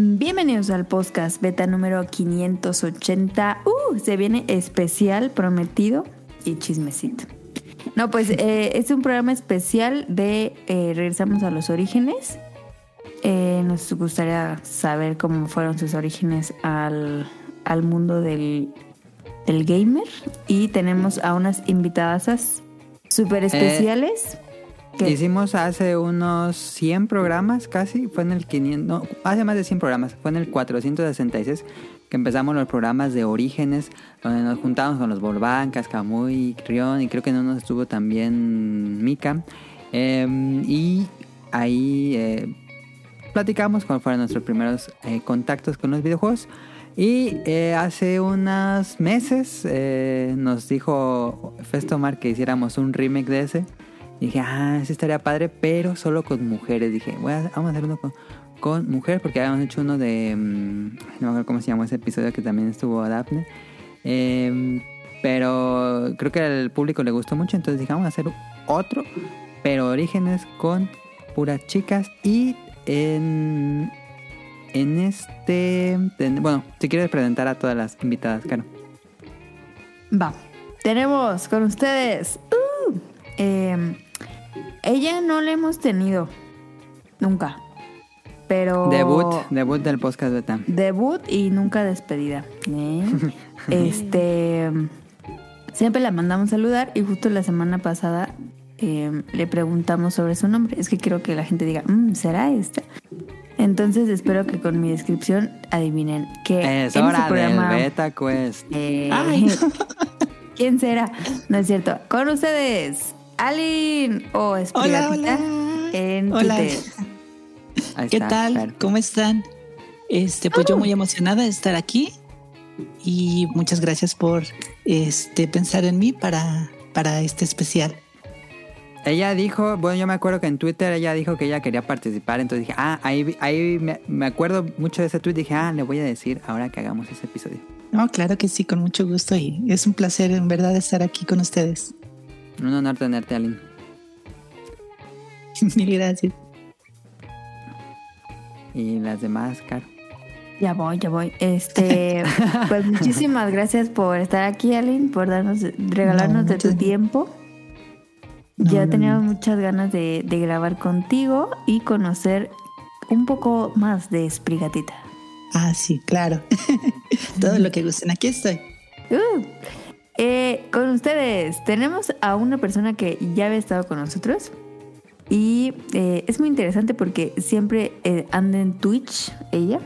Bienvenidos al podcast beta número 580. Uh, se viene especial, prometido y chismecito. No, pues eh, es un programa especial de eh, Regresamos a los orígenes. Eh, nos gustaría saber cómo fueron sus orígenes al, al mundo del, del gamer. Y tenemos a unas invitadas súper especiales. Hicimos hace unos 100 programas casi, fue en el 500, no, hace más de 100 programas, fue en el 466 que empezamos los programas de orígenes, donde nos juntamos con los Bolbancas, Camuy, Rion, y creo que no nos estuvo también Mika. Eh, y ahí eh, platicamos cuáles fueron nuestros primeros eh, contactos con los videojuegos. Y eh, hace unos meses eh, nos dijo Festomar que hiciéramos un remake de ese. Dije, ah, sí estaría padre, pero solo con mujeres. Dije, a- vamos a hacer uno con, mujeres, porque habíamos hecho uno de. mm, no me acuerdo cómo se llamó ese episodio que también estuvo Daphne. Em, pero creo que al público le gustó mucho, entonces dije, vamos a hacer otro, pero orígenes con puras chicas. Y en, en este. en- bueno, si quieres presentar a todas las invitadas, Caro. Va. Tenemos con ustedes. uh, eh, ella no la hemos tenido. Nunca. Pero. Debut, debut del podcast beta. Debut y nunca despedida. ¿eh? este. Siempre la mandamos saludar y justo la semana pasada eh, le preguntamos sobre su nombre. Es que quiero que la gente diga, "Mm, ¿será esta? Entonces espero que con mi descripción adivinen que Es en hora este programa- del beta quest. eh, Ay. ¿Quién será? No es cierto. Con ustedes, Alin o Hola, hola. en Hola. Twitter. Ahí ¿Qué está, tal? ¿Cómo están? Este, pues yo muy emocionada de estar aquí y muchas gracias por este pensar en mí para, para este especial. Ella dijo, bueno, yo me acuerdo que en Twitter ella dijo que ella quería participar, entonces dije, ah, ahí, ahí me, me acuerdo mucho de ese tweet, dije, ah, le voy a decir ahora que hagamos ese episodio. No, claro que sí, con mucho gusto y es un placer en verdad estar aquí con ustedes. Un honor tenerte, Aline. Mil gracias. Y las demás, Caro. Ya voy, ya voy. Este, pues muchísimas gracias por estar aquí, Alin, por darnos, regalarnos No, de tu tiempo. No, ya no, teníamos muchas ganas de, de grabar contigo y conocer un poco más de Esprigatita. Ah, sí, claro. Todo lo que gusten. Aquí estoy. Uh, eh, con ustedes tenemos a una persona que ya había estado con nosotros y eh, es muy interesante porque siempre eh, anda en Twitch ella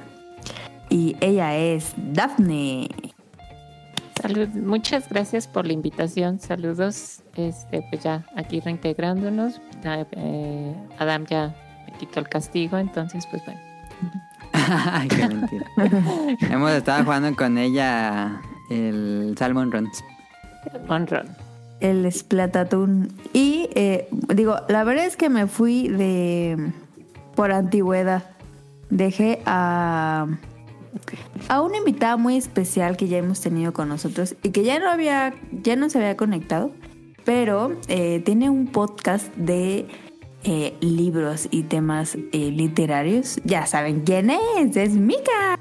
y ella es Daphne. Salud, muchas gracias por la invitación. Saludos, este, pues ya aquí reintegrándonos. Eh, Adam ya me quitó el castigo, entonces pues bueno. Ay, qué mentira. Hemos estado jugando con ella el Salmon Runs. On run. El Splatoon. Y eh, digo, la verdad es que me fui de por antigüedad. Dejé a a una invitada muy especial que ya hemos tenido con nosotros y que ya no había, ya no se había conectado, pero eh, tiene un podcast de eh, libros y temas eh, literarios. Ya saben quién es, es Mika.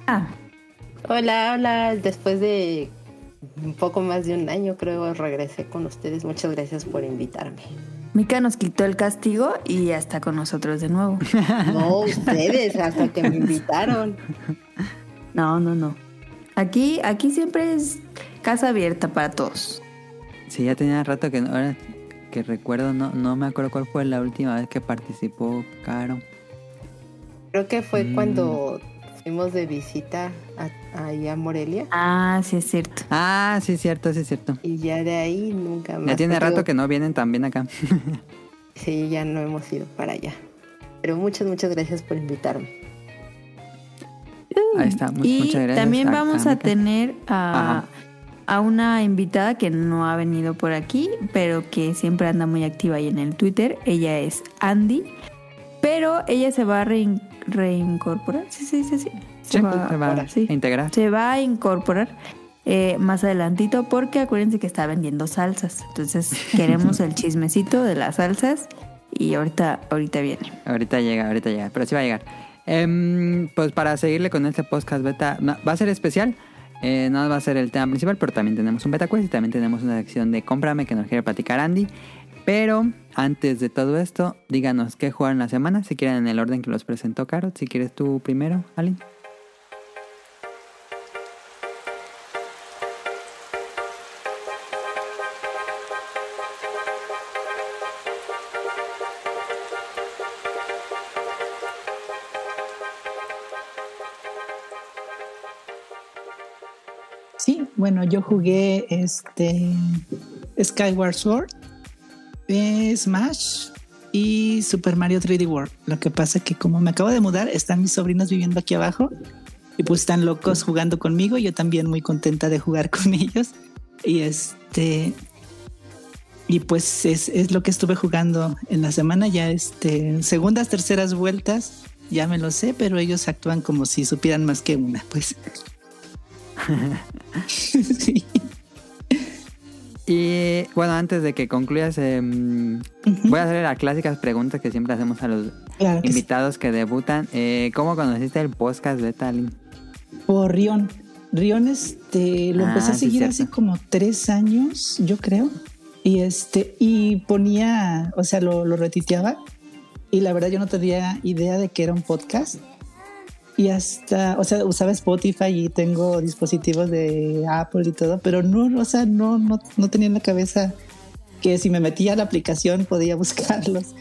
Hola, hola. Después de un poco más de un año, creo, regresé con ustedes. Muchas gracias por invitarme. Mika nos quitó el castigo y ya está con nosotros de nuevo. No, ustedes, hasta que me invitaron. No, no, no. Aquí, aquí siempre es casa abierta para todos. Sí, ya tenía rato que ahora que recuerdo, no, no me acuerdo cuál fue la última vez que participó Caro. Creo que fue Mm. cuando fuimos de visita a, ahí a Morelia. Ah, sí es cierto. Ah, sí, cierto, sí, cierto. Y ya de ahí nunca más. Ya tiene Pero rato que no vienen tan bien acá. Sí, ya no hemos ido para allá. Pero muchas, muchas gracias por invitarme. Ahí está, y muchas gracias. también a- vamos a tener a, a una invitada que no ha venido por aquí, pero que siempre anda muy activa ahí en el Twitter. Ella es Andy, pero ella se va a rein- reincorporar. Sí, sí, sí, sí. Se Sí, va- se va a sí. integrar. se va a incorporar eh, más adelantito porque acuérdense que está vendiendo salsas. Entonces queremos el chismecito de las salsas y ahorita, ahorita viene. Ahorita llega, ahorita llega, pero sí va a llegar. Em, pues para seguirle con este podcast beta, no, va a ser especial. Eh, no va a ser el tema principal, pero también tenemos un beta quest y también tenemos una sección de cómprame que nos quiere platicar Andy. Pero antes de todo esto, díganos qué jugaron la semana, si quieren en el orden que los presentó Carol. Si quieres tú primero, Ali. Sí, bueno, yo jugué este Skyward Sword, Smash y Super Mario 3D World. Lo que pasa es que como me acabo de mudar, están mis sobrinos viviendo aquí abajo y pues están locos jugando conmigo. Yo también muy contenta de jugar con ellos. Y este y pues es, es lo que estuve jugando en la semana. Ya este segundas, terceras vueltas, ya me lo sé, pero ellos actúan como si supieran más que una, pues. sí. Y bueno, antes de que concluyas, em, voy a hacer las clásicas preguntas que siempre hacemos a los Claro que sí. invitados que debutan. Eh, ¿Cómo conociste el podcast beta, Ali? Por Rion. Rion, este, lo Ah, empecé a seguir hace como tres años, yo creo. Y este, y ponía, o sea, lo, lo retiteaba. Y la verdad yo no tenía idea de que era un podcast. Y hasta, o sea, usaba Spotify y tengo dispositivos de Apple y todo, pero no, o sea, no, no, no tenía en la cabeza que si me metía a la aplicación podía buscarlos.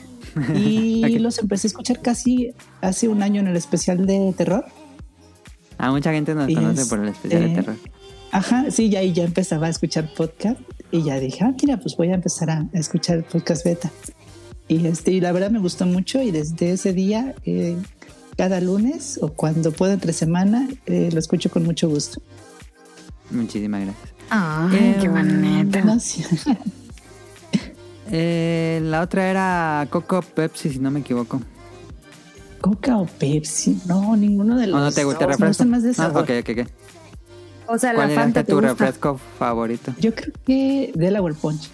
Y los empecé a escuchar casi hace un año en el especial de terror. A mucha gente nos conoce por el especial de este, terror. Ajá, sí, ya, ya empezaba a escuchar podcast y ya dije, ah, mira, pues voy a empezar a, a escuchar podcast beta. Y, este, y la verdad me gustó mucho y desde ese día, eh, cada lunes o cuando puedo entre semana, eh, lo escucho con mucho gusto. Muchísimas gracias. Ay, qué bonito. No, sí. Eh, la otra era Coco Pepsi, si no me equivoco. Coca o Pepsi, no, ninguno de ¿O los no te gusta el refresco? Me gustan más de Ah, sabor. ok, ok, ok. O sea, la ¿Cuál era Fanta este te tu gusta. refresco favorito? Yo creo que Delaware Punch.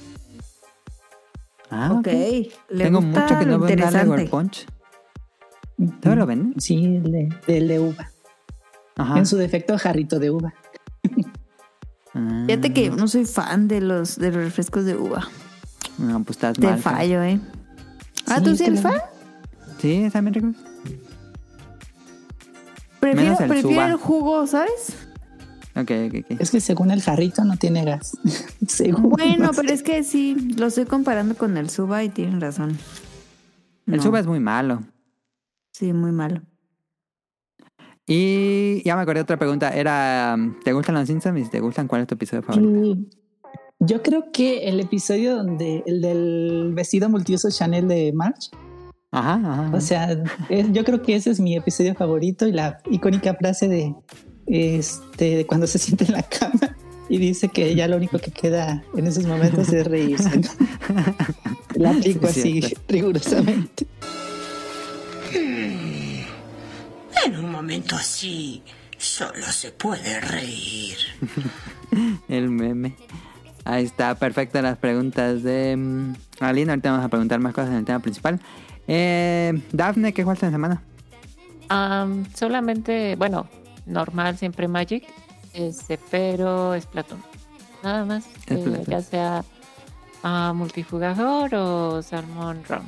Ah, Ok. Le Tengo mucho que no veo Delaware. Punch. ¿Todavía lo venden? Sí, el de, del de uva. Ajá. En su defecto, jarrito de uva. Ah, Fíjate que no soy fan de los, de los refrescos de uva. No, pues estás Te mal. fallo, ¿eh? Ah, Sí, ¿tú sí eres fan? Sí, están bien ricos. Prefiero, Menos el prefiero el jugo, ¿sabes? Ok, ok, ok. Es que según el jarrito no tiene gas. según. Bueno, pero es que sí, lo estoy comparando con el Suba y tienen razón. El No, Suba es muy malo. Sí, muy malo. Y ya me acordé de otra pregunta. Era, um, ¿te gustan los Simpsons? Y si te gustan, ¿cuál es tu episodio favorito? Mm, Yo creo que el episodio donde el del vestido multiuso Chanel de March, Ajá, ajá. o sea, es- yo creo que ese es mi episodio favorito y la icónica frase de este de cuando se siente en la cama y dice que ya lo único que queda en esos momentos es reírse. ¿no? La aplico Sí, así cierto. rigurosamente. En un momento así, solo se puede reír. El meme. Ahí está, perfecto las preguntas de um, Aline. Ahorita vamos a preguntar más cosas en el tema principal. Eh, Dafne, ¿qué jugaste en la semana? Am, solamente, bueno, normal, siempre Magic, este, pero Splatoon. Nada más, eh, Splatoon. ya sea ah, multijugador o Salmon Run.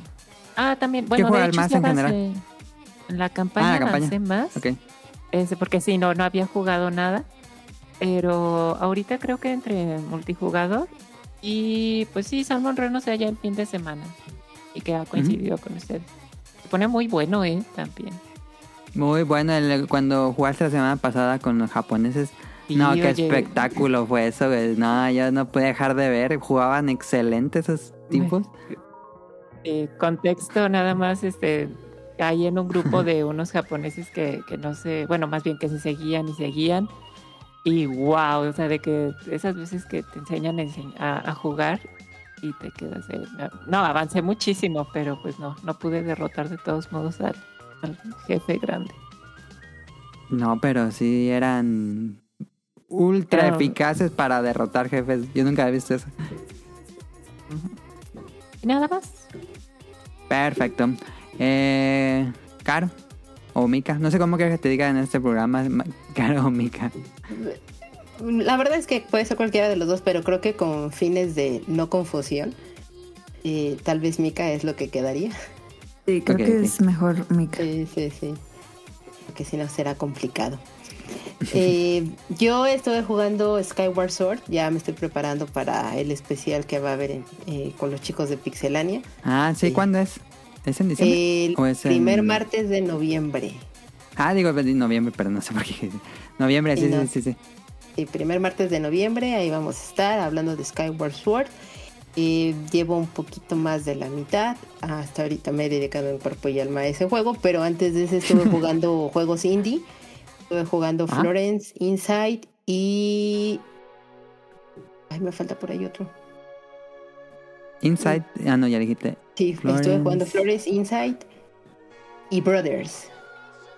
Ah, también, bueno, de juegas hecho, más en general? En la campaña, Ah, la campaña. avancé más, Ok. este, porque sí, no, no había jugado nada, pero ahorita creo que entre multijugador y pues sí, Salmon Run, o sea, ya el fin de semana y que ha coincidido con ustedes. Se pone muy bueno, ¿eh? También. Muy bueno el- cuando jugaste la semana pasada con los japoneses. no, qué espectáculo fue eso. No, yo no pude dejar de ver. Jugaban excelente esos tipos. Eh, contexto nada más, este, hay en un grupo de unos japoneses que, que no sé, bueno, más bien que se seguían y seguían. Y wow, o sea, de que esas veces que te enseñan a, a- jugar y te quedas de, no, no, avancé muchísimo, pero pues no, no pude derrotar de todos modos al, al jefe grande. No, pero sí eran ultra Ah. eficaces para derrotar jefes. Yo nunca he visto eso. Y nada más. Perfecto. Eh, Caro, O Mika. No sé cómo quieres que te diga en este programa, Ma- Caro o Mika. La verdad es que puede ser cualquiera de los dos, pero creo que con fines de no confusión, eh, tal vez Mika es lo que quedaría. Sí, creo que es mejor Mika. Sí, sí, sí. Porque si no será complicado. Eh, yo estuve jugando Skyward Sword, ya me estoy preparando para el especial que va a haber en- eh, con los chicos de Pixelania. Ah, sí, Sí. ¿cuándo es? ¿Es en diciembre? El ¿O es en- primer martes de noviembre. Ah, digo noviembre, pero no sé por qué. Noviembre, sí, Sí, no. sí, sí, sí. El primer martes de noviembre, ahí vamos a estar hablando de Skyward Sword. Eh, llevo un poquito más de la mitad. Hasta ahorita me he dedicado en cuerpo y alma a ese juego, pero antes de ese estuve jugando juegos indie. Estuve jugando Ah. Florence, Inside y... Ay, me falta por ahí otro. Inside, ah, no, ya dijiste. Sí, Florence. estuve jugando Florence, Inside y Brothers.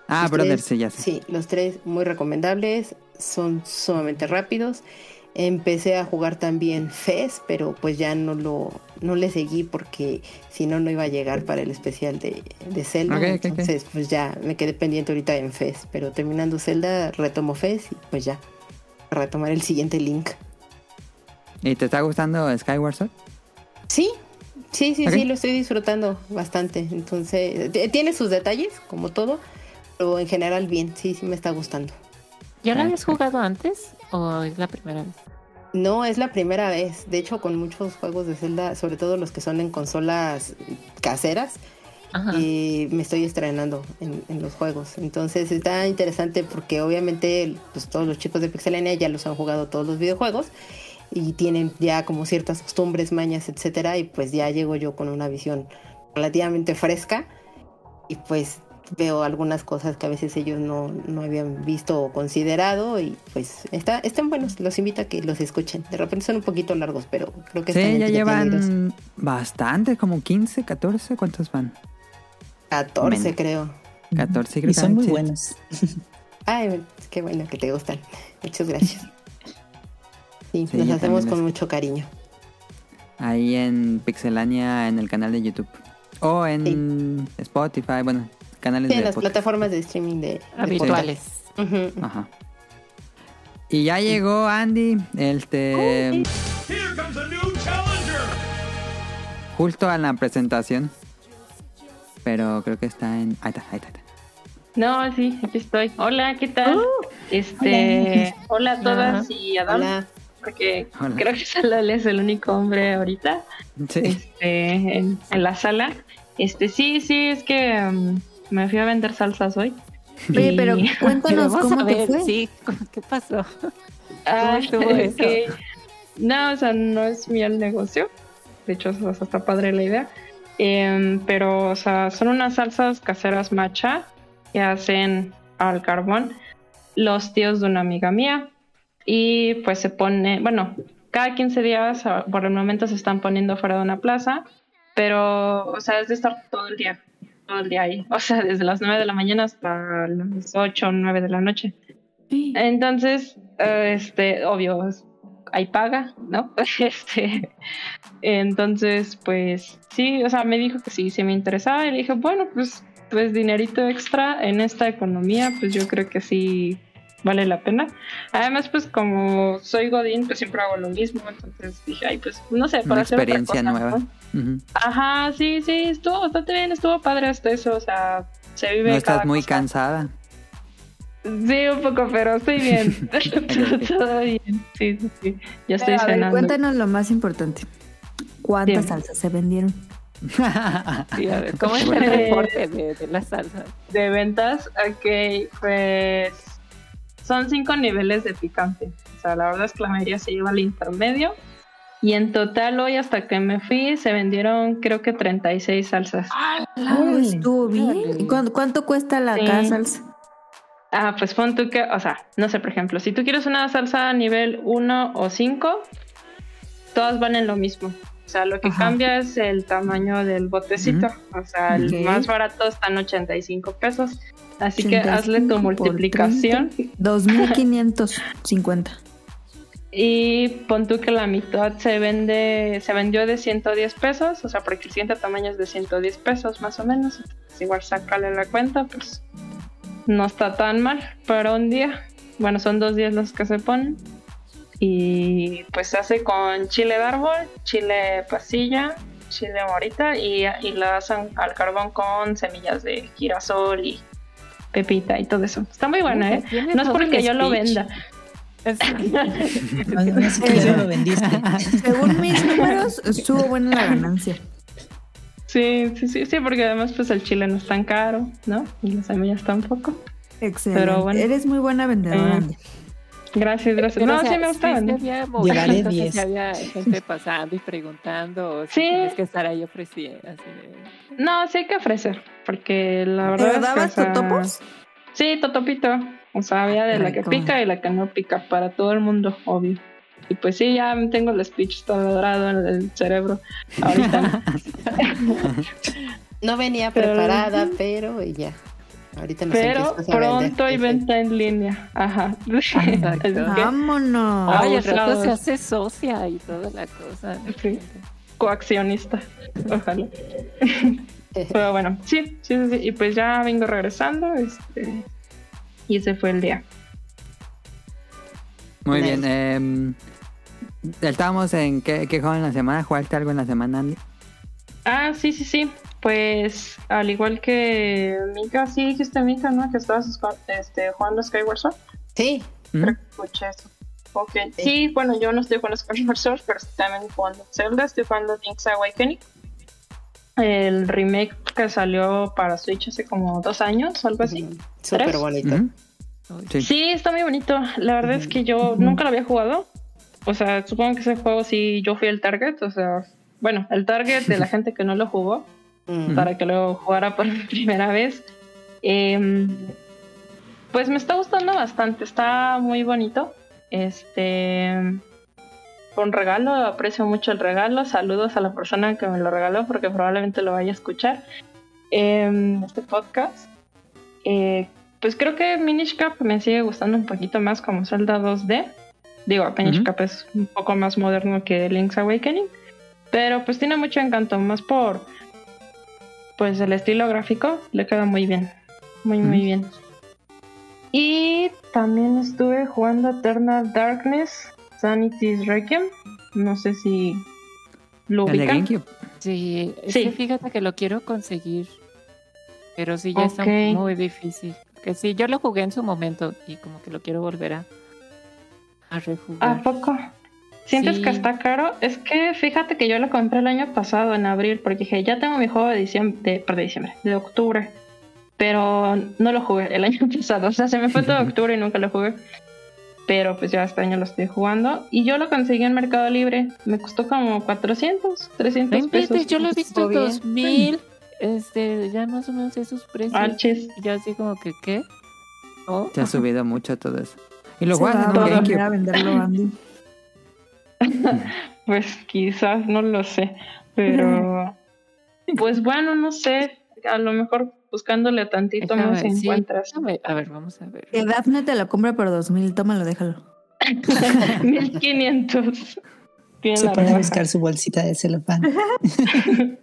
Ah, Los brother, tres- sí, ya sé. Sí, los tres muy recomendables, son sumamente rápidos. Empecé a jugar también Fez, pero pues ya no lo no le seguí porque si no no iba a llegar para el especial de, de Zelda. Ok, ok, ok. Entonces pues ya me quedé pendiente ahorita en Fez, pero terminando Zelda retomo Fez y pues ya retomar el siguiente link. ¿Y te está gustando Skyward Sword? Sí, sí, sí, sí, lo estoy disfrutando bastante. Entonces, tiene sus detalles, como todo, pero en general bien, sí, sí me está gustando. ¿Ya lo habías jugado antes o es la primera vez? No, es la primera vez. De hecho, con muchos juegos de Zelda, sobre todo los que son en consolas caseras, eh, me estoy estrenando en, en los juegos. Entonces está interesante porque obviamente pues, todos los chicos de Pixelania ya los han jugado todos los videojuegos y tienen ya como ciertas costumbres, mañas, etcétera. Y pues ya llego yo con una visión relativamente fresca y pues veo algunas cosas que a veces ellos no, no habían visto o considerado y pues está, están buenos, los invito a que los escuchen. De repente son un poquito largos, pero creo que están Sí, ya llevan bastante, como 15, 14, ¿cuántos van? 14 Menos. creo. 14, creo Y que son muy buenos. Ay, qué bueno que te gustan. Muchas gracias. Sí, Sí, los hacemos con les- mucho cariño. Ahí en Pixelania, en el canal de YouTube. O en Spotify, bueno, canales Sí, en de las podcast. plataformas de streaming de, de Habituales. Ajá. Y ya llegó Andy, este, justo a la presentación. Pero creo que está en... Ahí está, ahí está. ahí está. No, sí, aquí estoy. Hola, ¿qué tal? este, hola. a todas y a Adam, Hola. porque Hola. creo que Salal es el único hombre ahorita Sí. este, en, en la sala. Este, sí, sí, es que um, me fui a vender salsas hoy. Oye, Y- pero cuéntanos cómo te fue. sí, ¿qué pasó? Ah, estuvo es eso? que- no, o sea, no es mío el negocio. De hecho, o sea, está padre la idea. Em, pero, o sea, son unas salsas caseras matcha que hacen al carbón los tíos de una amiga mía. Y pues se pone, bueno, cada 15 días, ah, por el momento se están poniendo fuera de una plaza. Pero, o sea, es de estar todo el día, todo el día ahí. O sea, desde las 9 de la mañana hasta las 8 o 9 de la noche. Entonces, eh, este, obvio, hay paga, ¿no? Este, entonces, pues sí, o sea, me dijo que sí, sí me interesaba y le dije, bueno, pues, pues dinerito extra en esta economía, pues yo creo que sí vale la pena. Además, pues como soy Godín, pues siempre hago lo mismo, entonces dije, ay, pues no sé, para Una hacer otra experiencia cosa, nueva. ¿no? Ajá, sí, sí, estuvo bastante bien, estuvo padre hasta eso, o sea, se vive No estás cada muy cosa. cansada. Sí, un poco, pero estoy bien. Todo bien. Sí, sí, sí. Ya estoy A ver, cenando. cuéntanos lo más importante. ¿Cuántas Bien. salsas se vendieron? Sí, a ver, ¿cómo es el reporte de, de la salsa? De ventas, ok, pues son cinco niveles de picante. O sea, la verdad es que la mayoría se lleva al intermedio. Y en total hoy hasta que me fui se vendieron creo que 36 salsas. Oh, estuvo bien. Órale. ¿Y cuánto, cuánto cuesta la Sí. cada salsa? Ah, pues pon tú que, o sea, no sé, por ejemplo, si tú quieres una salsa nivel 1 o 5, todas van en lo mismo. O sea, lo que Ajá. cambia es el tamaño del botecito. O sea, el más barato está en 85 pesos. Así que 85 hazle tu multiplicación 2.550. y pon tú que la mitad se vende, se vendió de 110 pesos, o sea, porque el siguiente tamaño es de 110 pesos más o menos. Entonces, igual sácale la cuenta, pues no está tan mal para un día. Bueno, son dos días los que se ponen. Y pues se hace con chile de árbol, chile pasilla, chile morita y, y la hacen al carbón con semillas de girasol y pepita y todo eso. Está muy buena, ¿eh? No es porque yo lo venda. lo vendiste. Según mis números, estuvo buena la ganancia. Sí, sí, sí, sí, porque además pues el chile no es tan caro, ¿no? Y las semillas tampoco. Excelente. Pero bueno. Eres muy buena vendedora. Eh. Gracias, gracias. Pero, no, o sea, sí me gusta sí vender. había movimientos, 10. sí había gente pasando y preguntando, o si Sí. tienes que estar ahí ofreciendo. Así de... No, sí hay que ofrecer, porque la verdad ¿Pero es que, dabas o sea, totopos? Sí, totopito. O sea, había de la que pica y la que no pica para todo el mundo, obvio. Y pues sí, ya tengo el speech todo dorado en el cerebro. Ahorita. No venía Pero- preparada, pero y ya. Ahorita nos Pero pronto hay venta en línea. Ajá. Que- Vámonos. Ay, al rato se hace socia y toda la cosa. Sí. coaccionista. Ojalá. Pero bueno, sí, sí, sí, sí. Y pues ya vengo regresando. Este, y ese fue el día. Muy Nice. bien. em, estábamos en qué, qué juego en la semana. ¿Jugaste algo en la semana, Andy? Ah, sí, sí, sí. Pues al igual que Mika, sí dijiste Mika, ¿no? Que estabas este, jugando Skyward Sword. Sí, ¿Mm? Que escuché eso. Ok, sí, bueno, yo no estoy jugando Skyward Sword, pero estoy también jugando Zelda, estoy jugando Link's Awakening. El remake que salió para Switch hace como dos años, algo así. súper ¿Tres? bonito. Sí. Sí, está muy bonito. La verdad es que yo nunca lo había jugado. O sea, supongo que ese juego sí yo fui el target. O sea, bueno, el target de la gente que no lo jugó Mm. para que lo jugara por primera vez. Em, pues me está gustando bastante. Está muy bonito. Este. Fue un regalo, aprecio mucho el regalo. Saludos a la persona que me lo regaló porque probablemente lo vaya a escuchar en este podcast. Eh, pues creo que Minish Cap me sigue gustando un poquito más como Zelda 2D. Digo, Minish Ujú. Cap es un poco más moderno que Link's Awakening. Pero pues tiene mucho encanto, más por pues el estilo gráfico le queda muy bien. Muy, muy bien. Y también estuve jugando Eternal Darkness, Sanity's Requiem. No sé si lo El de ubican. GameCube. Sí, es Sí. que fíjate que lo quiero conseguir, pero sí ya está muy difícil. Que sí, yo lo jugué en su momento y como que lo quiero volver a, a rejugar. ¿A poco? ¿Sientes Sí. que está caro? Es que fíjate que yo lo compré el año pasado, en abril, porque dije, ya tengo mi juego de diciembre, de, perdón, de diciembre, de octubre. Pero no lo jugué el año pasado. O sea, se me fue todo octubre y nunca lo jugué. Pero pues ya este año lo estoy jugando. Y yo lo conseguí en Mercado Libre. Me costó como 400, No 300 inventes, pesos. yo lo he visto en Estuvo bien. 2000, este, ya más o menos esos precios. Arches. Y yo así como que, ¿qué? ¿No? Se ha subido mucho todo eso. Y lo GameCube. a venderlo, Andy. Pues quizás, no lo sé. Pero, pues bueno, no sé. A lo mejor buscándole tantito Déjame más sí, encuentras. déjame- a ver, vamos a ver. Que Dafne te lo compra por dos mil, tómalo, déjalo. 1500. Bien Se pone a buscar su bolsita de celofán.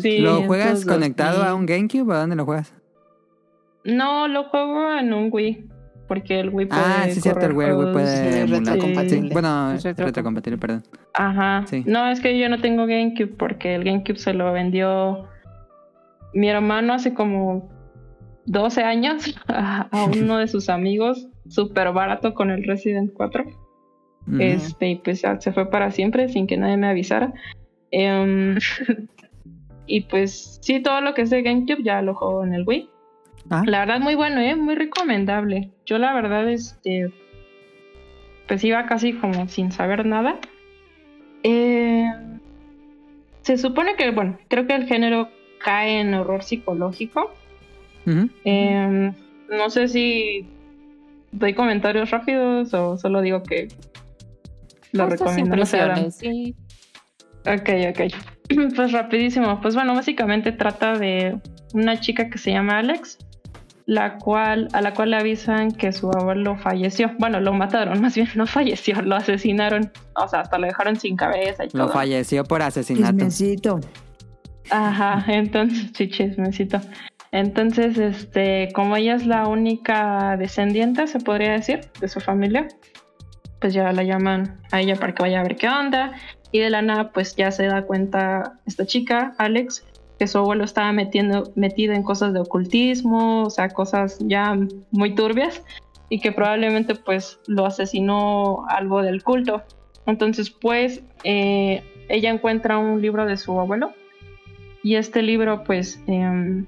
Sí. ¿Lo juegas 1500, conectado a 2000. un GameCube o a dónde lo juegas? No, lo juego en un Wii. Porque el Wii puede. Ah, sí, es cierto, el Wii, el Wii correr puede sí, emular. retrocompatible. Sí, Bueno, retrocompatible. retrocompatible, perdón. Ajá. Sí. No, es que yo no tengo GameCube porque el GameCube se lo vendió mi hermano hace como 12 años a, a uno de sus amigos, súper barato con el Resident 4. Ujú. Este, y pues ya se fue para siempre sin que nadie me avisara. Em, y pues sí, todo lo que es de GameCube ya lo juego en el Wii. Ah, La verdad, muy bueno, ¿eh? Muy recomendable. Yo, la verdad, este. Pues iba casi como sin saber nada. Eh, se supone que, bueno, creo que el género cae en horror psicológico. Eh, no sé si doy comentarios rápidos o solo digo que lo recomiendo. Sí. Ok, ok. Pues rapidísimo. Pues bueno, básicamente trata de una chica que se llama Alex, la cual, a la cual le avisan que su abuelo falleció. Bueno, lo mataron, más bien no falleció, lo asesinaron. O sea, hasta lo dejaron sin cabeza y Lo todo. falleció por asesinato. Chismecito. Ajá, entonces, sí, chismecito. Entonces, este, como ella es la única descendiente, se podría decir, de su familia, pues ya la llaman a ella para que vaya a ver qué onda. Y de la nada, pues ya se da cuenta esta chica, Alex, que su abuelo estaba metiendo, metido en cosas de ocultismo, o sea, cosas ya muy turbias, y que probablemente pues lo asesinó algo del culto. Entonces, pues, eh, ella encuentra un libro de su abuelo, y este libro, pues, em,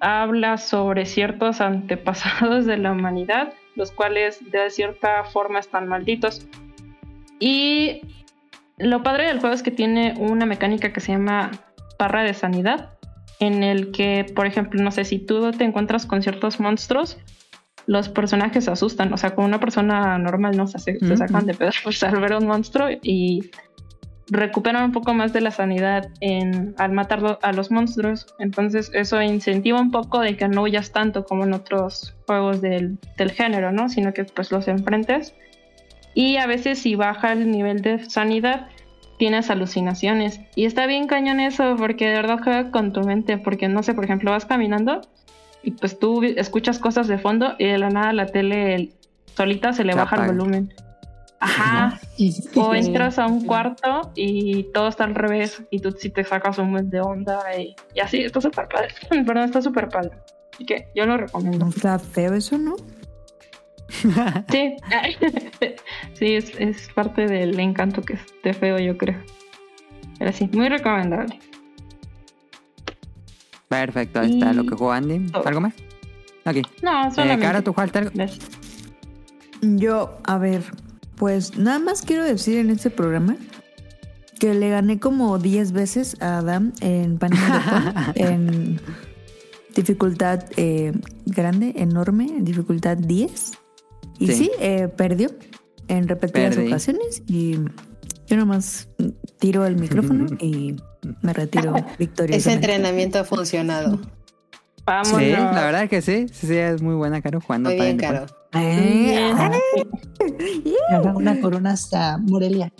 habla sobre ciertos antepasados de la humanidad, los cuales de cierta forma están malditos. Y lo padre del juego es que tiene una mecánica que se llama barra de sanidad, en el que, por ejemplo, no sé, si tú te encuentras con ciertos monstruos, los personajes se asustan, o sea, con una persona normal no se, se sacan de pedazos al ver un monstruo y recuperan un poco más de la sanidad en, al matar a los monstruos. Entonces eso incentiva un poco de que no huyas tanto como en otros juegos del, del, género, ¿no? Sino que pues los enfrentes. Y a veces si baja el nivel de sanidad, tienes alucinaciones. Y está bien cañón eso, porque de verdad juega con tu mente. Porque no sé, por ejemplo, vas caminando y pues tú escuchas cosas de fondo y de la nada la tele solita se le baja el volumen. Ajá. O entras a un cuarto y todo está al revés y tú sí te sacas un mes de onda y, así, está súper padre. Perdón, está súper padre. Así que yo lo recomiendo. Está feo eso, ¿no? Sí, sí, es, es, parte del encanto que esté feo, yo creo. Pero sí, muy recomendable. Perfecto, ahí está lo que jugó Andy. ¿Algo más? Ok. No, solamente. Eh, Cara, ¿tú jugaste algo? Yo, a ver, pues nada más quiero decir en este programa que le gané como 10 veces a Adam en Pan en dificultad eh, grande, enorme, en dificultad 10. Y sí, eh, perdió en repetidas Perdí. ocasiones y yo nomás tiro el micrófono y me retiro victoriosa. Ese entrenamiento ha funcionado. Vámonos. Sí, la verdad es que sí. Sí, sí, es muy buena, Caro, jugando Muy bien. Caro. Eh, haga una corona hasta Morelia.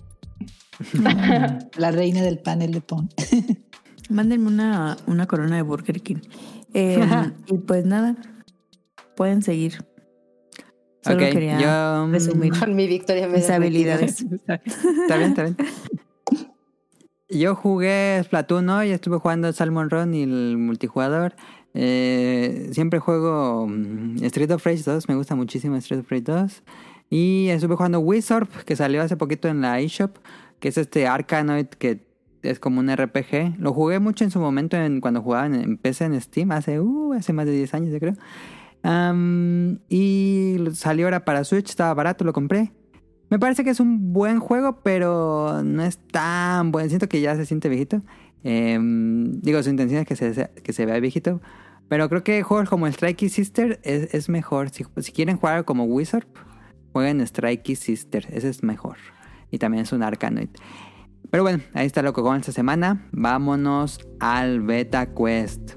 La reina del panel de Pon. Mándenme una, una corona de Burger King. Eh, y pues nada, pueden seguir. Solo Ok, quería yo, mm, resumir Con mi victoria mis habilidades. Está bien, está bien. Yo jugué Splatoon hoy, estuve jugando Salmon Run y el multijugador. Eh, siempre juego mm, Street of Rage 2, me gusta muchísimo Street of Rage 2. Y estuve jugando Wizard, que salió hace poquito en la eShop, que es este Arkanoid que es como un RPG. Lo jugué mucho en su momento en, cuando jugaba en, PC en Steam, hace, uh, hace más de 10 años yo creo. Y salió ahora para Switch, estaba barato, lo compré. Me parece que es un buen juego, pero no es tan buen. Siento que ya se siente viejito. Em, digo, su intención es que se, que se vea viejito. Pero creo que juegos como Strikey Sister es, es mejor. Si, si quieren jugar como Wizard, jueguen Strikey Sister. Ese es mejor. Y también es un Arcanoid. Pero bueno, ahí está lo que con esta semana. Vámonos al Beta Quest.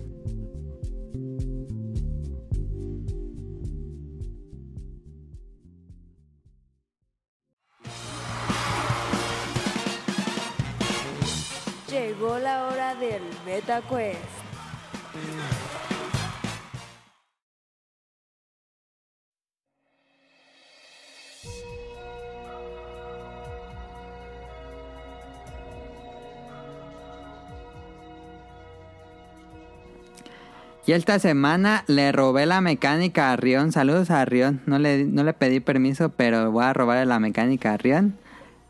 Llegó la hora del Beta Quest. Y esta semana le robé la mecánica a Rion. Saludos a Rion. No le, no le pedí permiso, pero voy a robarle la mecánica a Rion.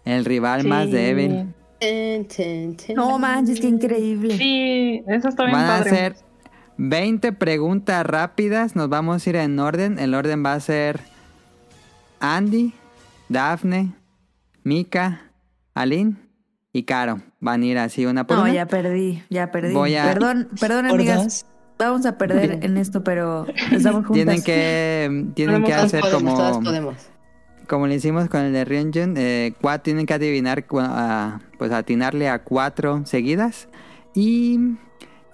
El rival más Sí. débil. Ten, ten. No manches, qué increíble. Sí, eso está bien Van a padre. ser 20 preguntas rápidas. Nos vamos a ir en orden. El orden va a ser Andy, Dafne, Mika, Aline y Caro. Van a ir así una por No, una. ya perdí, ya perdí. Voy a- Perdón, perdón, amigas. dos. Vamos a perder en esto, pero estamos juntas. Tienen que, tienen que hacer podemos, como... todas podemos. Como le hicimos con el de Ryunjun, eh, tienen que adivinar, a- pues atinarle a cuatro seguidas. Y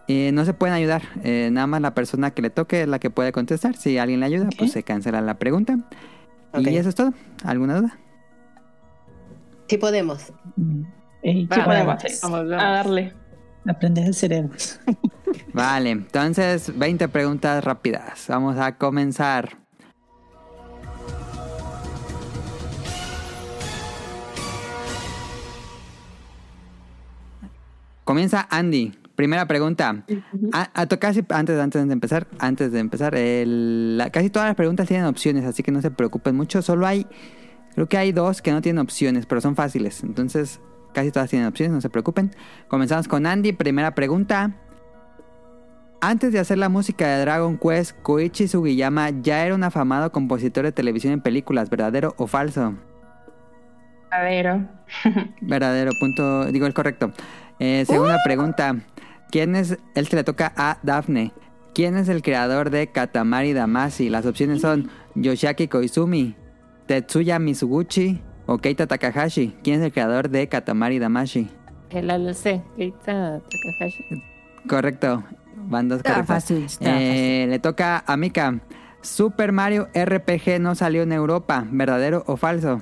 eh, no se pueden ayudar. Eh, nada más la persona que le toque es la que puede contestar. Si alguien le ayuda, pues se cancela la pregunta. Ok. Y eso es todo. ¿Alguna duda? Sí podemos. Sí podemos, vamos a darle. Aprender el cerebro. Vale, entonces 20 preguntas rápidas. Vamos a comenzar. Comienza Andy. Primera pregunta. A, a to- casi antes, antes de empezar, antes de empezar, el- la- casi todas las preguntas tienen opciones, así que no se preocupen mucho. Solo hay, creo que hay dos que no tienen opciones, pero son fáciles. Entonces, casi todas tienen opciones, no se preocupen. Comenzamos con Andy. Primera pregunta. Antes de hacer la música de Dragon Quest, Koichi Sugiyama ya era un afamado compositor de televisión en películas, ¿verdadero o falso? Verdadero. Verdadero, punto, digo el correcto. Eh, segunda pregunta. ¿Quién es, el que le toca a Daphne? ¿Quién es el creador de Katamari Damacy? Las opciones son Yoshiaki Koizumi, Tetsuya Mizuguchi Keita Takahashi. ¿Quién es el creador de Katamari Damacy? El ALC, Keita Takahashi. Correcto. Van dos Está correctas. fácil, está Eh, le toca a Mika. Super Mario RPG no salió en Europa. ¿Verdadero o falso?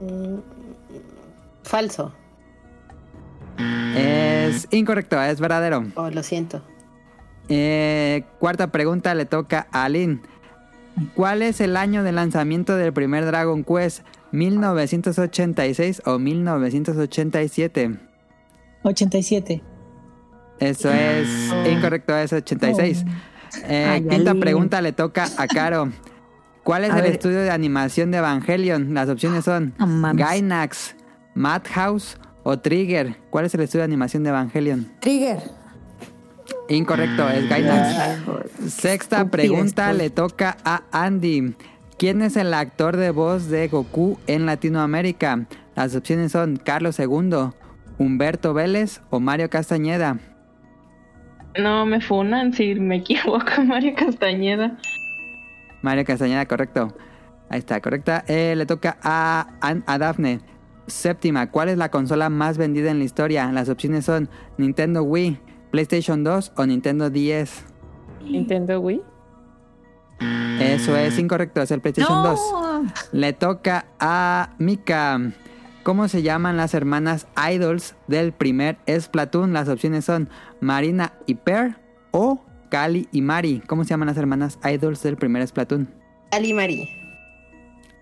Mm, Falso. Es incorrecto, es verdadero. Oh, lo siento. Eh, cuarta pregunta le toca a Lynn. ¿Cuál es el año de lanzamiento del primer Dragon Quest? ¿1986 o 1987? 87. Eso es incorrecto, es 86. Eh, Ay, quinta pregunta le toca a Caro. ¿Cuál es A el ver. estudio de animación de Evangelion? Las opciones son mames. Gainax, Madhouse o Trigger. ¿Cuál es el estudio de animación de Evangelion? Trigger. Incorrecto, es Gainax. Sexta pregunta le toca a Andy. ¿Quién es el actor de voz de Goku en Latinoamérica? Las opciones son Carlos II, Humberto Vélez o Mario Castañeda. No me funan si me equivoco, Mario Castañeda. Mario Castañeda, correcto. Ahí está, correcta. Eh, le toca a, a Daphne. Séptima, ¿cuál es la consola más vendida en la historia? Las opciones son Nintendo Wii, PlayStation 2 o Nintendo 10. Nintendo Wii. Eso es incorrecto, es el PlayStation 2. No. Le toca a Mika. ¿Cómo se llaman las hermanas idols del primer Splatoon? Las opciones son Marina y Pearl o Kali y Mari. ¿Cómo se llaman las hermanas idols del primer Splatoon? Ali Mari.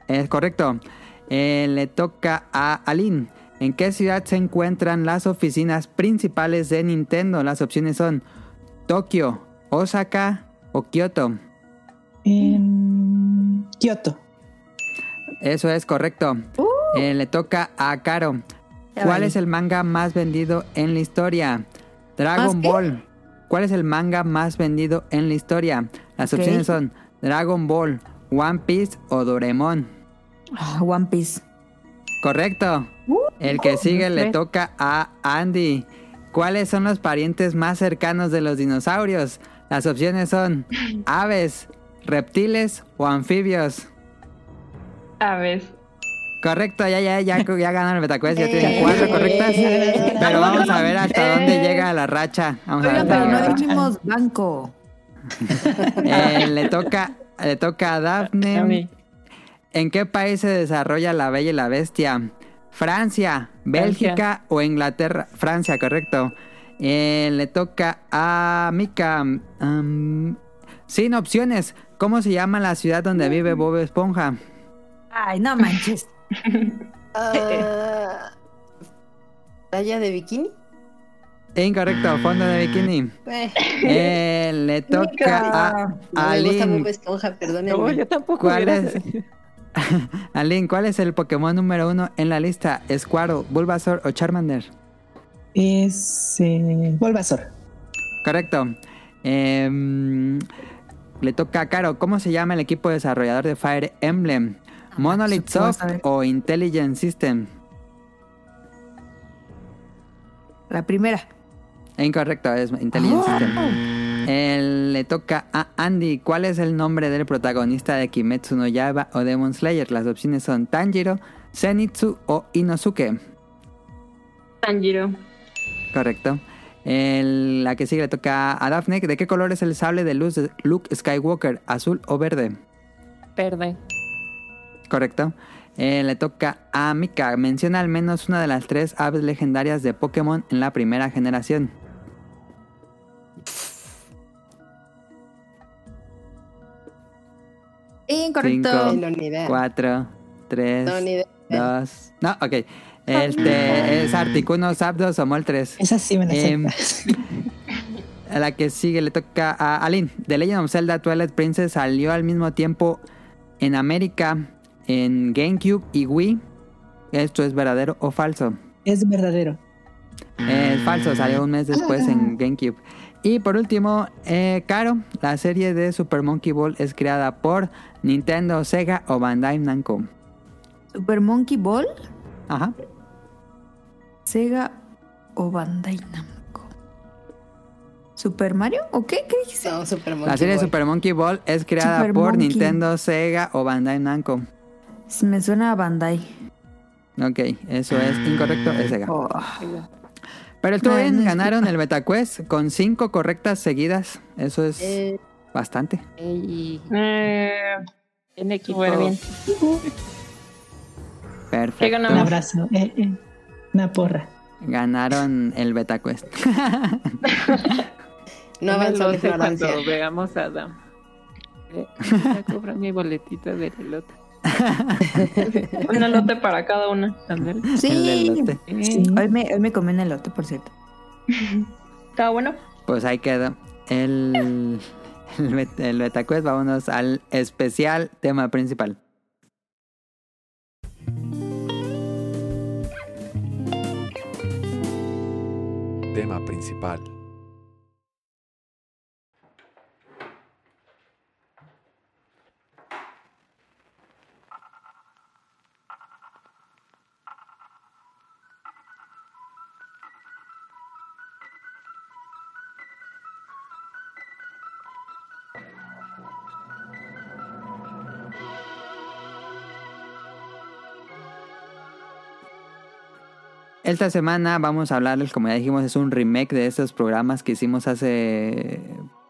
Es correcto. Eh, le toca a Aline. ¿En qué ciudad se encuentran las oficinas principales de Nintendo? Las opciones son Tokio, Osaka o Kyoto. En Kioto. Eso es correcto. Eh, le toca a Caro. ¿Cuál es el manga más vendido en la historia? Dragon. Ball. ¿Cuál es el manga más vendido en la historia? Las opciones son Dragon Ball, One Piece o Doraemon. Ah, One Piece. Correcto. El que sigue le toca a Andy. ¿Cuáles son los parientes más cercanos de los dinosaurios? Las opciones son aves, reptiles o anfibios. Aves. Correcto, ya, ya, ya, ya ganaron el Betacuest, ya tienen Eh. cuatro correctas. Eh. Pero vamos a ver hasta Eh. dónde llega la racha. Vamos a ver pero no dijimos banco. Eh, le toca, le toca a Daphne. ¿En qué país se desarrolla La Bella y la Bestia? Francia, Bélgica o Inglaterra. Francia, correcto. Eh, le toca a Mika. Um, sin opciones. ¿Cómo se llama la ciudad donde vive Bob Esponja? Ay, no manches. Ah, ¿Playa de bikini? Incorrecto, fondo de bikini. Eh, Eh, le toca a no me gusta Alin. Bob Esponja, No, yo tampoco. ¿Cuál es? Alin, ¿cuál es el Pokémon número uno en la lista? ¿Squirtle, Bulbasaur o Charmander? Es eh, Bulbasaur. Correcto. Em, le toca a Caro. ¿Cómo se llama el equipo desarrollador de Fire Emblem? ¿Monolith supongo Soft o Intelligent System? La primera. Incorrecto, es Intelligent System. Eh, le toca a Andy. ¿Cuál es el nombre del protagonista de Kimetsu no Yaiba o Demon Slayer? Las opciones son Tanjiro, Zenitsu o Inosuke. Tanjiro. Correcto. El- la que sigue le toca a Daphne. ¿De qué color es el sable de luz de Luke Skywalker? ¿Azul o verde? Verde. Correcto. Eh, le toca a Mika. Menciona al menos una de las tres aves legendarias de Pokémon en la primera generación. Incorrecto. Cinco. Ay, no, ni idea. 4, 3, No, ni idea. 2. No, ok. Este es Articuno Zapdos o Mol 3. Esa sí me la sé. A la que sigue le toca a Aline. The Legend of Zelda Twilight Princess salió al mismo tiempo en América, en GameCube y Wii. ¿Esto es verdadero o falso? Es verdadero. Es falso, salió un mes después en GameCube. Y por último, eh, Caro, la serie de Super Monkey Ball es creada por Nintendo, Sega o Bandai Namco. Super Monkey Ball, Ajá. Sega o Bandai Namco. ¿Super Mario? ¿O qué? ¿Qué dijiste? No, Super Monkey La serie de Ball. Super Monkey Ball es creada Super por Monkey. Nintendo, Sega o Bandai Namco. Me suena a Bandai. Ok, eso es incorrecto, es Sega. Oh. Pero es que- ganaron el BetaQuest con cinco correctas seguidas. Eso es Eh, bastante. Y Eh, en equipo. bien. ¿Qué Perfecto. Un abrazo. eh, eh. Una porra. Ganaron el BetaQuest. no me avanzó sé cuando veamos a Adam. Eh, voy a comprar mi boletito del elote. Un elote para cada una. El Sí. elote. Sí. Hoy me, hoy me comí un elote, por cierto. ¿Está bueno? Pues ahí quedó. El, el, el BetaQuest. Vámonos al especial tema principal. Tema principal. Esta semana vamos a hablarles, como ya dijimos, es un remake de estos programas que hicimos hace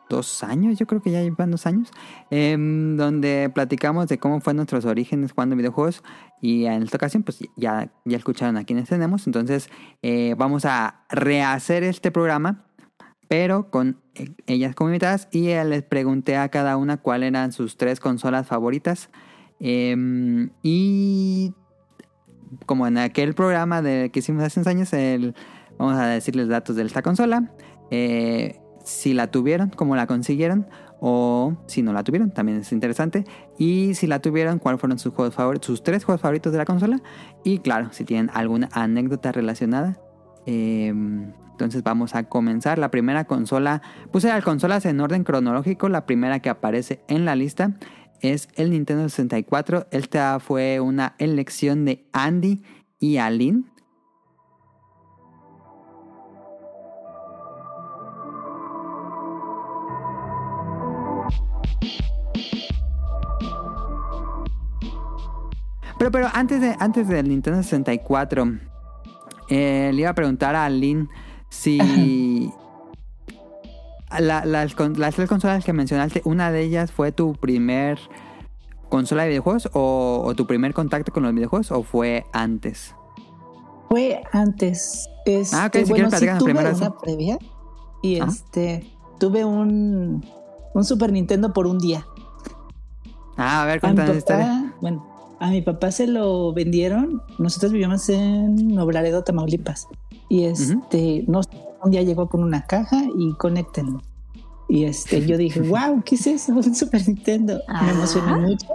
dos años, yo creo que ya llevan dos años, em, donde platicamos de cómo fueron nuestros orígenes jugando videojuegos y en esta ocasión pues ya, ya escucharon a quienes tenemos, entonces eh, vamos a rehacer este programa, pero con eh, ellas como invitadas y les pregunté a cada una cuáles eran sus tres consolas favoritas em, y como en aquel programa que hicimos hace unos años, vamos a decirles datos de esta consola. eh, si la tuvieron, cómo la consiguieron. O si no la tuvieron, también es interesante. Y si la tuvieron, cuáles fueron sus juegos favoritos, sus tres juegos favoritos de la consola. Y claro, si tienen alguna anécdota relacionada. Eh, entonces vamos a comenzar. La primera consola, puse las consolas en orden cronológico. La primera que aparece en la lista es el Nintendo 64. Esta fue una elección de Andy y Aline. Pero, pero antes, de, antes del Nintendo 64, eh, le iba a preguntar a Aline si la- las, las tres consolas que mencionaste, una de ellas fue tu primer consola de videojuegos o, o tu primer contacto con los videojuegos o fue antes. Fue antes. Este, Ah, ok, si quieres bueno, sí platícanos tuve primero una eso. previa y Ajá. este tuve un, un Super Nintendo por un día. Ah, a ver, cuéntanos la historia. bueno, a mi papá se lo vendieron. Nosotros vivíamos en Nuevo Tamaulipas. Y este, no sé, un día llegó con una caja y conéctenlo. Y este, yo dije, wow, ¿qué es eso? Un Super Nintendo. Me emocioné Ajá. mucho.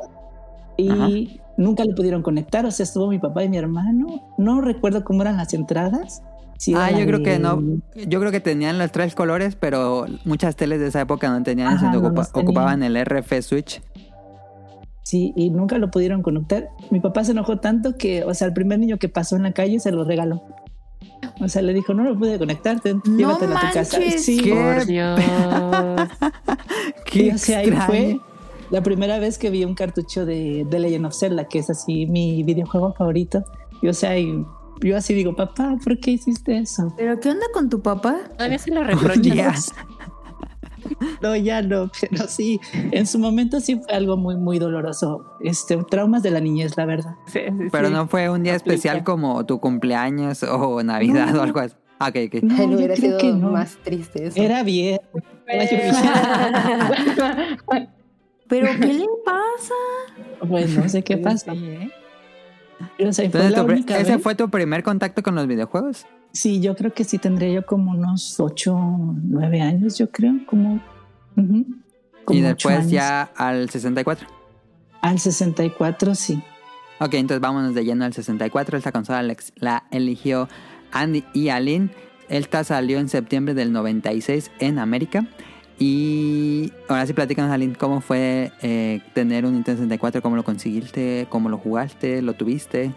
Y nunca lo pudieron conectar. O sea, estuvo mi papá y mi hermano. No recuerdo cómo eran las entradas. Si Ah, yo creo de- que no. Yo creo que tenían los tres colores, pero muchas teles de esa época no tenían eso, Ajá, entonces no ocupa- ocupaban el RF Switch. Sí, y nunca lo pudieron conectar. Mi papá se enojó tanto que, o sea, el primer niño que pasó en la calle se lo regaló. O sea, le dijo, no lo pude conectar, ten, No llévatelo a tu casa. manches. Sí, ¿Qué? Por Dios. Qué y, o sea, ahí fue la primera vez que vi un cartucho de, de Legend of Zelda, que es así mi videojuego favorito. Y, o sea, y yo así digo, papá, ¿por qué hiciste eso? ¿Pero qué onda con tu papá? Todavía se lo reprochas. No, ya no, pero sí, en su momento sí fue algo muy, muy doloroso. Este, traumas de la niñez, la verdad. Sí, sí, Pero sí. no fue un día Aplica. especial como tu cumpleaños o Navidad No. o algo así. Ah, Ok, ok. No, no hubiera creo sido que no. más triste eso. Era bien. ¿Pero qué le pasa? Pues no sé qué pasa. sí, ¿eh? O sea, fue Entonces, ¿Ese vez. fue tu primer contacto con los videojuegos? Sí, yo creo que sí tendría yo como unos 8, 9 años, yo creo, como... ujú, como y ocho después ya al 64. Al 64, sí. Ok, entonces vámonos de lleno al 64. Esta consola la eligió Andy y Aline. Esta salió en septiembre del 96 en América. Y ahora sí, platícanos, Aline, ¿cómo fue eh, tener un Nintendo 64? ¿Cómo lo conseguiste? ¿Cómo lo jugaste? ¿Lo tuviste?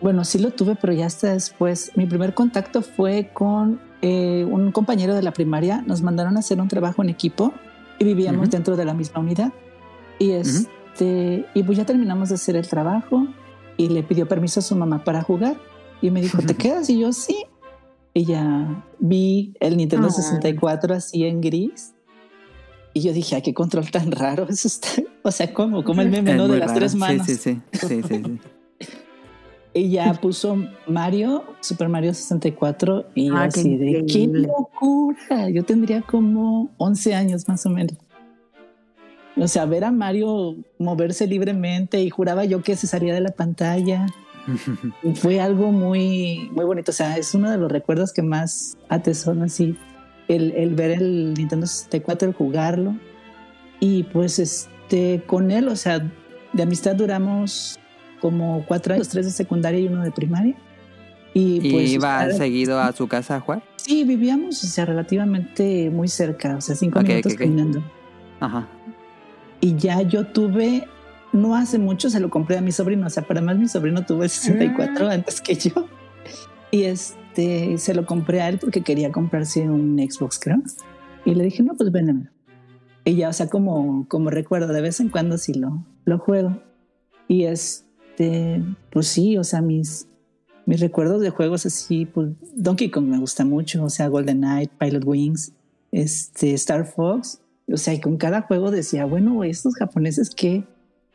Bueno, sí lo tuve, pero ya hasta después. Mi primer contacto fue con eh, un compañero de la primaria. Nos mandaron a hacer un trabajo en equipo y vivíamos Ujú. dentro de la misma unidad. Y este, y pues ya terminamos de hacer el trabajo y le pidió permiso a su mamá para jugar. Y me dijo, ¿te quedas? Y yo, sí. Y ya vi el Nintendo Ah. 64 así en gris. Y yo dije, ay, qué control tan raro. Eso está, o sea, como, como el meme Es ¿no? de las raro. tres manos. Sí, sí, sí. sí, sí, sí. Y ya puso Mario, Super Mario 64, y Ah, qué así de qué locura. Yo tendría como 11 años más o menos. O sea, ver a Mario moverse libremente y juraba yo que se salía de la pantalla. Fue algo muy, muy bonito. O sea, es uno de los recuerdos que más atesoro así. El, el ver el Nintendo 64, el jugarlo. Y pues este, con él, o sea, de amistad duramos como cuatro años, tres de secundaria y uno de primaria. Y, ¿Y pues iba estar- seguido a su casa a jugar? Sí, vivíamos, o sea, relativamente muy cerca, o sea, cinco Ok, minutos ok, ok. caminando. Ajá. Y ya yo tuve, no hace mucho, se lo compré a mi sobrino, o sea, para más mi sobrino tuvo el 64 antes que yo. Y este, se lo compré a él porque quería comprarse un Xbox, creo. Y le dije, no, pues véndemelo. Y ya, o sea, como, como recuerdo, de vez en cuando sí lo, lo juego. Y este, pues sí, o sea, mis, mis recuerdos de juegos así, pues Donkey Kong me gusta mucho, o sea, Golden Knight, Pilot Wings, este, Star Fox. O sea, y con cada juego decía, bueno, estos japoneses, qué,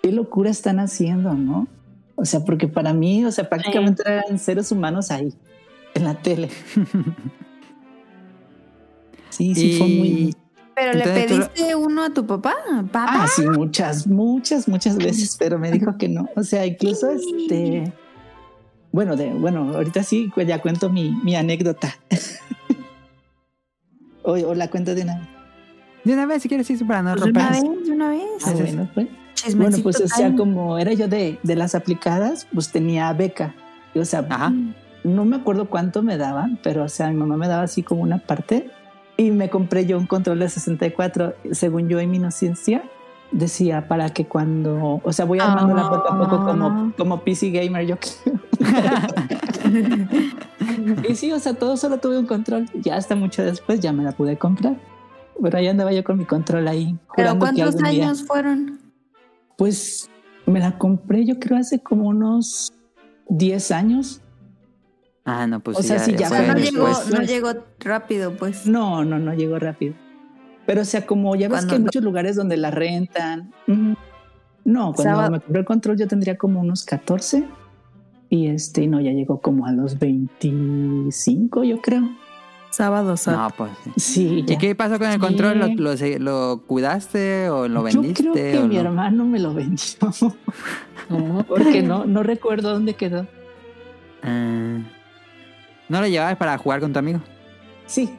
qué locura están haciendo, ¿no? O sea, porque para mí, o sea, prácticamente eran seres humanos ahí, en la tele. Sí, sí, fue muy... ¿Pero le Entonces, tú lo- pediste uno a tu papá? ¿Papá? Ah, sí, muchas, muchas, muchas veces, pero me dijo que no. O sea, incluso este. Bueno, de, bueno, ahorita sí, pues ya cuento mi, mi anécdota. o, o la cuento de una vez. De una vez, si quieres, sí, para no Pues de una romper. vez, de una vez. Ah, bueno, pues. Bueno, pues o sea, como era yo de, de las aplicadas, pues tenía beca. Y, o sea, Ajá. no me acuerdo cuánto me daban, pero o sea, mi mamá me daba así como una parte y me compré yo un control de 64, según yo en mi inocencia, decía para que cuando, o sea, voy armándola poco a poco Ah. como, como PC gamer, yo creo. y sí, o sea, todo solo tuve un control, ya hasta mucho después ya me la pude comprar. Pero ahí andaba yo con mi control ahí. ¿Pero cuántos algún día- años fueron? Pues me la compré yo creo hace como unos 10 años. Ah, no, pues O sí, sea, sí, ya O fue sea, no llegó, no llegó rápido, pues. No, no, no llegó rápido. Pero o sea, como ya ves Cuando que hay lo- muchos lugares donde la rentan. Ujú. No, cuando Sábado. me compré el control yo tendría como unos 14 y este no, ya llegó como a los 25, yo creo. Sábado, No, pues sí. Sí. ¿Y ya. qué pasó con el Sí. control? ¿Lo, lo, lo cuidaste o lo Yo vendiste? creo que o mi no? hermano me lo vendió. Porque no, no recuerdo dónde quedó. Ah. ¿No lo llevabas para jugar con tu amigo? Sí,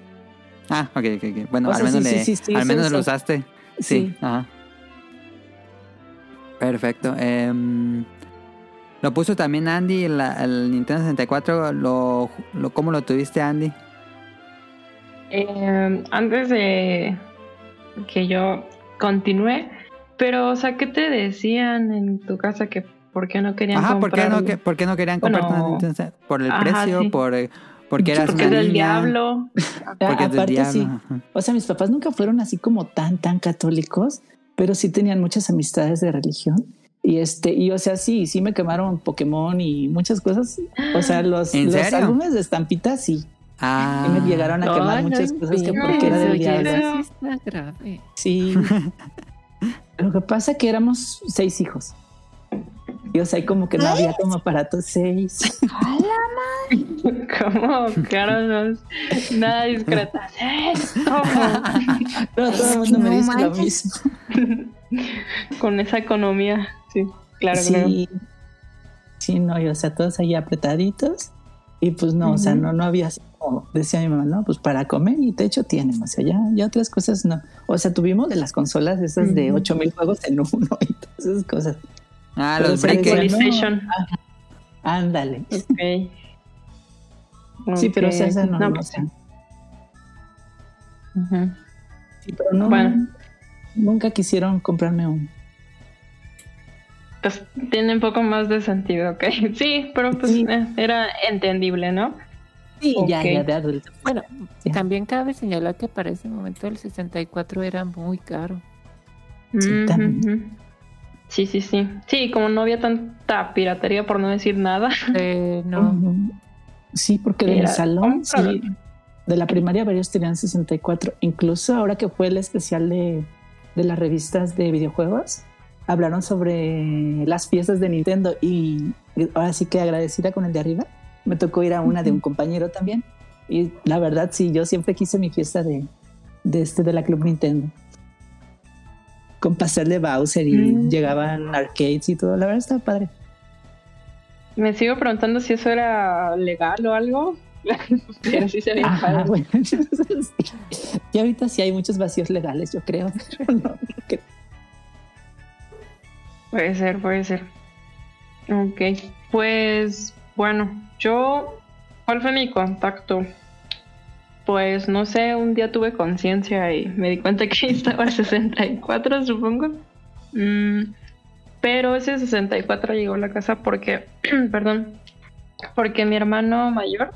Ah, ok, ok, ok. Bueno, O al sea, menos, sí, le- sí, sí, sí, al menos lo usaste. Sí. sí. Ajá. Perfecto. Em, lo puso también Andy, el, el Nintendo 64. Lo, lo, ¿Cómo lo tuviste, Andy? Eh, antes de que yo continúe, pero, o sea, ¿qué te decían en tu casa que por qué no querían Ajá, ¿por qué, no, por qué no querían Bueno, comprarte una Nintendo 64? ¿Por el ajá, precio? sí. ¿Por, eh, ¿Porque eras Porque una del niña? diablo. Porque es del Aparte, diablo. sí. O sea, mis papás nunca fueron así como tan, tan católicos, pero sí tenían muchas amistades de religión. Y este, y o sea, sí, sí me quemaron Pokémon y muchas cosas. O sea, los, ¿En los álbumes de estampitas, sí. Ah, Y me llegaron a quemar Ay, no muchas cosas que porque era del diablo. Sí. Lo que pasa es que éramos seis hijos. Y o sea, y como que no había como aparatos seis. ¿Cómo? Claro, no es nada discreta. ¿Cómo? No, todo el mundo me No dice lo manches. mismo. Con esa economía, sí, claro, claro. sí, sí, no, y, o sea, todos ahí apretaditos. Y pues no, o sea, no, no había, así como decía mi mamá, no, pues para comer y techo tienen, o sea, ya, ya otras cosas no. O sea, tuvimos de las consolas esas de Ujú. 8000 juegos en uno y todas esas cosas. Ah, los briques. no, ándale. Ok. Sí, pero esa no, pues, sé. ujú. Sí, pero no, Bueno. nunca quisieron comprarme un. Pues tiene un poco más de sentido, ok. Sí, pero pues Sí. eh, era entendible, ¿no? Sí, ya, ya de adulto. Bueno, Sí. también cabe señalar que para ese momento el 64 era muy caro. Sí, también. Sí, sí, sí. Sí, como no había tanta piratería, por no decir nada. Eh, no. Sí, porque de mi Era salón, sí, de la primaria varios tenían 64. Incluso ahora que fue el especial de, de las revistas de videojuegos, hablaron sobre las fiestas de Nintendo y ahora sí que agradecida con el de arriba. Me tocó ir a una de un compañero también. Y la verdad, sí, yo siempre quise mi fiesta de, de este de la Club Nintendo. Con pastel de Bowser y Mm. llegaban arcades y todo. La verdad estaba padre. Me sigo preguntando si eso era legal o algo. Pero sí se veía Ajá, padre. bueno, sí. Y ahorita sí hay muchos vacíos legales, yo creo. pero no, no creo. Puede ser, puede ser. Ok, pues bueno, yo, ¿cuál fue mi contacto? Pues no sé, un día tuve conciencia y me di cuenta que estaba el 64, supongo. Mm, pero ese 64 llegó a la casa porque, perdón, porque mi hermano mayor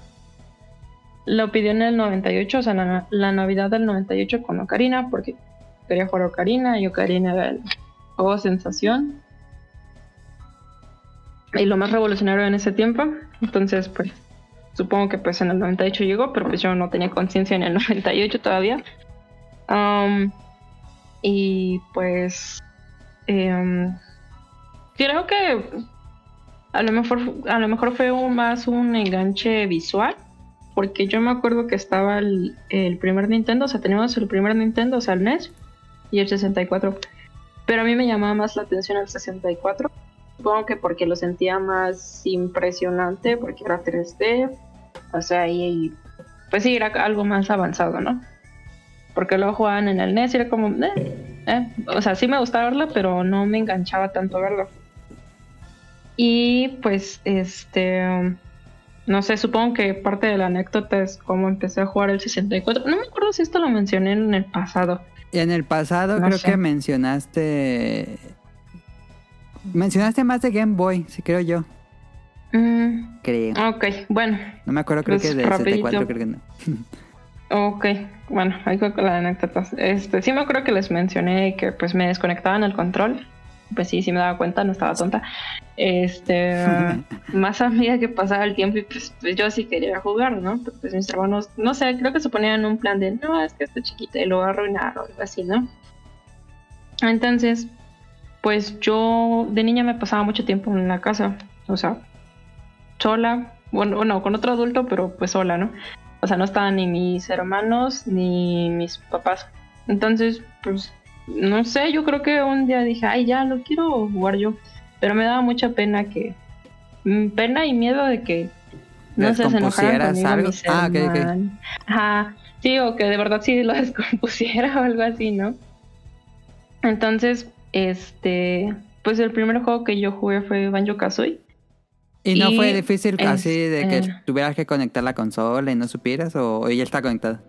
lo pidió en el 98, o sea, la, la Navidad del 98 con Ocarina, porque quería jugar Ocarina y Ocarina era el juego sensación y lo más revolucionario en ese tiempo. Entonces, pues, supongo que pues en el 98 llegó, pero pues yo no tenía conciencia en el 98 todavía. Am, y pues, em, creo que a lo mejor, a lo mejor fue un- más un enganche visual. Porque yo me acuerdo que estaba el, el primer Nintendo, o sea, teníamos el primer Nintendo, o sea, el NES y el 64. Pero a mí me llamaba más la atención el 64. Supongo que porque lo sentía más impresionante, porque era 3D. O sea, y, pues sí, era algo más avanzado, ¿no? Porque luego jugaban en el NES y era como, eh, eh. O sea, sí me gustaba verlo, pero no me enganchaba tanto verlo. Y pues, este. No sé, supongo que parte de la anécdota es cómo empecé a jugar el 64. No me acuerdo si esto lo mencioné en el pasado. Y en el pasado No creo sé. que mencionaste... Mencionaste más de Game Boy, sí creo yo. Mm, Creo. ok, bueno. No me acuerdo, creo pues, que 64 rapidito. creo que no. Ok, bueno, ahí fue con la anécdota. Este, sí me acuerdo que les mencioné que pues me desconectaban el control. Pues sí, sí me daba cuenta, no estaba tonta. Este, más a medida que pasaba el tiempo y pues, pues, yo sí quería jugar, ¿no? Pero, Pues mis hermanos, no sé, creo que se ponían un plan de, no, es que está chiquita y lo va a arruinar o algo así, ¿no? Entonces, pues yo de niña me pasaba mucho tiempo en la casa, o sea, sola, bueno, bueno, con otro adulto, pero pues sola, ¿no? O sea, no estaban ni mis hermanos ni mis papás. Entonces, pues, no sé, yo creo que un día dije, ay, ya, lo quiero jugar yo. Pero me daba mucha pena que... mm, Pena y miedo de que no se enojaran ¿Descompusieras conmigo algo? mis Ah, ok, ok. hermanos. Ajá, sí, o que de verdad sí lo descompusiera o algo así, ¿no? Entonces, este... Pues el primer juego que yo jugué fue Banjo Kazooie. ¿Y no Y fue difícil es- así de que eh. tuvieras que conectar la consola y no supieras o ya está conectada?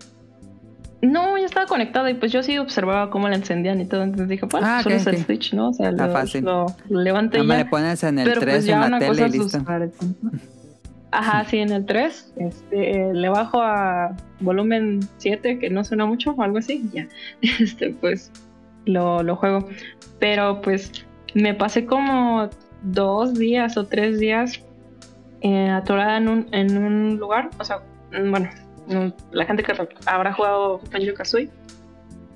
No, ya estaba conectado y pues yo sí observaba cómo la encendían y todo. Entonces dije, pues Ah, solo ok, es el switch, ¿no? O sea, Está lo, fácil. lo, Nada más ya. le pones en el Pero 3 pues ya en la una tele cosa y listo. Ajá, sí, en el 3. Este, le bajo a volumen 7, que no suena mucho o algo así. Ya, este, pues lo, lo juego. Pero pues me pasé como dos días o tres días eh, atorada en un, en un lugar. O sea, mm, bueno, no- la gente que habrá jugado Banjo Kazooie,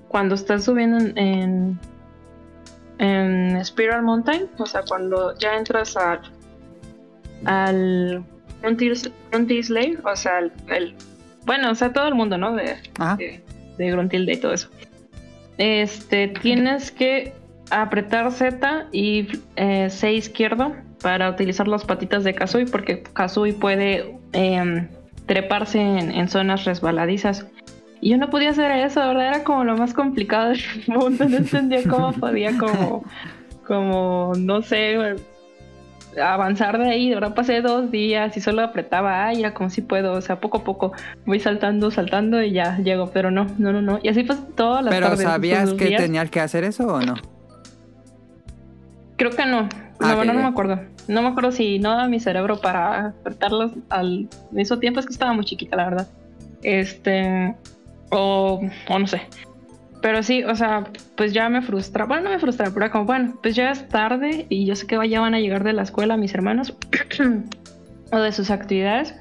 cuando estás subiendo en, en, en Spiral Mountain, o sea, cuando ya entras a, al Frontier, Frontier Slayer, o sea, el, el- bueno, o sea, todo el mundo, ¿no? De, Ajá. de, de Gruntilde y todo eso. Este, tienes que apretar Z y eh, C izquierdo para utilizar las patitas de Kazooie porque Kazooie puede em, treparse en, en zonas resbaladizas. Y yo no podía hacer eso, ¿verdad? Era como lo más complicado del mundo. No entendía cómo podía como, como, no sé, avanzar de ahí. Ahora pasé dos días y solo apretaba, ay, era como si puedo. O sea, poco a poco voy saltando, saltando y ya llego. Pero no, no, no, no. Y así pues todas las ¿Pero tardes. sabías que días. tenías que hacer eso o no? Creo que no. Ah, no ya. me acuerdo. No me acuerdo si no daba mi cerebro para apretarlos al mismo tiempo. Es que estaba muy chiquita, la verdad. Este. O, o no sé. Pero sí, o sea, pues ya me frustra. Bueno, no me frustra, pero como, bueno, pues ya es tarde y yo sé que ya van a llegar de la escuela mis hermanos o de sus actividades.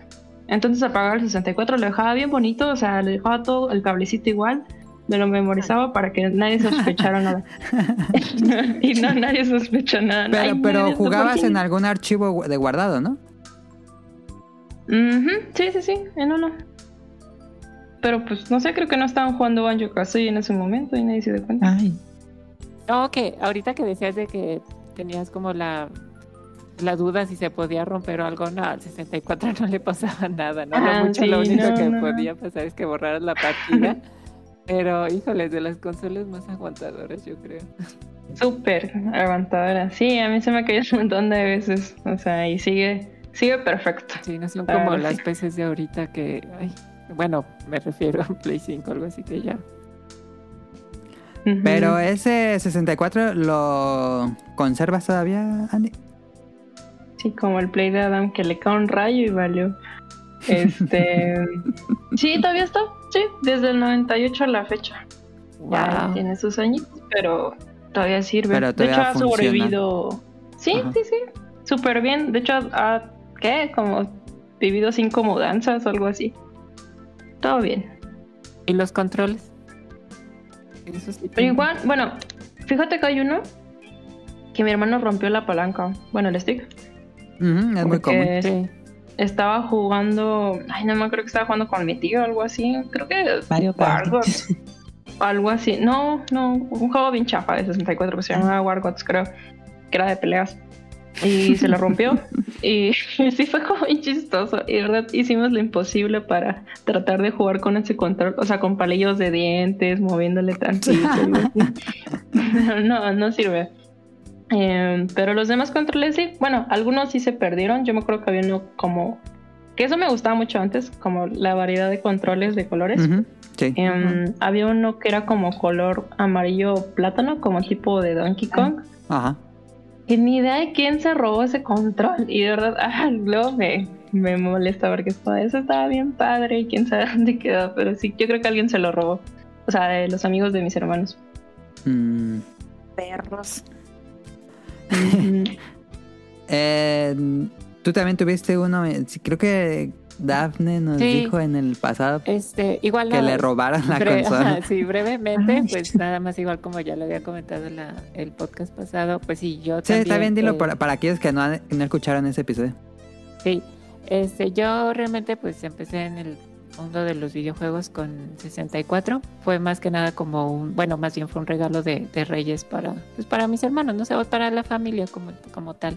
Entonces apagaba el 64, lo dejaba bien bonito, o sea, le dejaba todo el cablecito igual, me lo memorizaba para que nadie sospechara nada. y no, nadie sospechó nada. Pero, Ay, pero jugabas en algún archivo de guardado, ¿no? Ujú, Sí, sí, sí, en uno. Pero pues no sé, creo que no estaban jugando Banjo Kazooie en ese momento y nadie se dio cuenta. Ay, No, que ahorita que decías de que tenías como la, la duda si se podía romper o algo, no, al 64 no le pasaba nada, ¿no? Ah, lo mucho, sí, lo único no, que no. podía pasar es que borraras la partida. Pero, híjoles, de las consolas más aguantadoras, yo creo. Súper aguantadora. Sí, a mí se me cayó un montón de veces. O sea, y sigue, sigue perfecto. Sí, no son como sí. las peces de ahorita que, ay, bueno, me refiero a Play 5 algo así que ya. Ujú. Pero ese 64 lo conservas todavía, Andy. Sí, como el play de Adam que le cae un rayo y valió. Este. sí, todavía está. Sí, desde el 98 a la fecha. Ya tiene sus años, pero todavía sirve. Pero de hecho, ha sobrevivido. Sí, Ajá. sí, sí. Súper bien. De hecho, ha. ¿Qué? Como vivido cinco mudanzas o algo así. Todo bien. ¿Y los controles? Eso sí Pero igual, bueno, fíjate que hay uno que mi hermano rompió la palanca. Bueno, el stick. Es muy común. Sí. Estaba jugando. Ay, no me acuerdo que estaba jugando con mi tío o algo así. Creo que. Mario Party. Algo así. No, no. Un juego bien chafa de 64 que se llamaba Wargots, creo. Que era de peleas. Y se lo rompió. y sí fue como bien chistoso. Y de verdad hicimos lo imposible para tratar de jugar con ese control. O sea, con palillos de dientes, moviéndole tantito. no, no sirve. Eh, pero los demás controles sí, bueno, algunos sí se perdieron. Yo me acuerdo que había uno como. Que eso me gustaba mucho antes, como la variedad de controles de colores. Sí. Em, Había uno que era como color amarillo plátano, como tipo de Donkey Kong. Ajá. Y ni idea de quién se robó ese control. Y de verdad, ah, luego me, me molesta porque esto- eso estaba bien padre y quién sabe dónde quedó. Pero sí, yo creo que alguien se lo robó. O sea, de los amigos de mis hermanos. Mm. Perros. Eh, Tú también tuviste uno, eh, sí, creo que Daphne nos Sí. dijo en el pasado Este, igual que le robaron la consola. ajá, sí, brevemente, Ay. pues nada más igual como ya lo había comentado la, el podcast pasado, pues sí, yo Sí, también. está bien, dilo eh, para, para aquellos que no, han- que no escucharon ese episodio. Sí, este, yo realmente pues empecé en el mundo de los videojuegos con 64. Fue más que nada como un, bueno, más bien fue un regalo de, de Reyes para, pues para mis hermanos, no sé, o para la familia como, como tal.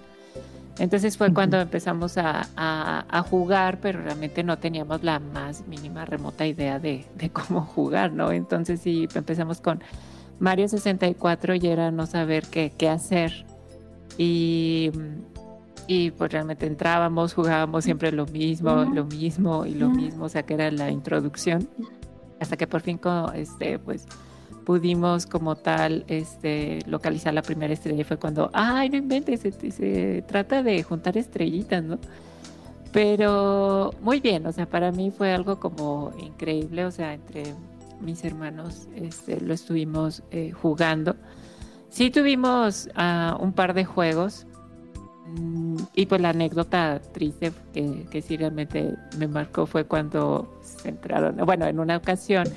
Entonces fue cuando empezamos a, a- a jugar, pero realmente no teníamos la más mínima remota idea de, de cómo jugar, ¿no? Entonces sí, empezamos con Mario 64 y era no saber qué, qué hacer. Y, y pues realmente entrábamos, jugábamos siempre lo mismo, lo mismo y lo mismo, o sea que era la introducción. Hasta que por fin este, pues pudimos como tal este, localizar la primera estrella y fue cuando, ay, no inventes, se, se trata de juntar estrellitas, ¿no? Pero muy bien, o sea, para mí fue algo como increíble, o sea, entre mis hermanos este, lo estuvimos eh, jugando. Sí tuvimos ah, un par de juegos y pues la anécdota triste que, que sí realmente me marcó fue cuando se entraron, bueno, en una ocasión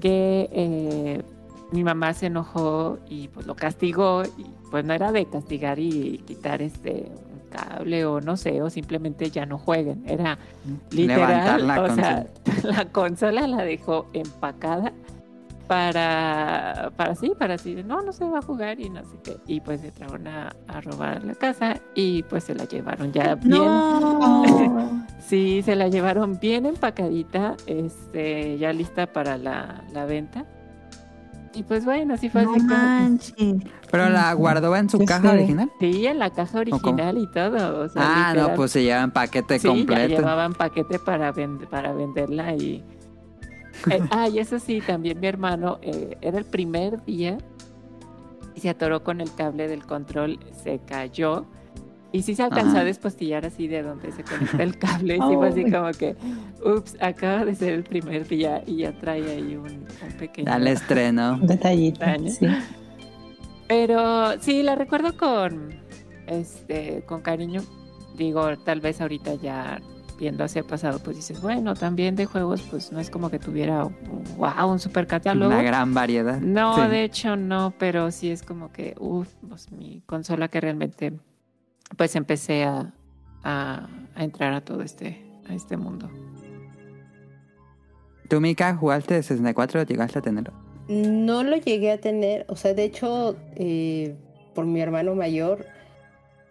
que eh, mi mamá se enojó y pues lo castigó y pues no era de castigar y quitar este un cable o no sé o simplemente ya no jueguen era Levantar literal la o sea la consola la dejó empacada para, para sí, para así, de, no, no se va a jugar y no sé qué. Y pues entraron a, a robar la casa y pues se la llevaron ya bien. No. Sí, se la llevaron bien empacadita, este, ya lista para la, la venta. Y pues bueno, así fue No así como- manches. Pero la guardó en su Qué caja feo. original. Sí, en la caja original y todo. o sea, Ah, no, literal. pues se llevan paquete Sí, ya completo. llevaban paquete para, vend- para venderla y... Eh, ah, y eso sí, también mi hermano, eh, era el primer día y se atoró con el cable del control, se cayó y sí se alcanzó Ajá. a despostillar así de donde se conecta el cable. Y sí fue así como que, ups, acaba de ser el primer día y ya trae ahí un, un pequeño... Ya le estrenó. Un detallito. Sí. Pero sí, la recuerdo con este con cariño. Digo, tal vez ahorita ya viendo hacia el pasado, pues dices, bueno, también de juegos, pues no es como que tuviera wow, un super catálogo. Una gran variedad. No, Sí. de hecho no, pero sí es como que, uff, pues mi consola que realmente, pues empecé a, a, a entrar a todo este, a este mundo. ¿Tú, Mika, jugaste de 64 o llegaste a tenerlo? No lo llegué a tener, o sea, de hecho, eh, por mi hermano mayor,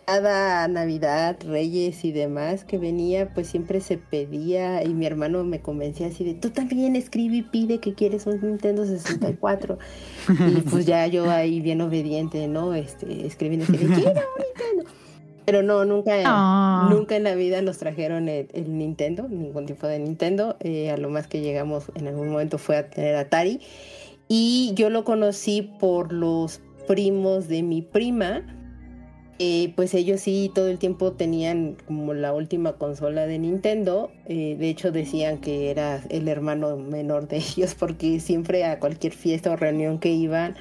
cada Navidad, Reyes y demás que venía, pues siempre se pedía y mi hermano me convencía así de, tú también escribe y pide que quieres un Nintendo 64. y pues ya yo ahí bien obediente, ¿no? Este, escribiendo de, quiero un Nintendo. Pero no, nunca, Ah. nunca en la vida nos trajeron el, el Nintendo, ningún tipo de Nintendo. Eh, a lo más que llegamos en algún momento fue a tener Atari. Y yo lo conocí por los primos de mi prima. Eh, pues ellos sí todo el tiempo tenían como la última consola de Nintendo. Eh, de hecho decían que era el hermano menor de ellos porque siempre a cualquier fiesta o reunión que iban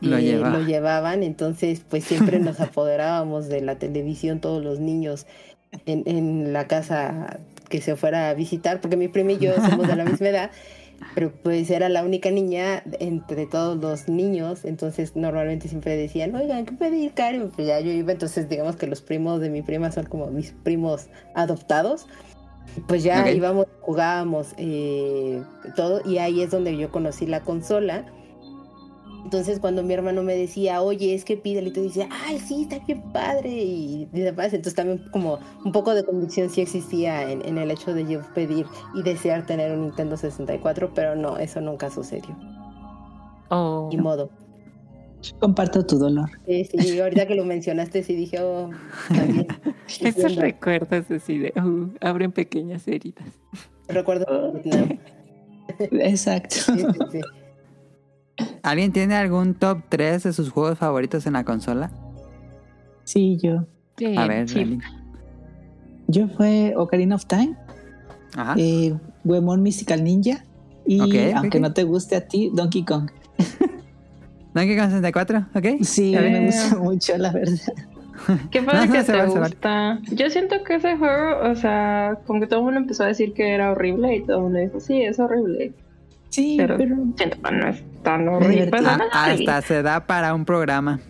Lo eh, lo llevaban. Entonces pues siempre nos apoderábamos de la televisión todos los niños en, en la casa que se fuera a visitar porque mi prima y yo somos de la misma edad pero pues era la única niña entre todos los niños, entonces normalmente siempre decían, oigan, ¿qué puede ir Karen? Pues ya yo iba, entonces digamos que los primos de mi prima son como mis primos adoptados. Pues ya íbamos, jugábamos eh, todo y ahí es donde yo conocí la consola. Entonces cuando mi hermano me decía, oye, es que pídele, y tú dices, ay, sí, está bien padre, y, y demás, entonces también como un poco de convicción sí existía en, en el hecho de yo pedir y desear tener un Nintendo 64, pero no, eso nunca sucedió. Oh, Ni modo. Comparto tu dolor. Sí, sí, ahorita que lo mencionaste, sí dije, oh, también. esos recuerdos así de, uh, abren pequeñas heridas. Recuerdo. Exacto. Sí, sí, sí. ¿Alguien tiene algún top 3 de sus juegos favoritos en la consola? Sí, yo. Sí, A ver, sí. Yo fue Ocarina of Time, Ajá. eh, Wemon Mystical Ninja y, aunque no te guste a ti, Donkey Kong. Donkey Kong 64, ¿ok? Sí, A me gusta mucho, la verdad. Qué padre No, que se te se gusta. Yo siento que ese juego, o sea, como que todo el mundo empezó a decir que era horrible y todo el mundo dijo, sí, es horrible. Sí, Pero- pero, Siento que no es tan horrible. Pues, no, Ah, no hasta se da para un programa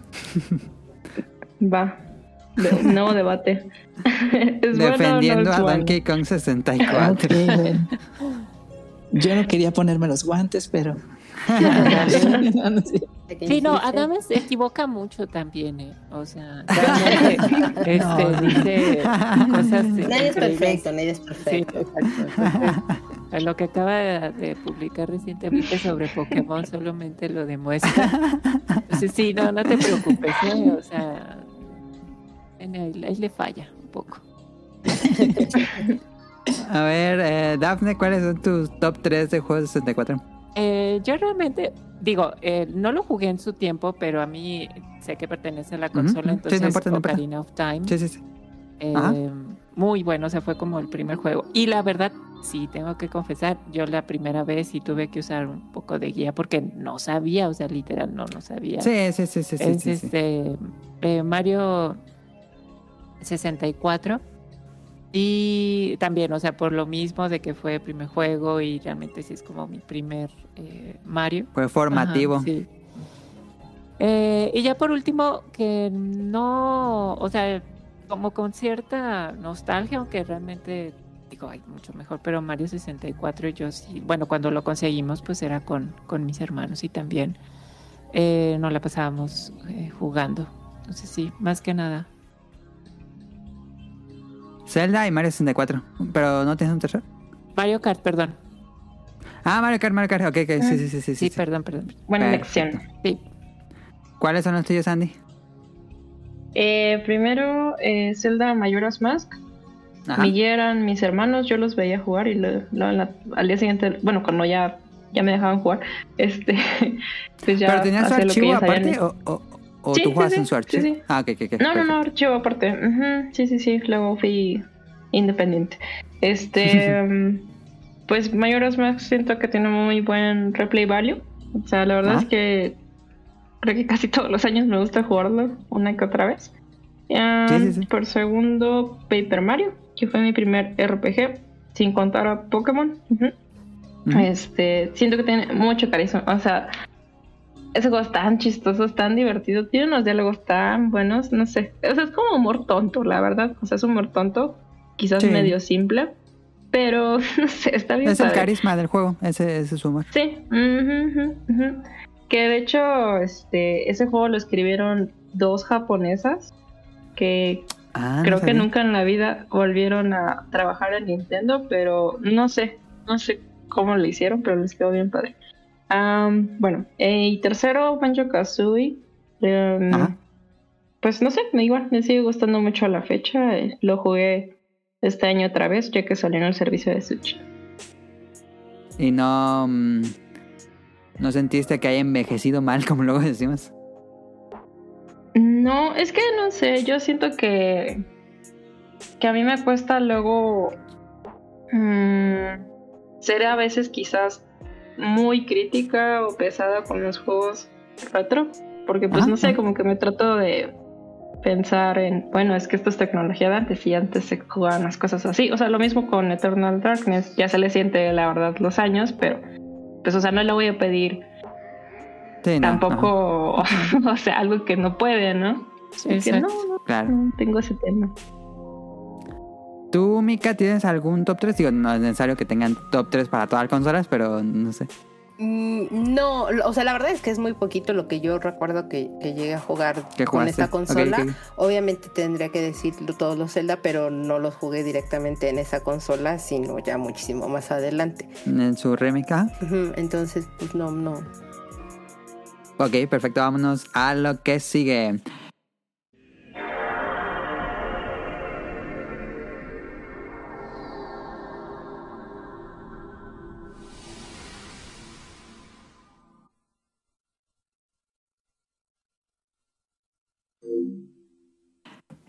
Va. De- nuevo debate. ¿Es bueno o no defendiendo es a bueno? Donkey Kong 64. Ok, bueno. Yo no quería ponerme los guantes, pero. No, no. Sí, no, Adam se equivoca mucho también, ¿eh? O sea, realmente este, No. dice cosas Nadie es perfecto, nadie es Sí, perfecto. Lo que acaba de, publicar recientemente sobre Pokémon solamente lo demuestra. Entonces, sí, no, no te preocupes, ¿eh? O sea, en ahí, ahí le falla un poco. A ver, eh, Daphne, ¿cuáles son tus top 3 de juegos de 64? Eh, yo realmente, digo, eh, no lo jugué en su tiempo, pero a mí sé que pertenece a la consola, sí, no entonces importa, no importa. Ocarina of Time. Sí, sí, sí. Eh. Muy bueno, o sea, fue como el primer juego. Y la verdad, sí, tengo que confesar, yo la primera vez sí tuve que usar un poco de guía porque no sabía, o sea, literal, no, no sabía. Sí, sí, sí, sí, sí, es sí, sí. este eh, Mario 64. Y también, o sea, por lo mismo de que fue el primer juego y realmente sí es como mi primer eh, Mario. Fue formativo. Ajá, sí. Eh, y ya por último, que no, o sea, como con cierta nostalgia, aunque realmente digo, ay, mucho mejor, pero Mario 64 yo sí, bueno, cuando lo conseguimos pues era con, con mis hermanos y también eh, nos la pasábamos eh, jugando. Entonces sí, más que nada. Zelda y Mario 64. Pero no tienes un tercero. Mario Kart, perdón. Ah, Mario Kart, Mario Kart. Ok, ok. Sí, sí, sí. Sí, Sí, sí, sí. perdón, perdón. Buena elección. Sí. ¿Cuáles son los tuyos, Andy? Eh, primero, eh, Zelda Majora's Mask. Ajá. Mi eran mis hermanos, yo los veía jugar y lo- lo- la- al día siguiente, bueno, cuando ya, ya me dejaban jugar, este, pues ya ¿Pero tenías su hacía lo que archivo aparte o, o, o Sí, tú juegas sí, en su archivo? sí. Ah, ok, ok, ok. No, no, no, archivo aparte. Sí, sí, sí. Luego fui independiente. Este, mm, pues Majora's Mask siento que tiene muy buen replay value. O sea, la verdad Ajá. es que creo que casi todos los años me gusta jugarlo una que otra vez. Ah, Sí, sí, sí. Por segundo, Paper Mario, que fue mi primer RPG, sin contar a Pokémon. Ujú. Ujú. Este, siento que tiene mucho carisma. O sea, ese juego es tan chistoso, es tan divertido, tiene unos diálogos tan buenos, no sé. O sea, es como humor tonto, la verdad. O sea, es humor tonto, quizás medio simple, pero no sé, está bien. Es el padre. carisma del juego, ese, ese es su humor. Sí. ujú, ujú. Que de hecho, este, ese juego lo escribieron dos japonesas que Ah, no Creo que nunca en la vida volvieron a trabajar en Nintendo, pero no sé, no sé cómo lo hicieron, pero les quedó bien padre. Bueno, eh, y tercero, Banjo Kazooie. Em, pues no sé, me igual, me sigue gustando mucho a la fecha. eh, lo jugué este año otra vez, ya que salió en el servicio de Switch. Y no. mm, ¿No sentiste que haya envejecido mal, como luego decimos? No, es que no sé, yo siento que que a mí me cuesta luego mm, ser a veces quizás muy crítica o pesada con los juegos retro, porque pues Ajá, no sé, como que me trato de pensar en, bueno, es que esto es tecnología de antes y antes se jugaban las cosas así, o sea, lo mismo con Eternal Darkness, ya se le siente la verdad los años, pero pues o sea, no le voy a pedir Sí, no. tampoco, o sea, algo que no puede, ¿no? Sí, no, no, Claro. no tengo ese tema. ¿Tú, Mika, tienes algún top 3? Digo, no es necesario que tengan top 3 para todas las consolas, pero no sé. Mm, No, o sea, la verdad es que es muy poquito lo que yo recuerdo que, que llegué a jugar ¿Qué con esta consola. Obviamente tendría que decir todos los Zelda, pero no los jugué directamente en esa consola, sino ya muchísimo más adelante. En su remake. Entonces, pues no, no. Ok, perfecto. Vámonos a lo que sigue.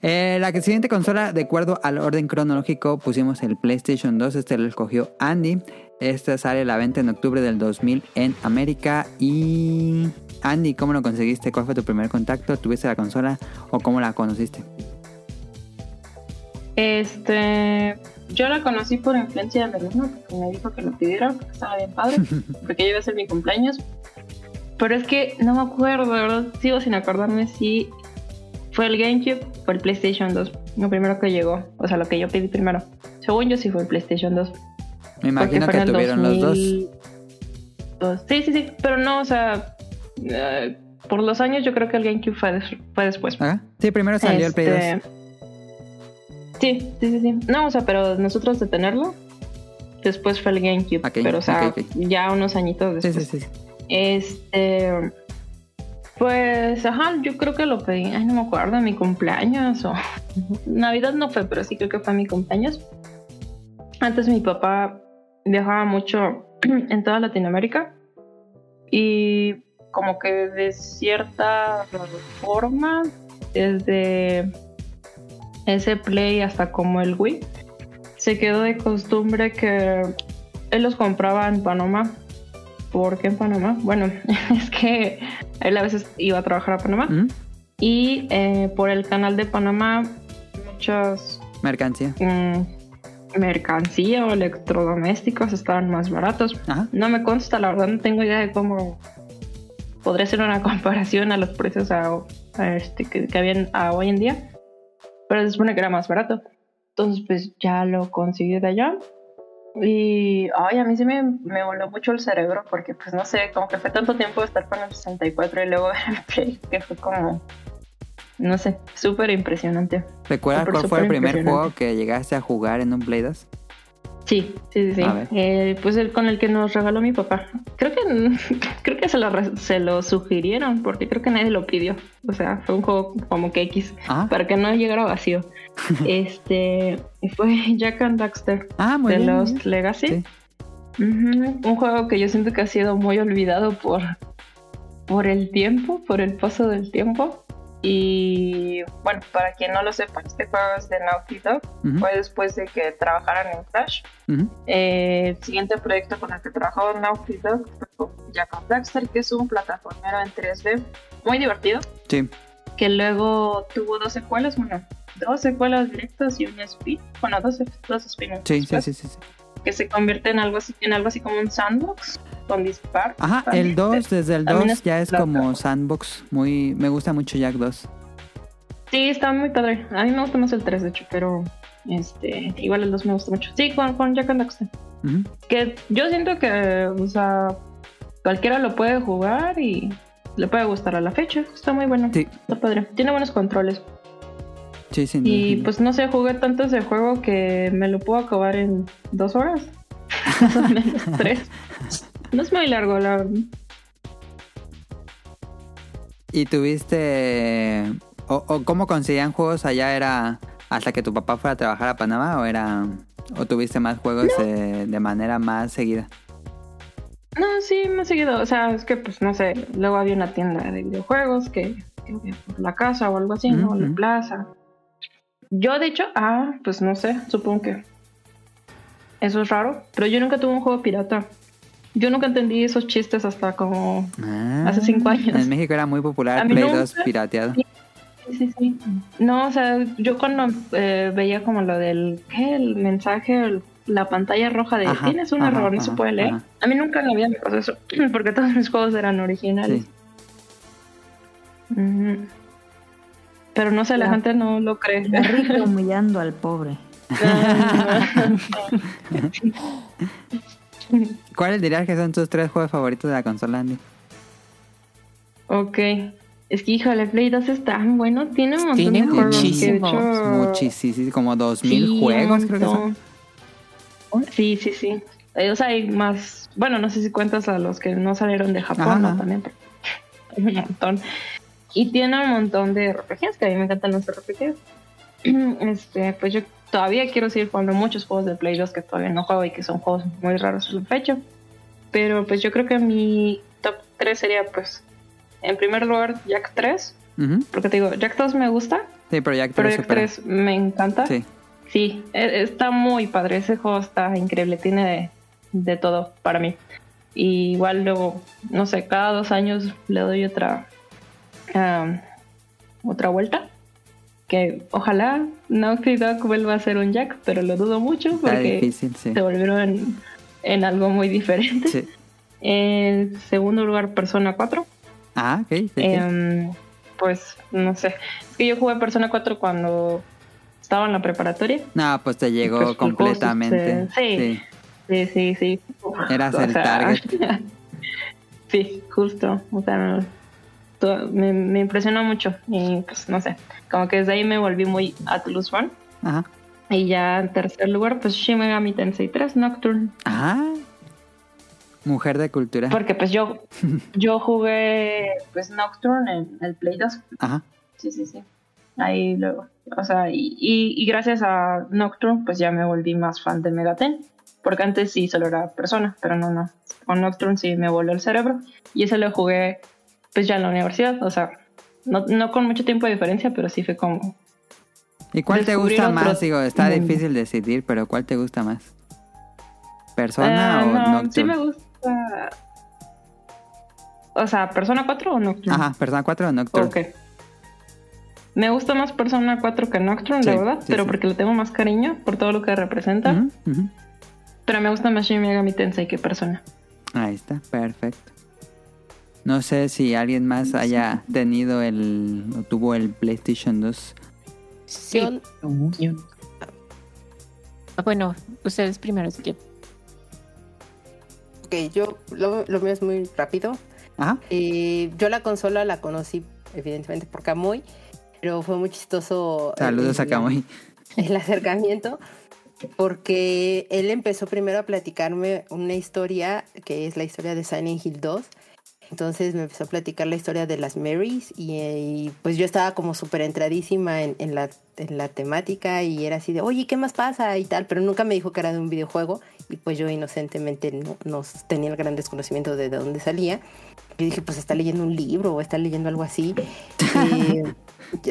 Eh, la siguiente consola, de acuerdo al orden cronológico, pusimos el PlayStation 2. Este lo escogió Andy. Esta sale a la venta en octubre del 2000 en América. Y Andy, ¿cómo lo conseguiste? ¿Cuál fue tu primer contacto? ¿Tuviste la consola o cómo la conociste? Este, yo la conocí por influencia de mi hermano, porque me dijo que lo pidiera, porque estaba bien padre, porque iba a ser mi cumpleaños. Pero es que no me acuerdo, de verdad, sigo sin acordarme si fue el GameCube o el PlayStation 2, lo primero que llegó, o sea, lo que yo pedí primero. Según yo sí fue el PlayStation 2. Me imagino que tuvieron los dos. 2002. Sí, sí, sí, pero no, o sea, eh, por los años yo creo que el GameCube fue, des- fue después. Ajá. Sí, primero salió el Play 2. Este, Sí, sí, sí, sí. No, o sea, pero nosotros de tenerlo, después fue el GameCube. Pero, o sea, ya unos añitos Sí, después. sí, sí. Este. Pues, ajá, yo creo que lo pedí. Ay, no me acuerdo, mi cumpleaños o. Navidad no fue, pero sí creo que fue mi cumpleaños. Antes mi papá viajaba mucho en toda Latinoamérica y como que de cierta forma, desde ese Play hasta como el Wii, se quedó de costumbre que él los compraba en Panamá. ¿Por qué en Panamá? Bueno, es que él a veces iba a trabajar a Panamá Ujú. y eh, por el canal de Panamá muchas Mercancía. mm, mercancía o electrodomésticos estaban más baratos. Ajá. No me consta, la verdad no tengo idea de cómo podría ser una comparación a los precios a, a este, que, que habían a hoy en día, pero se supone que era más barato. Entonces, pues ya lo conseguí de allá. Y, ay, a mí sí me, me voló mucho el cerebro porque, pues no sé, como que fue tanto tiempo de estar con el 64 y luego ver el Play, que fue como, no sé, súper impresionante. ¿Recuerdas Súper, cuál fue el primer juego que llegaste a jugar en un Play 2? Sí, sí, sí. Eh, pues el con el que nos regaló mi papá. Creo que creo que se lo, se lo sugirieron porque creo que nadie lo pidió. O sea, fue un juego como que X Ah, para que no llegara vacío. Este fue Jack and Daxter ah muy de bien. Lost bien. Legacy. Sí. Ujú, Un juego que yo siento que ha sido muy olvidado por, por el tiempo, por el paso del tiempo. Y bueno, para quien no lo sepa, este juego es de Naughty Dog. Ujú, Fue después de que trabajaran en Crash. ujú. Eh, el siguiente proyecto con el que trabajó Naughty Dog fue con Jack and Daxter, que es un plataformero en 3D muy divertido. Sí. Que luego tuvo dos secuelas, bueno, dos secuelas directas y un spin. Bueno, dos, dos spin Sí, sí, sí, sí, sí. que se convierte en algo así, en algo así como un sandbox con dispar. Ajá, el 2, desde el También 2 es ya es como sandbox. Muy, me gusta mucho Jack 2. Sí, está muy padre. A mí me gusta más el 3, de hecho, pero este igual el 2 me gusta mucho. Sí, con, con Jack and Daxter. Ujú. Que yo siento que, o sea, cualquiera lo puede jugar y le puede gustar a la fecha. Está muy bueno. Sí, Está padre. Tiene buenos controles. sí, sin Y pues no sé, jugué tanto ese juego que me lo puedo acabar en dos horas. Más o menos tres. No es muy largo, la verdad. ¿Y tuviste... O, o cómo conseguían juegos allá? ¿Era hasta que tu papá fuera a trabajar a Panamá o era... o tuviste más juegos eh, de manera más seguida? No, sí, me he seguido. O sea, es que, pues, no sé, luego había una tienda de videojuegos que, por la casa o algo así, ¿no? La plaza. Yo, de hecho, ah, pues no sé, supongo que eso es raro, pero yo nunca tuve un juego pirata. Yo nunca entendí esos chistes hasta como... Ah, Hace cinco años. En México era muy popular Play nunca- 2 pirateado. Sí, sí, sí. No, o sea, yo cuando eh, veía como lo del, ¿qué? El mensaje, el- la pantalla roja de Ajá, tienes un ajá, error, no se puede leer. ajá. A mí nunca en la vida me pasó eso, porque todos mis juegos eran originales. Sí. Pero no sé, la La- gente no lo cree. La rica humillando al pobre. ¿Cuáles dirías que son tus tres juegos favoritos de la consola, Andy? ok. Es que, híjole, Play 2 es tan bueno. Tiene un montón Tiene de juegos. que muchísimos, hecho, Muchísimos, como 2000 Sí, juegos creo que son. Sí, sí, sí. Eh, O sea, hay más. Bueno, no sé si cuentas a los que no salieron de Japón, Ajá, ¿no? También. pero hay un montón. Y tiene un montón de RPGs, que a mí me encantan los RPGs. Este, pues yo todavía quiero seguir jugando muchos juegos de Play 2 que todavía no juego y que son juegos muy raros a la fecha. Pero pues yo creo que mi top 3 sería, pues, en primer lugar, Jack 3. Ujú. Porque te digo, Jack 2 me gusta, Sí, pero Jack pero 3 Jack supera. 3 me encanta. Sí. Sí, e- está muy padre. Ese juego está increíble. Tiene de, de todo para mí. Y igual luego, no sé, cada dos años le doy otra am, otra vuelta. Que ojalá Naughty Dog vuelva a ser un Jack, pero lo dudo mucho porque difícil, sí. se volvieron en algo muy diferente. Sí. En segundo lugar, Persona 4. Ah, ok. Em, pues no sé. Es que yo jugué Persona 4 cuando estaba en la preparatoria. No, pues te llegó pues, completamente. se- sí. Sí, sí, sí. Eras O el sea, target. sí, justo. O sea, me, me impresionó mucho. Y pues no sé. Como que desde ahí me volví muy Atlus fan. Ajá. Y ya en tercer lugar, pues Shin Megami Tensei 3 Nocturne. Ah. Mujer de cultura. Porque pues yo, yo jugué pues Nocturne en el Play 2. Ajá. Sí, sí, sí. Ahí luego. O sea, y, y, y gracias a Nocturne, pues ya me volví más fan de Megaten. Porque antes sí solo era persona, pero no, no. Con Nocturne sí me voló el cerebro. Y ese lo jugué, pues ya en la universidad. O sea, no, no con mucho tiempo de diferencia, pero sí fue como. ¿Y cuál te gusta otro más? Digo, está difícil decidir, pero ¿cuál te gusta más? ¿Persona Ah, o no, Nocturne? sí me gusta. O sea, ¿Persona 4 o Nocturne? Ajá, Persona 4 o Nocturne. Ok. Me gusta más Persona 4 que Nocturne, Sí, la verdad, sí, pero sí. porque le tengo más cariño por todo lo que representa. Pero me gusta más Shin Megami Tensei que Persona. Ahí está, perfecto. No sé si alguien más haya tenido el o tuvo el PlayStation 2. Yo, Ah, Bueno, ustedes primero si quieren. Ok, yo lo, lo mío es muy rápido. Ajá. Eh, yo la consola la conocí evidentemente por Kamui, pero fue muy chistoso. Saludos el- a Kamui. El acercamiento, porque él empezó primero a platicarme una historia que es la historia de Silent Hill 2. Entonces me empezó a platicar la historia de las Marys y, y, pues yo estaba como súper entradísima en, en la, en la temática y era así de, oye, ¿qué más pasa? y tal, pero nunca me dijo que era de un videojuego y pues yo inocentemente no, no tenía el gran desconocimiento de, de dónde salía. Yo dije, pues está leyendo un libro o está leyendo algo así. Eh,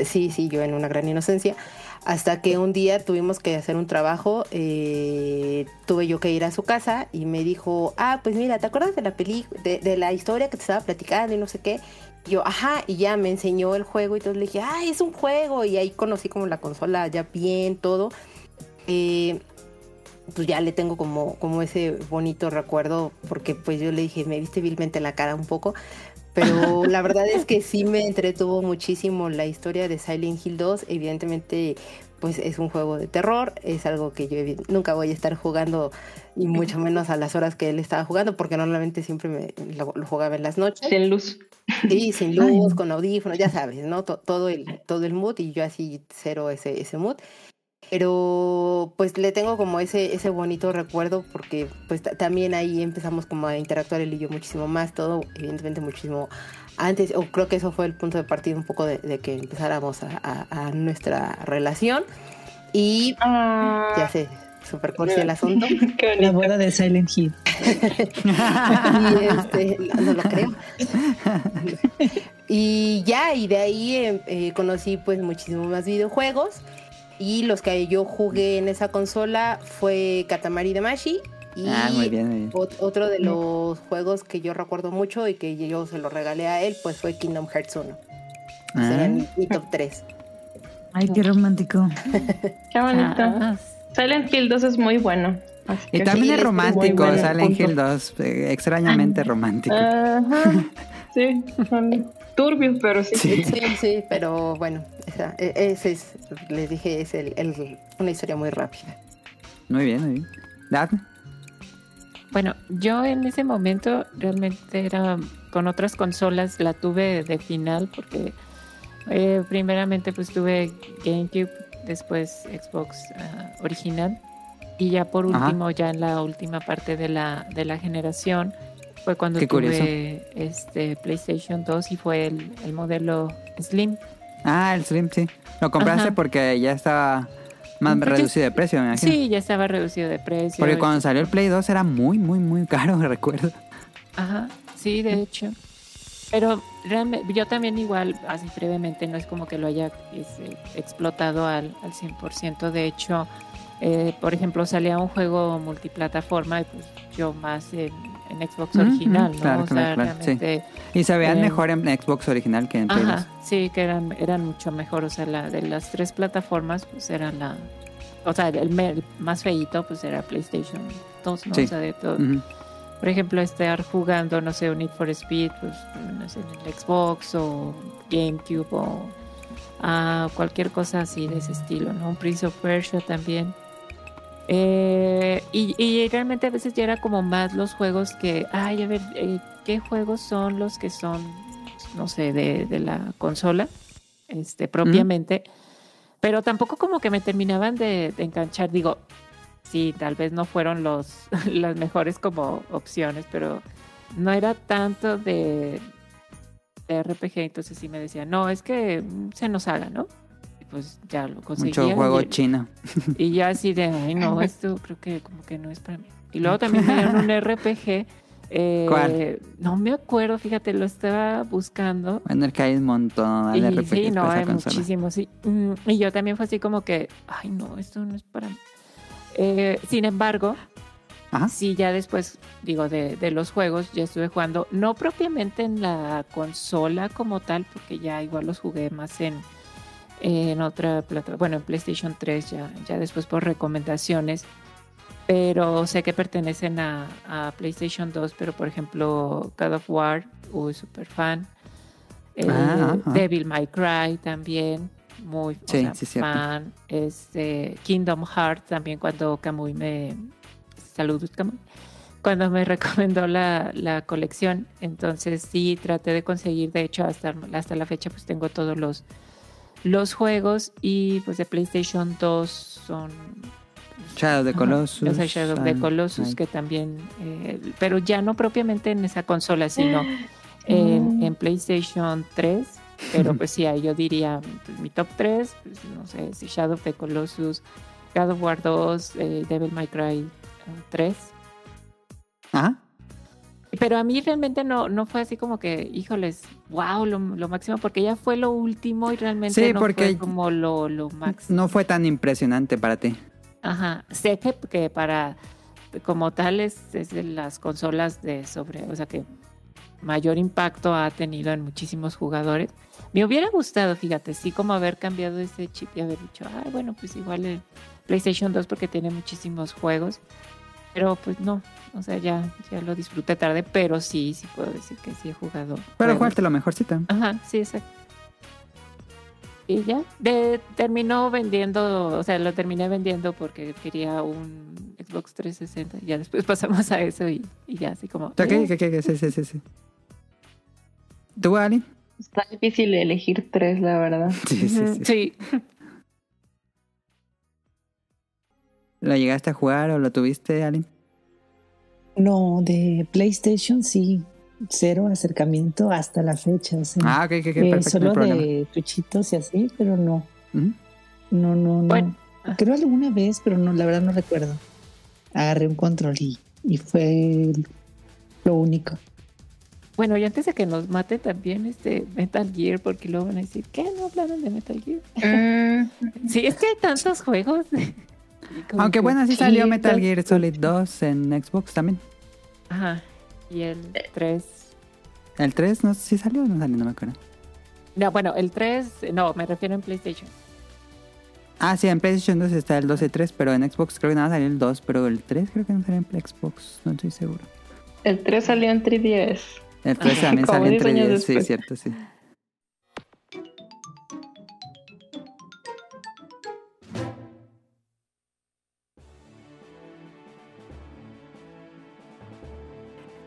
sí, sí, yo en una gran inocencia. Hasta que un día tuvimos que hacer un trabajo, eh, tuve yo que ir a su casa y me dijo, ah, pues mira, ¿te acuerdas de la de, de la historia que te estaba platicando y no sé qué? Y yo, ajá, y ya me enseñó el juego y entonces le dije, ah, es un juego. Y ahí conocí como la consola ya bien, todo. Eh, pues ya le tengo como, como ese bonito recuerdo, porque pues yo le dije, me viste vilmente la cara un poco, pero la verdad es que sí me entretuvo muchísimo la historia de Silent Hill 2. Evidentemente, pues es un juego de terror, es algo que yo nunca voy a estar jugando, y mucho menos a las horas que él estaba jugando, porque normalmente siempre me, lo, lo jugaba en las noches. Sin luz. Sí, sin luz, con audífonos, ya sabes, ¿no? To- todo, el, todo el mood y yo así cero ese, ese mood. Pero pues le tengo como ese, ese bonito recuerdo porque pues ta- también ahí empezamos como a interactuar él y yo muchísimo más, todo evidentemente muchísimo antes, o creo que eso fue el punto de partida un poco de, de que empezáramos a, a- a nuestra relación. Y Ah, ya sé, super cursi el asunto. La boda de Silent Hill. y este, no lo creo. y ya, y de ahí eh, eh, conocí pues muchísimos más videojuegos. Y los que yo jugué en esa consola fue Katamari Damacy. Y Ah, muy bien, muy bien. ot- otro de los juegos que yo recuerdo mucho y que yo se lo regalé a él, pues fue Kingdom Hearts 1. Será Ah, mi, mi top 3. Ay, qué romántico. Qué bonito. Ah, Silent Hill 2 es muy bueno. Y también sí, es romántico, bueno, Silent punto. Hill 2, eh, extrañamente romántico. Ajá. Sí, son turbios, pero sí. Sí. Sí, sí, pero bueno, esa- e- ese es, les dije, es el- el- una historia muy rápida. Muy bien, muy bien. Daphne. Bueno, yo en ese momento realmente era con otras consolas, la tuve de final porque eh, primeramente pues tuve GameCube, después Xbox ah, original y ya por Ajá. último, ya en la última parte de la, de la generación fue cuando Qué curioso. tuve este PlayStation 2 y fue el, el modelo Slim. Ah, el Slim, sí. Lo compraste Ajá. porque ya estaba más Porque- reducido de precio, me imagino. Sí, ya estaba reducido de precio. Porque y- cuando salió el Play 2 era muy, muy, muy caro, recuerdo. Ajá, sí, de hecho. Pero realmente, yo también igual, así brevemente, no es como que lo haya este, explotado al, al 100%. De hecho, eh, por ejemplo, salía un juego multiplataforma y pues yo más en, en Xbox original, ¿no? claro, o sea, claro, sí. realmente... Y se veían Eh, mejor en Xbox original que en Play 2. Ajá, sí, que eran, eran mucho mejor. O sea, la, de las tres plataformas, pues era la... O sea, el, más feíto, pues era PlayStation 2, ¿no? Sí. O sea, de todo. Por ejemplo, estar jugando, no sé, un Need for Speed, pues no sé, en el Xbox o GameCube o ah, cualquier cosa así de ese estilo, ¿no? Un Prince of Persia también. Eh, y, y realmente a veces ya era como más los juegos que, ay, a ver, eh, ¿qué juegos son los que son, no sé, de, de la consola, este, propiamente? Pero tampoco como que me terminaban de, de enganchar, digo, sí, tal vez no fueron los, las mejores como opciones, pero no era tanto de, de RPG, entonces sí me decía, no, es que se nos haga, ¿no? Pues ya lo conseguía. Mucho juego y, chino. y ya así de, ay, no, esto creo que como que no es para mí. Y luego también me dieron un RPG. eh, ¿Cuál? No me acuerdo, fíjate, lo estaba buscando. Bueno, el que hay un montón de RPGs sí, no, hay esa consola. muchísimo, sí. Mm, Y yo también fue así como que, ay, no, esto no es para mí. Eh, sin embargo, Ajá. sí, ya después, digo, de, de los juegos, ya estuve jugando, no propiamente en la consola como tal, porque ya igual los jugué más en, en otra plataforma, bueno, en PlayStation 3, ya, ya después por recomendaciones, pero sé que pertenecen a, a PlayStation 2, pero por ejemplo, God of War, uy, super fan. Eh, Ah. Devil May Cry también. muy o Sí, sea, sí, fan. Este, Kingdom Hearts también cuando Kamui me... Saludos, Kamui. Cuando me recomendó la, la colección. Entonces sí, traté de conseguir. De hecho, hasta, hasta la fecha pues tengo todos los, los juegos. Y pues de PlayStation 2 son Shadow de Ajá, Colossus. Sea, Shadow of the ah, Colossus, ay. que también, eh, pero ya no propiamente en esa consola, sino en, en PlayStation 3. Pero pues sí, yo diría pues, mi top 3, pues, no sé, si Shadow of the Colossus, God of War 2, eh, Devil May Cry eh, 3. Ajá. Pero a mí realmente no, no fue así como que, híjoles, wow, lo, lo máximo, porque ya fue lo último y realmente Sí, no porque- fue como lo, lo máximo. No fue tan impresionante para ti. Ajá, sé que, que para como tal es, es de las consolas de sobre, o sea que mayor impacto ha tenido en muchísimos jugadores. Me hubiera gustado, fíjate, sí como haber cambiado ese chip y haber dicho, ah, bueno, pues igual el PlayStation 2 porque tiene muchísimos juegos. Pero pues no, o sea, ya, ya lo disfruté tarde, pero sí, sí puedo decir que sí he jugado. Pero jugaste lo mejorcito. Ajá, sí, exacto. Y ya, de, terminó vendiendo, o sea, lo terminé vendiendo porque quería un Xbox 360. Ya después pasamos a eso y, y ya, así como. O sea, ¿qué, eh, qué, qué? Sí, sí, sí, sí. ¿Tú, Ali? Está difícil elegir tres, la verdad. Sí, sí, sí. sí. ¿Lo llegaste a jugar o lo tuviste, Ali? No, de PlayStation sí, cero acercamiento hasta la fecha. O sea, Ah, ok, ok, eh, perfecto. no solo de tuchitos y así, pero no, no, no, no. Bueno. Creo alguna vez, pero no, la verdad no recuerdo. Agarré un control y, y fue lo único. Bueno, y antes de que nos mate también este Metal Gear, porque luego van a decir, ¿qué? ¿No hablaron de Metal Gear? Mm, Sí, es que hay tantos juegos. Aunque que- bueno, sí salió Sí, Metal Gear Solid 2 en Xbox también. Ajá. Y el 3. El 3, no sé si salió o no salió, no me acuerdo. No, bueno, el 3, no, me refiero en PlayStation. Ah, sí, en PlayStation 2 está el 12.3, pero en Xbox creo que nada salió el 2, pero el 3 creo que no salió en Xbox, no estoy seguro. el 3 salió en 3DS. El 3 Ah, también salió en 10 años 3DS, sí, cierto, sí.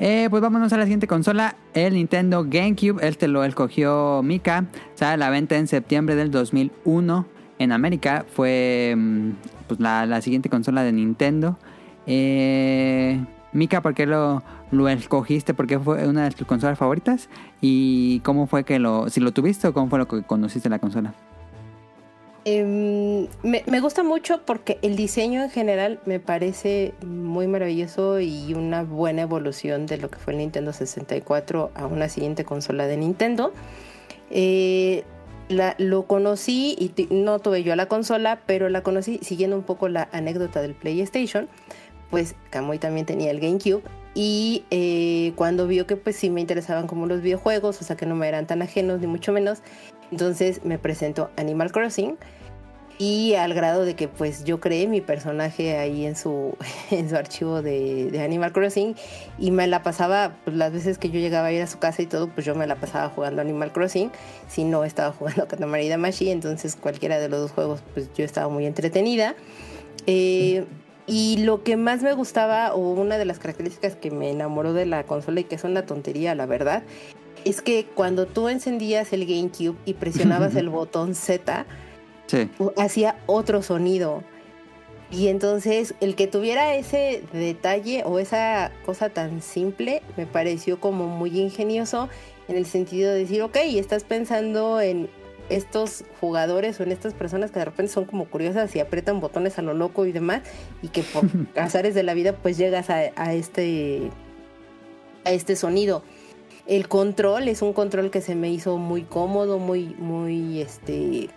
Eh, pues vámonos a la siguiente consola, el Nintendo GameCube. Este lo escogió Mika. Sale a la venta en septiembre del 2001 en América. Fue mm, pues, la, siguiente consola de Nintendo. Eh, Mika, ¿por qué lo, lo escogiste? ¿Por qué fue una de tus consolas favoritas? ¿Y cómo fue que lo... Si lo tuviste o cómo fue lo que conociste la consola? Em, me, gusta mucho porque el diseño en general me parece muy maravilloso y una buena evolución de lo que fue el Nintendo 64 a una siguiente consola de Nintendo. Eh, lo conocí y no tuve yo la consola, pero la conocí siguiendo un poco la anécdota del PlayStation. Pues Kamui también tenía el GameCube y eh, cuando vio que pues sí me interesaban como los videojuegos, o sea que no me eran tan ajenos ni mucho menos, entonces me presentó Animal Crossing y al grado de que pues yo creé mi personaje ahí en su, en su archivo de, de Animal Crossing y me la pasaba, pues las veces que yo llegaba a ir a su casa y todo, pues yo me la pasaba jugando Animal Crossing, si no estaba jugando Katamari Damacy, entonces cualquiera de los dos juegos pues yo estaba muy entretenida. Eh, y lo que más me gustaba, o una de las características que me enamoró de la consola y que es una tontería, la verdad, es que cuando tú encendías el GameCube y presionabas el botón Z, Sí. hacía otro sonido. Y entonces el que tuviera ese detalle o esa cosa tan simple me pareció como muy ingenioso en el sentido de decir, ok, estás pensando en estos jugadores o en estas personas que de repente son como curiosas y aprietan botones a lo loco y demás y que por azares de la vida pues llegas a, a este a este sonido. El control es un control que se me hizo muy cómodo, muy muy este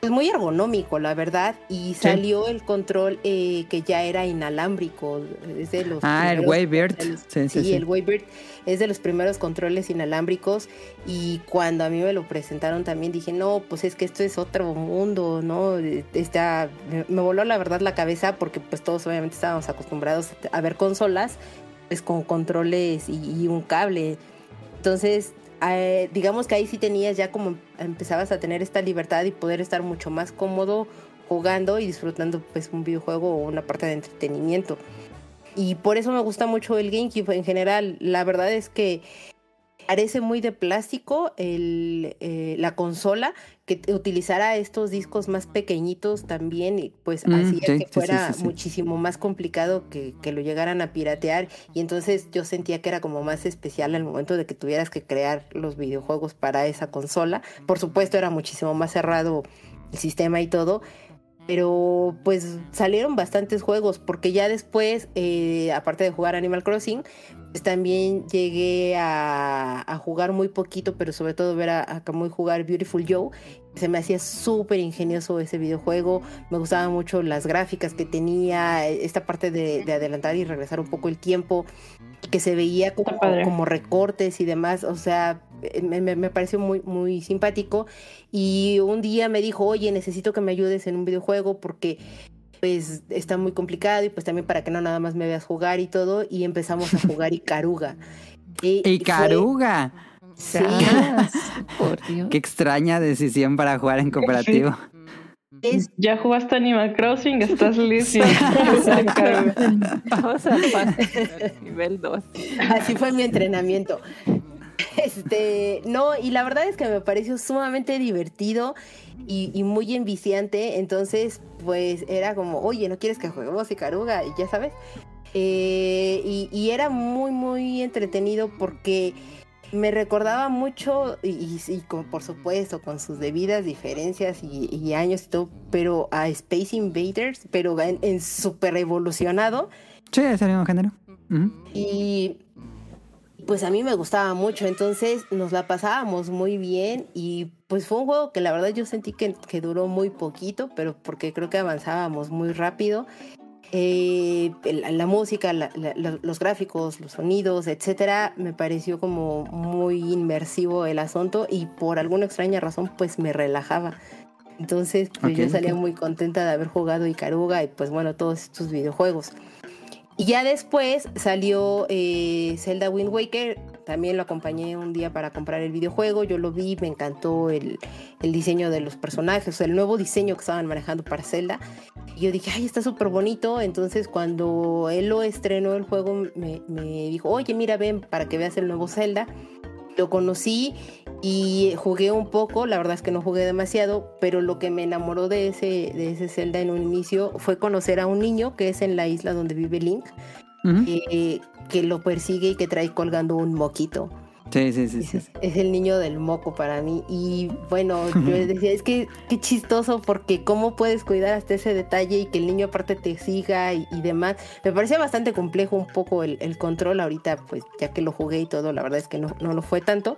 pues muy ergonómico, la verdad, y salió el control eh, que ya era inalámbrico, es de los Ah, el Waybird. Sí, sí, sí, sí. el Waybird es de los primeros controles inalámbricos y cuando a mí me lo presentaron también dije, no, pues es que esto es otro mundo, ¿no? Está, me, me voló la verdad la cabeza porque pues todos obviamente estábamos acostumbrados a ver consolas pues con controles y, y un cable. Entonces, eh, digamos que ahí sí tenías ya como empezabas a tener esta libertad y poder estar mucho más cómodo jugando y disfrutando pues un videojuego o una parte de entretenimiento. Y por eso me gusta mucho el GameCube en general. La verdad es que parece muy de plástico el, eh, la consola que utilizara estos discos más pequeñitos también y pues Mm, hacía sí, que fuera sí, sí. muchísimo más complicado que, que lo llegaran a piratear y entonces yo sentía que era como más especial al momento de que tuvieras que crear los videojuegos para esa consola. Por supuesto era muchísimo más cerrado el sistema y todo, pero pues salieron bastantes juegos porque ya después, eh, aparte de jugar Animal Crossing, pues también llegué a, jugar muy poquito, pero sobre todo ver a, a Kamui jugar Beautiful Joe. Se me hacía súper ingenioso ese videojuego, me gustaban mucho las gráficas que tenía, esta parte de, de adelantar y regresar un poco el tiempo, que se veía como, recortes y demás, o sea, eh, me, me- me pareció muy, muy simpático. Y un día me dijo, oye, necesito que me ayudes en un videojuego porque pues está muy complicado y pues también para que no nada más me veas jugar y todo. Y empezamos a jugar Icaruga. Y, ¡Y fue- Caruga! Sí, Por Dios. Qué extraña decisión para jugar en cooperativo. Ya jugaste Animal Crossing, estás listo. Vamos fase nivel 2. Así fue mi entrenamiento. Este, no, y la verdad es que me pareció sumamente divertido y, y muy enviciante. Entonces, pues era como, oye, ¿no quieres que juguemos Icaruga? Y ya sabes. Eh, y, y era muy, muy entretenido porque me recordaba mucho, y, y- y con- por supuesto, con sus debidas diferencias y, y años y todo, pero a Space Invaders, pero en, en super evolucionado. Sí, es el mismo género. Y pues a mí me gustaba mucho, entonces nos la pasábamos muy bien y pues fue un juego que la verdad yo sentí que, que duró muy poquito, pero porque creo que avanzábamos muy rápido. Eh, la, la música, la- la- los gráficos, los sonidos, etcétera, me pareció como muy inmersivo el asunto y por alguna extraña razón pues me relajaba. Entonces pues yo salía muy contenta de haber jugado Icaruga y pues bueno, todos estos videojuegos. Y ya después salió eh, Zelda Wind Waker. También lo acompañé un día para comprar el videojuego. Yo lo vi, me encantó el, el diseño de los personajes, el nuevo diseño que estaban manejando para Zelda. Y yo dije, ay, está súper bonito. Entonces, cuando él lo estrenó el juego, me, me dijo, oye, mira, ven para que veas el nuevo Zelda. Lo conocí y jugué un poco, la verdad es que no jugué demasiado, pero lo que me enamoró de ese, de ese Zelda en un inicio fue conocer a un niño que es en la isla donde vive Link, eh, que lo persigue y que trae colgando un moquito. Sí, sí, sí, sí. Es, es el niño del moco para mí. Y bueno, yo les decía, es que qué chistoso porque cómo puedes cuidar hasta ese detalle y que el niño aparte te siga y, y demás. Me parecía bastante complejo un poco el, el control ahorita, pues ya que lo jugué y todo, la verdad es que no, no lo fue tanto.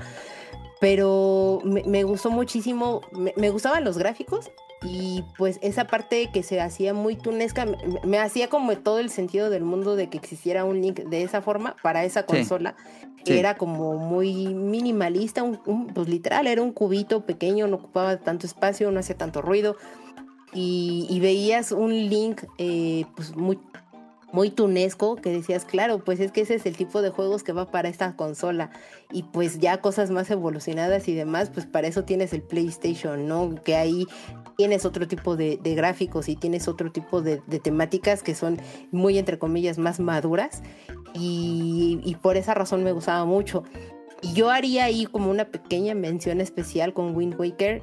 Pero me, me gustó muchísimo, me, me gustaban los gráficos y pues esa parte que se hacía muy tunesca me, me hacía como todo el sentido del mundo de que existiera un link de esa forma para esa Sí. consola que Sí. era como muy minimalista, un, un- pues literal, era un cubito pequeño, no ocupaba tanto espacio, no hacía tanto ruido. Y, y veías un link eh, pues muy, muy tunesco que decías, claro, pues es que ese es el tipo de juegos que va para esta consola. Y pues ya cosas más evolucionadas y demás, pues para eso tienes el PlayStation, ¿no? Que ahí tienes otro tipo de, gráficos y tienes otro tipo de, de temáticas que son muy, entre comillas, más maduras. Y, y por esa razón me gustaba mucho. Y yo haría ahí como una pequeña mención especial con Wind Waker,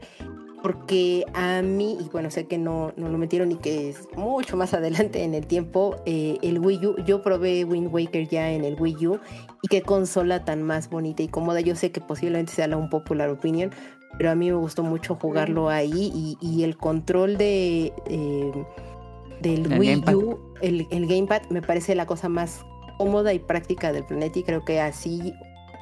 porque a mí, y bueno, sé que no, no lo metieron y que es mucho más adelante en el tiempo, eh, el Wii U, yo probé Wind Waker ya en el Wii U, y qué consola tan más bonita y cómoda. Yo sé que posiblemente sea la un popular opinion, pero a mí me gustó mucho jugarlo ahí y, y el control de... eh, del El Wii gamepad. U, el, el gamepad me parece la cosa más cómoda y práctica del planeta y creo que así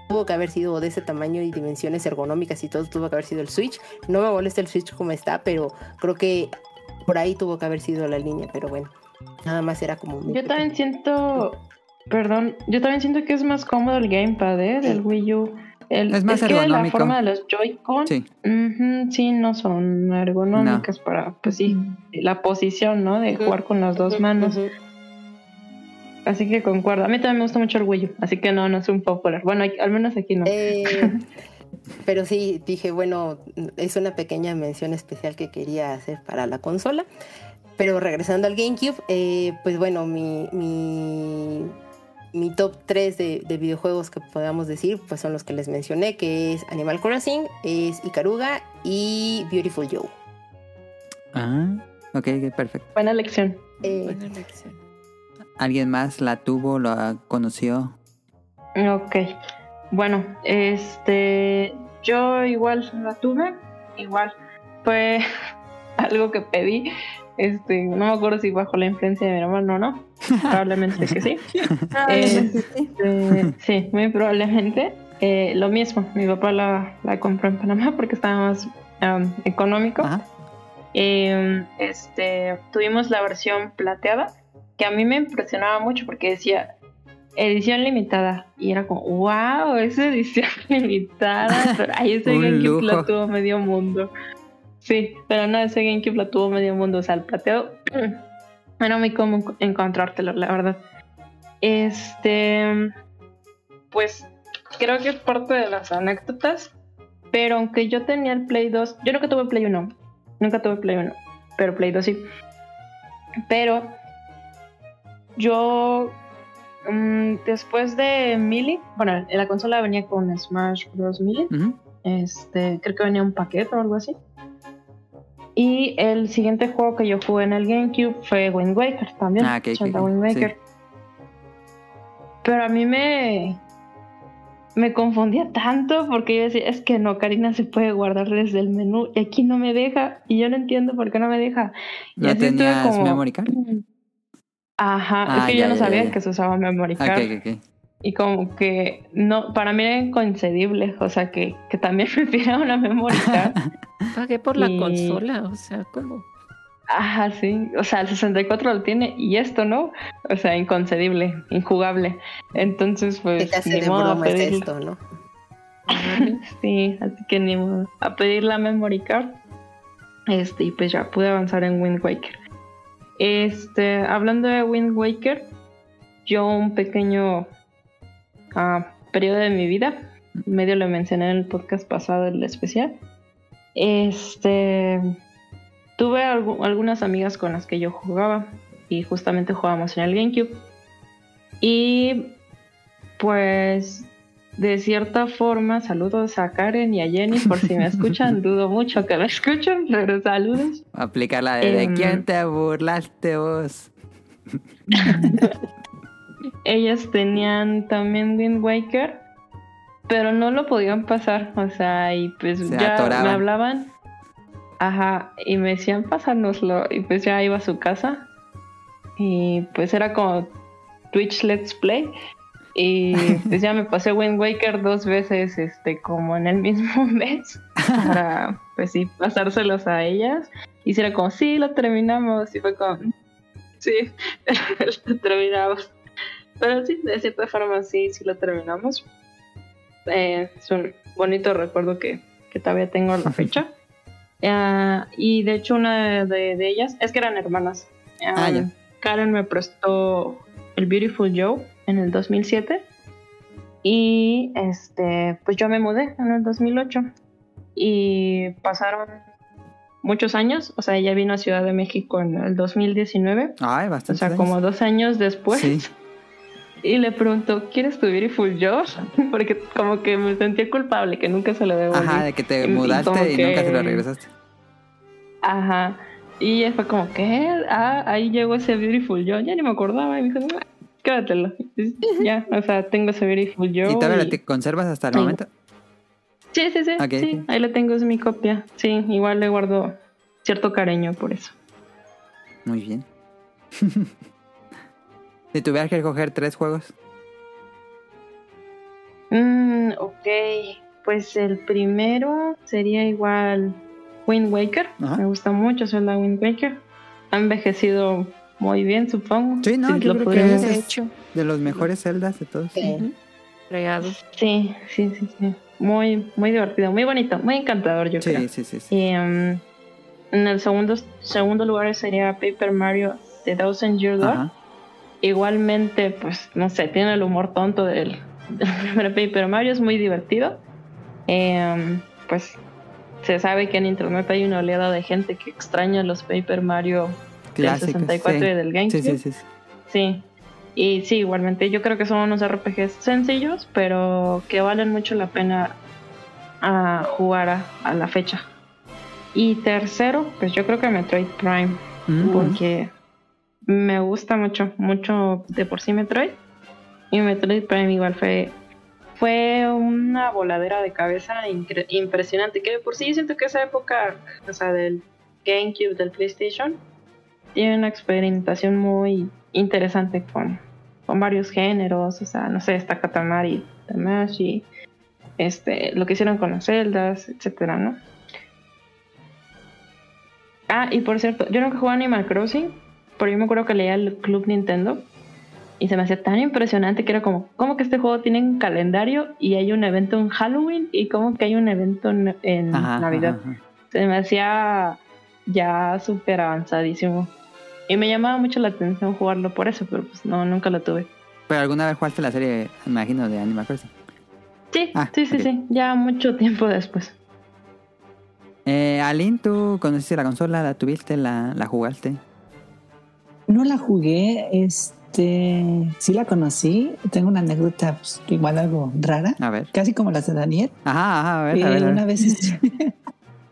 tuvo que haber sido de ese tamaño y dimensiones ergonómicas y todo tuvo que haber sido el Switch. No me molesta el Switch como está, pero creo que por ahí tuvo que haber sido la línea, pero bueno, nada más era como... mi Yo pequeño- también siento, perdón, yo también siento que es más cómodo el gamepad ¿eh? del Wii U. El- Es más que la ergonómico. forma de los Joy-Con, Sí. sí, no son ergonómicas para, pues sí, la posición, ¿no? De jugar con las dos manos. ujú. Así que concuerdo. A mí también me gusta mucho el Wii U, así que no, no es un popular. Bueno, al menos aquí no. Eh, pero sí, dije, bueno, es una pequeña mención especial que quería hacer para la consola. Pero regresando al GameCube, eh, pues bueno, mi, mi, mi top 3 de, de videojuegos que podamos decir, pues son los que les mencioné, que es Animal Crossing, es Ikaruga y Beautiful Joe. Ah, ok, perfecto. Buena elección. Eh, Buena elección. ¿Alguien más la tuvo, la conoció? Ok. Bueno, este. Yo igual la tuve. Igual. Fue algo que pedí. Este, no me acuerdo si bajo la influencia de mi hermano o no. Probablemente que sí. Este, sí, muy probablemente. Eh, lo mismo, mi papá la, la compró en Panamá porque estaba más um, económico. Eh, este, tuvimos la versión plateada, que a mí me impresionaba mucho porque decía edición limitada. Y era como, wow, es edición limitada. Pero ahí ese GameCube la tuvo medio mundo. Sí, pero no, ese GameCube la tuvo medio mundo. O sea, el plateado era muy común encontrártelo, la verdad. Este, pues creo que es parte de las anécdotas. Pero aunque yo tenía el Play 2, yo nunca tuve Play 1. Nunca tuve Play 1, pero Play 2 sí. Pero yo, mm, después de Melee, bueno, la consola venía con Smash Bros. Melee. Ujú. Este, creo que venía un paquete o algo así. Y el siguiente juego que yo jugué en el GameCube fue Wind Waker también. Ah, ok, ok, Zelda ok, Wind sí. Waker. Pero a mí me me confundía tanto porque yo decía, es que no, Karina se puede guardar desde el menú y aquí no me deja y yo no entiendo por qué no me deja. Y ¿No tenías como- memory card? Ajá, Ah, es que ya, yo no ya, sabía ya. que se usaba memory card. ok, ok, ok. Y como que no, para mí era inconcebible, o sea que, que también me pidiera una memory card. Pagué por la consola, o sea, ¿cómo? Ajá, sí. O sea, el 64 lo tiene y esto no. O sea, inconcebible, injugable. Entonces, ¿Qué pues, ni de modo a broma es pedir. esto, no? Sí, así que ni modo. A pedir la memory card. Este, y pues ya pude avanzar en Wind Waker. Este, hablando de Wind Waker, yo un pequeño ah, periodo de mi vida, medio lo mencioné en el podcast pasado, el especial. Este, tuve algu- algunas amigas con las que yo jugaba y justamente jugábamos en el GameCube. Y pues de cierta forma, saludos a Karen y a Jenny por si me escuchan. Dudo mucho que me escuchen, pero saludos. Aplicar la de, ¿de Em. quién te burlaste vos? Ellas tenían también Wind Waker, pero no lo podían pasar. O sea, y pues Se ya atoraban. me hablaban. Ajá, y me decían pasárnoslo. Y pues ya iba a su casa. Y pues era como Twitch Let's Play. Y pues ya me pasé Wind Waker dos veces, este, como en el mismo mes. Para, pues sí, pasárselos a ellas. Y si era como, sí, lo terminamos. Y fue como, sí, lo terminamos. Pero sí, de cierta forma sí, sí lo terminamos. Eh, es un bonito recuerdo que, que todavía tengo a la fecha. Ah, y de hecho una de, de ellas, es que eran hermanas. Ah, Ah. Karen me prestó el Beautiful Joe en el 2007 y este pues yo me mudé en el 2008 y pasaron muchos años, o sea, ella vino a Ciudad de México en el 2019, Ay, o bastante. sea, como dos años después. Sí. Y le preguntó, ¿quieres tu Beautiful Joe? Porque como que me sentía culpable, que nunca se lo devolví. Ajá, de que te Y- y mudaste y nunca se lo regresaste. Ajá. Y fue como, ¿qué? Ah, ahí llegó ese Beautiful Joe. Ya ni me acordaba. Y me dijo, "Ah, quédatelo. Ya, o sea, tengo ese Beautiful Joe. ¿Y todavía y- la te conservas hasta el Sí. momento? Sí, sí, sí. Sí, ahí la tengo, es mi copia. Sí, igual le guardo cierto cariño por eso. Muy bien. si tuvieras que escoger tres juegos, Mm, ok, pues el primero sería igual Wind Waker. Ajá. Me gusta mucho Zelda Wind Waker. Ha envejecido muy bien, supongo. Sí, no, yo lo creo que De es- hecho, de los mejores celdas de todos. Sí. regados. Sí, sí, sí, sí. Muy, muy divertido, muy bonito, muy encantador, yo creo. Sí, sí, sí. sí. Y em, en el segundo, segundo lugar sería Paper Mario The Thousand Year Door. Ajá. Igualmente, pues, no sé, tiene el humor tonto del, del primer Paper Mario, es muy divertido. Em, pues se sabe que en internet hay una oleada de gente que extraña los Paper Mario del Clásicos, 64 sí. y del GameCube. Sí, sí, sí. sí. Y sí, igualmente yo creo que son unos RPGs sencillos, pero que valen mucho la pena a jugar a, a la fecha. Y tercero, pues yo creo que Metroid Prime, Mm. porque me gusta mucho, mucho de por sí Metroid. Y Metroid Prime igual fue fue una voladera de cabeza impresionante. Que de por sí siento que esa época, o sea, del GameCube, del PlayStation, tiene una experimentación muy interesante con, con varios géneros. O sea, no sé, está Katamari, Tamashi, este, lo que hicieron con las celdas, etcétera, ¿no? Ah, y por cierto, yo nunca jugué Animal Crossing, pero yo me acuerdo que leía el Club Nintendo y se me hacía tan impresionante que era como, ¿cómo que este juego tiene un calendario y hay un evento en Halloween y cómo que hay un evento en, en Ajá, Navidad? ajá, ajá. Se me hacía ya súper avanzadísimo. Y me llamaba mucho la atención jugarlo por eso, pero pues no, nunca lo tuve. Pero alguna vez jugaste la serie, imagino, de Animal Crossing. Sí, Ah, sí, sí, sí, ya mucho tiempo después. Eh, Aline, ¿tú conociste la consola? ¿La tuviste? ¿La, la jugaste? No la jugué, este, sí la conocí. Tengo una anécdota pues, igual algo rara, A ver. casi como las de Daniel. Ajá, ajá, a ver, a Eh, ver. a ver. una vez, este,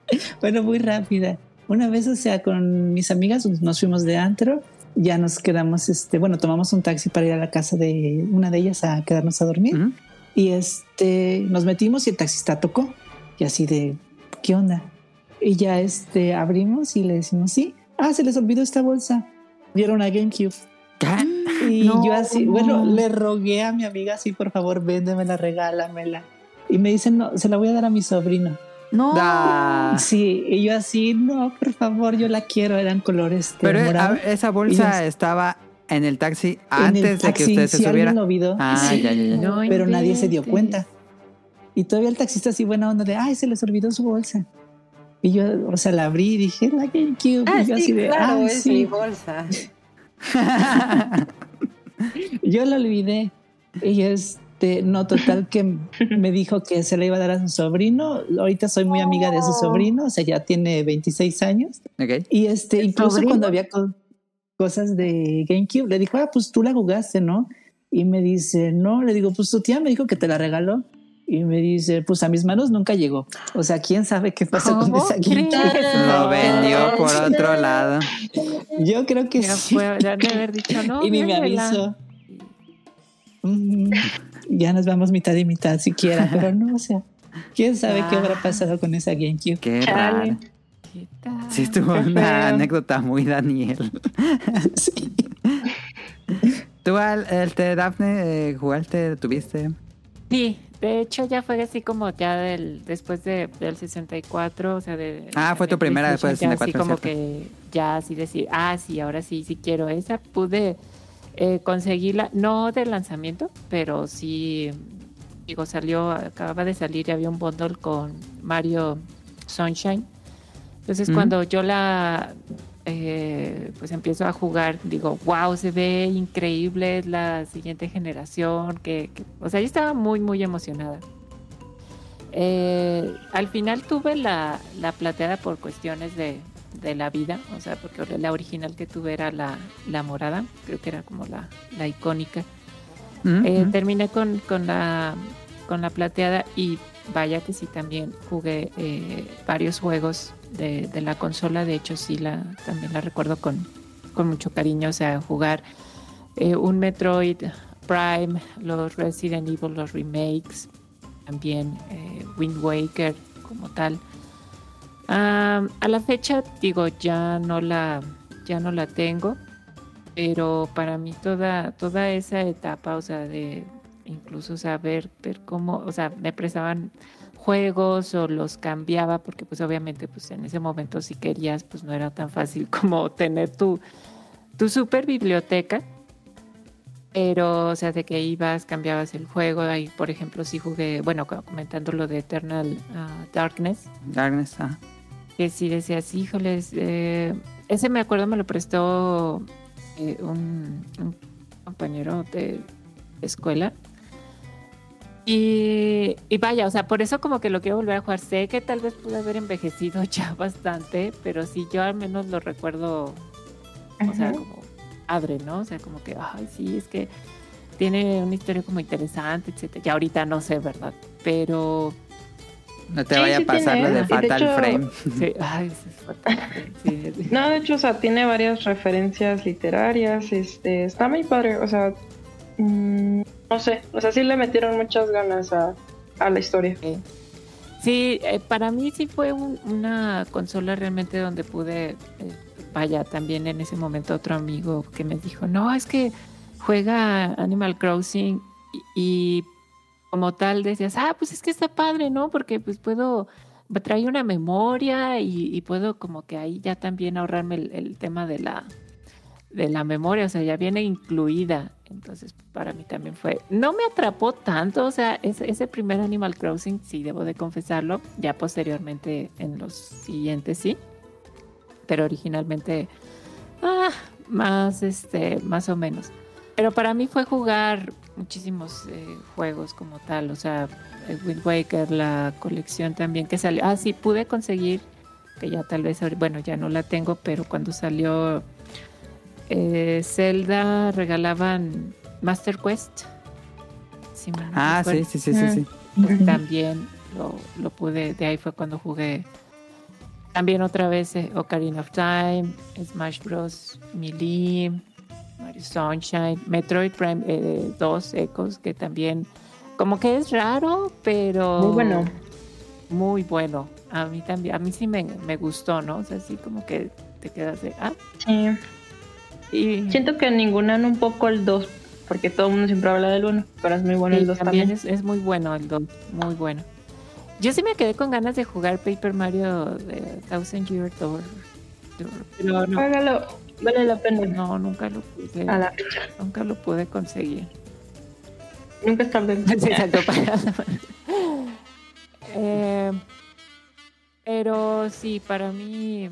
bueno, muy rápida. Una vez, o sea, con mis amigas nos fuimos de antro, ya nos quedamos, este, bueno, tomamos un taxi para ir a la casa de una de ellas a quedarnos a dormir. Ujú. Y este, nos metimos y el taxista tocó. Y así de, ¿qué onda? Y ya este, abrimos y le decimos, sí, ah, se les olvidó esta bolsa. Era una GameCube. ¿Qué? Y No. yo así, bueno, le rogué a mi amiga así, por favor, véndemela, regálamela. Y me dicen, no, se la voy a dar a mi sobrino. No. Da. Sí, y yo así, no, por favor, yo la quiero, eran colores Pero eh, morado. esa bolsa yo- estaba en el taxi antes el de que taxi, usted se sí, subiera. lo vio. Ah, Sí, ya, ya, ya. No pero nadie se dio cuenta. Y todavía el taxista así buena onda de, ay, se les olvidó su bolsa. Y yo, o sea, la abrí y dije, la GameCube. Ah, y yo sí, así de, claro, "Ah, es sí". mi bolsa. Yo lo olvidé. Y este, no, total que me dijo que se la iba a dar a su sobrino. Ahorita soy muy amiga de su Oh. sobrino, o sea, ya tiene 26 años. Ok. Y este, ¿El incluso sobrino? cuando había co- cosas de GameCube, le dijo, ah, pues tú la jugaste, ¿no? Y me dice, no, le digo, pues tu tía me dijo que te la regaló. Y me dice, pues a mis manos nunca llegó. O sea, quién sabe qué pasó con ¿Cómo esa? Lo vendió por otro lado. Yo creo que Ya sí. fue, ya de haber dicho, no, y ni me véndela". avisó. Mm, ya nos vamos mitad y mitad siquiera, pero no, o sea, quién sabe qué habrá pasado con esa GameCube. Qué raro. ¿Qué tal? Sí, estuvo Qué una feo. anécdota muy Daniel. Sí. ¿Tú, al, el te Dafne, eh, jugaste, tuviste? Sí, de hecho ya fue así como ya del después de, del 64, o sea, de... Ah, fue tu de primera después del PlayStation, 64, ya Así como ¿cierto? que ya así decir, ah, sí, ahora sí, sí quiero esa. Pude eh, conseguirla, no de lanzamiento, pero sí, digo, salió, acababa de salir y había un bundle con Mario Sunshine. Entonces cuando yo la... eh, pues empiezo a jugar, digo, wow, se ve increíble, es la siguiente generación, que, que- o sea, yo estaba muy, muy emocionada. Eh, al final tuve la, la plateada por cuestiones de, de la vida, o sea, porque la original que tuve era la, la morada, creo que era como la, la icónica. Ujú, Eh, ujú. terminé con, con, la, con la plateada y vaya que sí también jugué eh, varios juegos de, de la consola. De hecho, sí la también la recuerdo con, con mucho cariño. O sea, jugar eh, un Metroid Prime, los Resident Evil, los remakes, también Wind Waker como tal. Ah, a la fecha, digo, ya no la, ya no la tengo pero para mí toda toda esa etapa o sea de incluso saber ver cómo o sea me prestaban juegos o los cambiaba porque pues obviamente pues en ese momento si querías pues no era tan fácil como tener tu tu super biblioteca pero o sea de que ibas cambiabas el juego. Ahí por ejemplo sí jugué bueno co- comentando lo de Eternal ah, Darkness. Darkness, ajá. Que si decías, híjoles, eh, ese me acuerdo me lo prestó eh, un, un compañero de escuela. Y, y vaya, o sea, por eso como que lo quiero volver a jugar. Sé que tal vez pude haber envejecido ya bastante, pero sí, yo al menos lo recuerdo, o sea, como padre, ¿no? O sea, como que, ay, sí, es que tiene una historia como interesante, etcétera. Ya ahorita no sé, ¿verdad? Pero No te Sí, vaya sí a pasar tiene, lo de de Fatal hecho- Frame. sí, ay, es fatal. Sí, sí. No, de hecho, o sea, tiene varias referencias literarias, este, está muy padre, o sea, mm, no sé, o sea, sí le metieron muchas ganas a, a la historia. Sí, eh, para mí sí fue un- una consola realmente donde pude, eh, vaya, también en ese momento otro amigo que me dijo, no, es que juega Animal Crossing y, y como tal decías, ah, pues es que está padre, ¿no? Porque pues puedo, trae una memoria y, y puedo como que ahí ya también ahorrarme el, tema de la, de la memoria, o sea, ya viene incluida. Entonces, para mí también fue. No me atrapó tanto, o sea, ese, ese primer Animal Crossing, sí, debo de confesarlo. Ya posteriormente en los siguientes, sí. Pero originalmente, ah, más, este, más o menos. Pero para mí fue jugar muchísimos eh, juegos como tal, o sea, Wind Waker, la colección también que salió. Ah, sí, pude conseguir, que ya tal vez, bueno, ya no la tengo, pero cuando salió eh, Zelda regalaban Master Quest. Si mal no Ah, sí, sí, sí, sí, sí. Ujú. También lo, lo pude, de ahí fue cuando jugué. También otra vez eh, Ocarina of Time, Smash Bros. Melee, Mario Sunshine, Metroid Prime eh, 2 Echoes, que también como que es raro, pero Muy bueno. muy bueno. A mí también, a mí sí me, me gustó, ¿no? O sea, así como que te quedas de, ah, Sí. y Siento que ningunan un poco el 2, porque todo el mundo siempre habla del 1, pero es muy bueno Sí, el 2 también también. es, es muy bueno el 2, muy bueno. Yo sí me quedé con ganas de jugar Paper Mario de Thousand Year Door, pero no, Hágalo, vale la pena. no, nunca lo pude, A la fecha. nunca lo pude conseguir. Nunca es tarde. Exacto, para- Eh, pero sí, para mí,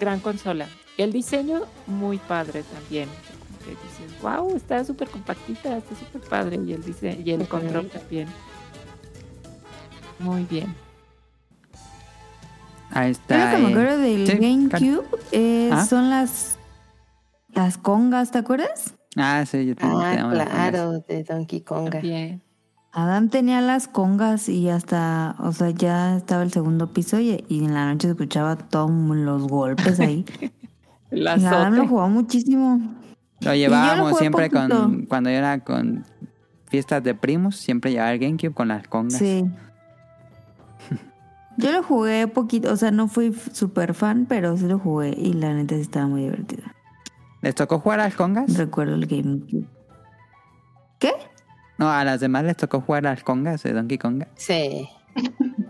gran consola. El diseño, muy padre también. Como que dices, wow, está súper compactita, está súper padre. Y el, dise- y el control también. Muy bien. Ahí Yo lo está. que me eh. acuerdo del Sí, GameCube eh, ¿Ah? son las las congas, ¿te acuerdas? Ah, sí, yo también Ah, las congas. claro, de Donkey Konga. También. Adam tenía las congas y hasta, o sea, ya estaba el segundo piso y, y en la noche escuchaba todos los golpes ahí. Y Adam lo jugaba muchísimo. Lo yo lo llevábamos siempre con. Cuando yo era con fiestas de primos, siempre llevaba el GameCube con las congas. Sí. Yo lo jugué poquito, o sea, no fui súper fan, pero sí lo jugué y la neta sí estaba muy divertido. ¿Les tocó jugar a las congas? Recuerdo el GameCube. ¿Qué? No, a las demás les tocó jugar a las congas de Donkey Konga. Sí.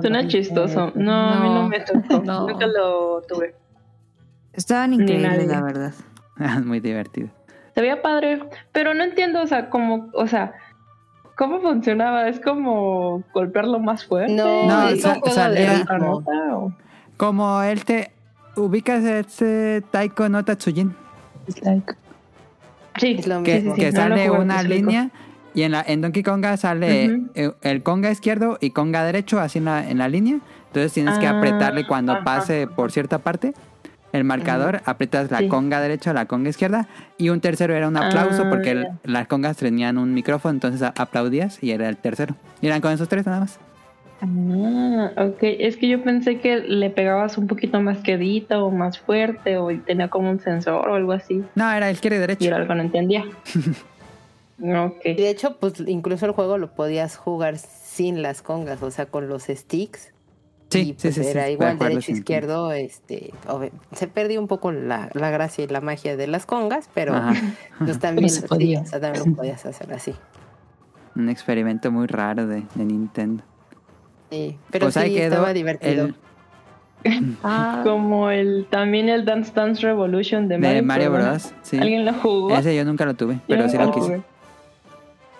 Suena chistoso. No, a mí no me tocó. No. Nunca lo tuve. Estaban increíbles, la verdad. Muy divertido. Se veía padre, pero no entiendo, o sea, cómo, o sea, ¿cómo funcionaba? ¿Es como golpearlo más fuerte? No, No, es un juego salía- de ¿Otra ritmo. nota o- Como él te. ¿Ubicas este Taiko no Tatsujin? Sí, Es lo Que, mismo. que no sale una línea y en, la, en Donkey Konga sale el, el conga izquierdo y conga derecho así en la, en la línea. Entonces tienes que Ah, apretarle cuando ajá. pase por cierta parte. El marcador, aprietas la Sí. conga derecha, la conga izquierda. Y un tercero era un aplauso Ah, porque el- las congas tenían un micrófono, entonces aplaudías y era el tercero. Y eran con esos tres nada más. Ah, ok. Es que yo pensé que le pegabas un poquito más quedito o más fuerte o tenía como un sensor o algo así. No, era izquierda y Y derecha. era algo que no entendía. ok. Y de hecho, pues incluso el juego lo podías jugar sin las congas, o sea, con los sticks. Sí, pues sí, sí, era igual jugarlo derecho izquierdo, este, se perdió un poco la, la gracia y la magia de las congas, pero Ajá. pues también, se sí, podía. o sea, también lo podías hacer así. Un experimento muy raro de, de Nintendo. Sí, pero Pues sí estaba divertido. el- Ah, Como el también el Dance Dance Revolution de Mario, de Mario pero Bros. Sí. ¿Alguien lo jugó? Ese yo nunca lo tuve, Yo pero sí lo quise.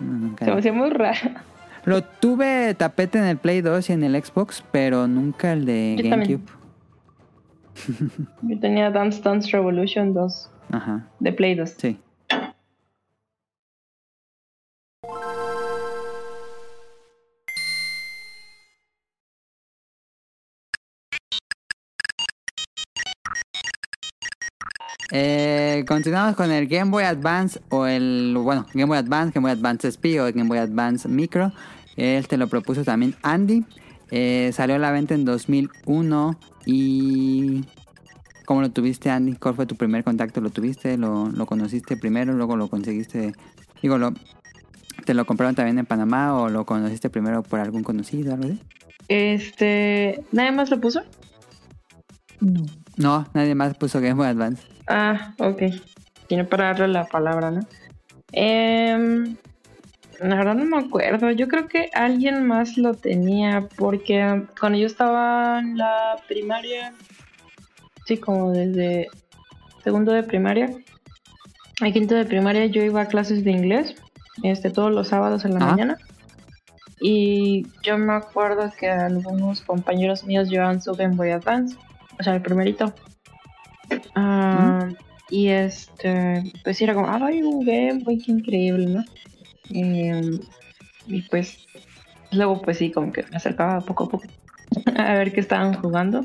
No, nunca Se me hacía muy raro. Lo tuve tapete en el Play 2 y en el Xbox, pero nunca el de Yo también. GameCube. Yo tenía Dance Dance Revolution 2 Ajá, de Play 2. sí. Eh, continuamos con el Game Boy Advance o el, bueno, Game Boy Advance, Game Boy Advance SP o Game Boy Advance Micro. Él te lo propuso también Andy. Eh, salió a la venta en 2001 y... ¿Cómo lo tuviste, Andy? ¿Cuál fue tu primer contacto? ¿Lo tuviste? ¿Lo, lo conociste primero? ¿Luego lo conseguiste? Digo, lo, ¿te lo compraron también en Panamá o lo conociste primero por algún conocido? Algo así? Este, ¿nadie más lo puso? No. No, nadie más puso Game Boy Advance. Ah, ok. Tiene para darle la palabra, ¿no? Em, la verdad no me acuerdo. Yo creo que alguien más lo tenía porque cuando yo estaba en la primaria, sí, como desde segundo de primaria, a quinto de primaria yo iba a clases de inglés, este, todos los sábados en la Ah. mañana. Y yo me acuerdo que algunos compañeros míos llevaban su Game Boy Advance, o sea, el primerito. Ah, Y este, pues era como, ay, un Game Boy, qué increíble, ¿no? Em, y pues, luego, pues sí, como que me acercaba poco a poco a ver qué estaban jugando.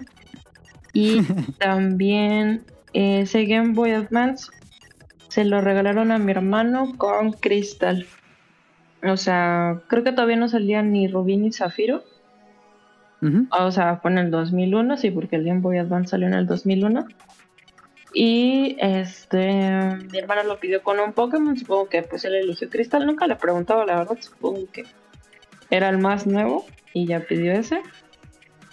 Y también ese Game Boy Advance se lo regalaron a mi hermano con Crystal. O sea, creo que todavía no salían ni Rubí ni Zafiro. O sea, fue en el 2001, sí, porque el Game Boy Advance salió en el 2001. Y este, mi hermano lo pidió con un Pokémon, supongo que pues él eligió Crystal, nunca le preguntaba la verdad, supongo que era el más nuevo y ya pidió ese.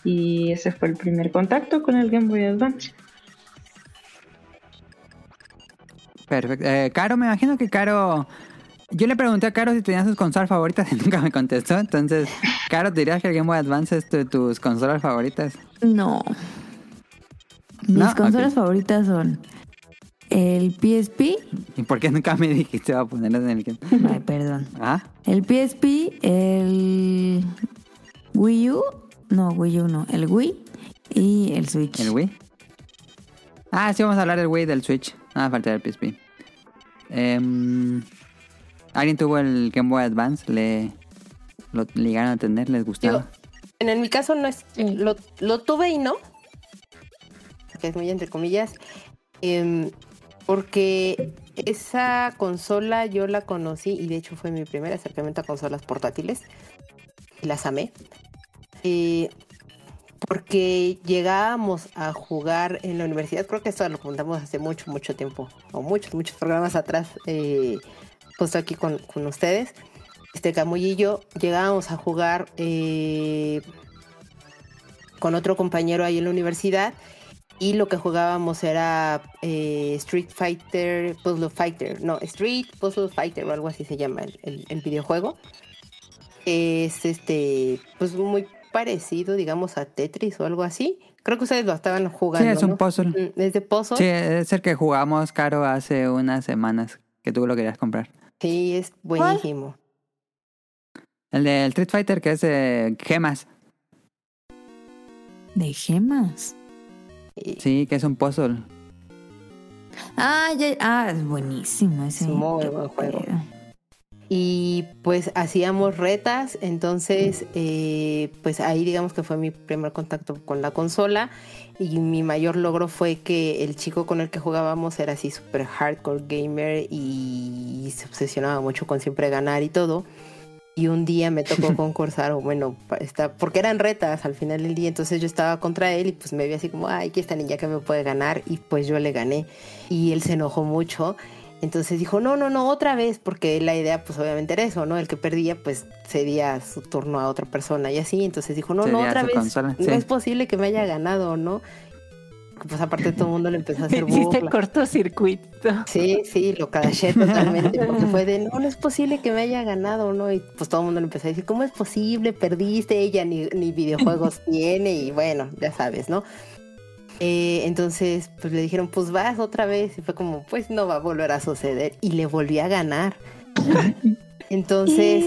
Y ese fue el primer contacto con el Game Boy Advance. Perfecto. Eh, Caro, me imagino que Caro... Yo le pregunté a Caro si tenía sus consolas favoritas y nunca me contestó. Entonces, Caro, ¿te dirías que el Game Boy Advance es de tus consolas favoritas? No. Mis No, consolas favoritas son el PSP. ¿Y por qué nunca me dijiste va a ponerlas en el Game? Ay, perdón. Ah, El PSP, el Wii U. No, Wii U no. El Wii y el Switch. ¿el Wii? Ah, sí, vamos a hablar del Wii del Switch. Nada falta del PSP. Em, ¿Alguien tuvo el Game Boy Advance? ¿Le lo llegaron a tener? ¿Les gustaba? Digo, en, mi caso no es. Lo, lo tuve y no. Que es muy entre comillas. em, porque esa consola yo la conocí y de hecho fue mi primer acercamiento a consolas portátiles. Y las amé. Eh, porque llegábamos a jugar en la universidad, creo que esto lo contamos hace mucho, mucho tiempo, o muchos, muchos programas atrás, eh, justo aquí con, con ustedes. Este Camuy y yo llegábamos a jugar eh, con otro compañero ahí en la universidad y lo que jugábamos era eh, Street Fighter, Puzzle Fighter, no, Street Puzzle Fighter o algo así se llama el, el- el videojuego. Es este, pues muy parecido, digamos, a Tetris o algo así. Creo que ustedes lo estaban jugando. Sí, es un ¿no? puzzle. Mm, Es de puzzle. Sí, es el que jugamos, Caro, hace unas semanas que tú lo querías comprar. Sí, es buenísimo. El del Street Fighter, que es de gemas. De gemas. Sí, que es un puzzle. Ah, ya, ah, es buenísimo ese. Es muy buen juego. pedo. Y pues hacíamos retas, entonces eh, pues ahí digamos que fue mi primer contacto con la consola y mi mayor logro fue que el chico con el que jugábamos era así súper hardcore gamer y se obsesionaba mucho con siempre ganar y todo. Y un día me tocó concursar, o bueno, está, porque eran retas al final del día, entonces yo estaba contra él y pues me vi así como, ay, que esta niña que me puede ganar y pues yo le gané y él se enojó mucho. Entonces dijo, no, no, no, otra vez, porque la idea pues obviamente era eso, ¿no? El que perdía pues cedía su turno a otra persona y así, entonces dijo, no, no, otra vez, consola, no sí. es posible que me haya ganado, ¿no? Pues aparte todo el mundo le empezó a hacer Hiciste burla. cortocircuito. Sí, sí, lo cadaché totalmente, porque fue de, no, no es posible que me haya ganado, ¿no? Y pues todo el mundo le empezó a decir, ¿cómo es posible? Perdiste, ella ni, ni videojuegos tiene, y bueno, ya sabes, ¿no? Eh, entonces, pues le dijeron, pues vas otra vez, y fue como, pues no va a volver a suceder, y le volví a ganar. Entonces,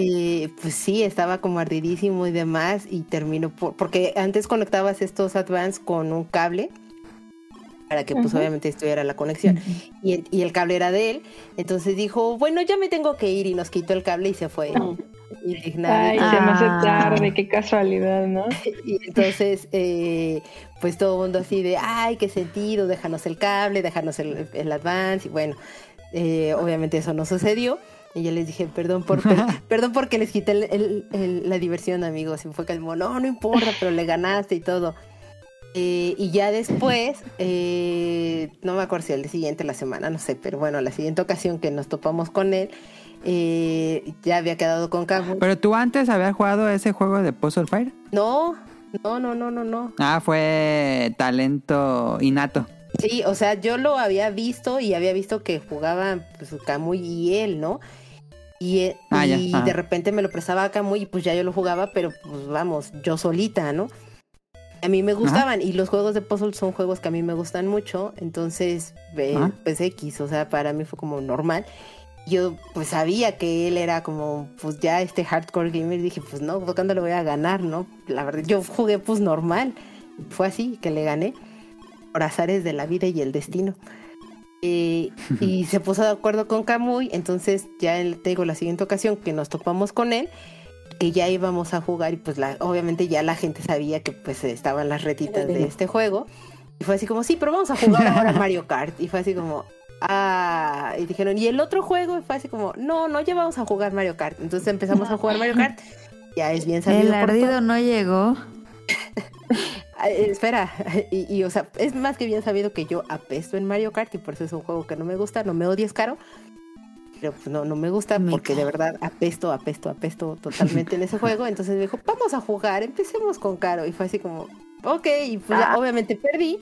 eh, pues sí, estaba como ardidísimo y demás y terminó por... Porque antes conectabas estos Advance con un cable para que pues obviamente estuviera la conexión. y, el, y el cable era de él. Entonces dijo, bueno, ya me tengo que ir y nos quitó el cable y se fue. indignado. Ay, se me hace tarde, qué casualidad, ¿no? Y entonces, eh, pues todo el mundo así de, ay, qué sentido, déjanos el cable, déjanos el, el advance. Y bueno, eh, obviamente eso no sucedió. Y yo les dije, perdón por per- perdón porque les quité el- el- el- la diversión, amigos. Y fue como, no, no importa, pero le ganaste y todo. Eh, y ya después, eh, no me acuerdo si el siguiente, la semana, no sé, pero bueno, la siguiente ocasión que nos topamos con él, eh, ya había quedado con Camus. Pero tú antes habías jugado ese juego de Puzzle Fire. No, no, no, no, no, no. Ah, fue talento innato. Sí, o sea, yo lo había visto y había visto que jugaban pues, Camuy y él, ¿no? Y, eh, Ah, ya, y de repente me lo prestaba a Camuy y pues ya yo lo jugaba, pero pues vamos, yo solita, ¿no? A mí me gustaban y los juegos de puzzle son juegos que a mí me gustan mucho, entonces eh, pues X, o sea, para mí fue como normal. Yo pues sabía que él era como pues ya este hardcore gamer, dije pues no, pues cuándo le voy a ganar, ¿no? La verdad, yo jugué pues normal, fue así que le gané por azares de la vida y el destino. Eh, y se puso de acuerdo con Camuy, entonces ya el- te digo la siguiente ocasión que nos topamos con él, que ya íbamos a jugar y pues la, obviamente ya la gente sabía que pues estaban las retitas de este juego. Y fue así como, sí, pero vamos a jugar ahora Mario Kart. Y fue así como, ah, y dijeron, ¿y el otro juego? Y fue así como, no, no, ya vamos a jugar Mario Kart. Entonces empezamos a jugar Mario Kart. Ya es bien sabido. El por ardido no llegó. Ah, eh, espera, y, y, o sea, es más que bien sabido que yo apesto en Mario Kart y por eso es un juego que no me gusta, no me odies caro, pero pues no, no me gusta Me porque de verdad apesto, apesto, apesto totalmente en ese juego, entonces me dijo, vamos a jugar, empecemos con caro, y fue así como, ok, y pues ya, obviamente perdí,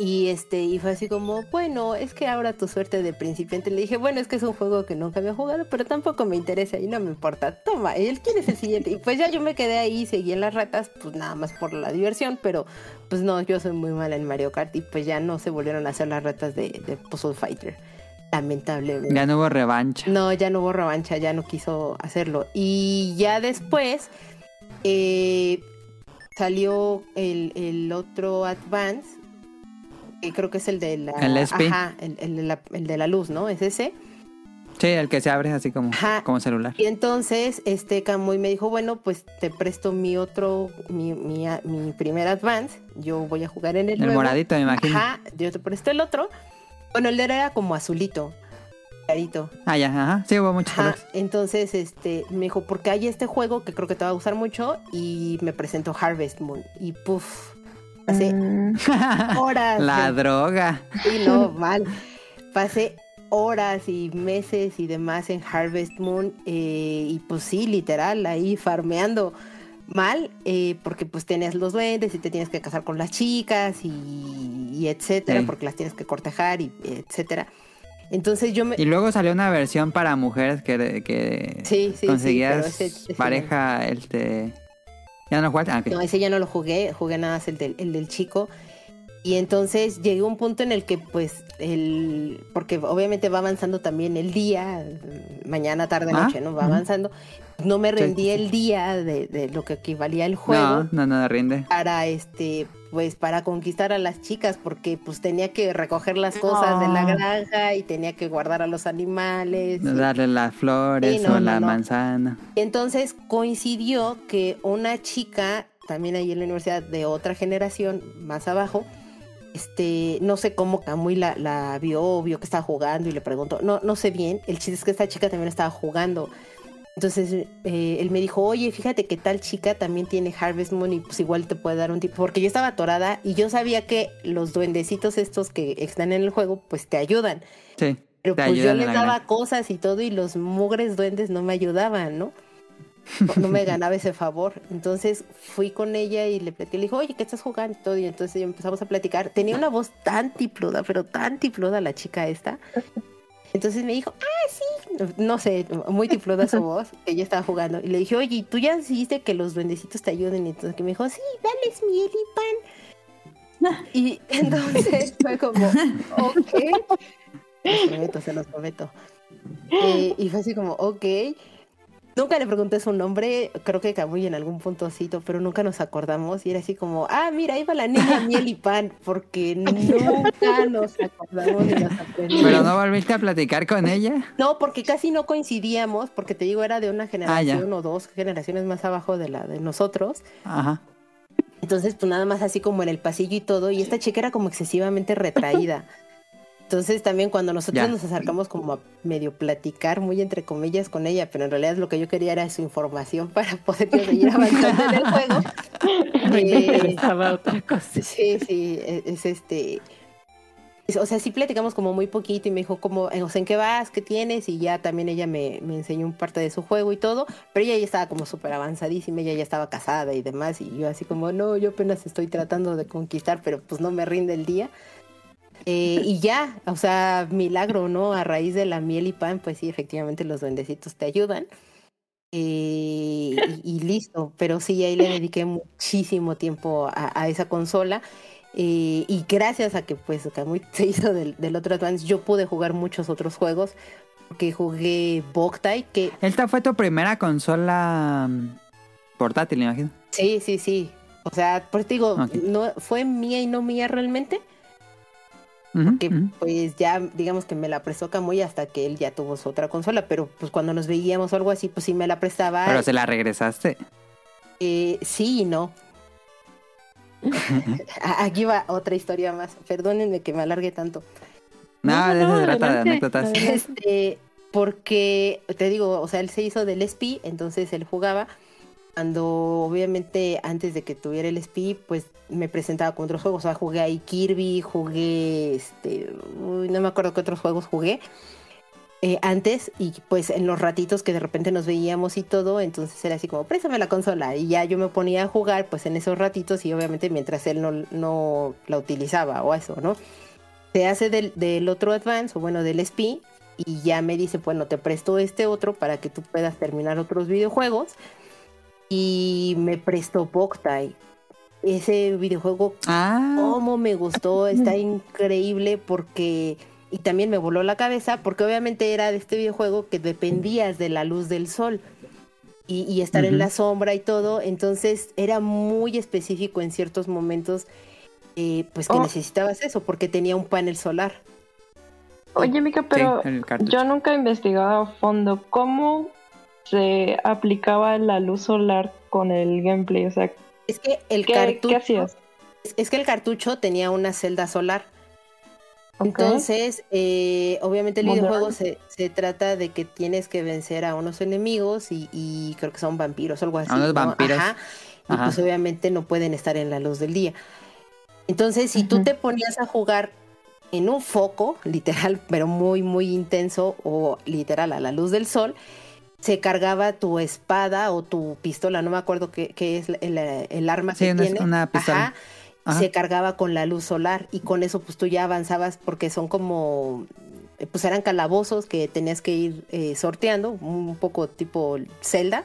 y este, y fue así como, bueno, es que ahora tu suerte de principiante. Le dije, bueno, es que es un juego que nunca había jugado, pero tampoco me interesa y no me importa. Toma, ¿y él quién es el siguiente? Y pues ya yo me quedé ahí, seguí en las ratas, pues nada más por la diversión, pero pues no, yo soy muy mala en Mario Kart y pues ya no se volvieron a hacer las ratas de, de Puzzle Fighter. Lamentablemente. Ya no hubo revancha. No, ya no hubo revancha, ya no quiso hacerlo. Y ya después eh, salió el, el otro Advance, que creo que es el de la... El SP. Ajá, el, el de la, el de la luz, ¿no? Es ese. Sí, el que se abre así como, Ajá. como celular. Y entonces, este Camuy me dijo, bueno, pues te presto mi otro, mi, mi, mi primer Advance, yo voy a jugar en el El nuevo. moradito, me imagino. Ajá, yo te presto el otro. Bueno, el de era como azulito, clarito. Ah, ya, ajá. Sí, hubo muchos Ajá, colores. entonces este me dijo, porque hay este juego que creo que te va a gustar mucho y me presentó Harvest Moon y puff, hace Mm, horas. La de- droga. Sí, no, mal. Pasé horas y meses y demás en Harvest Moon eh, y pues sí, literal, ahí farmeando mal eh, porque pues tenías los duendes y te tienes que casar con las chicas y, y etcétera, Sí. porque las tienes que cortejar y etcétera. Entonces yo me... Y luego salió una versión para mujeres que, que Sí, sí, sí, conseguías pero ese- ese pareja, este... ¿Ya no jugaste? Ah, ok. No, ese ya no lo jugué, jugué nada más el del, el del chico. Y entonces llegué a un punto en el que, pues, el. Porque obviamente va avanzando también el día, mañana, tarde, Ah, noche, ¿no? Va avanzando. No me rendí sí, sí. el día de, de lo que equivalía el juego No, no, no rinde. para este. Pues para conquistar a las chicas, porque pues tenía que recoger las cosas de la granja y tenía que guardar a los animales. y- Darle las flores Sí, no, o no, la no. manzana. entonces coincidió que una chica, también ahí en la universidad de otra generación, más abajo, este, no sé cómo Camuy la, la vio, vio que estaba jugando y le preguntó, no, no sé bien, el chiste es que esta chica también estaba jugando. Entonces eh, él me dijo, oye, fíjate que tal chica también tiene Harvest Moon y pues igual te puede dar un tipo, porque yo estaba atorada y yo sabía que los duendecitos estos que están en el juego pues te ayudan. Sí. Pero te pues yo les daba cosas y todo y los mugres duendes no me ayudaban, ¿no? No, me ganaba ese favor. Entonces fui con ella y le platiqué, le dijo, oye, ¿qué estás jugando? Y todo, y entonces empezamos a platicar. Tenía una voz tan tipluda, pero tan tipluda la chica esta. Entonces me dijo, ah, sí, no sé, muy tipluda su voz, que ella estaba jugando. Y le dije, oye, ¿tú ya decidiste que los duendecitos te ayuden? Y entonces que me dijo, sí, dales miel y pan. Y entonces fue como, ok. Se los prometo, se los prometo. Eh, y fue así como, ok. Nunca le pregunté su nombre, creo que Camuy en algún puntocito, pero nunca nos acordamos y era así como, ah, mira, ahí va la niña miel y pan, porque nunca nos acordamos de las aprendimos. ¿Pero no volviste a platicar con ella? No, porque casi no coincidíamos, porque te digo, era de una generación ya. o dos generaciones más abajo de la de nosotros. Ajá. Entonces, pues nada más así como en el pasillo y todo, y esta chica era como excesivamente retraída. Entonces también cuando nosotros Ya. nos acercamos como a medio platicar, muy entre comillas, con ella, pero en realidad lo que yo quería era su información para poder seguir avanzando en el juego. Me Eh, interesaba otra cosa. Sí, sí, es, es este... es- O sea, sí platicamos como muy poquito y me dijo como, eh, o sea, ¿en qué vas? ¿Qué tienes? Y ya también ella me, me enseñó un parte de su juego y todo, pero ella ya estaba como súper avanzadísima, ella ya estaba casada y demás, y yo así como, no, yo apenas estoy tratando de conquistar, pero pues no me rinde el día. Eh, y ya, o sea, milagro, ¿no? A raíz de la miel y pan, pues sí, efectivamente los duendecitos te ayudan. Eh, y, y listo, pero sí, ahí le dediqué muchísimo tiempo a, a esa consola. eh, y gracias a que pues Kamui se hizo del, del otro Advance, yo pude jugar muchos otros juegos. Porque jugué Boktai, que Esta fue tu primera consola mm, portátil, me imagino. sí, sí, sí. O sea, pues te digo, no, fue mía y no mía realmente. Ujú, que ujú. pues ya digamos que me la prestó Camuy hasta que él ya tuvo su otra consola, pero pues cuando nos veíamos o algo así, pues sí me la prestaba. Pero se la regresaste. Eh, sí y no. A- Aquí va otra historia más. Perdónenme que me alargue tanto. No, No, de eso no, se trata de anécdotas. Este, porque te digo, o sea, él se hizo del SPI, entonces él jugaba. Cuando obviamente antes de que tuviera el SPI, pues me presentaba con otros juegos. O sea, jugué ahí Kirby, jugué este, uy, no me acuerdo qué otros juegos jugué. eh, antes y pues en los ratitos que de repente nos veíamos y todo, entonces era así como, préstame la consola y ya yo me ponía a jugar pues en esos ratitos y obviamente mientras él no, no la utilizaba o eso, ¿no? Se hace del, del otro Advance o bueno del SPI y ya me dice, bueno, te presto este otro para que tú puedas terminar otros videojuegos y me prestó Boktai. Ese videojuego Ah, cómo me gustó, está increíble porque y también me voló la cabeza porque obviamente era de este videojuego que dependías de la luz del sol y, y estar en la sombra y todo, entonces era muy específico en ciertos momentos, eh, pues que Oh. necesitabas eso porque tenía un panel solar. Oye, Mica, pero sí, yo nunca he investigado a fondo cómo se aplicaba la luz solar con el gameplay. O sea, Es que el ¿qué, cartucho, ¿qué hacías? es- es que el cartucho tenía una celda solar. Entonces, eh, obviamente el videojuego se, se trata de que tienes que vencer a unos enemigos y, y creo que son vampiros o algo así. unos ¿no? vampiros. Ajá. Y Ajá. pues obviamente no pueden estar en la luz del día. Entonces, si tú te ponías a jugar en un foco, literal, pero muy, muy intenso o literal a la luz del sol, se cargaba tu espada o tu pistola, no me acuerdo qué, qué es el, el arma Sí, que una- tiene. una pistola. Ajá, Ajá. se cargaba con la luz solar y con eso pues tú ya avanzabas porque son como eh, pues eran calabozos que tenías que ir eh, sorteando un poco tipo Zelda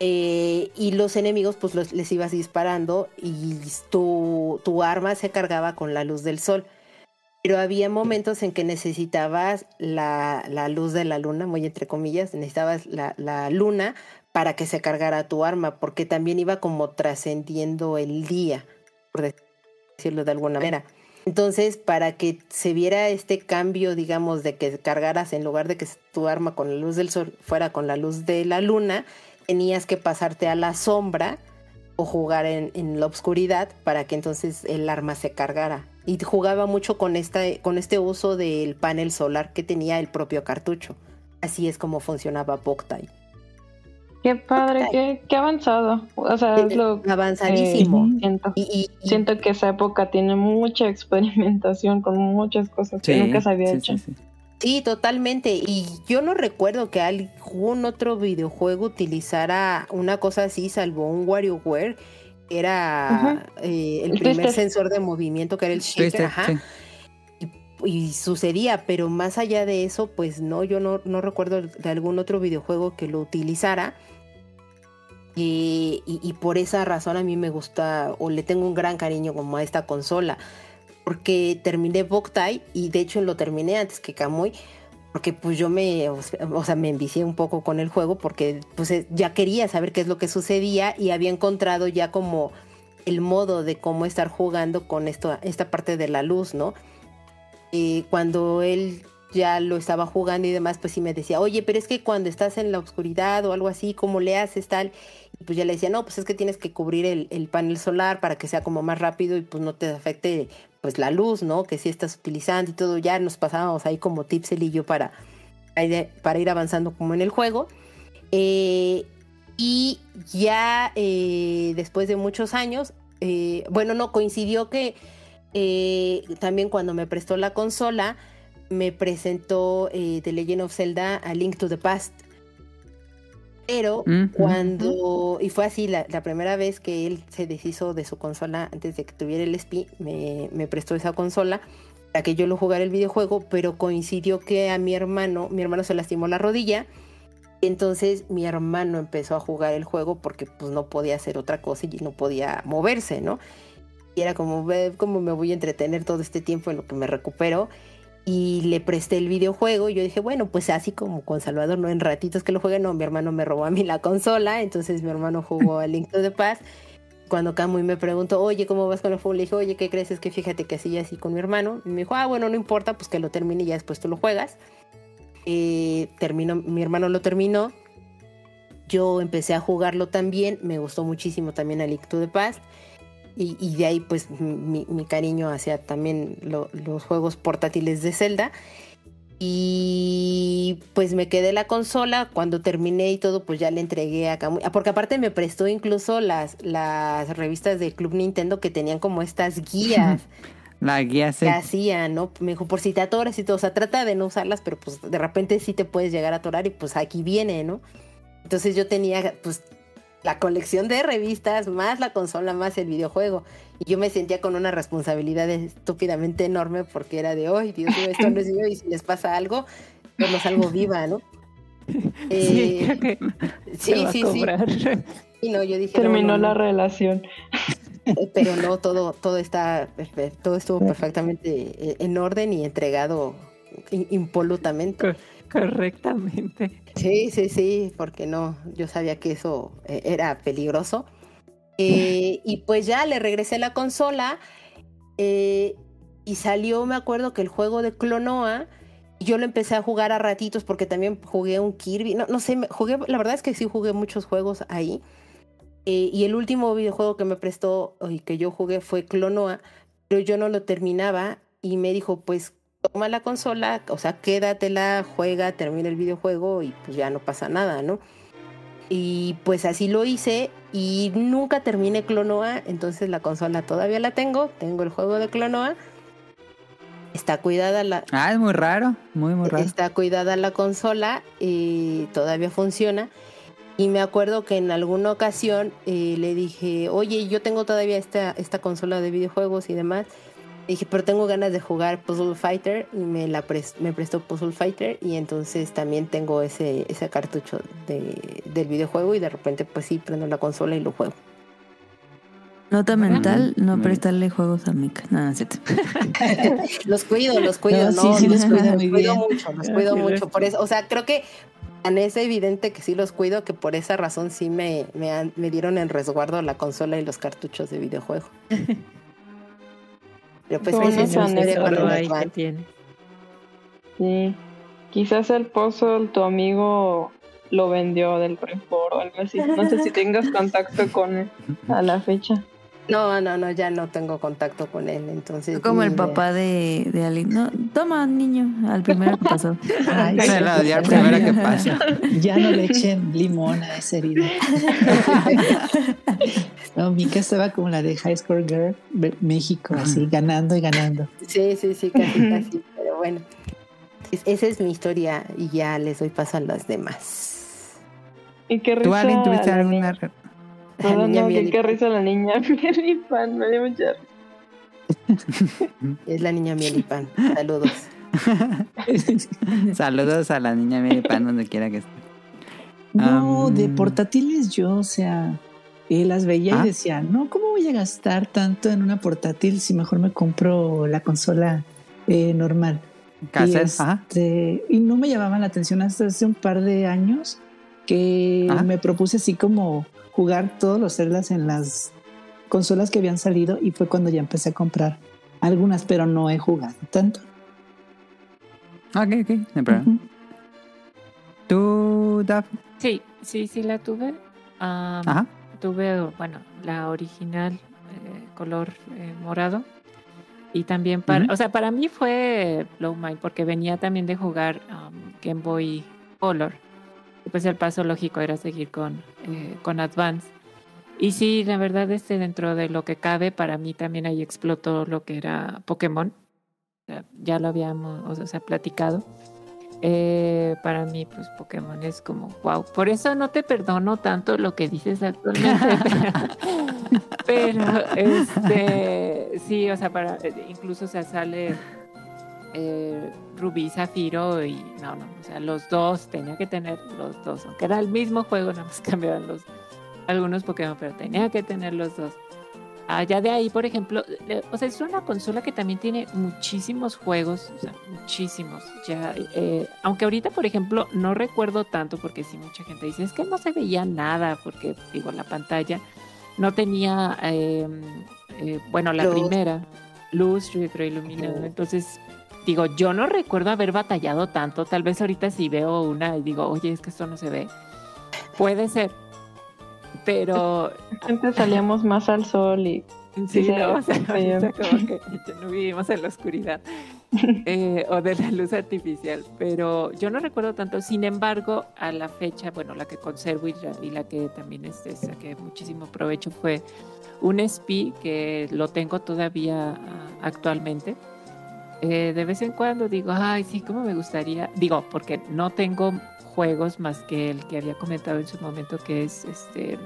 Eh, y los enemigos pues los- les ibas disparando y tu, tu arma se cargaba con la luz del sol pero había momentos en que necesitabas la, la luz de la luna, muy entre comillas, necesitabas la, la luna para que se cargara tu arma, porque también iba como trascendiendo el día, por decirlo de alguna manera. Entonces, para que se viera este cambio, digamos, de que cargaras en lugar de que tu arma con la luz del sol fuera con la luz de la luna, tenías que pasarte a la sombra o jugar en, en la oscuridad para que entonces el arma se cargara. Y jugaba mucho con, esta, con este uso del panel solar que tenía el propio cartucho. Así es como funcionaba Boktai. Qué padre, qué, qué avanzado. O sea, es lo Avanzadísimo. eh, siento. Y, y- y- Siento que esa época tiene mucha experimentación con muchas cosas que nunca se había sí, hecho. sí, sí. sí, totalmente. Y yo no recuerdo que algún otro videojuego utilizara una cosa así, salvo un WarioWare. Era eh, el El primer Twister. sensor de movimiento que era el shaker. Twister, ajá. sí. y sucedía, pero más allá de eso, pues no, yo no, no recuerdo de algún otro videojuego que lo utilizara. Y, y- y por esa razón a mí me gusta o le tengo un gran cariño como a esta consola. Porque terminé Boktai y de hecho lo terminé antes que Kamui. Porque pues yo me, o sea- me envicié un poco con el juego porque pues eh, ya quería saber qué es lo que sucedía y había encontrado ya como el modo de cómo estar jugando con esto, esta parte de la luz, ¿no? Y cuando él ya lo estaba jugando y demás, pues sí me decía, oye, pero es que cuando estás en la oscuridad o algo así, ¿cómo le haces tal? Y pues ya le decía, no, pues es que tienes que cubrir el, el panel solar para que sea como más rápido y pues no te afecte pues la luz, ¿no? Que sí estás utilizando y todo, ya nos pasábamos ahí como tips y yo para, para ir avanzando como en el juego. Eh, y ya eh, después de muchos años, eh, bueno, no, coincidió que eh, también cuando me prestó la consola, me presentó eh, The Legend of Zelda a Link to the Past. Pero Mm, cuando, y fue así, la, la primera vez que él se deshizo de su consola antes de que tuviera el SPI, me, me prestó esa consola para que yo lo jugara el videojuego, pero coincidió que a mi hermano, mi hermano se lastimó la rodilla, entonces mi hermano empezó a jugar el juego porque pues no podía hacer otra cosa y no podía moverse, ¿no? Y era como, cómo me voy a entretener todo este tiempo en lo que me recupero. Y le presté el videojuego y yo dije, bueno, pues así como con Salvador, no en ratitos que lo juegue, no, mi hermano me robó a mí la consola, entonces mi hermano jugó a Link to the Past. Cuando Camuy me preguntó, oye, ¿cómo vas con el juego? Le dije, oye, ¿qué crees? Es que fíjate que así y así con mi hermano. Y me dijo, ah, bueno, no importa, pues que lo termine y ya después tú lo juegas. Eh, terminó, mi hermano lo terminó. Yo empecé a jugarlo también, me gustó muchísimo también a Link to the Past. Y, y de ahí pues mi, mi cariño hacia también lo- los juegos portátiles de Zelda. Y pues me quedé la consola, cuando terminé y todo pues ya le entregué a Camuy. Ah, Porque aparte me prestó incluso las, las revistas del Club Nintendo que tenían como estas guías La guía que se... hacían, ¿no? Me dijo, por si te atoras y todo, o sea, trata de no usarlas, pero pues de repente sí te puedes llegar a atorar y pues aquí viene, ¿no? Entonces yo tenía pues la colección de revistas, más la consola, más el videojuego. Y yo me sentía con una responsabilidad estúpidamente enorme porque era de, ay, Dios mío, esto no es mío y si les pasa algo, yo no salgo viva, ¿no? Sí, Eh, que sí, sí, sí. Y no, yo dije, Terminó no, la relación. Eh, pero no todo todo está todo estuvo perfectamente eh, en orden y entregado impolutamente Correctamente. sí sí sí porque no yo sabía que eso eh, era peligroso Eh, y pues ya le regresé la consola eh, y salió me acuerdo que el juego de Clonoa yo lo empecé a jugar a ratitos porque también jugué un Kirby no, no sé jugué la verdad es que sí jugué muchos juegos ahí eh, y el último videojuego que me prestó y que yo jugué fue Clonoa, pero yo no lo terminaba y me dijo, pues toma la consola, o sea, quédatela, juega, termina el videojuego y pues ya no pasa nada, ¿no? Y pues así lo hice y nunca terminé Clonoa, entonces la consola todavía la tengo, tengo el juego de Clonoa, está cuidada la, Ah, es muy raro, muy, muy raro. Está cuidada la consola y todavía funciona. Y me acuerdo que en alguna ocasión eh, le dije, oye, yo tengo todavía esta, esta consola de videojuegos y demás. Dije, pero tengo ganas de jugar Puzzle Fighter y me, la pres- me prestó Puzzle Fighter y entonces también tengo ese, ese cartucho de, del videojuego y de repente pues sí, prendo la consola y lo juego. Nota mental, no prestarle juegos a Mick. No, no. Los cuido, los cuido, No, no, sí, sí, los cuida los cuido mucho, los cuido mucho. Por eso, o sea, creo que es evidente que sí los cuido, que por esa razón sí me, me, han- me dieron en resguardo la consola y los cartuchos de videojuego. Pero pues anécdota. para Solo las ahí que tiene. Sí. Quizás el puzzle tu amigo lo vendió del Prefor o algo así. No sé si tengas contacto con él a la fecha. No, no, no, ya no tengo contacto con él, entonces. Como el idea. papá de, de Ali. No, toma, niño, al primero que pasó. Ay, Se la dio al primero que pasa. Ya no le echen limón a esa herida. No, Mika estaba como la de High Score Girl México, así ganando y ganando. Sí, sí, sí, casi, casi, pero bueno. Es- esa es mi historia y ya les doy paso a las demás. Y qué ¿Tú, tuviste alguna... La No, niña no, qué risa la niña. Miel y pan, me dio mucha Es la niña miel y pan. Saludos. Saludos a la niña Mary Pan donde quiera que esté. No, de portátiles yo, o sea, eh, las veía Ah. y decía, no, ¿cómo voy a gastar tanto en una portátil si mejor me compro la consola eh, normal? Y, ajá. este, y no me llamaban la atención hasta hace un par de años que Ajá. me propuse así como jugar todos los Zeldas en las consolas que habían salido y fue cuando ya empecé a comprar algunas, pero no he jugado tanto. Ok, ok, no problema. ¿Tú, Daf? Sí, sí, sí la tuve. Ajá. Tuve, bueno, la original eh, color eh, morado. Y también para, o sea, para mí fue Blow Mind porque venía también de jugar am, Game Boy Color. Y pues el paso lógico era seguir con, eh, con Advance. Y sí, la verdad, este, dentro de lo que cabe, para mí también ahí explotó lo que era Pokémon. Ya lo habíamos, o sea, platicado. Eh, para mí, pues Pokémon es como wow. Por eso no te perdono tanto lo que dices actualmente. pero, este, sí, o sea, para, incluso o sea, sale eh, Rubí Zafiro y no, no, o sea, los dos, tenía que tener los dos, aunque era el mismo juego, nada más cambiaban los algunos Pokémon, pero tenía que tener los dos. Allá de ahí, por ejemplo, o sea, es una consola que también tiene muchísimos juegos, o sea, muchísimos. Ya, eh, aunque ahorita, por ejemplo, no recuerdo tanto, porque sí mucha gente dice, es que no se veía nada, porque, digo, la pantalla no tenía, eh, eh, bueno, la Luz. primera, luz retroiluminada. Entonces, digo, yo no recuerdo haber batallado tanto. Tal vez ahorita si veo una y digo, oye, es que esto no se ve. Puede ser. Pero Antes salíamos más al sol y Sí, Sí, no, o sea, sí. ahorita como que ya no vivimos en la oscuridad eh, o de la luz artificial, pero yo no recuerdo tanto. Sin embargo, a la fecha, bueno, la que conservo y la, y la que también este, saqué muchísimo provecho fue un SPI que lo tengo todavía ah, actualmente. Eh, de vez en cuando digo, ay, sí, cómo me gustaría. Digo, porque no tengo juegos más que el que había comentado en su momento, que es este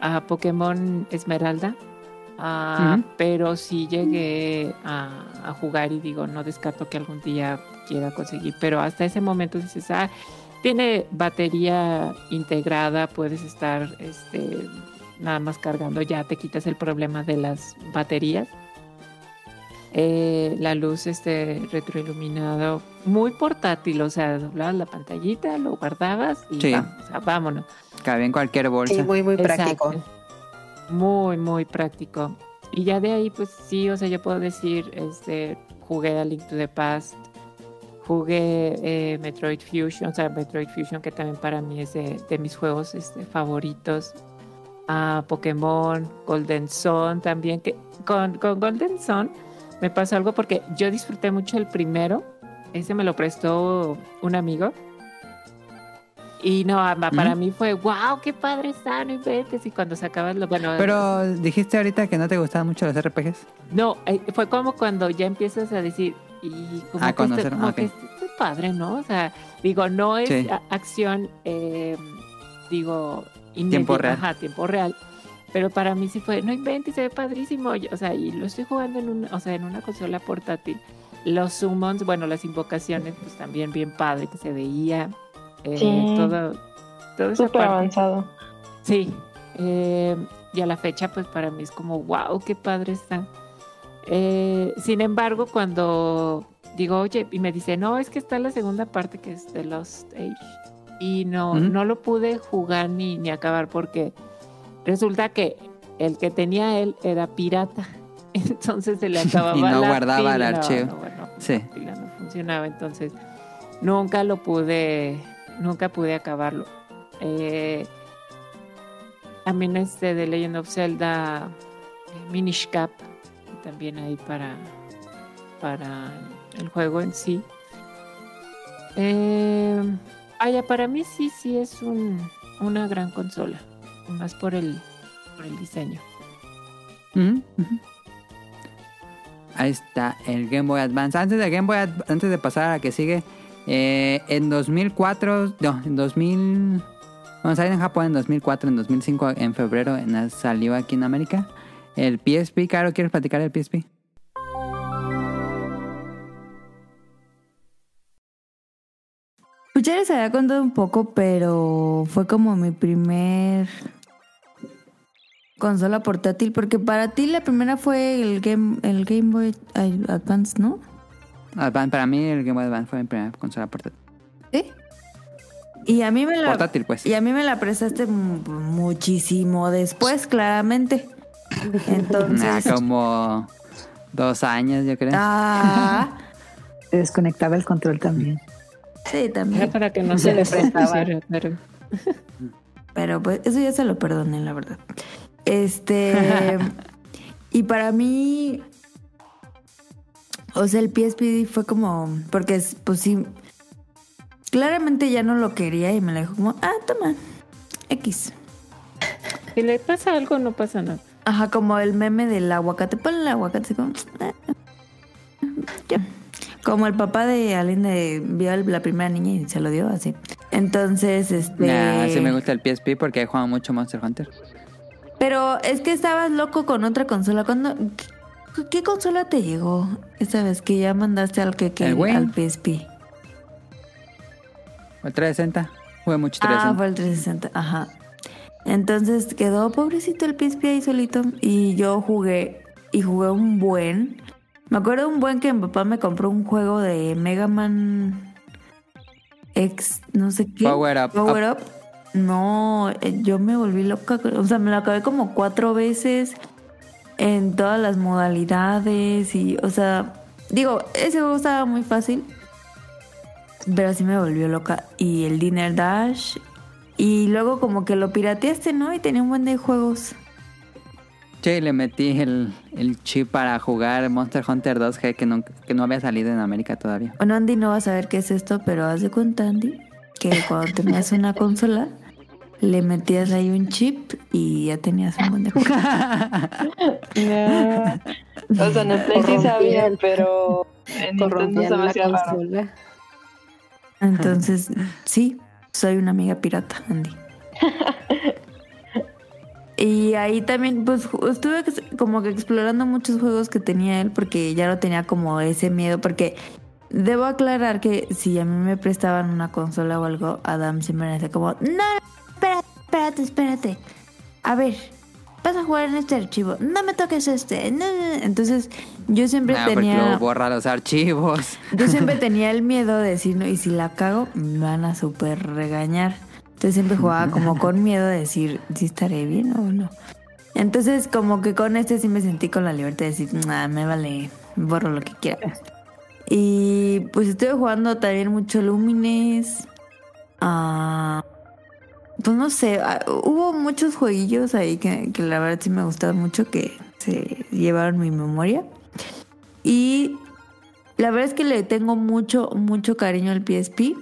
a Pokémon Esmeralda. Ah. Pero sí llegué a, a jugar y digo, no descarto que algún día quiera conseguir. Pero hasta ese momento dices, ah, tiene batería integrada, puedes estar este, nada más cargando, ya te quitas el problema de las baterías. Eh, la luz este retroiluminado, muy portátil, o sea, doblabas la pantallita, lo guardabas y Sí. vamos, o sea, vámonos. Cabe en cualquier bolsa. Sí, muy, muy práctico. Muy, muy práctico. Y ya de ahí, pues sí, o sea, yo puedo decir, este, jugué a Link to the Past, jugué eh, Metroid Fusion, o sea, Metroid Fusion que también para mí es de, de mis juegos este, favoritos. A Pokémon, Golden Sun también, que con, con Golden Sun me pasó algo porque yo disfruté mucho el primero, ese me lo prestó un amigo. Y no, para Ujú. mí fue, wow, qué padre está, no inventes. Y cuando sacabas lo, bueno, Pero dijiste ahorita que no te gustaban mucho los RPGs. no, eh, fue como cuando ya empiezas a decir, y como A que, este- conocer, como ok. que este es padre, ¿no? O sea, digo, no es Sí. acción, eh, digo, Tiempo real. Ajá, tiempo real. Pero para mí sí fue, no inventes, se ve padrísimo. y- O sea, y lo estoy jugando en una, o sea, en una consola portátil. Los summons, bueno, las invocaciones, pues también bien padre que se veía. eh, Sí. todo, todo súper parte. avanzado. Sí, eh, y a la fecha pues para mí es como, wow, qué padre está. Eh, sin embargo, cuando digo, oye, y me dice, no, es que está la segunda parte que es The Lost Age. Y no, no lo pude jugar ni, ni acabar porque resulta que el que tenía él era pirata. Entonces se le acababa Y no la guardaba el pila. Archivo. no, bueno, Sí. la pila no funcionaba. Entonces nunca lo pude, nunca pude acabarlo. Eh, también este de Legend of Zelda eh, Minish Cap, también ahí para, para el juego en sí. Eh, vaya, para mí sí, sí es un, una gran consola, más por el, por el diseño. Ahí está el Game Boy Advance. Antes de Game Boy Adv- antes de pasar a la que sigue, eh, en 2004, no, en 2000, bueno, salió en Japón en 2004, en 2005, en febrero en- salió aquí en América. El PSP, Caro, ¿quieres platicar del PSP? Pues ya les había contado un poco, pero fue como mi primer consola portátil, porque para ti la primera fue el Game, el Game Boy Advance, ¿no? Para mí el Game Boy Advance fue mi primera consola portátil. ¿Sí? Y a mí me la Portátil, pues. y a mí me la prestaste mu- muchísimo después, claramente. Entonces, Ah, como dos años, yo creo. ah, Se desconectaba el control también. sí, Era también. para que no Se le prestaba. Pero pues eso ya se lo perdoné, la verdad. Este. y para mí. O sea, el PSP fue como. Porque, es- pues sí. Claramente ya no lo quería y me lo dijo como, ah, toma. X. Si le pasa algo, no pasa nada. Ajá, como el meme del aguacate. Ponle el aguacate. como, "Ah, ya". Como el papá de Aline vio la primera niña y se lo dio así. Entonces, este. Nah, sí me gusta el PSP porque he jugado mucho Monster Hunter. Pero es que estabas loco con otra consola. ¿Cuándo, qué, qué consola te llegó esa vez que ya mandaste al que, que El al PSP? El 360. Jugué mucho Ah, 360. fue el 360, ajá. Entonces quedó pobrecito el PSP ahí solito y yo jugué y jugué un buen. Me acuerdo un buen que mi papá me compró un juego de Mega Man X, no sé qué. Power Up. Power Up. No, eh, yo me volví loca. O sea, me lo acabé como cuatro veces en todas las modalidades y, o sea, digo, ese juego estaba muy fácil, pero sí me volvió loca. Y el Dinner Dash. Y luego como que lo pirateaste, ¿no? Y tenía un buen de juegos. Sí, le metí el, el chip para jugar Monster Hunter 2G que no, que no había salido en América todavía. Bueno, Andy no va a saber qué es esto, pero haz de cuenta, Andy, que cuando tenías una consola, le metías ahí un chip y ya tenías un buen de. No. O sea, en el Play sí sabía, pero en Nintendo se me hacía raro. Entonces, sí, soy una amiga pirata, Andy. Y ahí también, pues estuve como que explorando muchos juegos que tenía él porque ya no tenía como ese miedo. Porque debo aclarar que si a mí me prestaban una consola o algo, Adam siempre me decía como, no, espérate, espérate. A ver, vas a jugar en este archivo, no me toques este. no, no, no". Entonces, yo siempre Nah, porque tenía... luego borra los archivos. Yo siempre tenía el miedo de decir, no, y si la cago, me van a súper regañar. Entonces siempre jugaba como con miedo de decir, si estaré bien o no. Entonces como que con este sí me sentí con la libertad de decir, nada, me vale, borro lo que quiera. Y pues estuve jugando también mucho Lumines. Ah, pues no sé, ah, hubo muchos jueguillos ahí que, que la verdad sí me gustaron mucho que se llevaron mi memoria. Y la verdad es que le tengo mucho, mucho cariño al PSP.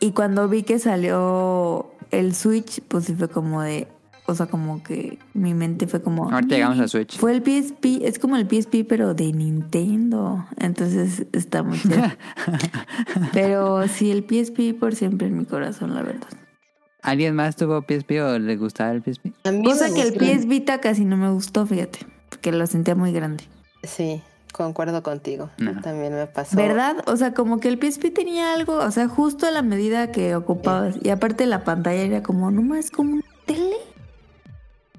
Y cuando vi que salió el Switch, pues sí fue como de. O sea, como que mi mente fue como. Ahorita llegamos a Switch. Fue el PSP, es como el PSP, pero de Nintendo. Entonces está muy pero sí, el PSP por siempre en mi corazón, la verdad. ¿Alguien más tuvo PSP o le gustaba el PSP? A mí Cosa que el. PS Vita casi no me gustó, fíjate. Porque lo sentía muy grande. Sí, concuerdo contigo. No. También me pasó. ¿Verdad? O sea, como que el PSP tenía algo, o sea, justo a la medida que ocupabas. Y aparte la pantalla era como, nomás como una tele.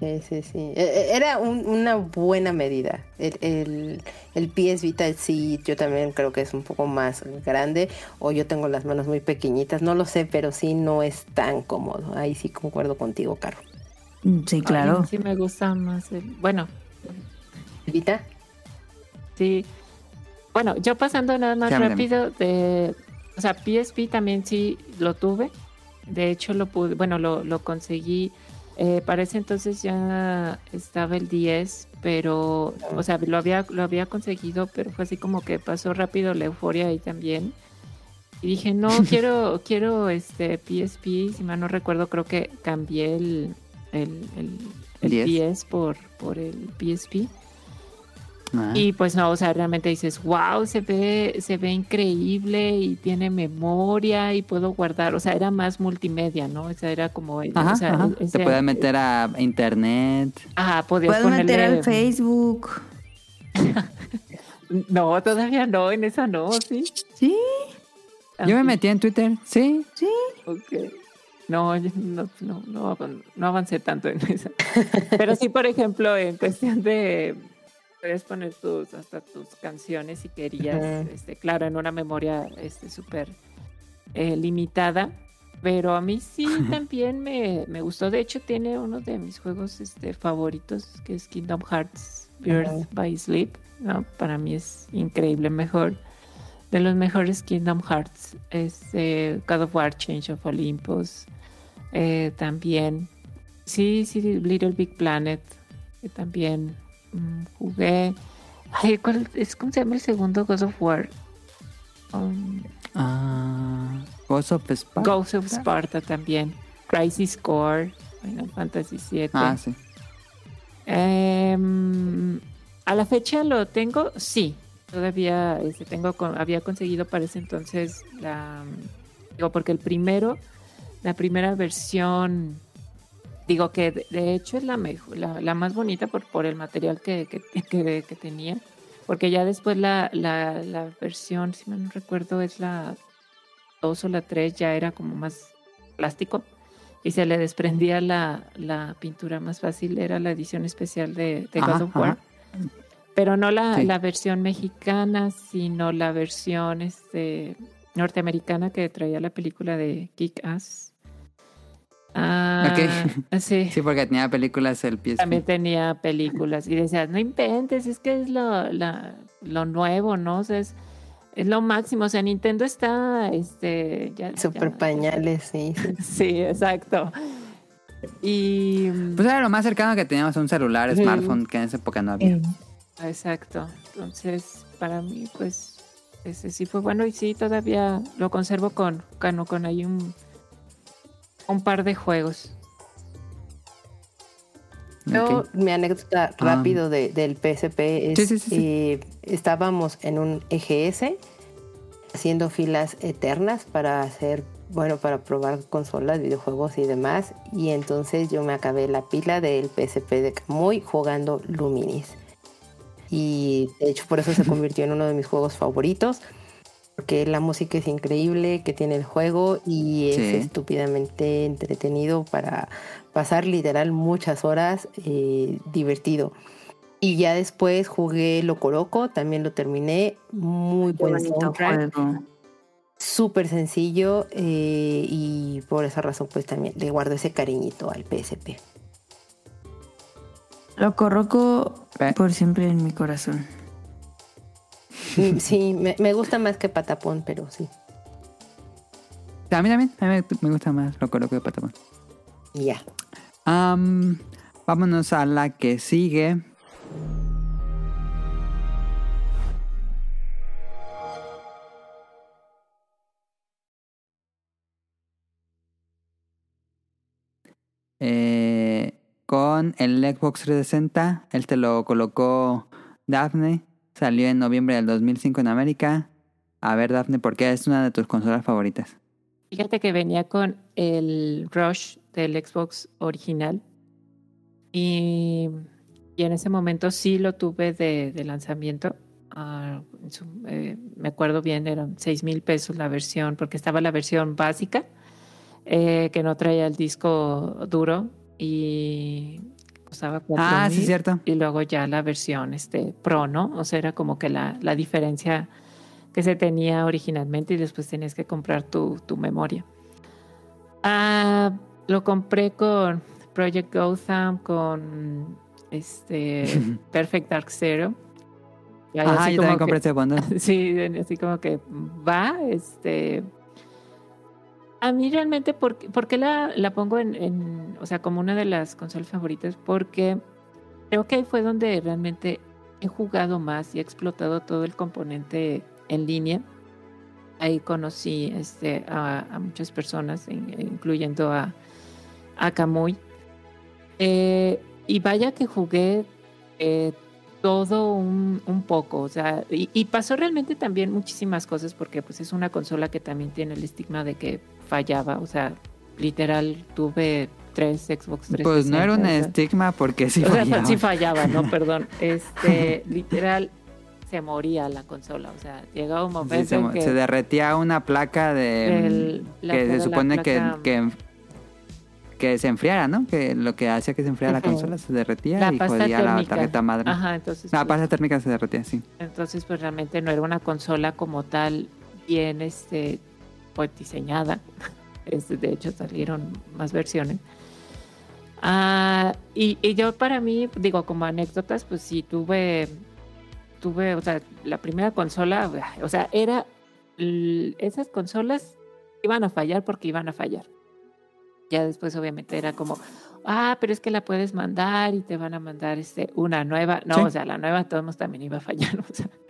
Sí, sí, sí. E- e- Era un- una buena medida. El, el, el PS Vita sí, yo también creo que es un poco más grande. O yo tengo las manos muy pequeñitas, no lo sé, pero sí no es tan cómodo. Ahí sí concuerdo contigo, Caro. Mm, Sí, Ay, claro. sí me gusta más el... Bueno, ¿Vita? sí. Bueno, yo pasando nada más Sí, rápido de... O sea, PSP también sí lo tuve. De hecho, lo pude... Bueno, lo, lo conseguí... Eh, para ese entonces ya estaba el 10, pero... O sea, lo había, lo había conseguido, pero fue así como que pasó rápido la euforia ahí también. Y dije, no, quiero, quiero este PSP. Si mal no recuerdo, creo que cambié el, el, el, el 10. 10 por, por el PSP. Ah. Y pues no, o sea, realmente dices, wow, se ve, se ve increíble y tiene memoria y puedo guardar, o sea, era más multimedia, ¿no? O sea, era como, Ajá, o sea, ajá. ese- Te puedes meter a internet. Ajá, podías Puedes meter ponerle- al Facebook. No, todavía no, en esa no, sí. Sí, Yo me Ah, metí en Twitter, sí. sí. ok. No, yo no, no, no avancé tanto en esa. Pero sí, por ejemplo, en cuestión de, Puedes poner tus, hasta tus canciones si querías, este, claro, en una memoria este, súper eh, limitada. Pero a mí sí también me, me gustó. De hecho, tiene uno de mis juegos este, favoritos, que es Kingdom Hearts Birth by Sleep. ¿no? Para mí es increíble, mejor. De los mejores Kingdom Hearts. Es eh, God of War Change of Olympus. Eh, también. Sí, sí, Little Big Planet. Que también mm, jugué. Ay, ¿cuál es cómo se llama el segundo God of War? Um, Ah, Ghost of Sparta. Ghost of Sparta también. Crisis Core. Final Fantasy VII. Ah, sí. Em, a la fecha lo tengo, sí. Todavía este, tengo, había conseguido para ese entonces la. Digo, porque el primero, la primera versión, digo que de, hecho es la mejor, la, la más bonita por, por el material que, que, que- que tenía. Porque ya después la, la, la versión, si mal no recuerdo, es la 2 o la 3, ya era como más plástico y se le desprendía la, la pintura más fácil, era la edición especial de, de God of War. ajá. Pero no la, Sí. la versión mexicana, sino la versión este, norteamericana que traía la película de Kick Ass. Ah, sí. Sí, porque tenía películas el pie. También tenía películas y decías, no inventes, es que es lo, la- lo nuevo, ¿no? O sea, es, es lo máximo. O sea, Nintendo está, este, ya, Super ya- pañales, sí. sí. Sí, exacto. Y Pues era lo más cercano que teníamos a un celular, smartphone, que en esa época no había. exacto. Entonces, para mí, pues, ese sí fue bueno y sí, todavía lo conservo con, con, con ahí un, un par de juegos. Yo, Ok. mi anécdota rápido de- del PSP es Sí, sí, sí, sí. eh, estábamos en un EGS haciendo filas eternas para hacer, bueno, para probar consolas, videojuegos y demás. Y entonces yo me acabé la pila del PSP de Kamui jugando Luminis. Y de hecho por eso se convirtió en uno de mis juegos favoritos. Porque la música es increíble que tiene el juego y es Sí. estúpidamente entretenido para pasar literal muchas horas eh, divertido. Y ya después jugué Loco Loco, también lo terminé. Muy Qué buen soundtrack, juego. súper sencillo eh, y por esa razón pues también le guardo ese cariñito al PSP. Loco Roco Eh. por siempre en mi corazón. Mm, Sí, me, me gusta más que Patapón, pero sí. A mí también, a mí me, gusta más lo coloco de Patapón. Ya. Am, vámonos a la que sigue. Eh, con el Xbox 360, él te lo colocó Daphne. Salió en noviembre del 2005 en América. A ver, Daphne, ¿por qué es una de tus consolas favoritas? Fíjate que venía con el Rush del Xbox original. Y, y en ese momento sí lo tuve de, lanzamiento. Ah, eh, me acuerdo bien, eran 6 mil pesos la versión, porque estaba la versión básica, eh, que no traía el disco duro y costaba 4 Ah, sí, cierto. Y luego ya la versión este, Pro, ¿no? O sea, era como que la, la diferencia que se tenía originalmente y después tenías que comprar tu, tu memoria. Ah, lo compré con Project Gotham, con este Perfect Dark Zero. Y ahí Ajá, yo también compré que- ese bundle. Sí, así como que va, este... A mí realmente, ¿por, por qué la, la pongo en, o sea, como una de las consolas favoritas? Porque creo que ahí fue donde realmente he jugado más y he explotado todo el componente en línea. Ahí conocí este, a, muchas personas, in- incluyendo a, a Kamui. Eh, y vaya que jugué eh, todo un, un poco, o sea, y, y pasó realmente también muchísimas cosas porque pues es una consola que también tiene el estigma de que fallaba, o sea, literal tuve tres Xbox 360. Pues no era un o sea, estigma porque sí o sea, fallaba. sí fallaba, no, perdón. Este, literal se moría la consola, o sea, llegaba un Sí, momento se, en mo- que se derretía una placa de el- la- que se supone que, placa- que que se enfriara, ¿no? Que lo que hacía que se enfriara la consola se derretía La y jodía la tarjeta madre. Ajá, entonces. La pues, pasta térmica se derretía, sí. Entonces, pues realmente no era una consola como tal bien este, pues, diseñada. Este, de hecho, salieron más versiones. Ah, y, y yo para mí, digo, como anécdotas, pues sí tuve, tuve, o sea, la primera consola, o sea, era, esas consolas iban a fallar porque iban a fallar. Ya después obviamente era como, ah, pero es que la puedes mandar y te van a mandar este, una nueva. No, Sí. o sea, la nueva todos también iba a fallar.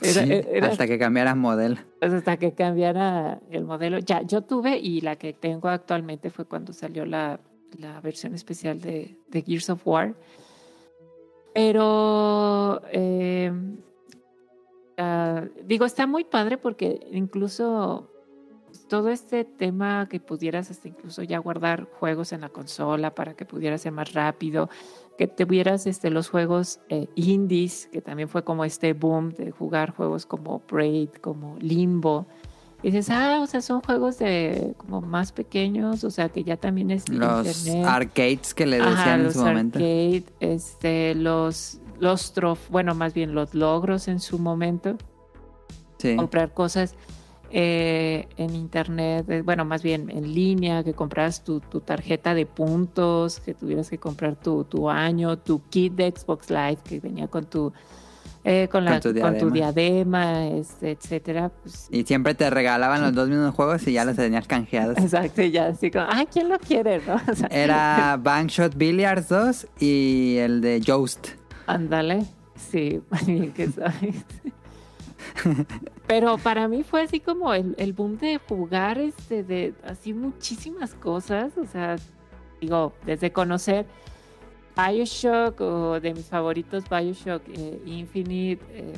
O sea, era- Sí, era- hasta que cambiaras modelo. pues hasta que cambiara el modelo. Ya, yo tuve y la que tengo actualmente fue cuando salió la, la versión especial de, de Gears of War. Pero, eh, ah, digo, está muy padre porque incluso todo este tema que pudieras hasta incluso ya guardar juegos en la consola para que pudiera ser más rápido, que tuvieras este, los juegos eh, indies, que también fue como este boom de jugar juegos como Braid, como Limbo. Y dices, ah, o sea, son juegos de como más pequeños, o sea, que ya también es Los internet. arcades que le decían Ajá, en los su momento. arcade, este, los, los trof, bueno, más bien los logros en su momento Sí. comprar cosas eh, en internet, eh, bueno, más bien en línea, que compras tu, tu tarjeta de puntos, que tuvieras que comprar tu, tu año, tu kit de Xbox Live que venía con tu, eh, con, la, Con tu con tu diadema. diadema, este, etcétera. Pues, Y siempre te regalaban los dos mismos juegos y ya los tenías canjeados. exacto, y ya así como, ay, ¿quién lo quiere? ¿no? O sea, Era Bankshot Billiards 2 y el de Joust. Ándale, sí, bien que sabes. Pero para mí fue así como el, el boom de jugar este de así muchísimas cosas, o sea, digo, desde conocer Bioshock o de mis favoritos Bioshock eh, Infinite, eh,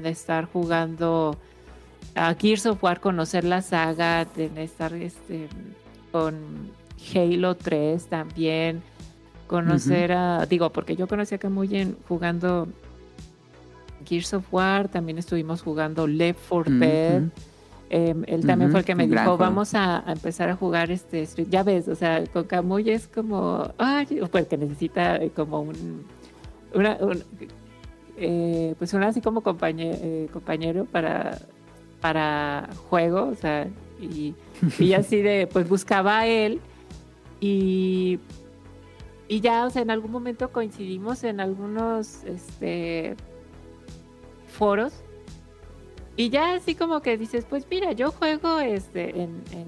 de estar jugando a Gears of War, conocer la saga, de estar este, con Halo 3 también, conocer a, digo, porque yo conocí a Camuyen jugando Gears of War, también estuvimos jugando Left 4 Dead. Eh, él también fue el que me dijo, vamos a, a empezar a jugar este Street. Ya ves, o sea, con Camuy es como, ay, pues que necesita eh, como un, una, un- eh, pues un así como compañe- eh, compañero para, para juego, o sea, y, y así de, pues buscaba a él y, y ya, o sea, en algún momento coincidimos en algunos, este, foros y ya así como que dices, pues mira, yo juego este en, en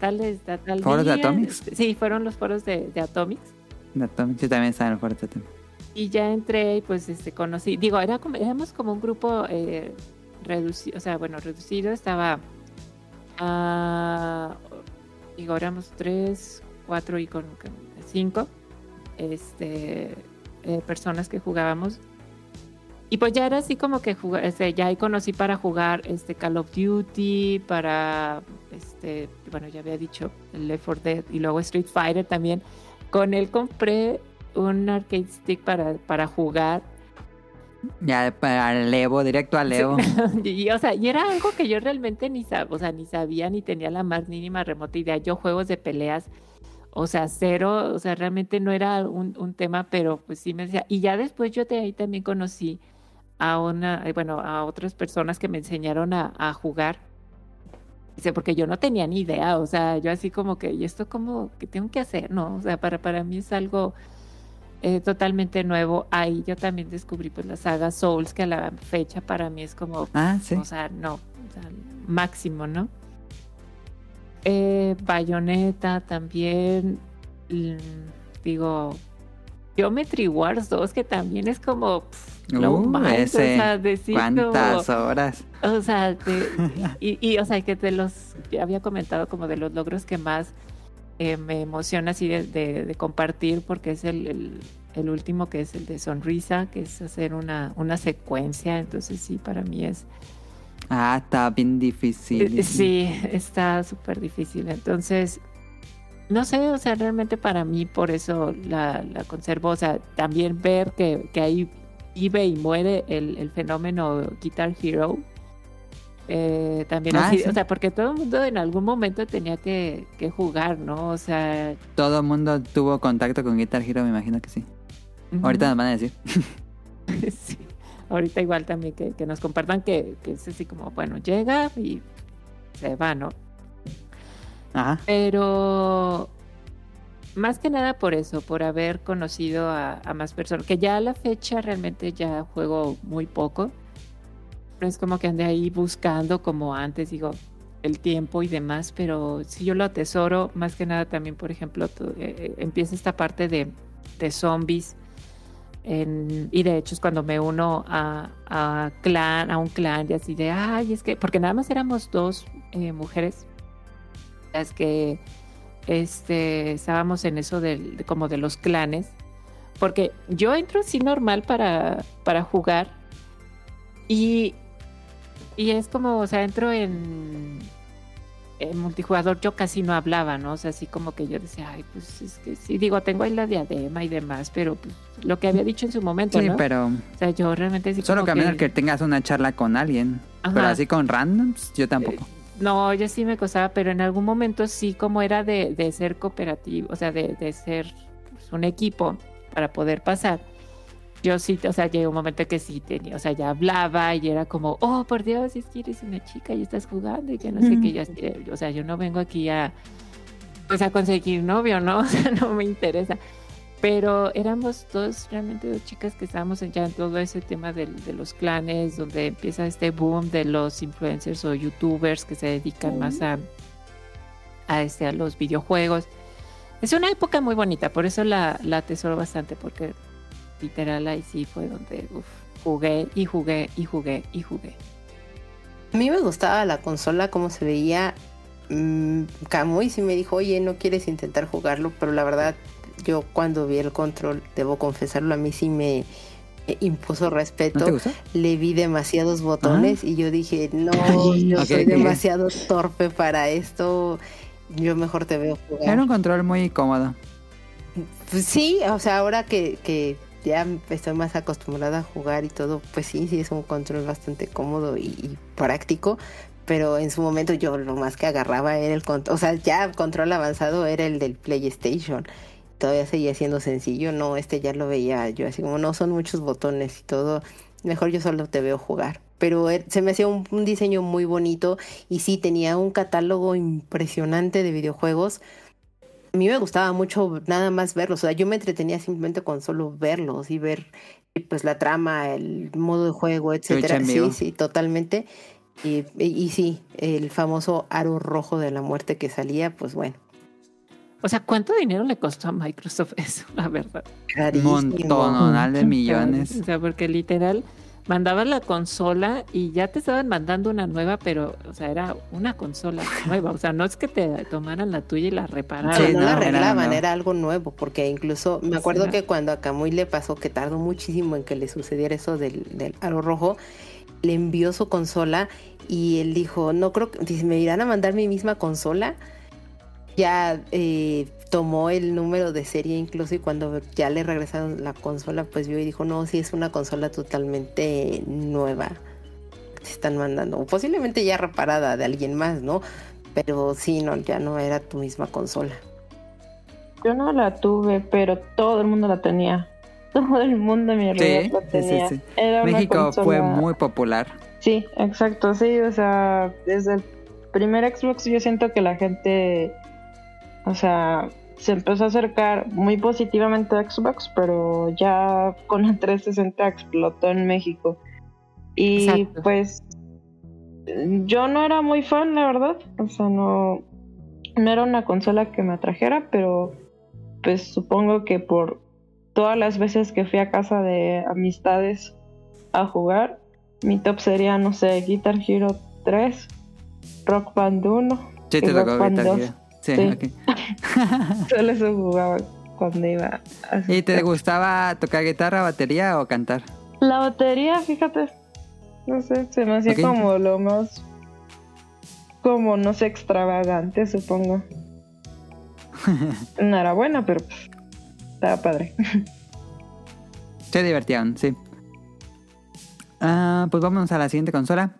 tales ta- tal ¿Foros de. Atomics? Sí, fueron los foros de, de Atomics. De Atomic, sí, también estaba en el fuerte Atomic. Y ya entré y pues este conocí, digo, era como, éramos como un grupo eh, reducido, o sea, bueno, reducido, estaba, ah, digo, éramos tres, cuatro y con, con cinco, este, eh, personas que jugábamos. Y pues ya era así como que este, ya ahí conocí para jugar este Call of Duty, para este, bueno, ya había dicho el Left 4 Dead y luego Street Fighter también. Con él compré un arcade stick para, para jugar. Ya para el Evo, directo al Evo. y, o sea, y era algo que yo realmente ni, sab- o sea, ni sabía ni tenía la más mínima remota idea. Yo juegos de peleas, o sea, cero, o sea, realmente no era un, un tema, pero pues sí me decía. Y ya después yo de ahí también conocí a una, eh, bueno, a otras personas que me enseñaron a, a jugar. Dice, porque yo no tenía ni idea, o sea, yo así como que, ¿y esto cómo, qué tengo que hacer? No, o sea, para, para mí es algo eh, totalmente nuevo. Ahí yo también descubrí pues la saga Souls, que a la fecha para mí es como, Ah, sí. o sea, no, o sea, máximo, ¿no? Eh, Bayonetta también, digo, Geometry Wars 2, que también es como, pff, no Uh, manches, ese, o sea, decir como- ¿Cuántas horas? o sea, de- y, y, o sea, que de los, había comentado como de los logros que más eh, me emociona así de, de- de compartir, porque es el, el- el último que es el de Sonrisa, que es hacer una, una secuencia, entonces sí, para mí es, Ah, está bien difícil. eh, sí, está súper difícil, entonces, no sé, o sea, realmente para mí por eso la, la conservo, o sea, también ver que, que ahí vive y muere el, el fenómeno Guitar Hero, Eh, también Ah, así, sí. o sea, porque todo el mundo en algún momento tenía que, que jugar, ¿no? O sea, Todo el mundo tuvo contacto con Guitar Hero, me imagino que sí. Ahorita nos van a decir. sí. Ahorita igual también que, que nos compartan que, que es así como, bueno, llega y se va, ¿no? Ajá. Pero más que nada por eso, por haber conocido a, a más personas, que ya a la fecha realmente ya juego muy poco. No es como que ande ahí buscando como antes, digo, el tiempo y demás, pero si yo lo atesoro, más que nada también, por ejemplo, eh, eh, empieza esta parte de, de zombies. en- y de hecho es cuando me uno a, a clan, a un clan y así de, ay, es que, porque nada más éramos dos eh, mujeres, las que este, estábamos en eso del, de- como de los clanes, porque yo entro así normal para, para jugar y, y es como, o sea, entro en, en multijugador, yo casi no hablaba, ¿no? O sea, así como que yo decía, ay, pues es que sí, digo, tengo ahí la diadema y demás, pero pues, lo que había dicho en su momento, Sí, ¿no? pero O sea, yo realmente sí solo que a menos que tengas una charla con alguien. Pero así con randoms, yo tampoco. No, yo sí me costaba, pero en algún momento sí, como era de, de ser cooperativo, o sea, de, de ser pues, un equipo para poder pasar. Yo sí, o sea, llegó un momento que sí tenía, o sea, ya hablaba y era como, oh, por Dios, es que eres una chica y estás jugando y que no sé qué. Yo, o sea, yo no vengo aquí a, pues, a conseguir novio, ¿no? O sea, no me interesa. Pero éramos dos, realmente dos chicas que estábamos en- ya en todo ese tema de, los clanes, donde empieza este boom de los influencers o youtubers que se dedican más a, a, este, a los videojuegos. Es una época muy bonita, por eso la, la atesoro bastante, porque literal ahí sí fue donde uf, jugué y jugué y jugué y jugué. A mí me gustaba la consola, cómo se veía. Mm, Camuy sí me dijo, oye, no quieres intentar jugarlo, pero la verdad, yo cuando vi el control, debo confesarlo, a mí sí me eh, impuso ¿No respeto. gustó? Le vi demasiados botones y yo dije, no, Ay, yo soy demasiado torpe para esto. Yo mejor te veo jugar. Era un control muy cómodo. Pues sí, o sea, ahora que, que ya estoy más acostumbrada a jugar y todo, pues sí, sí es un control bastante cómodo y, y práctico. Pero en su momento yo lo más que agarraba era el control, o sea, ya el control avanzado era el del PlayStation. Todavía seguía siendo sencillo, no, este ya lo veía yo así como no son muchos botones y todo, mejor yo solo te veo jugar. Pero er- se me hacía un, un diseño muy bonito y sí tenía un catálogo impresionante de videojuegos a mí me gustaba mucho nada más verlos, o sea, yo me entretenía simplemente con solo verlos y ver pues la trama, el modo de juego, etcétera. Sí, sí, totalmente. Y, y, y sí, el famoso aro rojo de la muerte que salía, pues bueno, O sea, ¿cuánto dinero le costó a Microsoft eso, la verdad? Carísimo. montonal de millones. O sea, porque literal mandabas la consola y ya te estaban mandando una nueva, pero, o sea, era una consola nueva. O sea, no es que te tomaran la tuya y la repararan. Sí, no, no, la arreglaban, era algo nuevo, porque incluso me acuerdo que cuando a Camuy le pasó que tardó muchísimo en que le sucediera eso del, del aro rojo, le envió su consola y él dijo, no creo que, dice, me irán a mandar mi misma consola. Ya eh, tomó el número de serie incluso y cuando ya le regresaron la consola, pues vio y dijo, no, sí es una consola totalmente nueva. que Se están mandando, o posiblemente ya reparada de alguien más, ¿no? Pero sí, no, ya no era tu misma consola. Yo no la tuve, pero todo el mundo la tenía. Todo el mundo a mi alrededor Sí, la sí, sí, tenía. sí. Era una México fue muy popular. Sí, exacto, sí, o sea, desde el primer Xbox yo siento que la gente, o sea, se empezó a acercar muy positivamente a Xbox, pero ya con la 360 explotó en México. Y Exacto. pues yo no era muy fan, la verdad, o sea, no, no era una consola que me atrajera, pero pues supongo que por todas las veces que fui a casa de amistades a jugar, mi top sería, no sé, Guitar Hero 3, Rock Band 1. Sí, te y Rock Band Guitar 2. Sí. Solo eso jugaba cuando iba a ¿Y te gustaba tocar guitarra, batería o cantar? La batería, fíjate. No sé, se me hacía como lo más. Como no sé, extravagante, supongo. no era buena, pero pues, estaba padre. Se divertían, sí. Ah, pues vámonos a la siguiente consola.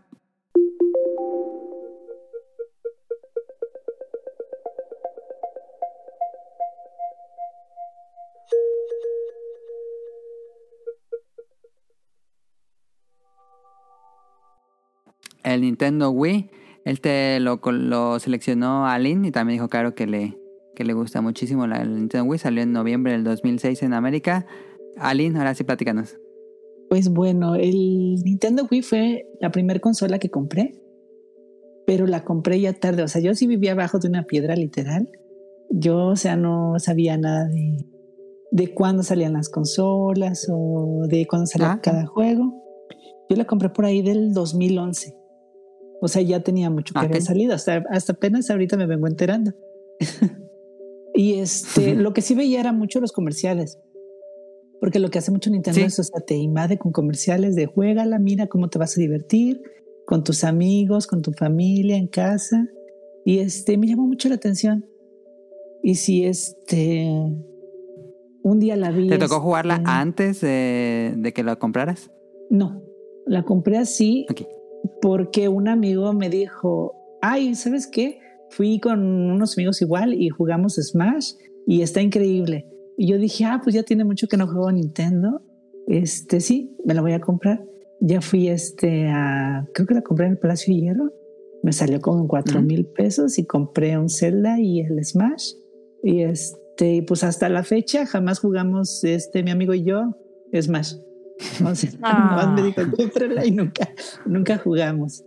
El Nintendo Wii. Él te lo, lo seleccionó a Lynn y también dijo, claro, que le, que le gusta muchísimo la, el Nintendo Wii. Salió en noviembre del 2006 en América. Alin, ahora sí platícanos. Pues bueno, el Nintendo Wii fue la primera consola que compré, pero la compré ya tarde. O sea, yo sí vivía abajo de una piedra literal. Yo, o sea, no sabía nada de, de cuándo salían las consolas o de cuándo salía Ah. cada juego. Yo la compré por ahí del 2011. O sea, ya tenía mucho que haber salido. Hasta, hasta apenas ahorita me vengo enterando. y este, lo que sí veía era mucho los comerciales. Porque lo que hace mucho Nintendo Sí. es, o sea, te invade con comerciales de juégala, mira cómo te vas a divertir con tus amigos, con tu familia en casa. Y este, me llamó mucho la atención. Y si este, un día la vi. ¿Te tocó jugarla este, antes de, de que la compraras? No, la compré así Ok. Porque un amigo me dijo, ay, ¿sabes qué? Fui con unos amigos igual y jugamos Smash y está increíble. Y yo dije, ah, pues ya tiene mucho que no juego Nintendo. Este, sí, me la voy a comprar. Ya fui este a, creo que la compré en el Palacio de Hierro. Me salió como cuatro mil pesos y compré un Zelda y el Smash. Y este, pues hasta la fecha jamás jugamos, este, mi amigo y yo, Smash. O sea, Ah. me dijo, cómprala y nunca, nunca jugamos.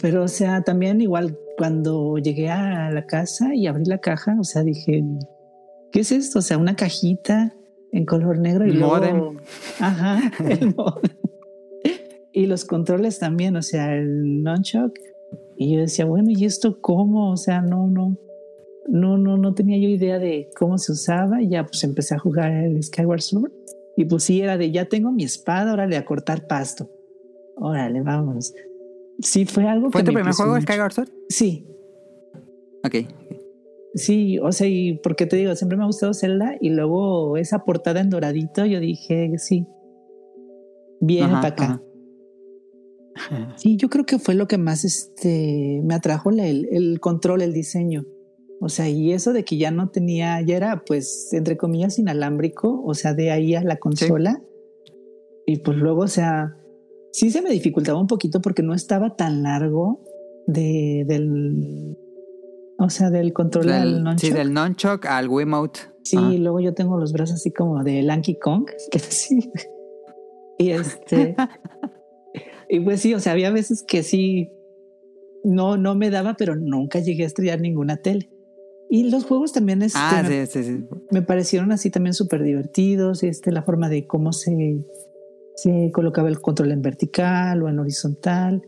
Pero, o sea, también igual cuando llegué a la casa y abrí la caja, o sea, dije, ¿qué es esto? O sea, una cajita en color negro y luego- Modem. Ajá, el modem. y los controles también, o sea, el nunchuck. Y yo decía, bueno, ¿y esto cómo? O sea, no, no, no, no, no tenía yo idea de cómo se usaba. Y ya pues empecé a jugar el Skyward Sword. Y pues sí, era de ya tengo mi espada, órale a cortar pasto. Órale, vamos. Sí, fue algo ¿Fue que tu me primer juego, mucho. Skyward Sword? Sí, Ok. sí, o sea, y porque te digo, siempre me ha gustado Zelda y luego esa portada en doradito, yo dije, sí, viene para acá. ajá. Sí, yo creo que fue lo que más este, me atrajo el, el control, el diseño. O sea, y eso de que ya no tenía, ya era pues entre comillas inalámbrico, o sea, de ahí a la consola. Y pues luego, o sea, sí se me dificultaba un poquito porque no estaba tan largo de, del, o sea, del control al Del- nunchuck. sí, del nunchuck al Wiimote. Sí, Ajá. luego yo tengo los brazos así como de Lanky Kong, que sí. Y este. y pues sí, o sea, había veces que sí, no, no me daba, pero nunca llegué a estrellar ninguna tele. Y los juegos también este, Ah, me, sí, sí, sí. me parecieron así también súper divertidos. Este, la forma de cómo se, se colocaba el control en vertical o en horizontal.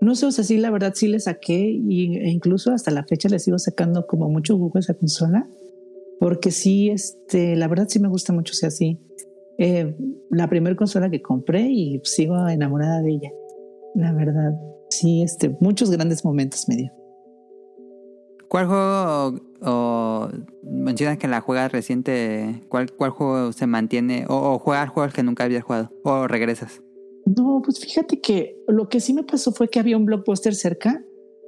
No sé, o sea, sí, la verdad sí le saqué y, e incluso hasta la fecha le sigo sacando como mucho jugo a esa consola. Porque sí, este, la verdad sí me gusta mucho, o sea, sí. Eh, la primera consola que compré y sigo enamorada de ella. La verdad, sí, este, muchos grandes momentos me dio. ¿Cuál juego o, mencionas que la juegas reciente? ¿Cuál, cuál juego se mantiene? O, o juegas juegos que nunca habías jugado? ¿O regresas? No, pues fíjate que lo que sí me pasó fue que había un blockbuster cerca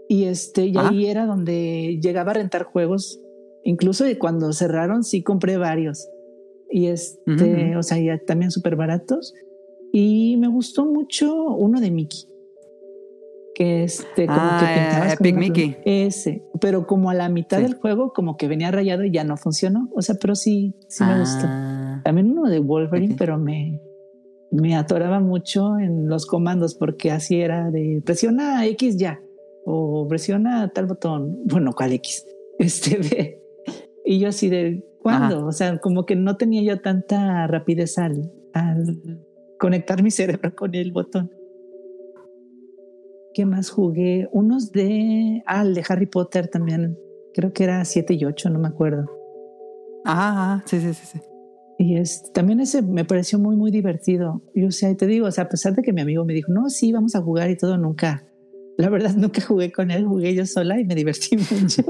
y este, y Ajá. ahí era donde llegaba a rentar juegos. Incluso de cuando cerraron, sí compré varios. Y este, Ujú, ujú. o sea, ya también súper baratos. Y me gustó mucho uno de Mickey. Que este, como Ah, que pintabas con Epic una Mickey. Ese. Pero como a la mitad Sí. del juego, como que venía rayado y ya no funcionó. O sea, pero sí, sí me gustó. Ah, También uno de Wolverine, pero me, me atoraba mucho en los comandos porque así era de presiona X ya o presiona tal botón. Bueno, ¿cuál X? Este de, y yo así de ¿cuándo? O sea, como que no tenía yo tanta rapidez al, al conectar mi cerebro con el botón. ¿Qué más jugué? Unos de. Ah, el de Harry Potter también. Creo que era 7 y 8, no me acuerdo. Ajá, ajá, sí, sí, sí. sí. Y es, también ese me pareció muy, muy divertido. Y o sea, te digo, o sea, a pesar de que mi amigo me dijo, no, sí, vamos a jugar y todo, nunca. La verdad, nunca jugué con él, jugué yo sola y me divertí mucho.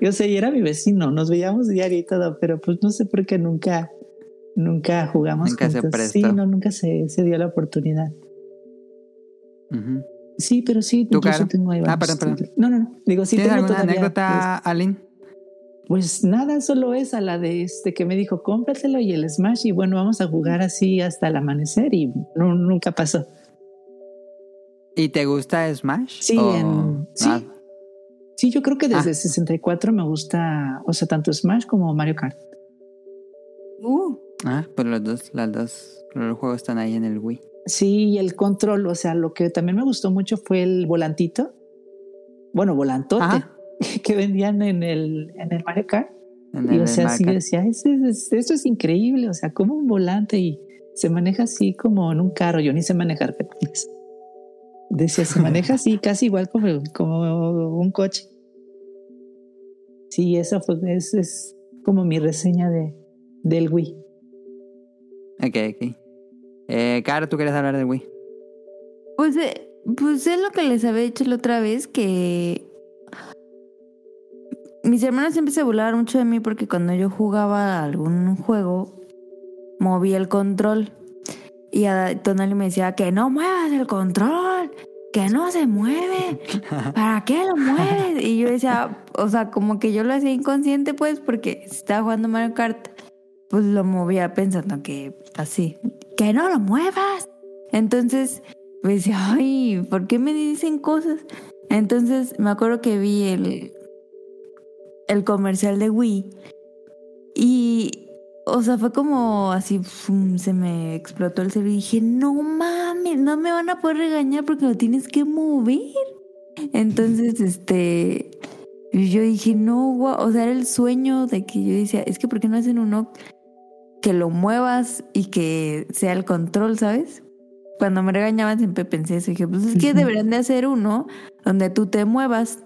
Yo sé, y era mi vecino, nos veíamos diario y todo, pero pues no sé por qué nunca, nunca jugamos Nunca se juntos. prestó. Sí, no, nunca se, se dio la oportunidad. Ujú. Sí, pero sí, ¿Tú, incluso Caro? tengo ahí Ah, perdón, perdón. No, no, no. Digo, sí ¿Tienes tengo alguna todavía, anécdota, Aline? Pues nada, solo esa, la de este que me dijo, cómpratelo y el Smash y bueno, vamos a jugar así hasta el amanecer y no, nunca pasó. ¿Y te gusta Smash? Sí, ¿O- en- sí. Ah, Sí, yo creo que desde Ah. 64 me gusta, o sea, tanto Smash como Mario Kart. Uh, ah, pues los dos, las dos, los juegos están ahí en el Wii. Sí, y el control, o sea, lo que también me gustó mucho fue el volantito. Bueno, volantote Ajá. que vendían en el, en el Mario Kart. En Y o sea, sí decía, "Ese es- esto es increíble, o sea, como un volante y se maneja así como en un carro. Yo ni sé manejar, pero pues, decía, se maneja así, casi igual como, como un coche. Sí, esa fue, es, es como mi reseña de, del Wii. Ok, ok. Eh, Caro, ¿tú querías hablar del Wii? pues, eh, pues es lo que les había dicho la otra vez, que mis hermanos siempre se burlaban mucho de mí porque cuando yo jugaba algún juego, movía el control. Y a Tonali me decía que no muevas el control, que no se mueve. ¿Para qué lo mueves? Y yo decía, o sea, como que yo lo hacía inconsciente, pues, porque estaba jugando Mario Kart, pues lo movía pensando que así, que no lo muevas. Entonces, me decía, ay, ¿por qué me dicen cosas? Entonces, me acuerdo que vi el, el comercial de Wii y, o sea, fue como así, se me explotó el cerebro y dije, no mames, no me van a poder regañar porque lo tienes que mover. Entonces, este, yo dije, no, guau, o sea, era el sueño de que yo decía, es que ¿por qué no hacen uno que lo muevas y que sea el control, ¿sabes? Cuando me regañaban siempre pensé eso, dije, pues es que deberían de hacer uno donde tú te muevas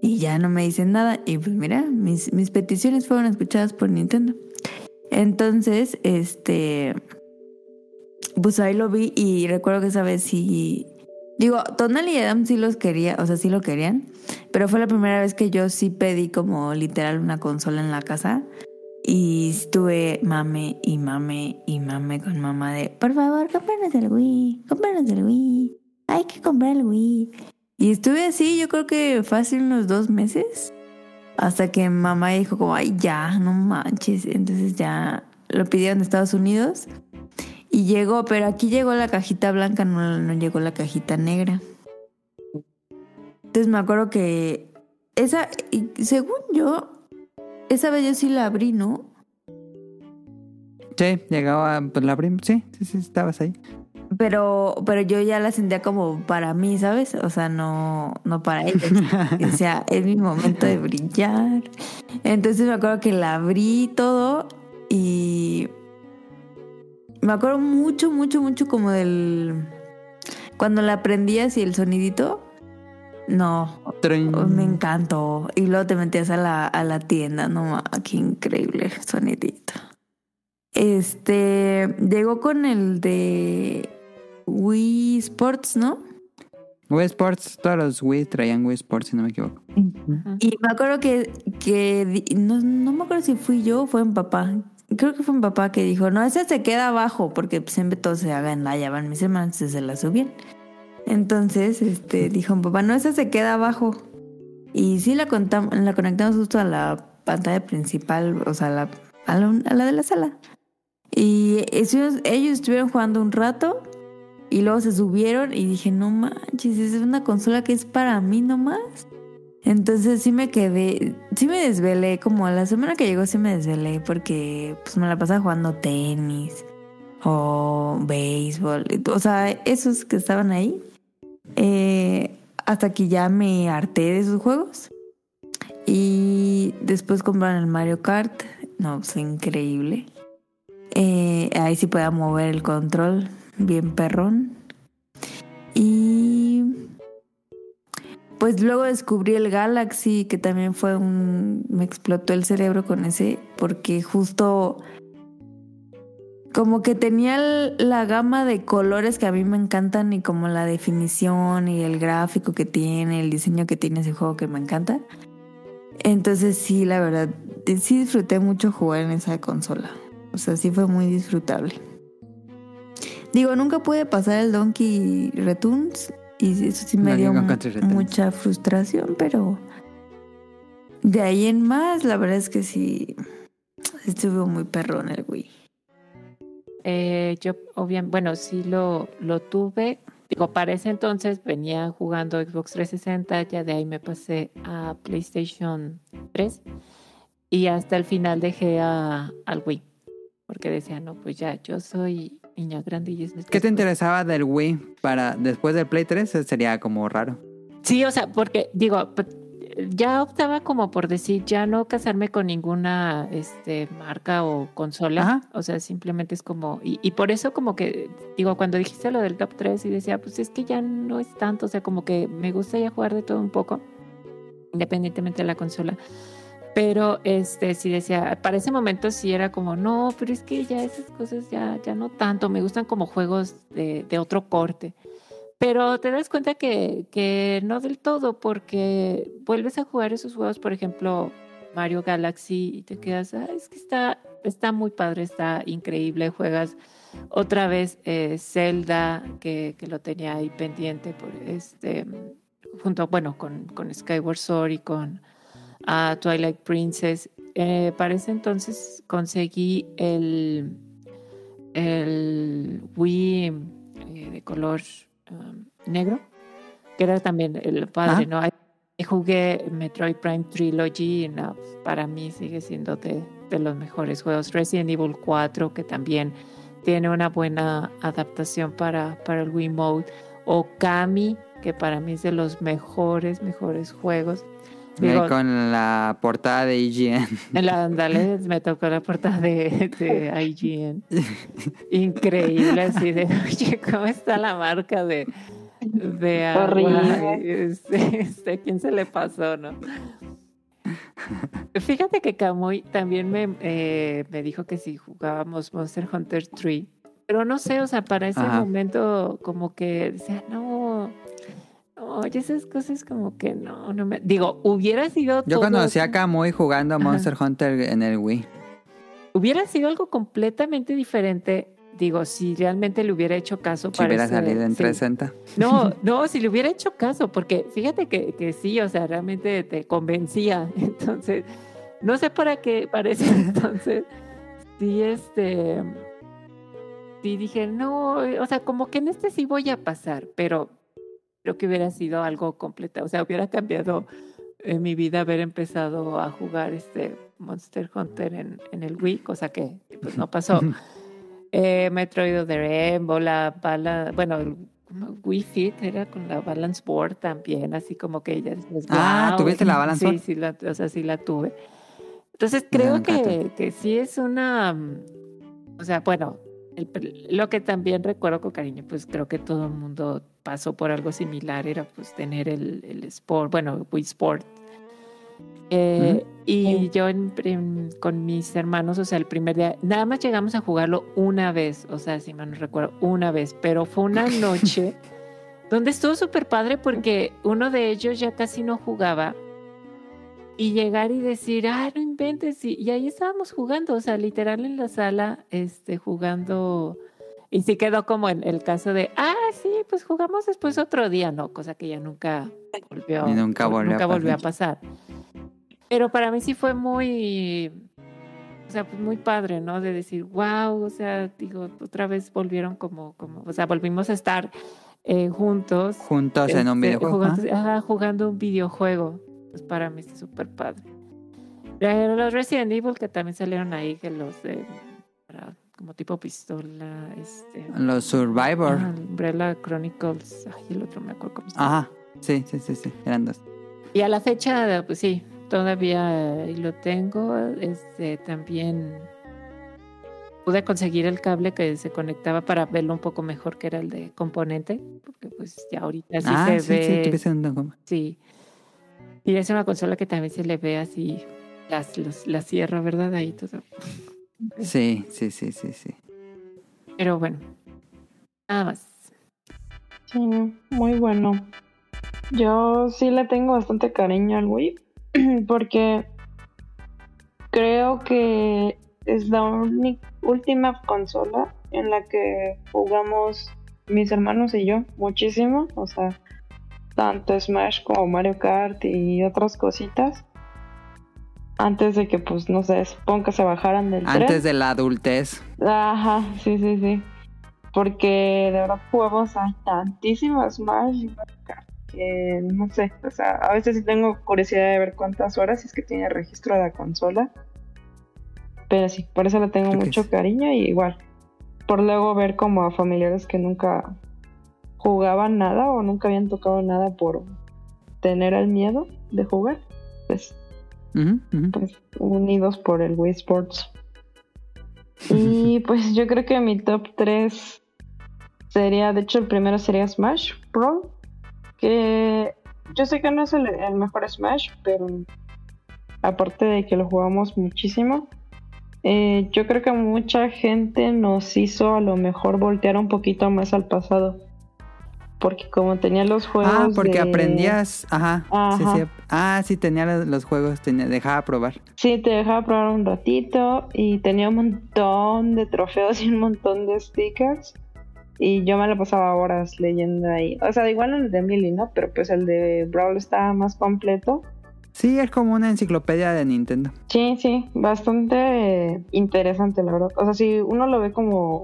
y ya no me dicen nada. Y pues mira, mis, mis peticiones fueron escuchadas por Nintendo. Entonces, este, pues ahí lo vi y recuerdo que esa vez sí, digo, Tonal y Adam sí los quería, o sea, sí lo querían, pero fue la primera vez que yo sí pedí como literal una consola en la casa. Y estuve mame y mame y mame con mamá de, por favor, cómpranos el Wii, cómpranos el Wii, hay que comprar el Wii. Y estuve así, yo creo que fácil unos dos meses, hasta que mamá dijo como, ay, ya, no manches. Entonces ya lo pidieron de Estados Unidos y llegó, pero aquí llegó la cajita blanca, no, no llegó la cajita negra. Entonces me acuerdo que esa, según yo, esa vez yo sí la abrí, ¿no? Sí, llegaba, pues la abrimos, sí, sí, sí, estabas ahí. Pero, pero yo ya la sentía como para mí, ¿sabes? O sea, no, no para ellos. O sea, es mi momento de brillar. Entonces me acuerdo que la abrí todo y me acuerdo mucho, mucho, mucho como del... Cuando la prendías y el sonidito, no, Trin. Oh, me encantó. Y luego te metías a la, a la tienda, no qué increíble sonidito. Este llegó con el de Wii Sports, ¿no? Wii Sports, todos los Wii traían Wii Sports, si no me equivoco. Y me acuerdo que, que no, no me acuerdo si fui yo o fue mi papá. Creo que fue mi papá que dijo, no, ese se queda abajo, porque pues, siempre todo se haga en la llavan mis hermanos, se la subían. Entonces, este, dijo papá, no, esa se queda abajo. Y sí la, contam- la conectamos justo a la pantalla principal, o sea, a la, a la, a la de la sala. Y estuvimos- ellos estuvieron jugando un rato y luego se subieron y dije, no manches, es una consola que es para mí nomás. Entonces sí me quedé, sí me desvelé, como la semana que llegó sí me desvelé porque pues me la pasaba jugando tenis o béisbol, o sea, esos que estaban ahí. Eh, hasta que ya me harté de esos juegos. Y después compraron el Mario Kart. No, pues increíble. Eh, ahí sí podía mover el control, bien perrón. Y pues luego descubrí el Galaxy, que también fue un... Me explotó el cerebro con ese, porque justo como que tenía la gama de colores que a mí me encantan y como la definición y el gráfico que tiene, el diseño que tiene ese juego que me encanta. Entonces sí, la verdad, sí disfruté mucho jugar en esa consola. O sea, sí fue muy disfrutable. Digo, nunca pude pasar el Donkey Returns y eso sí me dio mucha frustración, pero de ahí en más, la verdad es que sí estuvo muy perrón el Wii. Eh, yo, obviamente, bueno, sí lo, lo tuve, digo, para ese entonces venía jugando Xbox 360, ya de ahí me pasé a PlayStation 3 y hasta el final dejé a, al Wii, porque decía, no, pues ya, yo soy niña grande y es ¿Qué te interesaba del Wii para después del Play 3? Sería como raro. Sí, o sea, porque digo, ya optaba como por decir, ya no casarme con ninguna este, marca o consola. Ajá. O sea, simplemente es como, y, y por eso como que, digo, cuando dijiste lo del top 3 y decía, pues es que ya no es tanto, o sea, como que me gusta ya jugar de todo un poco, independientemente de la consola. Pero este sí decía, para ese momento sí era como, no, pero es que ya esas cosas ya, ya no tanto, me gustan como juegos de, de otro corte. Pero te das cuenta que, que no del todo, porque vuelves a jugar esos juegos, por ejemplo, Mario Galaxy, y te quedas, "Ah, es que está, está muy padre, está increíble. Juegas otra vez eh, Zelda, que, que lo tenía ahí pendiente, por este, junto, bueno, con, con Skyward Sword y con ah, Twilight Princess. Eh, para ese entonces conseguí el, el Wii eh, de color um, negro, que era también el padre, Ajá. ¿no? Ahí jugué Metroid Prime Trilogy, y no, para mí sigue siendo de, de los mejores juegos. Resident Evil 4, que también tiene una buena adaptación para, para el Wiimote. O Kami, que para mí es de los mejores, mejores juegos. Digo, con la portada de IGN. en la Andale me tocó la portada de, de IGN. Increíble, así de, oye, ¿cómo está la marca de, de agua? Horrible. Este, este, ¿Quién se le pasó, no? Fíjate que Camuy también me, eh, me dijo que si jugábamos Monster Hunter 3, pero no sé, o sea, para ese Ajá. momento como que decía, no, oye, esas cosas como que no, no me... Digo, hubiera sido... Yo todo- conocí a Kamui jugando a Ajá. Monster Hunter en el Wii. hubiera sido algo completamente diferente. Digo, si realmente le hubiera hecho caso Si para hubiera salido en sí. 360. No, no, si le hubiera hecho caso, porque fíjate que, que sí, o sea, realmente te convencía. Entonces, no sé para qué parece entonces. Sí, este. Sí, dije, no, o sea, como que en este sí voy a pasar, pero creo que hubiera sido algo completo. O sea, hubiera cambiado en mi vida haber empezado a jugar este Monster Hunter en, en el Wii, cosa que pues no pasó. Eh, Metroid o la bala, bueno, el. Wii Fit era con la Balance Board también, así como que ella decías, Ah. ¿tuviste la Balance Sí, Board? sí, la, o sea, sí la tuve. Entonces creo que, que sí es una, o sea, bueno, el lo que también recuerdo con cariño, pues creo que todo el mundo pasó por algo similar, era pues tener el, el Sport, bueno, Wii Sport. Eh, Y yo en- en- con mis hermanos, o sea, el primer día, nada más llegamos a jugarlo una vez, o sea, si no recuerdo, una vez, pero fue una noche donde estuvo súper padre porque uno de ellos ya casi no jugaba y llegar y decir, ah, no inventes, y, y ahí estábamos jugando, o sea, literal en la sala, este, jugando, y sí quedó como en el caso de, ah, sí, pues jugamos después otro día, no, cosa que ya nunca volvió, Y nunca volvió a nunca volvió a pasar. pasar. Pero para mí sí fue muy, o sea, pues muy padre, ¿no? De decir, wow, o sea, digo, otra vez volvieron como, como, o sea, volvimos a estar eh, juntos. Juntos en un este, videojuego. Jugando, ajá, jugando un videojuego. Pues para mí es súper padre. Los Resident Evil que también salieron ahí, que los de, para- como tipo pistola, este... Los Survivor. ah, Umbrella Chronicles, ay, el otro me acuerdo cómo se llama. Ajá. Sí, sí, sí, sí. Eran dos. Y a la fecha, pues sí, todavía lo tengo. Este, también pude conseguir el cable que se conectaba para verlo un poco mejor, que era el de componente, porque pues ya ahorita sí ah, se sí, ve. sí. un- Sí. Y es una consola que también se le ve así las, los- la sierra, ¿verdad? Ahí todo. Sí, sí, sí, sí, sí. Pero bueno, nada más. Sí, muy bueno. Yo sí le tengo bastante cariño al Wii porque creo que es la última consola en la que jugamos mis hermanos y yo muchísimo. O sea, tanto Smash como Mario Kart y otras cositas. Antes de que, pues, no sé, supongo que se bajaran del tren. Antes de la adultez. Ajá, sí, sí, sí. Porque de verdad jugamos a Mario Kart que no sé, o sea, a veces sí tengo curiosidad de ver cuántas horas si es que tiene registro de la consola. Pero sí, por eso le tengo Creo mucho cariño y igual. Por luego ver como a familiares que nunca jugaban nada o nunca habían tocado nada por tener el miedo de jugar. Pues Pues, unidos por el Wii Sports. Y pues yo creo que mi top 3 sería, de hecho el primero sería Smash Bros. Que yo sé que no es el, el mejor Smash, pero aparte de que lo jugamos muchísimo, eh, yo creo que mucha gente nos hizo a lo mejor voltear un poquito más al pasado. Porque como tenía los juegos... Ah, porque de- aprendías. Ajá. Sí, Ajá. sí. Ah, sí, tenía los, juegos, tenía, dejaba probar. Sí, te dejaba probar un ratito y tenía un montón de trofeos y un montón de stickers. Y yo me la pasaba horas leyendo ahí. O sea, igual el de Millie, ¿no? Pero pues el de Brawl estaba más completo. Sí, es como una enciclopedia de Nintendo. Sí, sí, bastante interesante, la verdad. O sea, si uno lo ve como,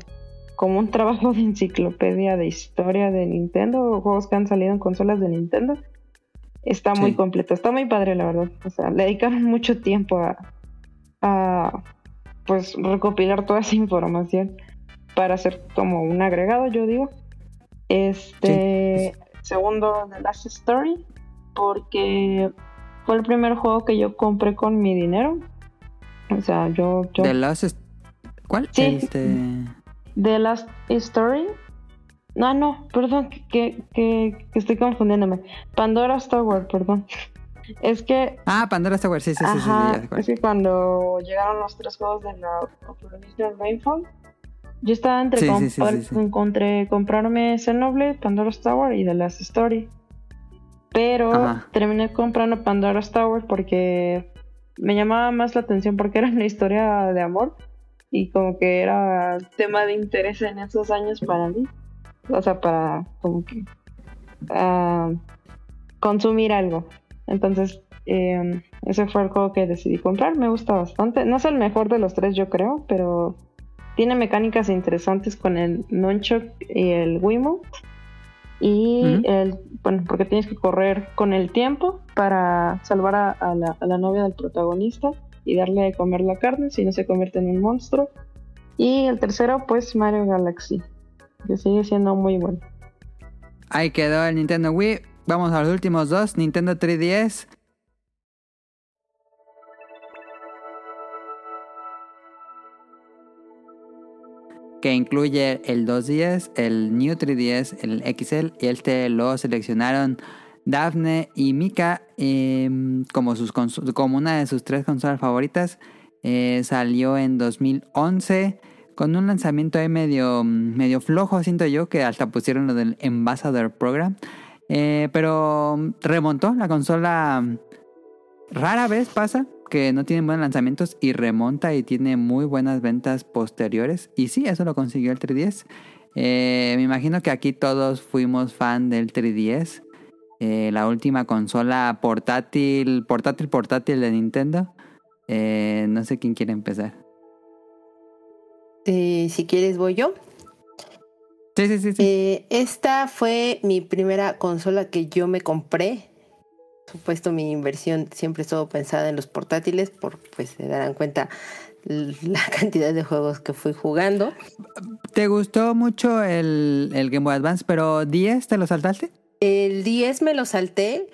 como un trabajo de enciclopedia de historia de Nintendo juegos que han salido en consolas de Nintendo, está muy Sí. completo. Está muy padre, la verdad. O sea, le dedicaron mucho tiempo a, a pues recopilar toda esa información para hacer como un agregado, yo digo. Este, segundo, The Last Story, porque fue el primer juego que yo compré con mi dinero. O sea, yo, yo The. Est- ¿Cuál? Sí. Este. The Last Story. No, no, perdón, que, que, que- estoy confundiéndome. Pandora's Tower, perdón. Es que, Ah, Pandora Tower, sí, sí, sí, sí, sí, es que cuando llegaron los tres juegos de la Operation Rainfall, yo estaba entre, Sí, sí, sí, comprarme Xenoblade, Pandora's Tower y The Last Story. Pero Ajá. terminé comprando Pandora's Tower porque me llamaba más la atención porque era una historia de amor y como que era tema de interés en esos años para mí. O sea, para como que ah, consumir algo. Entonces, eh, ese fue el juego que decidí comprar. Me gusta bastante. No es el mejor de los tres, yo creo, pero tiene mecánicas interesantes con el Nunchuk y el Wiimote. Y el, bueno, porque tienes que correr con el tiempo para salvar a, a la, a la novia del protagonista y darle de comer la carne, si no se convierte en un monstruo. Y el tercero, pues Mario Galaxy, que sigue siendo muy bueno. Ahí quedó el Nintendo Wii. Vamos a los últimos dos. Nintendo 3DS. Que incluye el 2DS, el New 3DS, el XL. Y este lo seleccionaron Daphne y Mika em, como, una de sus tres consolas favoritas. Eh, salió en 2011 con un lanzamiento ahí medio, medio flojo, siento yo, que hasta pusieron lo del Ambassador Program. Eh, pero remontó la consola. Rara vez pasa que no tiene buenos lanzamientos y remonta y tiene muy buenas ventas posteriores. Y sí, eso lo consiguió el 3DS. Eh, me imagino que aquí todos fuimos fan del 3DS. Eh, la última consola portátil, portátil, portátil de Nintendo. Eh, no sé quién quiere empezar. Eh, si quieres, voy yo. Sí, sí, sí, sí. Esta fue mi primera consola que yo me compré. Por supuesto, mi inversión siempre estuvo pensada en los portátiles, por pues se darán cuenta la cantidad de juegos que fui jugando. ¿Te gustó mucho el, el Game Boy Advance, pero 10 te lo saltaste? El 10 me lo salté.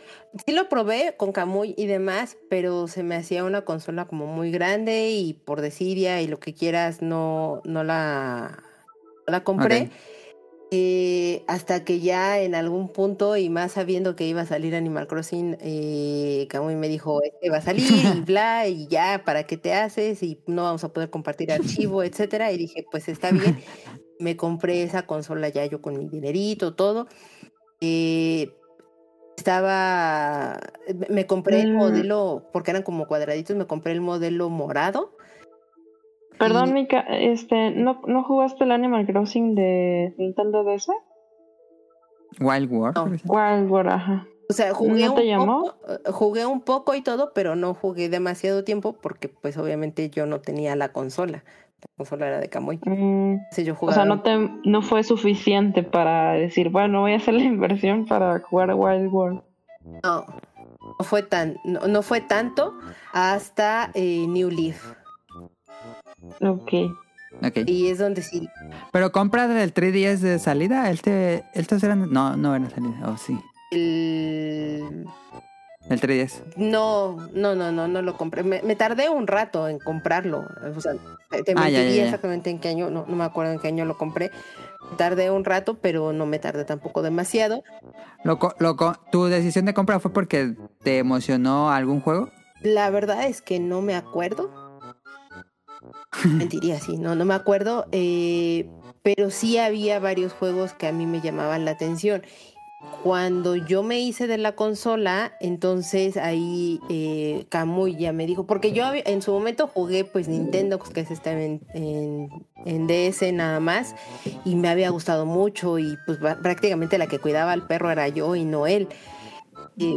Sí lo probé con Camuy y demás, pero se me hacía una consola como muy grande y por desidia y lo que quieras no, no la, no la compré. Eh, hasta que ya en algún punto y más sabiendo que iba a salir Animal Crossing, eh, me dijo, este va a salir y bla, y ya, ¿para qué te haces? Y no vamos a poder compartir archivo, etcétera. Y dije, pues está bien. Me compré esa consola ya yo con mi dinerito, todo. Eh, estaba, me compré el Mm. modelo, porque eran como cuadraditos, me compré el modelo morado. Perdón, Y- Mika, este, ¿no, ¿no jugaste el Animal Crossing de Nintendo DS? Wild War. No. Wild War, ajá. O sea, jugué, ¿No te un llamó? poco, eh, jugué un poco y todo, pero no jugué demasiado tiempo porque pues obviamente yo no tenía la consola. Consola era de Kamui. Mm, yo o sea, no, te, no fue suficiente para decir, bueno, voy a hacer la inversión para jugar Wild World. No, no fue tan, no, no fue tanto hasta eh, New Leaf. Ok. Ok. Y es donde sí. Pero compra del 3DS de salida. Este, estos eran. No, no eran salida. Oh, sí. El... El 3DS. No, no, no, no, no lo compré. Me, me tardé un rato en comprarlo. O sea, te Ah, ya, mentiría ya, ya. exactamente en qué año, no, no me acuerdo en qué año lo compré. Tardé un rato, pero no me tardé tampoco demasiado. Lo, lo ¿Tu decisión de compra fue porque te emocionó algún juego? La verdad es que no me acuerdo. Mentiría, sí, no, no me acuerdo. eh, pero sí había varios juegos que a mí me llamaban la atención. Cuando yo me hice de la consola, entonces ahí eh, Kamui ya me dijo, porque yo en su momento jugué pues Nintendo, que estaba en, en, en DS nada más, y me había gustado mucho y pues prácticamente la que cuidaba al perro era yo y no él. Y,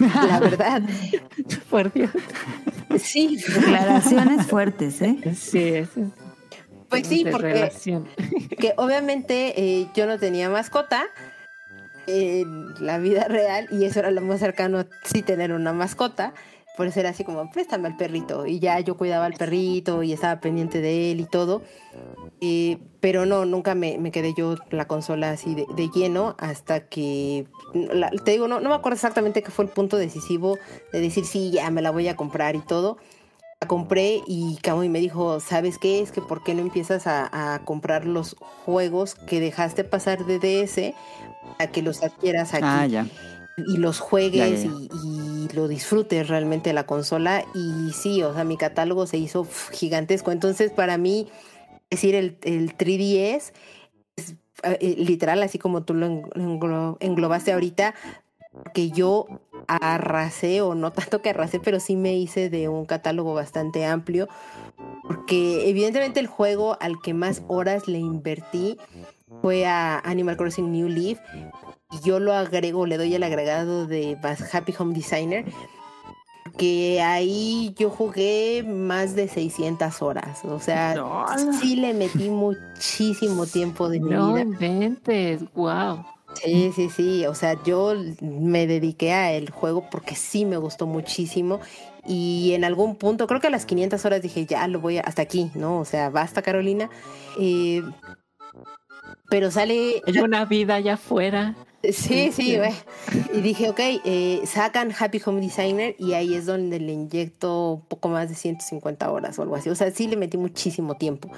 la verdad, Por Dios. sí, Declaraciones fuertes, ¿eh? Sí, eso es. Pues sí, porque que obviamente eh, yo no tenía mascota en la vida real y eso era lo más cercano sí tener una mascota. Por eso era así como, préstame al perrito. Y ya yo cuidaba al perrito y estaba pendiente de él y todo. Eh, pero no, nunca me, me quedé yo la consola así de, lleno hasta que, te digo, no, no me acuerdo exactamente qué fue el punto decisivo de decir, sí, ya me la voy a comprar y todo la compré y Kamui me dijo, ¿sabes qué? Es que ¿por qué no empiezas a, a comprar los juegos que dejaste pasar de DS para que los adquieras aquí Ah, ya. y los juegues Ya, ya, ya. Y, y lo disfrutes realmente la consola? Y sí, o sea, mi catálogo se hizo gigantesco. Entonces, para mí, decir el, el 3DS es eh, literal, así como tú lo englo- englo- englobaste ahorita, que yo arrasé, o no tanto que arrasé, pero sí me hice de un catálogo bastante amplio, porque evidentemente el juego al que más horas le invertí fue a Animal Crossing New Leaf, y yo lo agrego, le doy el agregado de Happy Home Designer, que ahí yo jugué más de 600 horas, o sea, No. sí le metí muchísimo tiempo de mi No vida. inventes, wow. Sí, sí, sí. O sea, yo me dediqué a el juego porque sí me gustó muchísimo. Y en algún punto, creo que a las 500 horas dije, ya lo voy a, hasta aquí, ¿no? O sea, basta, Carolina. Eh, pero sale. Hay una vida allá afuera. Sí, sí, ve. Y dije, ok, eh, sacan Happy Home Designer y ahí es donde le inyecto un poco más de 150 horas o algo así. O sea, sí le metí muchísimo tiempo.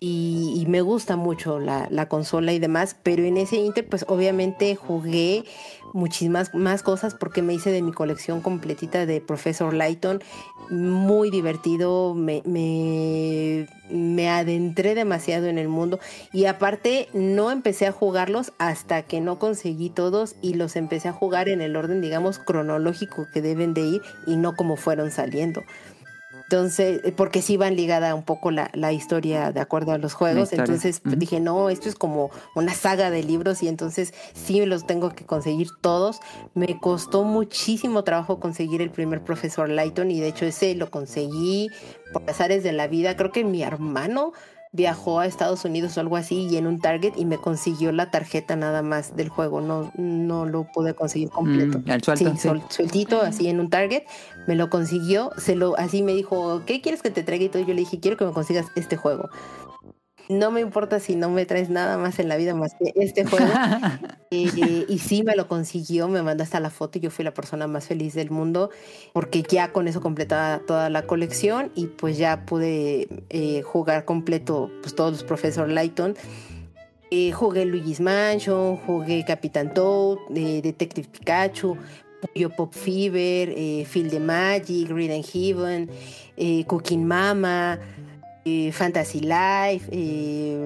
Y, me gusta mucho la, la consola y demás, pero en ese inter, pues obviamente jugué muchísimas más cosas porque me hice de mi colección completita de Professor Lighton. Muy divertido, me, me adentré demasiado en el mundo y aparte no empecé a jugarlos hasta que no conseguí todos y los empecé a jugar en el orden, digamos, cronológico que deben de ir y no como fueron saliendo. Entonces, eh, porque sí van ligada un poco la, la historia de acuerdo a los juegos. Entonces dije, no, esto es como una saga de libros y entonces sí los tengo que conseguir todos. Me costó muchísimo trabajo conseguir el primer profesor Lighton y de hecho ese lo conseguí por azares de la vida. Creo que mi hermano viajó a Estados Unidos o algo así y en un Target y me consiguió la tarjeta nada más del juego. No, no lo pude conseguir completo. Mm, suelto, Sí, sí. sol- sueltito, así en un Target, me lo consiguió, se lo, así me dijo, ¿qué quieres que te traiga? Y todo, yo le dije, quiero que me consigas este juego. No me importa si no me traes nada más en la vida más que este juego. Eh, y sí me lo consiguió, me mandó hasta la foto y yo fui la persona más feliz del mundo porque ya con eso completaba toda la colección y pues ya pude eh, jugar completo pues todos los Professor Lighton. Eh, jugué Luigi's Mansion, jugué Capitán Toad, eh, Detective Pikachu, Puyo Pop Fever, Field the Magic, Read and Heaven, Cooking Mama, Fantasy Life, eh,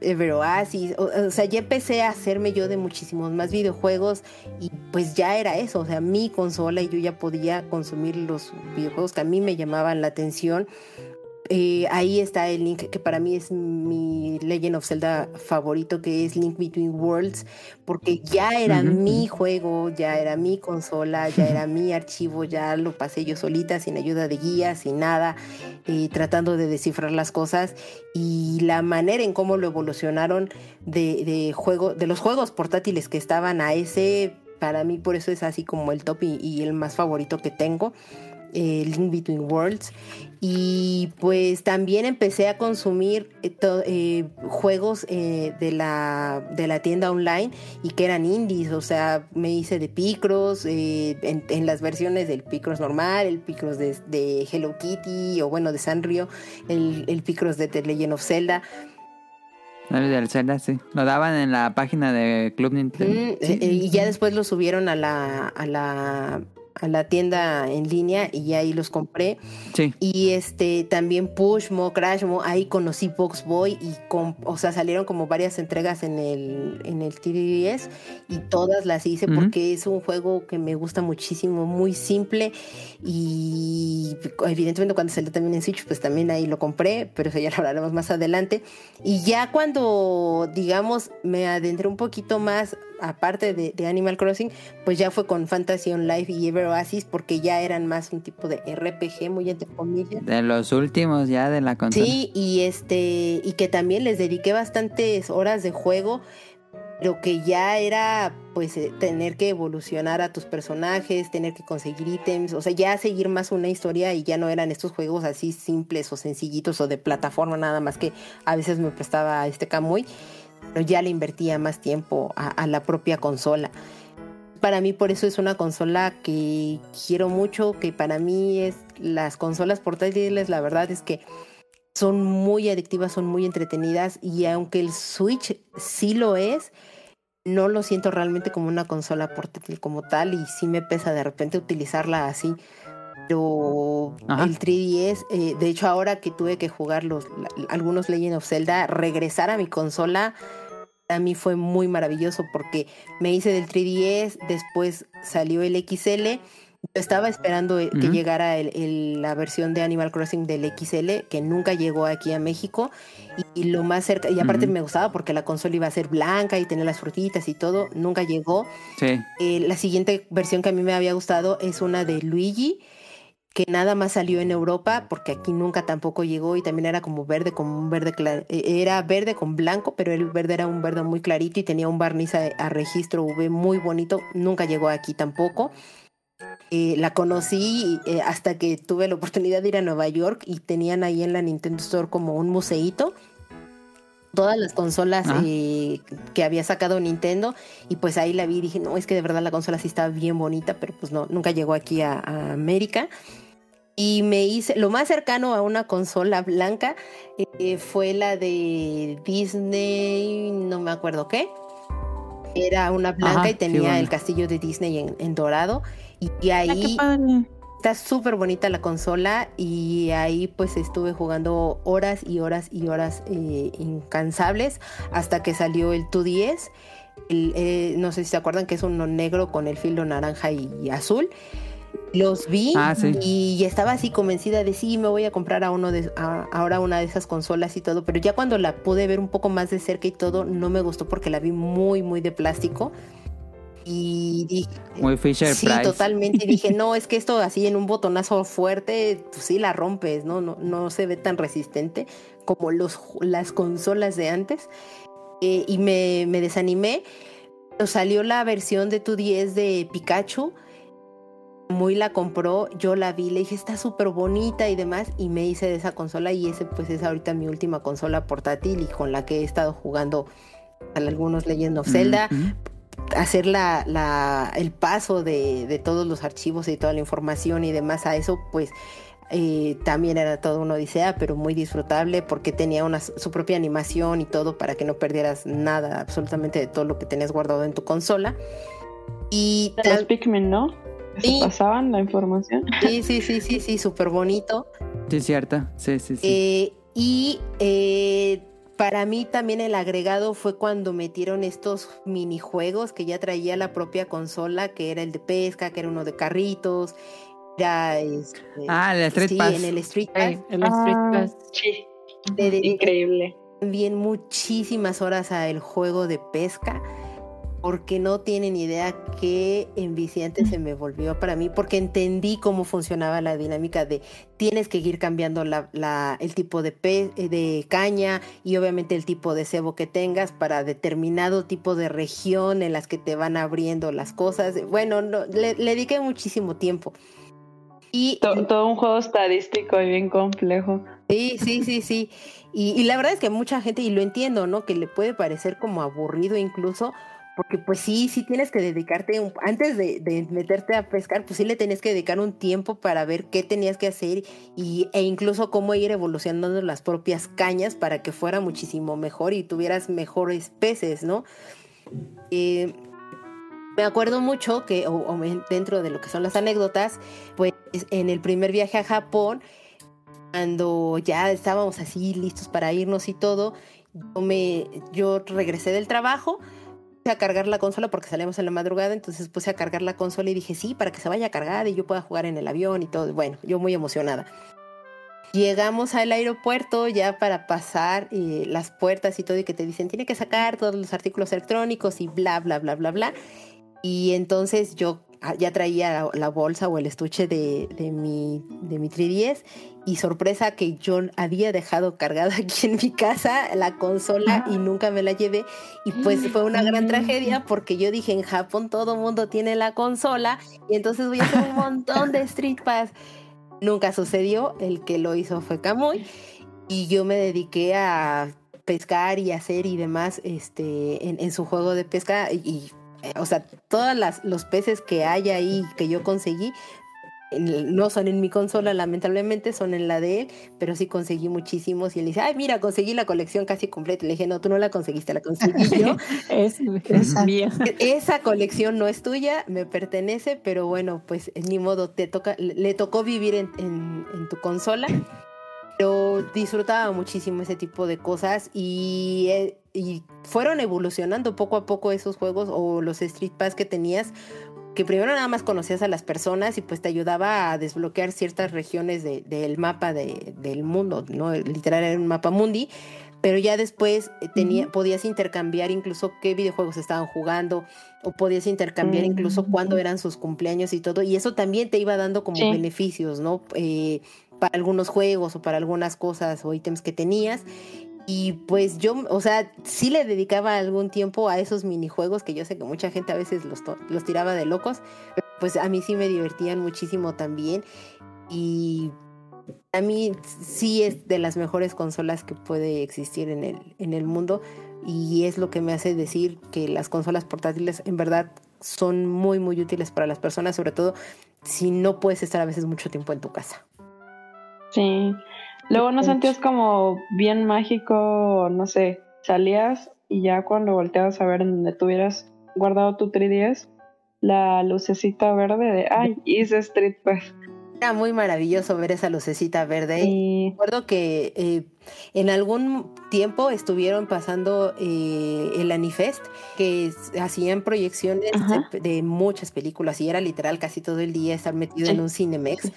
Ever Oasis. O, o sea, ya empecé a hacerme yo de muchísimos más videojuegos y pues ya era eso. O sea, mi consola y yo ya podía consumir los videojuegos que a mí me llamaban la atención. Eh, ahí está el link que para mí es mi Legend of Zelda favorito, que es Link Between Worlds, porque ya era mi juego, ya era mi consola, ya era mi archivo, ya lo pasé yo solita, sin ayuda de guía, sin nada, eh, tratando de descifrar las cosas. Y la manera en cómo lo evolucionaron de, de juego, de los juegos portátiles que estaban a ese, para mí por eso es así como el top y, y el más favorito que tengo eh, Link Between Worlds. Y pues también empecé a consumir eh, to- eh, juegos eh, de, la, de la tienda online y que eran indies. O sea, me hice de Picross, eh, en, en las versiones del Picross normal, el Picross de, de Hello Kitty o bueno, de Sanrio, el, el Picross de The Legend of Zelda. El del Zelda, sí. Lo daban en la página de Club Nintendo. Mm, Sí. eh, y ya después los subieron a la, a la, a la tienda en línea y ahí los compré. Sí. Y este también Pushmo, Crashmo, ahí conocí Box Boy y con, o sea, salieron como varias entregas en el en el 3DS y todas las hice porque es un juego que me gusta muchísimo, muy simple y evidentemente cuando salió también en Switch pues también ahí lo compré, pero eso ya lo hablaremos más adelante. Y ya cuando digamos me adentré un poquito más aparte de, de Animal Crossing, pues ya fue con Fantasy on Life y Ever Oasis porque ya eran más un tipo de RPG muy entre comillas. De los últimos ya de la consola. Sí, y este, y que también les dediqué bastantes horas de juego, pero que ya era pues eh, tener que evolucionar a tus personajes, tener que conseguir ítems, o sea, ya seguir más una historia y ya no eran estos juegos así simples o sencillitos o de plataforma nada más que a veces me prestaba este Kamui, pero ya le invertía más tiempo a, la propia consola. Para mí por eso es una consola que quiero mucho, que para mí es las consolas portátiles, la verdad es que son muy adictivas, son muy entretenidas y aunque el Switch sí lo es, no lo siento realmente como una consola portátil como tal y sí me pesa de repente utilizarla así. Pero Ajá. el 3DS, eh, de hecho ahora que tuve que jugar los, la- algunos Legend of Zelda, regresar a mi consola a mí fue muy maravilloso porque me hice del 3DS, después salió el XL. Yo estaba esperando eh, que Ujú. llegara el- el- la versión de Animal Crossing del XL, que nunca llegó aquí a México. Y, y lo más cerca, y aparte Ujú. me gustaba porque la consola iba a ser blanca y tener las frutitas y todo, nunca llegó. Sí. Eh, la siguiente versión que a mí me había gustado es una de Luigi, que nada más salió en Europa, porque aquí nunca tampoco llegó y también era como verde, como un verde claro, era verde con blanco, pero el verde era un verde muy clarito y tenía un barniz a, a registro V muy bonito, nunca llegó aquí tampoco. Eh, la conocí eh, hasta que tuve la oportunidad de ir a Nueva York y tenían ahí en la Nintendo Store como un museíto todas las consolas Ah. eh, que había sacado Nintendo y pues ahí la vi y dije, no, es que de verdad la consola sí está bien bonita, pero pues no, nunca llegó aquí a, a América. Y me hice, lo más cercano a una consola blanca eh, fue la de Disney, no me acuerdo qué. Era una blanca Ajá, y tenía bueno. el castillo de Disney en, en dorado. Y, y Ah, ahí está súper bonita la consola y ahí pues estuve jugando horas y horas y horas eh, incansables hasta que salió el 2DS. El, eh, no sé si se acuerdan que es uno negro con el filo naranja y azul. Los vi Ah, sí. y estaba así convencida de sí, me voy a comprar a uno de, a- ahora una de esas consolas y todo, pero ya cuando la pude ver un poco más de cerca y todo, no me gustó porque la vi muy, muy de plástico. Y dije, Muy Fisher sí, Price. totalmente. Y dije, no, es que esto así en un botonazo fuerte, pues sí la rompes, ¿no? No, no se ve tan resistente como los, las consolas de antes. Eh, y me, me desanimé. Pero salió la versión de tu 10 de Pikachu. Muy la compró, yo la vi, le dije, está súper bonita y demás, y me hice de esa consola y ese pues es ahorita mi última consola portátil y con la que he estado jugando a algunos Legend of Zelda hacer la, la- el paso de, de todos los archivos y toda la información y demás a eso, pues eh, también era todo una odisea, pero muy disfrutable porque tenía una, su propia animación y todo para que no perdieras nada, absolutamente de todo lo que tenías guardado en tu consola. Y De los Pikmin, ¿no? Sí. pasaban la información. sí, sí, sí, sí, sí, súper bonito. Sí, cierto. Sí, sí, sí. Eh, y eh, para mí también el agregado fue cuando metieron estos minijuegos que ya traía la propia consola, que era el de pesca, que era uno de carritos, Era, este, Ah, el Street sí, Pass. en el Street Pass. Sí, el Street Ah, Pass. sí, increíble. también muchísimas horas al juego de pesca porque no tienen idea qué enviciante se me volvió para mí porque entendí cómo funcionaba la dinámica de tienes que ir cambiando la, la- el tipo de, pe- eh, de caña y obviamente el tipo de cebo que tengas para determinado tipo de región en las que te van abriendo las cosas. Bueno, no, le, le dediqué muchísimo tiempo. Y To- todo un juego estadístico y bien complejo. Sí, sí, sí, sí. Y, y la verdad es que mucha gente, y lo entiendo, ¿no? Que le puede parecer como aburrido incluso, porque pues sí, sí tienes que dedicarte, un- antes de, de meterte a pescar, pues sí le tenías que dedicar un tiempo para ver qué tenías que hacer y, e incluso cómo ir evolucionando las propias cañas para que fuera muchísimo mejor y tuvieras mejores peces, ¿no? Eh, me acuerdo mucho que, o, o en- dentro de lo que son las anécdotas, pues en el primer viaje a Japón, cuando ya estábamos así listos para irnos y todo, yo, me, yo regresé del trabajo, a cargar la consola porque salíamos en la madrugada, entonces puse a cargar la consola y dije, sí, para que se vaya a cargar y yo pueda jugar en el avión y todo. Bueno, yo muy emocionada. Llegamos al aeropuerto ya para pasar eh, las puertas y todo y que te dicen, tiene que sacar todos los artículos electrónicos y bla, bla, bla, bla, bla. Y entonces yo ah, ya traía la, bolsa o el estuche de, de mi, de mi 3DS y sorpresa que yo había dejado cargada aquí en mi casa la consola y nunca me la llevé. Y pues fue una gran tragedia porque yo dije en Japón todo mundo tiene la consola y entonces voy a hacer un montón de Street Pass. Nunca sucedió, el que lo hizo fue Kamui y yo me dediqué a pescar y hacer y demás este en, en su juego de pesca y, y, eh, o sea, todos los peces que hay ahí que yo conseguí no son en mi consola, lamentablemente, son en la de él, pero sí conseguí muchísimos. Y él dice, ay, mira, conseguí la colección casi completa. Le dije, no, tú no la conseguiste, la conseguí yo. Es, Esa. mía. Esa colección no es tuya, me pertenece, pero bueno, pues ni modo, te toca, le le tocó vivir en, en- en tu consola. Pero disfrutaba muchísimo ese tipo de cosas y, eh, y fueron evolucionando poco a poco esos juegos o los Street Pass que tenías, que primero nada más conocías a las personas y pues te ayudaba a desbloquear ciertas regiones de- del mapa de- del mundo, ¿no? Literal era un mapa mundi, pero ya después eh, tenía, podías intercambiar incluso qué videojuegos estaban jugando o podías intercambiar Mm. incluso cuándo eran sus cumpleaños y todo, y eso también te iba dando como Sí. beneficios, ¿no? Eh, para algunos juegos o para algunas cosas o ítems que tenías. Y pues yo, o sea, sí le dedicaba algún tiempo a esos minijuegos que yo sé que mucha gente a veces los, los tiraba de locos, pero pues a mí sí me divertían muchísimo también. Y a mí sí es de las mejores consolas que puede existir en el, en el mundo y es lo que me hace decir que las consolas portátiles en verdad son muy muy útiles para las personas, sobre todo si no puedes estar a veces mucho tiempo en tu casa. Sí. Luego no sentías como bien mágico, no sé, salías y ya cuando volteabas a ver en donde tuvieras guardado tu 3DS, la lucecita verde de, ay, hice Street Pass. Era muy maravilloso ver esa lucecita verde. Y Recuerdo que eh, en algún tiempo estuvieron pasando eh, el Anifest, que hacían proyecciones de, de muchas películas y era literal casi todo el día estar metido en Sí. un Cinemex.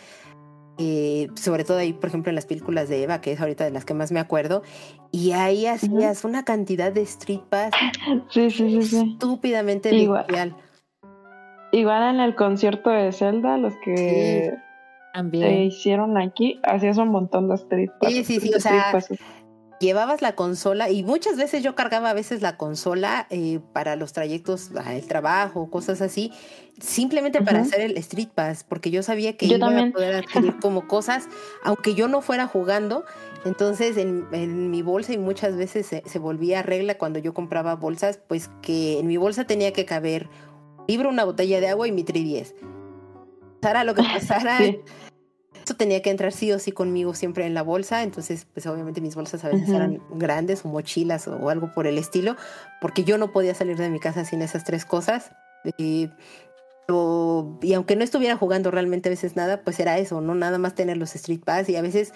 Eh, sobre todo ahí, por ejemplo, en las películas de Eva, que es ahorita de las que más me acuerdo, y ahí hacías una cantidad de Street Pass sí, sí, sí, estúpidamente Igual. bestial. Igual en el concierto de Zelda, los que se hicieron aquí, hacías un montón de Street Pass. Sí, sí, sí, o sea, llevabas la consola y muchas veces yo cargaba a veces la consola eh, para los trayectos al trabajo, cosas así, simplemente para Ujú. hacer el Street Pass, porque yo sabía que Yo iba también. a poder adquirir como cosas, aunque yo no fuera jugando. Entonces en, en mi bolsa y muchas veces se, se volvía regla cuando yo compraba bolsas, pues que en mi bolsa tenía que caber un libro, una botella de agua y mi 310. Pasara lo que pasara, Sí. Eso tenía que entrar sí o sí conmigo siempre en la bolsa, entonces pues obviamente mis bolsas a veces Ujú. eran grandes o mochilas o, o algo por el estilo, porque yo no podía salir de mi casa sin esas tres cosas. Y, o- y aunque no estuviera jugando realmente a veces nada, pues era eso, ¿no? Nada más tener los Street Pass y a veces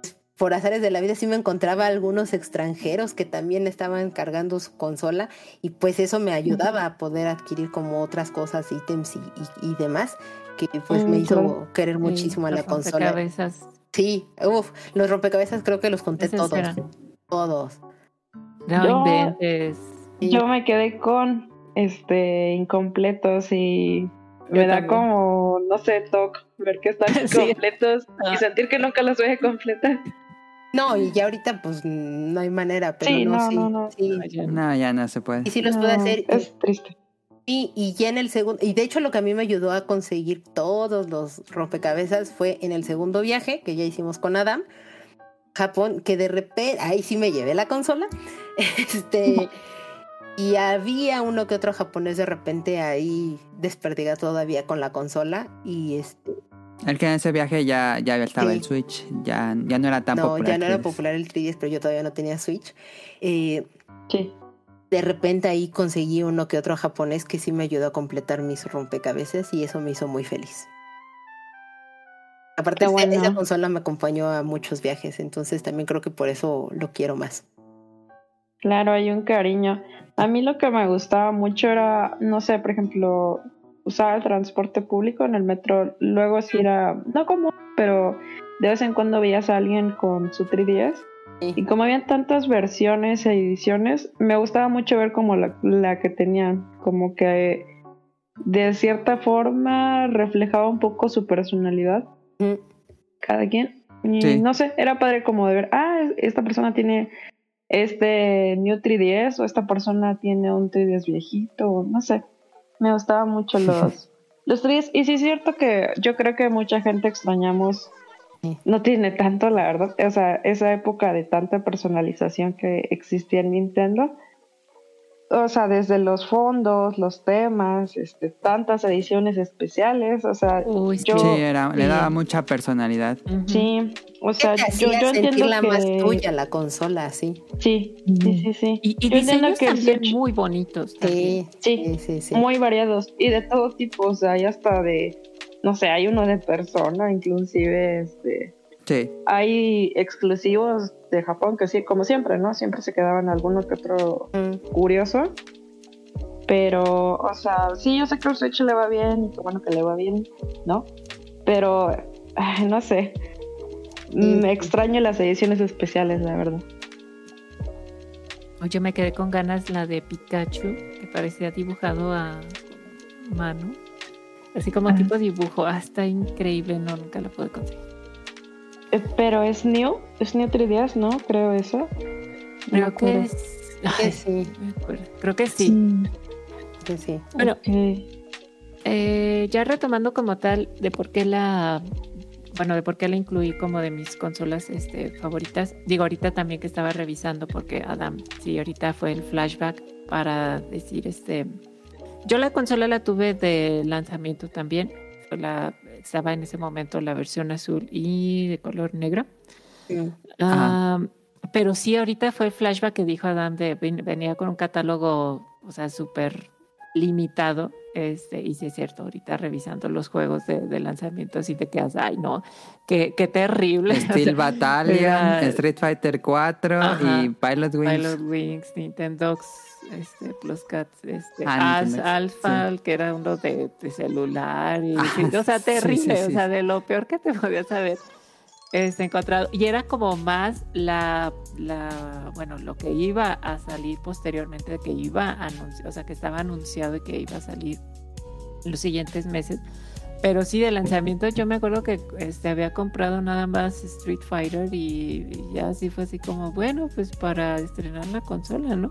pues, por azares de la vida sí me encontraba algunos extranjeros que también estaban cargando su consola y pues eso me ayudaba a poder adquirir como otras cosas, ítems y, y- y demás, que pues me hizo querer muchísimo a la Los consola. rompecabezas. Sí, uff, los rompecabezas creo que los conté Esos todos. eran. Todos. No Yo- inventes. Sí. Yo me quedé con este incompletos y Yo me da como, no sé, toque ver que están incompletos Ah. y sentir que nunca los voy a completar. No, y ya ahorita pues no hay manera, pero Sí, no, no, sí. no, no. sí. No, ya no se puede. Y sí los pude No, hacer. Es triste. Y, y ya en el segundo, y de hecho lo que a mí me ayudó a conseguir todos los rompecabezas fue en el segundo viaje que ya hicimos con Adam, Japón, que de repente, ahí sí me llevé la consola, este, y había uno que otro japonés de repente ahí desperdigado todavía con la consola, y este, El que en ese viaje ya, ya estaba Sí. el Switch, ya, ya no era tan no, popular. ya no era popular el 3DS, pero yo todavía no tenía Switch. Eh, Sí. De repente ahí conseguí uno que otro japonés que sí me ayudó a completar mis rompecabezas y eso me hizo muy feliz. Aparte, esa- bueno. esa consola me acompañó a muchos viajes, entonces también creo que por eso lo quiero más. Claro, hay un cariño. A mí lo que me gustaba mucho era, no sé, por ejemplo, usar el transporte público en el metro. Luego sí era, no común, pero de vez en cuando veías a alguien con su 3DS. Y como habían tantas versiones e ediciones, me gustaba mucho ver como la, la que tenían, como que de cierta forma reflejaba un poco su personalidad, Mm, cada quien. Y Sí. no sé, era padre como de ver, ah, esta persona tiene este New 3DS o esta persona tiene un 3DS viejito, no sé. Me gustaban mucho los, los 3DS. Y sí es cierto que yo creo que mucha gente extrañamos. No tiene tanto, la verdad, o sea, esa época de tanta personalización que existía en Nintendo. O sea, desde los fondos, los temas, este, tantas ediciones especiales, o sea, Uy, yo- Sí, era, le daba mucha personalidad. Sí, o sea, te yo, entiendo sentirla que... más tuya la consola, sí. Sí, sí, sí, sí. Y, y Yo entiendo diseños que también Switch- muy bonitos. también. Sí, Sí, sí, sí, sí. muy variados y de todo tipo, o sea, hay hasta de, no sé, hay uno de persona, inclusive, este, Sí. hay exclusivos de Japón que sí, como siempre, ¿no? Siempre se quedaban alguno que otro Mm, curioso, pero, o sea, sí, yo sé que el Switch le va bien y qué bueno que le va bien, ¿no? Pero, ay, no sé, me extraño las ediciones especiales, la verdad. Oye, me quedé con ganas la de Pikachu, que parecía dibujado a mano. Así como Ah. tipo dibujo. Ah, está increíble. No, nunca lo pude conseguir. Eh, Pero es New, es New 3DS, ¿no? Creo eso. Creo que acuerdo. es... que Ay, sí, no me acuerdo. Creo que sí. que sí. Bueno, eh, ya retomando como tal de por qué la... Bueno, de por qué la incluí como de mis consolas este, favoritas. Digo, ahorita también que estaba revisando porque Adam, sí, ahorita fue el flashback para decir este... Yo la consola la tuve de lanzamiento también. La, estaba en ese momento la versión azul y de color negro. Pero sí, ahorita fue el flashback que dijo Adam de ven- venía con un catálogo, o sea, súper limitado. Este, y sí es cierto, ahorita revisando los juegos de, de lanzamiento, así te quedas, ay no, qué, qué terrible. O Steel sea, Battalion, era- Street Fighter 4 Ajá. y Pilot Wings. Pilot Wings, Nintendo este, Plus Cats, este, Ah, As- Nintendo, Alpha, que era uno de, de celular, y, Ah, o sea, terrible, sí, o sea, de lo peor que te podías haber este, encontrado. Y era como más la, la, bueno, lo que iba a salir posteriormente, que iba a anunciar, o sea, que estaba anunciado y que iba a salir los siguientes meses. Pero sí, de lanzamiento yo me acuerdo que este, había comprado nada más Street Fighter y, y ya así fue así como, bueno, pues para estrenar la consola, ¿no?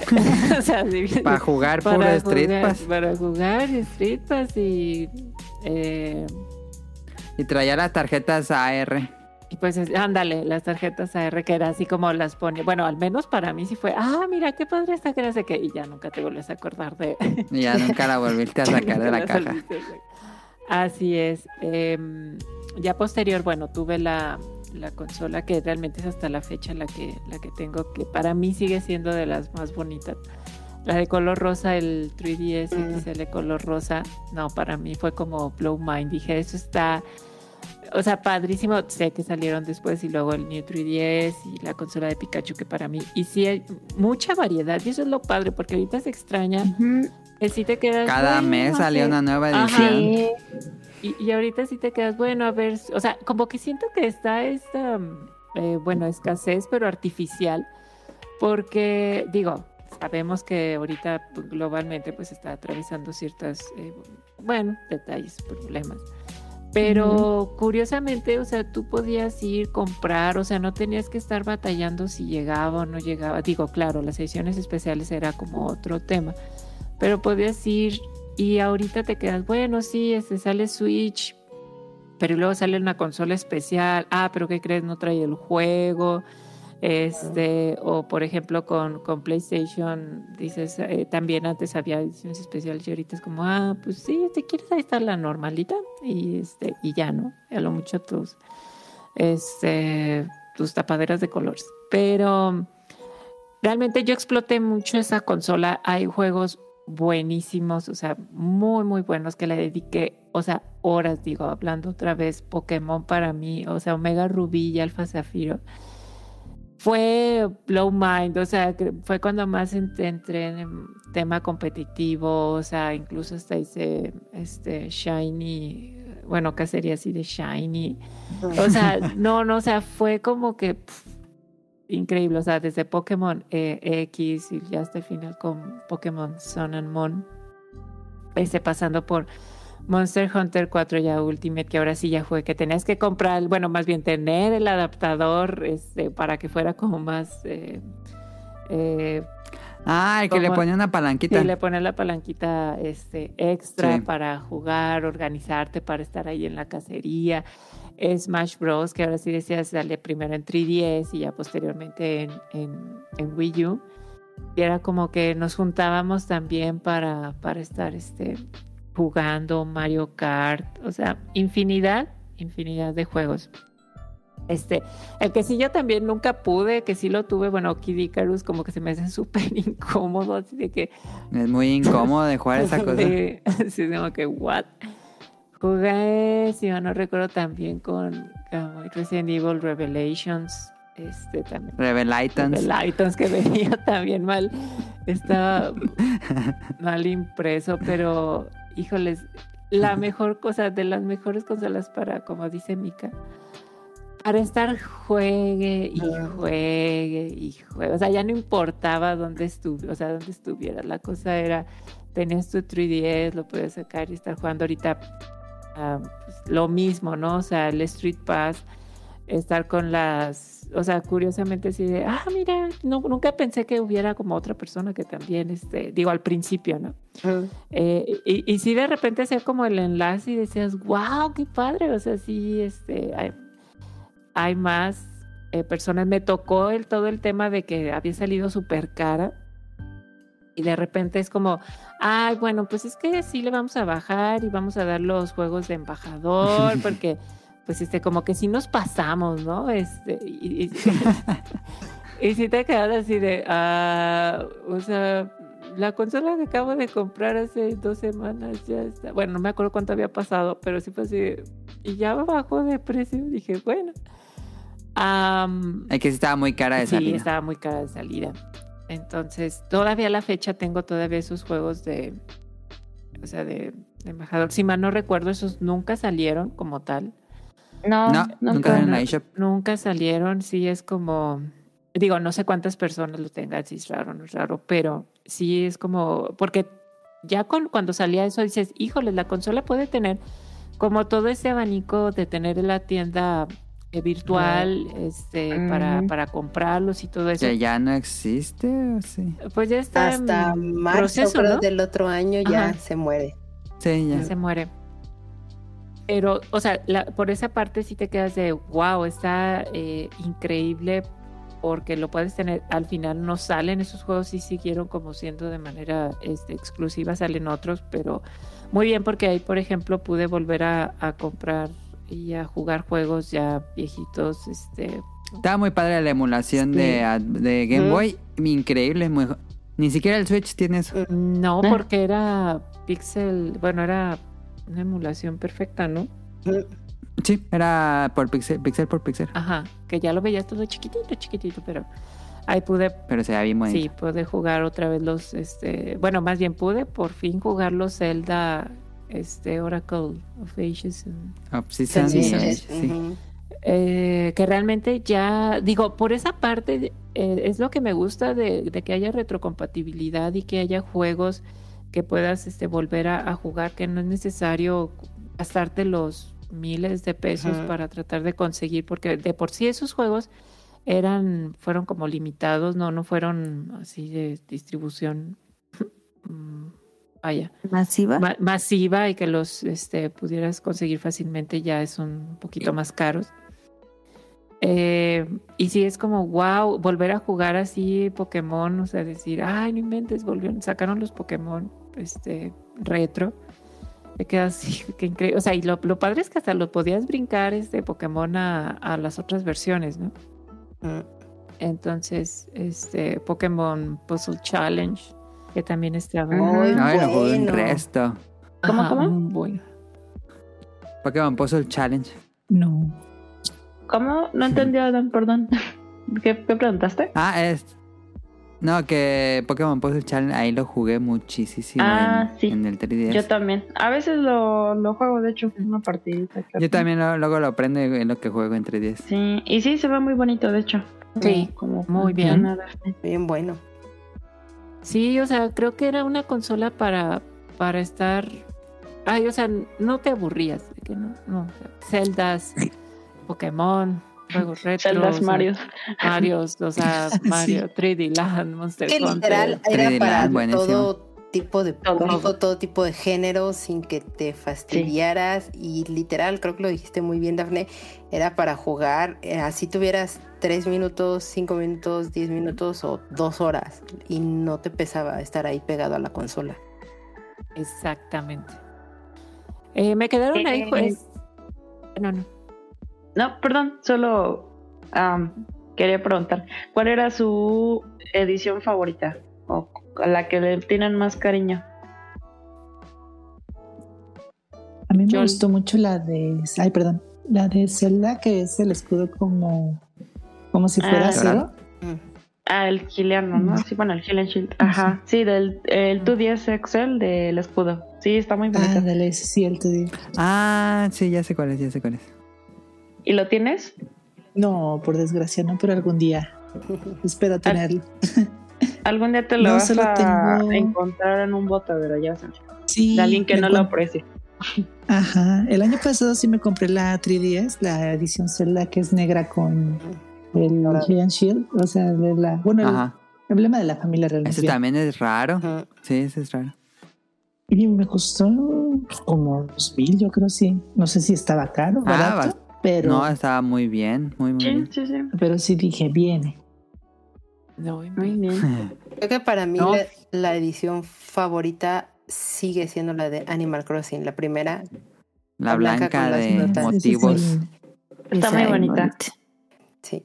o sea, sí, Para jugar puro para Street jugar- Pass. Para jugar Street Pass y... eh, Y traía las tarjetas AR. y pues es- ándale, las tarjetas AR que era así como las ponía. Bueno, al menos para mí sí fue, ah, mira qué padre esta que no sé qué. Y ya nunca te vuelves a acordar de. Y ya nunca la volviste a sacar de la caja. Así es. Em, ya posterior, bueno, tuve la, la consola que realmente es hasta la fecha la que, la que tengo, que para mí sigue siendo de las más bonitas. La de color rosa, el 3DS Mm. XL color rosa, no, para mí fue como blow mind. Dije, eso está o sea, padrísimo. Sé que salieron después y luego el New 3DS y la consola de Pikachu que para mí. Y sí hay mucha variedad y eso es lo padre porque ahorita se extraña. Que sí te quedas. Cada mes ver. una nueva Ajá. Y, y ahorita sí te quedas, bueno, a ver, o sea, como que siento que está esta, mm, eh, bueno, escasez, pero artificial, porque, digo, sabemos que ahorita pues, globalmente pues está atravesando ciertas, eh, bueno, detalles, problemas. Pero curiosamente, o sea, tú podías ir, comprar, o sea, no tenías que estar batallando si llegaba o no llegaba. Digo, claro, las ediciones especiales era como otro tema, pero podías ir y ahorita te quedas, bueno, sí, este sale Switch, pero luego sale una consola especial. Ah, pero ¿qué crees? No trae el juego. Este, o por ejemplo con, con PlayStation, dices, eh, también antes había ediciones especiales y ahorita es como, ah, pues sí, si quieres ahí está la normalita y este, y ya, ¿no? A lo mucho tus, este, tus tapaderas de colores. Pero realmente yo exploté mucho esa consola. Hay juegos buenísimos, o sea, muy, muy buenos que le dediqué, o sea, horas, digo, hablando otra vez, Pokémon para mí, o sea, Omega Rubí y Alfa Zafiro. Fue Blow Mind, o sea, que fue cuando más ent- entré en el tema competitivo, o sea, incluso hasta hice este Shiny, bueno, cacería así de Shiny. O sea, no, no, o sea, fue como que increíble, o sea, desde Pokémon eh, X y ya hasta el final con Pokémon Sun and Moon, este, pasando por Monster Hunter 4 ya Ultimate, que ahora sí ya fue que tenías que comprar, bueno, más bien tener el adaptador este, para que fuera como más... eh, eh, Ah, el que le ponía una palanquita. Sí, le pones la palanquita este, extra Sí. para jugar, organizarte para estar ahí en la cacería. Smash Bros, que ahora sí decías, sale primero en 3DS y ya posteriormente en, en, en Wii U. Y era como que nos juntábamos también para, para estar este, jugando Mario Kart. O sea, infinidad, infinidad de juegos. Este, el que sí yo también nunca pude, que sí lo tuve, bueno, Kid Icarus como que se me hace súper incómodo, así de que Es muy incómodo de jugar esa cosa. Sí, sí, como que, what? Jugué, si no recuerdo, también con Resident Evil Revelations. Este también. Revelatons. Revelations que venía también mal. Estaba mal impreso, pero híjoles, la mejor cosa, de las mejores consolas para, como dice Mika, para estar juegue y juegue y juegue. O sea, ya no importaba dónde estuve, o sea, dónde estuvieras. La cosa era, tenías tu 3DS, lo podías sacar y estar jugando ahorita ah, pues, lo mismo, ¿no? O sea, el Street Pass, estar con las, o sea, curiosamente así de, ah, mira, no, nunca pensé que hubiera como otra persona que también, este, digo, al principio, ¿no? Eh, y, y sí de repente hacía como el enlace y decías, wow, qué padre, o sea, sí, este, hay, hay más eh, personas. Me tocó el, todo el tema de que había salido súper cara y de repente es como, ay, bueno, pues es que sí le vamos a bajar y vamos a dar los juegos de embajador porque pues este como que sí nos pasamos, ¿no? Este, y, y, y sí te quedas así de, ah, o sea, la consola que acabo de comprar hace dos semanas ya está, bueno, no me acuerdo cuánto había pasado, pero sí fue así, de- y ya bajó de precio, dije, bueno. Am, Es que sí estaba muy cara de sí, salida. estaba muy cara de salida. Entonces, todavía a la fecha tengo todavía esos juegos de, o sea, de, de embajador. Si mal no recuerdo, esos nunca salieron como tal. No, nunca en no. la eShop. Nunca salieron, sí es como, digo, no sé cuántas personas lo tengan, si es raro o no es raro, pero sí es como, porque ya con, cuando salía eso dices, híjole, la consola puede tener como todo ese abanico de tener en la tienda eh, virtual este, para, Mm. para comprarlos y todo eso. Que ya no existe, ¿o sí. Pues ya está Hasta marzo proceso, creo, ¿no? del otro año ya Ajá. se muere. Sí, ya. Ya se muere. Pero, o sea, la- por esa parte sí te quedas de, wow, está eh, increíble porque lo puedes tener, al final no salen esos juegos, sí siguieron como siendo de manera este, exclusiva, salen otros, pero muy bien porque ahí, por ejemplo, pude volver a, a comprar y a jugar juegos ya viejitos, este, Estaba muy padre la emulación Sí. de, de Game. Boy. Increíble. Muy... Ni siquiera el Switch tiene eso. no Ah. porque era pixel, bueno, era una emulación perfecta, ¿no? Sí, era por pixel, pixel por pixel. Ajá, que ya lo veías todo chiquitito, chiquitito, pero ahí pude, Pero se bien sí, pude jugar otra vez los, este, bueno, más bien pude por fin jugar los Zelda, este, Oracle of Ages. and- Obsidian, Sí, eh, que realmente ya, digo, por esa parte eh, es lo que me gusta de, de que haya retrocompatibilidad y que haya juegos que puedas este, volver a, a jugar, que no es necesario gastarte los miles de pesos para tratar de conseguir, porque de por sí esos juegos eran, fueron como limitados, no, no fueron así de distribución. Vaya, Masiva. ma- masiva y que los este, pudieras conseguir fácilmente ya son un poquito más caros. Eh, y sí es como, wow, volver a jugar así Pokémon, o sea, decir, ay, no inventes, volvieron, sacaron los Pokémon este, retro. Te quedas así, qué increíble. O sea, y lo, lo padre es que hasta lo podías brincar este Pokémon a, a las otras versiones, ¿no? Mm. Entonces, este Pokémon Puzzle Challenge, que también estaba. Muy Ay, lo jugué un bueno. resto. ¿Cómo, Ajá, cómo? muy bueno. Pokémon Puzzle Challenge. No. ¿Cómo? No entendí, Adam, perdón. ¿Qué, qué preguntaste? Ah, es. No, que Pokémon Puzzle Challenge ahí lo jugué muchísimo Ah, en, sí. en el 3DS. Yo también. A veces lo, lo juego, de hecho, una partidita. Yo también lo- luego lo aprendo en lo que juego en 3DS. Sí, y sí, se ve muy bonito, de hecho. Sí, Como muy bien. Bien bueno. Sí, o sea, creo que era una consola para, para estar. Ay, o sea, no te aburrías. de que no, no. o sea, Zeldas, Pokémon, juegos retro. Zeldas Mario. Marios, o sea, Mario, 3D Land, Monster Que Hunter. literal era 3D para Land, buenísimo. todo tipo de Todo. público, todo tipo de género, sin que te fastidiaras. Y literal, creo que lo dijiste muy bien, Dafne, era para jugar, eh, así tuvieras tres minutos, cinco minutos, diez minutos o dos horas. Y no te pesaba estar ahí pegado a la consola. Exactamente. Eh, me quedaron ahí, Eh, pues. No, no. No, perdón, solo quería preguntar, ¿cuál era su edición favorita? O a la que le tienen más cariño. A mí me Yo- gustó mucho la de. Ay, perdón. La de Zelda, que es el escudo como. Como si fuera Ah, cero. Ah, el Giliano, ¿no? Sí, bueno, el Gillian Shield. Ajá, sí, del el 2DS Excel del escudo. Sí, está muy bonito. Ah, dale, sí, el tuyo. Ah, sí, ya sé cuál es, ya sé cuál es. ¿Y lo tienes? No, por desgracia, no, pero algún día. Espero tenerlo. Algún día te lo No, vas a tengo- encontrar en un botadero, ya sabes. Sí. De alguien que no lo aprecie. Ajá. El año pasado sí me compré la 3DS, la edición Zelda que es negra con el. Giant Shield. O sea, de la. Bueno, el Ajá. emblema de la familia realmente. Ese también es raro. Sí, ese es raro. Y me costó como dos mil, yo creo, sí. No sé si estaba caro, Ah, barato, pero, No, estaba muy bien, muy, muy Sí, bien. sí, sí. pero sí dije, viene. No, Muy bien. Creo que para mí No. la, la edición favorita sigue siendo la de Animal Crossing, la primera. La La blanca de motivos. Sí. Está muy bonita. Sí.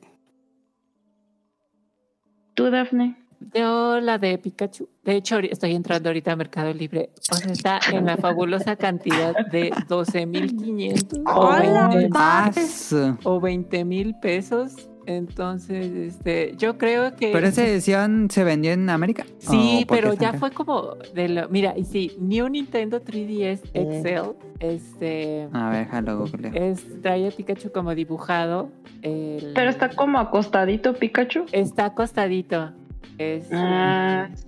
¿Tú, Daphne? Yo la de Pikachu. De hecho, estoy entrando ahorita a Mercado Libre. O sea, está en la fabulosa cantidad de 12.500 o ¡Hola, 20 Ah, padre! su- o 20 mil pesos. Entonces, este, yo creo que. ¿Pero esa edición se vendió en América? Sí, ¿O por qué pero ya fue como de lo. Mira, y sí, New Nintendo 3DS Excel, este. A ver, déjalo googleo. Es, trae a Pikachu como dibujado. el- Pero está como acostadito Pikachu. Está acostadito. Es, Ah, sí.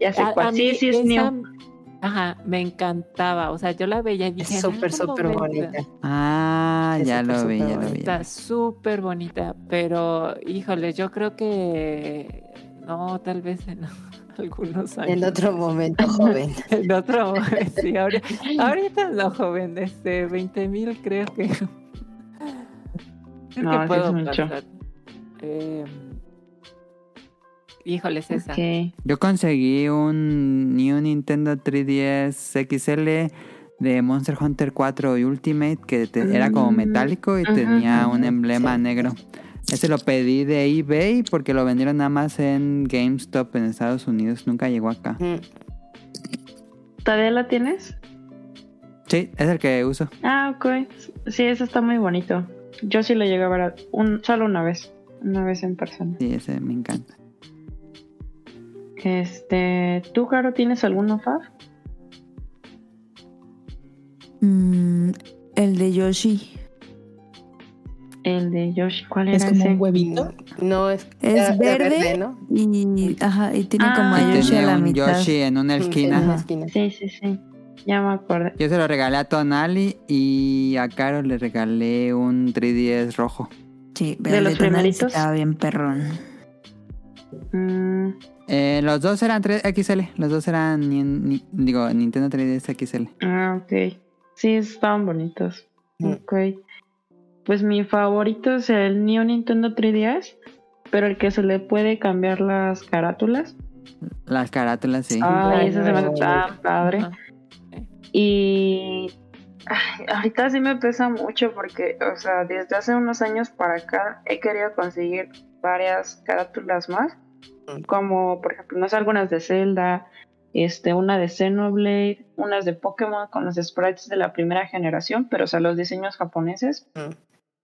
ya sé a- cuál. a Sí, mí sí es esa- new. Ajá, me encantaba. O sea, yo la veía y dije. Es "Ah, súper, ¿cómo súper bonita. Ah, Es ya súper, lo vi, ya lo vi. ya Está lo vi. súper bonita, pero híjole, yo creo que no, tal vez en algunos años. En otro momento, joven. En otro, sí, ahorita, ahorita no, joven, este, 20 mil creo que. Creo No, que puedo mucho. pasar. Eh, híjoles, esa. Ok. Yo conseguí un New Nintendo 3DS XL de Monster Hunter 4 y Ultimate que te- era como Mm, metálico y ajá, tenía un emblema sí. negro. Ese lo pedí de eBay porque lo vendieron nada más en GameStop en Estados Unidos. Nunca llegó acá. Mm. ¿Todavía la tienes? Sí, es el que uso. Ah, ok. Sí, eso está muy bonito. Yo sí lo llegué a ver un, solo una vez. Una vez en persona. Sí, ese me encanta. Este, ¿tú, Caro, tienes alguno fav? Mm, el de Yoshi. El de Yoshi, ¿cuál Es era como ese? un huevito. No, es, Es verde, ¿no? y, ajá, y tiene Ah. como a Yoshi a la un mitad. Yoshi en una En esquina. una Ajá. esquina. Sí, sí, sí. Ya me acordé. Yo se lo regalé a Tonali y a Caro le regalé un 3DS rojo. Sí, ¿De pero los primeritos? Estaba bien perrón. Mm, Eh, los dos eran 3 XL. Los dos eran, ni- ni- digo, Nintendo 3DS XL. ah, ok. Sí, estaban bonitos. Mm. Ok. Pues mi favorito es el New Nintendo 3DS, pero el que se le puede cambiar las carátulas. Las carátulas, sí. Ay, ese se me tan padre. Y ay, ahorita sí me pesa mucho porque, o sea, desde hace unos años para acá he querido conseguir varias carátulas más. Como por ejemplo, no sé, algunas de Zelda, este, una de Xenoblade, unas de Pokémon con los sprites de la primera generación, pero o sea, los diseños japoneses, Mm.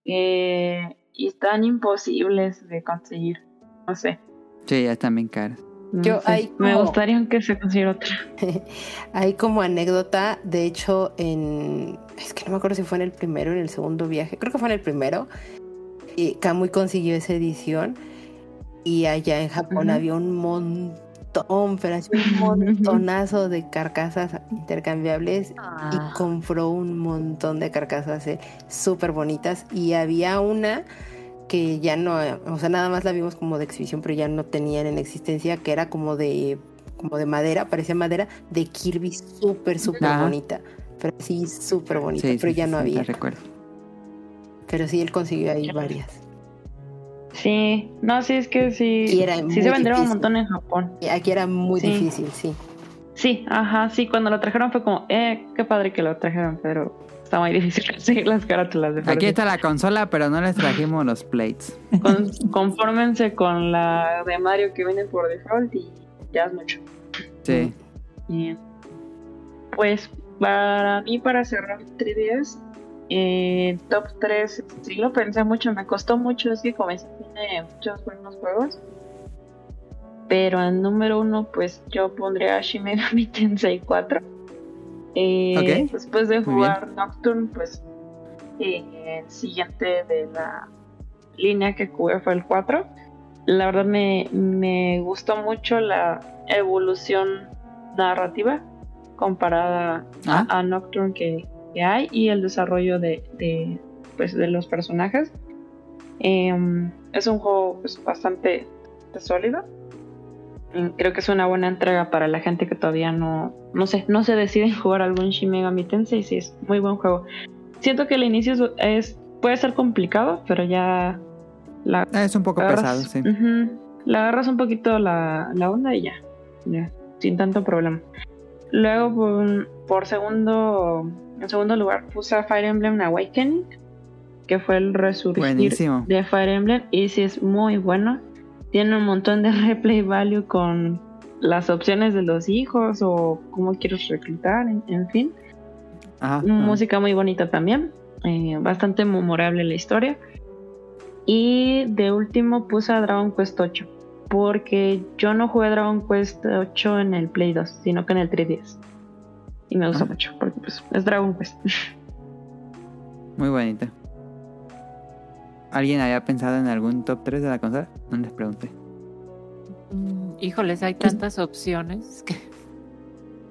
eh, y están imposibles de conseguir, no sé. Sí, ya están bien caras. no Yo ahí Me gustaría que se consiguiera otra. Hay como anécdota, de hecho, en. Es que no me acuerdo si fue en el primero o en el segundo viaje. Creo que fue en el primero. Y Kamui consiguió esa edición. Y allá en Japón había un montón, pero así un montonazo de carcasas intercambiables. Ah. Y compró un montón de carcasas eh, súper bonitas. Y había una que ya no, o sea, nada más la vimos como de exhibición, pero ya no tenían en existencia, que era como de como de madera, parecía madera, de Kirby súper, súper Ajá. bonita. Pero sí, súper bonita, Sí, pero sí, ya no sí, había. la recuerdo. Pero sí, él consiguió ahí varias. Sí, no, sí, es que sí. Y era sí se vendieron un montón en Japón. Y aquí era muy Sí. difícil, sí. Sí, ajá, sí, cuando lo trajeron fue como, eh, qué padre que lo trajeron, pero está muy difícil conseguir las carátulas de Aquí está la consola, pero no les trajimos los plates. Con- confórmense con la de Mario que viene por default y ya es mucho. Sí. Bien. Pues para mí, para cerrar 3DS, eh, top 3, sí lo pensé mucho, me costó mucho, es que como dice, tiene muchos buenos juegos. Pero en número uno, pues yo pondría Shin Megami Tensei 4. Eh, Ok, Después de jugar Nocturne, pues eh, el siguiente de la línea que jugué fue el 4. La verdad me, me gustó mucho la evolución narrativa comparada Ah. a, a Nocturne que, que hay y el desarrollo de, de, pues, de los personajes. Em, es un juego pues, bastante sólido. Mm, Creo que es una buena entrega para la gente que todavía no, no sé, no se decide en jugar algún Shin Megami Tensei. Sí, es muy buen juego. Siento que el inicio es, es- puede ser complicado, pero ya la Es un poco pesado, sí. Le agarras un poquito la, la onda y ya, ya, sin tanto problema. Luego, por, por segundo, en segundo lugar, puse a Fire Emblem Awakening, que fue el resurgir Buenísimo. de Fire Emblem, y sí es muy bueno. Tiene un montón de replay value con las opciones de los hijos o cómo quieres reclutar, en, en fin. Ajá. ajá. Música muy bonita también. eh, bastante memorable la historia. Y de último puse a Dragon Quest 8. Porque yo no jugué Dragon Quest 8 en el Play 2, sino que en el 3DS. Y me gusta Ah. mucho, porque pues es Dragon Quest. Muy bonita. ¿Alguien había pensado en algún top 3 de la consola? No les pregunté. Mm, Híjoles, hay Pues tantas opciones que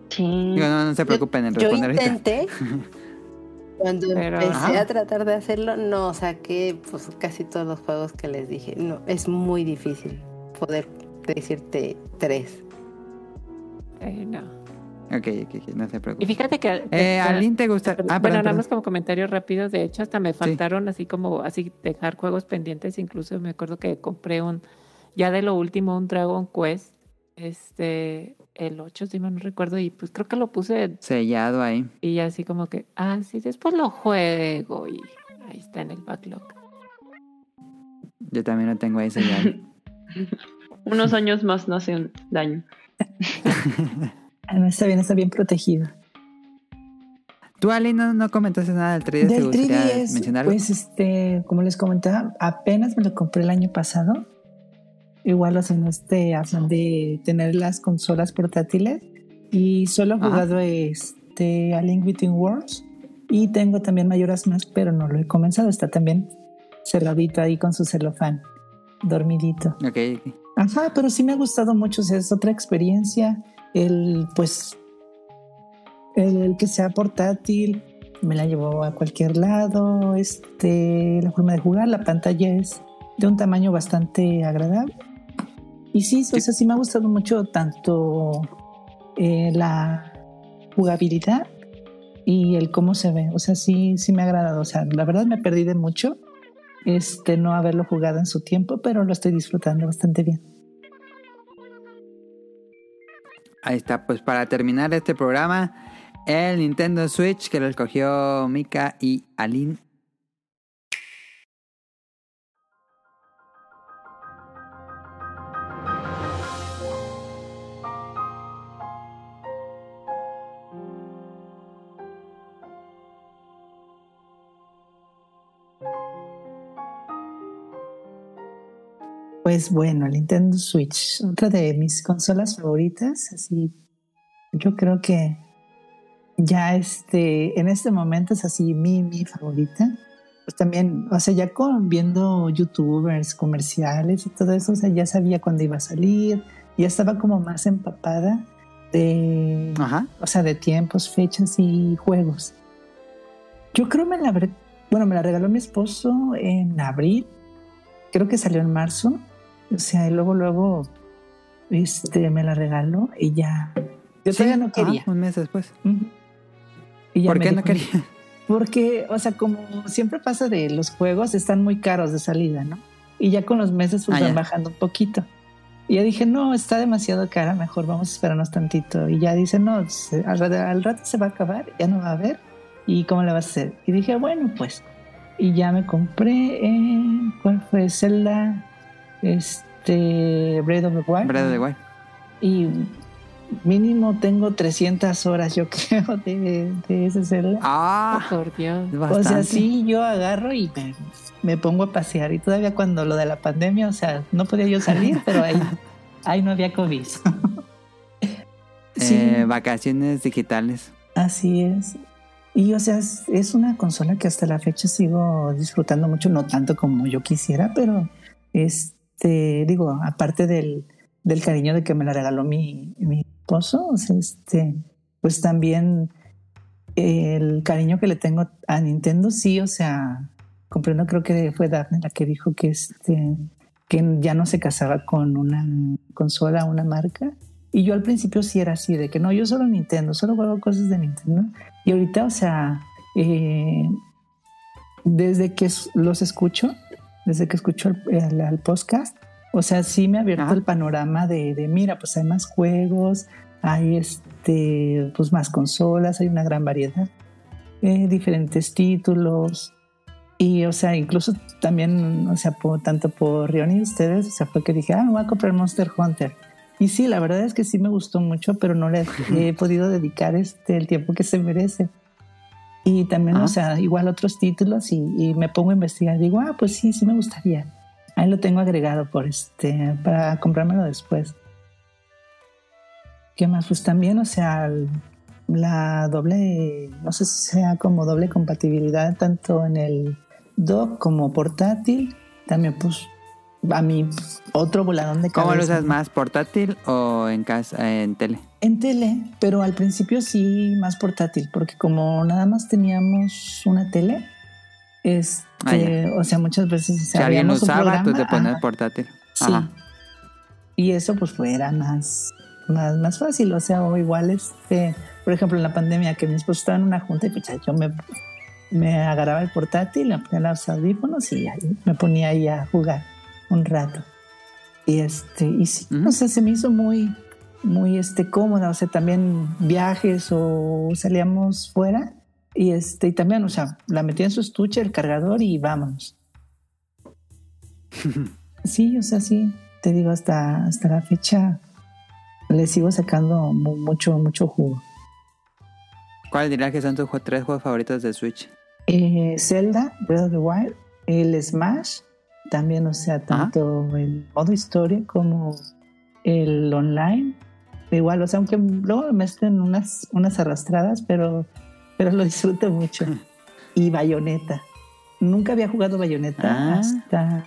Sí. Digo, no, no se preocupen en Yo responder ahorita. intenté. Cuando Pero- empecé Ajá. a tratar de hacerlo, no saqué pues casi todos los juegos que les dije. No, es muy difícil poder decirte tres. eh, no. Ok, ok, ok, no se Y preocupen. fíjate que... Eh, ¿A bueno, Lin te gusta? Ah, bueno, perdón, nada perdón. más como comentario rápido, de hecho hasta me faltaron así como así dejar juegos pendientes, incluso me acuerdo que compré un, ya de lo último, un Dragon Quest, este, el 8 si mal no recuerdo, y pues creo que lo puse Sellado ahí. y así como que, ah, sí, después lo juego y ahí está en el backlog. Yo también lo tengo ahí sellado. Unos años más no hacen daño. Además está bien, está bien protegido. Tú, Ali, no, no comentaste nada del 3DS. ¿Te Del gustaría 3DS, mencionarlo? pues este, como les comentaba, apenas me lo compré el año pasado. Igual, o sea, en este afán de tener las consolas portátiles. Y solo he Ajá. jugado este, a Link Between Worlds. Y tengo también Mayoras Más, pero no lo he comenzado. Está también cerradito ahí con su celofán, dormidito. Ok, ok. Ajá, pero sí me ha gustado mucho, o sea, es otra experiencia. El, pues, el, que sea portátil, me la llevo a cualquier lado. Este, la forma de jugar, la pantalla es de un tamaño bastante agradable. Y sí, o sea, sí me ha gustado mucho tanto eh, la jugabilidad y el cómo se ve. O sea, sí, sí me ha agradado. O sea, la verdad me perdí de mucho este no haberlo jugado en su tiempo, pero lo estoy disfrutando bastante bien. Ahí está, pues para terminar este programa, el Nintendo Switch que lo escogió Mika y Aline. Pues bueno, el Nintendo Switch, otra de mis consolas favoritas, así yo creo que ya este, en este momento es así mi, mi favorita. Pues también, o sea, ya con viendo youtubers, comerciales y todo eso, o sea, ya sabía cuándo iba a salir, ya estaba como más empapada de, Ajá. o sea, de tiempos, fechas y juegos. Yo creo me la, bueno, me la regaló mi esposo en abril, creo que salió en marzo, o sea, y luego, luego, este, me la regaló y ya, yo todavía no ajá, quería. un mes después. Y ya ¿Por qué no quería? Porque, o sea, como siempre pasa de los juegos, están muy caros de salida, ¿no? Y ya con los meses pues Ah, van ya. bajando un poquito. Y ya dije, no, está demasiado cara, mejor vamos a esperarnos tantito. Y ya dice, no, se- al, rato- al rato se va a acabar, ya no va a haber. ¿Y cómo le vas a hacer? Y dije, bueno, pues. Y ya me compré, eh, ¿cuál fue? Zelda, este, Breath of the Wild. Breath of the Wild. Y mínimo tengo 300 horas, yo creo, de, de ese Zelda. Ah, Oh, por Dios. es O sea, sí, yo agarro y me, me pongo a pasear. Y todavía cuando lo de la pandemia, o sea, no podía yo salir, pero ahí, ahí no había COVID. sí, Eh, vacaciones digitales. así es. Y o sea, es, es una consola que hasta la fecha sigo disfrutando mucho, no tanto como yo quisiera, pero este, digo, aparte del, del cariño de que me la regaló mi, mi esposo, este, pues también el cariño que le tengo a Nintendo, sí, o sea, comprendo, creo que fue Daphne la que dijo que este que ya no se casaba con una consola, una marca. Y yo al principio sí era así, de que no, yo solo Nintendo, solo juego cosas de Nintendo. Y ahorita, o sea, eh, desde que los escucho, desde que escucho el, el- el podcast, o sea, sí me ha abierto el panorama de, de, mira, pues hay más juegos, hay este, pues más consolas, hay una gran variedad, eh, diferentes títulos. Y, o sea, incluso también, o sea, por- tanto por Rion y ustedes, o sea, fue que dije, ah, me voy a comprar Monster Hunter. Y sí, la verdad es que sí me gustó mucho, pero no le he podido dedicar este, el tiempo que se merece. Y también, o sea, igual otros títulos y, y me pongo a investigar. Digo, ah, pues sí, sí me gustaría. Ahí lo tengo agregado por este, para comprármelo después. ¿Qué más? Pues también, o sea, la doble, no sé si sea como doble compatibilidad tanto en el dock como portátil. También, pues, a mi otro voladón de cabeza. ¿Cómo lo usas más? ¿Portátil o en casa, en tele? En tele, pero al principio sí más portátil, porque como nada más teníamos una tele, este, Ah, o sea, muchas veces si alguien usaba, tú te pones ajá, portátil. Sí. Y eso pues fuera más, más, más fácil, o sea, o igual este, por ejemplo, en la pandemia que mi esposo estaba en una junta y pues yo me, me agarraba el portátil, me ponía los audífonos y ahí me ponía ahí a jugar un rato. Y este, y sí, o sea, se me hizo muy, muy este cómoda, o sea, también viajes o salíamos fuera y este, y también, o sea, la metía en su estuche, el cargador y vámonos. Sí, o sea, sí, te digo, hasta, hasta la fecha le sigo sacando mu- mucho, mucho jugo. ¿Cuál dirías que son tus tres juegos favoritos de Switch? Eh, Zelda, Breath of the Wild, el Smash, también, o sea, tanto el modo historia como el online. Igual, o sea, aunque luego me mezclan unas, unas arrastradas, pero, pero lo disfruto mucho. Y Bayonetta. Nunca había jugado Bayonetta Ah. hasta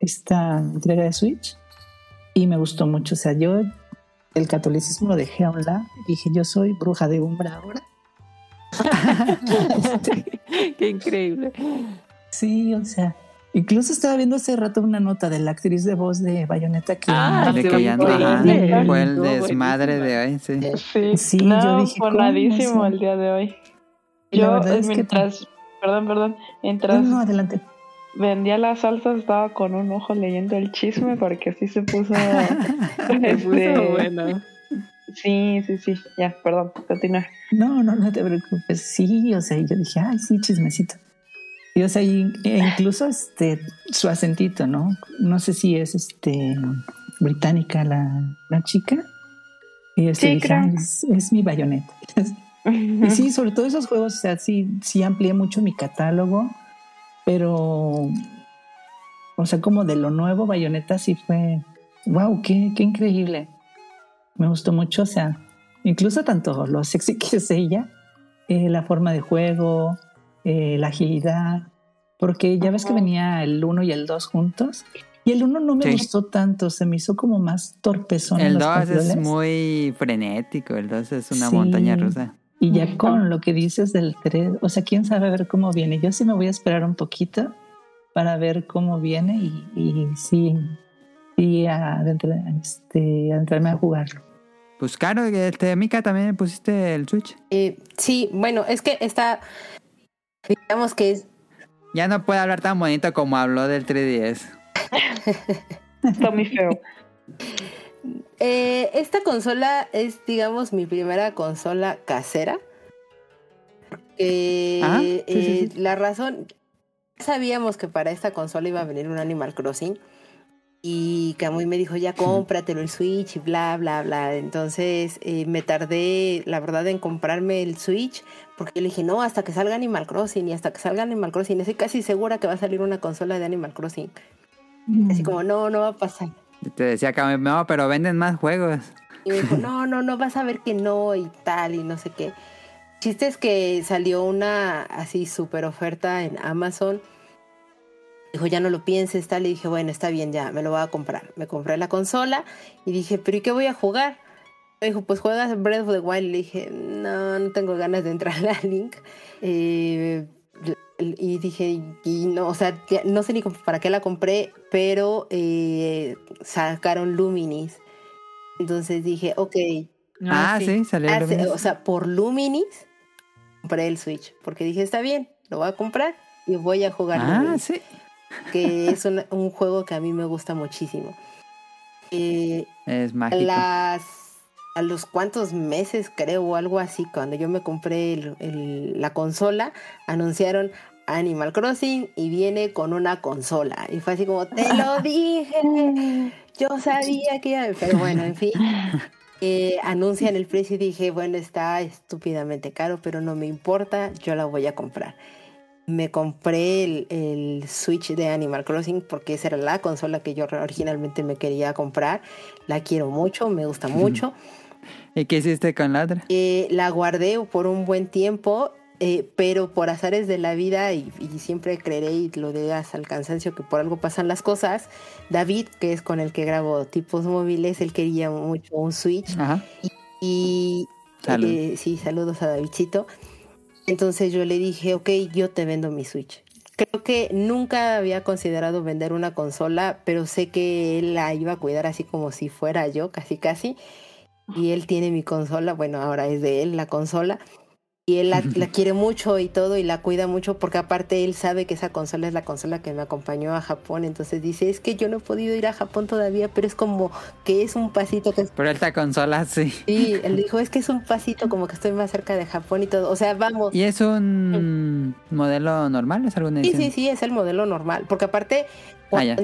esta entrega de Switch y me gustó mucho. O sea, yo el catolicismo lo dejé a un lado. Dije, yo soy bruja de umbra ahora. Qué increíble. Sí, o sea, incluso estaba viendo hace rato una nota de la actriz de voz de Bayonetta que Ah, de sí, que ya no, ajá, fue el desmadre de hoy, sí. Sí, Sí, no, yo dije, el día de hoy. Yo, eh, es que- mientras, perdón, perdón, No, mientras no, adelante. vendía las salsas estaba con un ojo leyendo el chisme porque sí se puso... Se puso este, bueno. Sí, sí, sí, ya, perdón, continúa. No, no, no te preocupes. Sí, o sea, yo dije, ay, sí, chismecito. Y o sea, e incluso este, su acentito, ¿no? No sé si es este británica la, la chica. Y este, Sí, dije. "Ay, es, es mi bayoneta. Y sí, sobre todo esos juegos, o sea, sí, sí amplié mucho mi catálogo, pero, o sea, como de lo nuevo, Bayonetta sí fue, wow, qué, qué increíble. Me gustó mucho, o sea, incluso tanto lo sexy que es ella, eh, la forma de juego, eh, la agilidad, porque ya ves que venía el 1 y el 2 juntos, y el 1 no me Sí. gustó tanto, se me hizo como más torpezón. El los 2 es muy frenético, el 2 es una Sí. montaña rusa. Y ya con lo que dices del 3, o sea, quién sabe a ver cómo viene. Yo sí me voy a esperar un poquito para ver cómo viene y, y sí, sí adentra- este, adentrarme a jugarlo. Pues claro, este, Mika también pusiste el Switch. Eh, sí, bueno, es que está, digamos que es, Ya no puede hablar tan bonito como habló del 3DS. Está muy feo. eh, esta consola es, digamos, mi primera consola casera. Porque Ah, sí, eh, sí. la razón, sabíamos que para esta consola iba a venir un Animal Crossing. Y Camuy me dijo, ya cómpratelo el Switch y bla, bla, bla. Entonces eh, me tardé, la verdad, en comprarme el Switch. Porque yo le dije, no, hasta que salga Animal Crossing y hasta que salga Animal Crossing. Estoy casi segura que va a salir una consola de Animal Crossing. Así como, no, no va a pasar. Y Te decía que no, pero venden más juegos. Y me dijo, no, no, no, vas a ver que no y tal y no sé qué. Chiste es que salió una así súper oferta en Amazon. Dijo, ya no lo pienses, tal. Y dije, bueno, está bien, ya, me lo voy a comprar. Me compré la consola y dije, ¿pero y qué voy a jugar? Dijo, pues juegas Breath of the Wild. Le dije, no, no tengo ganas de entrar a Link. Eh, y dije, y no, o sea, ya no sé ni para qué la compré, pero eh, sacaron Luminis. Entonces dije, ok, Ah, sí, salió el hace- Luminis. o sea, por Luminis compré el Switch, porque dije, está bien, lo voy a comprar y voy a jugar Ah, Luminis, sí. que es un, un juego que a mí me gusta muchísimo. Eh, Es mágico. las a los cuantos meses creo o algo así cuando yo me compré el- el- la consola anunciaron Animal Crossing y viene con una consola y fue así como te lo dije yo sabía que iba pero bueno en fin eh, anuncian el precio y dije bueno está estúpidamente caro pero no me importa yo la voy a comprar me compré el, el Switch de Animal Crossing porque esa era la consola que yo originalmente me quería comprar. La quiero mucho, me gusta mucho. ¿Y qué hiciste con la otra? Eh, la guardé por un buen tiempo, eh, pero por azares de la vida, y, y siempre creeré y lo diré hasta el cansancio que por algo pasan las cosas, David, que es con el que grabo tipos móviles, él quería mucho un Switch. Ajá. Y Salud. eh, sí, saludos a Davidcito. Entonces yo le dije, ok, yo te vendo mi Switch. Creo que nunca había considerado vender una consola, pero sé que él la iba a cuidar así como si fuera yo, casi casi. Y él tiene mi consola, bueno, ahora es de él la consola. Y él la, la quiere mucho y todo y la cuida mucho porque aparte él sabe que esa consola es la consola que me acompañó a Japón. Entonces dice, es que yo no he podido ir a Japón todavía, pero es como que es un pasito que Pero esta consola sí. Sí, él dijo, es que es un pasito como que estoy más cerca de Japón y todo. O sea, vamos. ¿Y es un modelo normal? ¿Es alguna Sí, edición? sí, sí, es el modelo normal. Porque aparte, Ah, ya.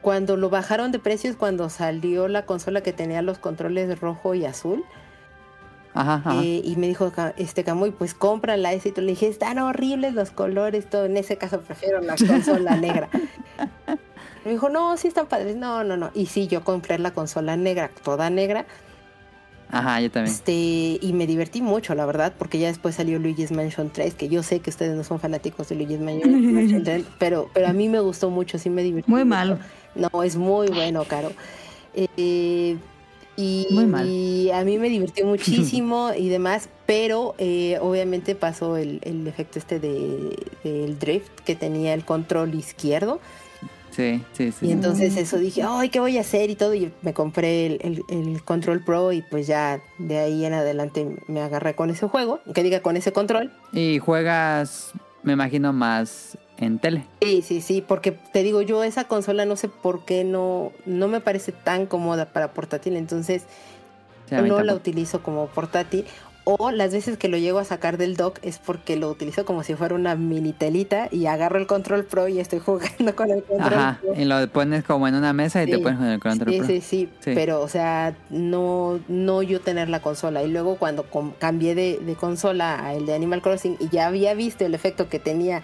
Cuando, lo bajaron de precios, cuando salió la consola que tenía los controles rojo y azul, Ajá, ajá. Eh, y me dijo este Camuy, pues cómprala ese y tú le dije, están horribles los colores, todo. En ese caso prefiero la consola negra. Me dijo, no, sí están padres. No, no, no. Y sí, yo compré la consola negra, toda negra. Ajá, yo también. Este, y me divertí mucho, la verdad, porque ya después salió Luigi's Mansion 3, que yo sé que ustedes no son fanáticos de Luigi's Mansion, Mansion 3, pero, pero a mí me gustó mucho, sí me divertí. Muy mucho. malo. No, es muy bueno, Caro. Eh, y, Muy mal. y a mí me divirtió muchísimo y demás, pero eh, obviamente pasó el, el efecto este de, del drift que tenía el control izquierdo. Sí, sí, sí. Y entonces eso dije, ay, ¿qué voy a hacer? Y todo, y me compré el, el- el Control Pro y pues ya de ahí en adelante me agarré con ese juego, que diga con ese control. Y juegas, me imagino, más en tele. Sí, sí, sí, porque te digo, yo esa consola no sé por qué no, no me parece tan cómoda para portátil, entonces Sí, no la utilizo como portátil. O las veces que lo llego a sacar del dock es porque lo utilizo como si fuera una mini telita y agarro el Control Pro y estoy jugando con el Control Ajá, Pro. y lo pones como en una mesa y te pones con el control Sí, pro. sí, sí, Sí. pero o sea, no, no yo tener la consola. Y luego cuando cambié de, de consola a el de Animal Crossing y ya había visto el efecto que tenía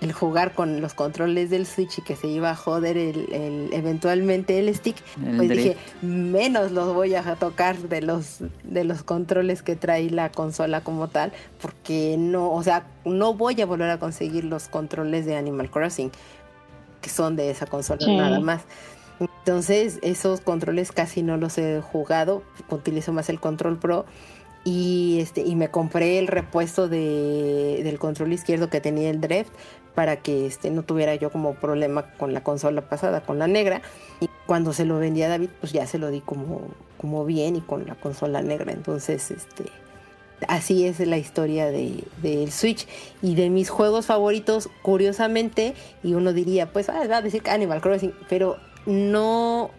el jugar con los controles del Switch y que se iba a joder el, el- eventualmente el stick, El pues drift. dije, menos los voy a tocar de los, de los controles que trae la consola como tal, porque no, o sea, no voy a volver a conseguir los controles de Animal Crossing, que son de esa consola Sí. nada más. Entonces, esos controles casi no los he jugado, utilizo más el control pro y este y me compré el repuesto de, del control izquierdo que tenía el drift para que este no tuviera yo como problema con la consola pasada, con la negra. Y cuando se lo vendí a David, pues ya se lo di como, como bien y con la consola negra. Entonces, este así es la historia de, del Switch y de mis juegos favoritos, curiosamente, y uno diría, pues ah, va a decir Animal Crossing, pero no,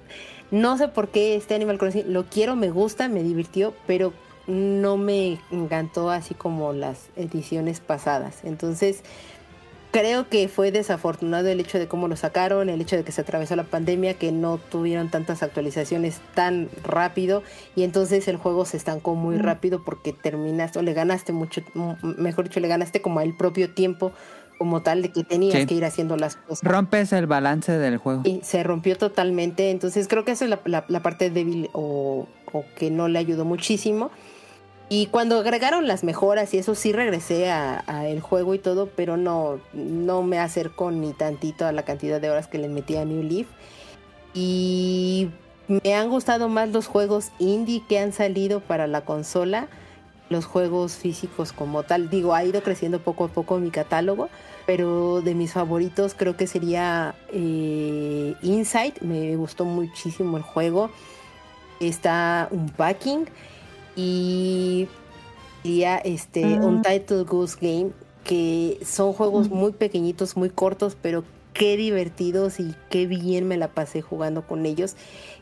no sé por qué este Animal Crossing lo quiero, me gusta, me divirtió, pero no me encantó así como las ediciones pasadas. Entonces, creo que fue desafortunado el hecho de cómo lo sacaron, el hecho de que se atravesó la pandemia, que no tuvieron tantas actualizaciones tan rápido y entonces el juego se estancó muy rápido porque terminaste o le ganaste mucho, mejor dicho, le ganaste como el propio tiempo como tal de que tenías Sí. que ir haciendo las cosas. Rompes el balance del juego. Y se rompió totalmente. Entonces creo que esa es la, la- la parte débil o, o que no le ayudó muchísimo. Y cuando agregaron las mejoras y eso sí regresé a, el juego y todo, pero no, no me acerco ni tantito a la cantidad de horas que le metí a New Leaf. Y me han gustado más los juegos indie que han salido para la consola, los juegos físicos como tal. Digo, ha ido creciendo poco a poco mi catálogo, pero de mis favoritos creo que sería eh, Insight. Me gustó muchísimo el juego. Está un packing y diría este Ah. Untitled Goose Game, que son juegos muy pequeñitos, muy cortos, pero qué divertidos y qué bien me la pasé jugando con ellos.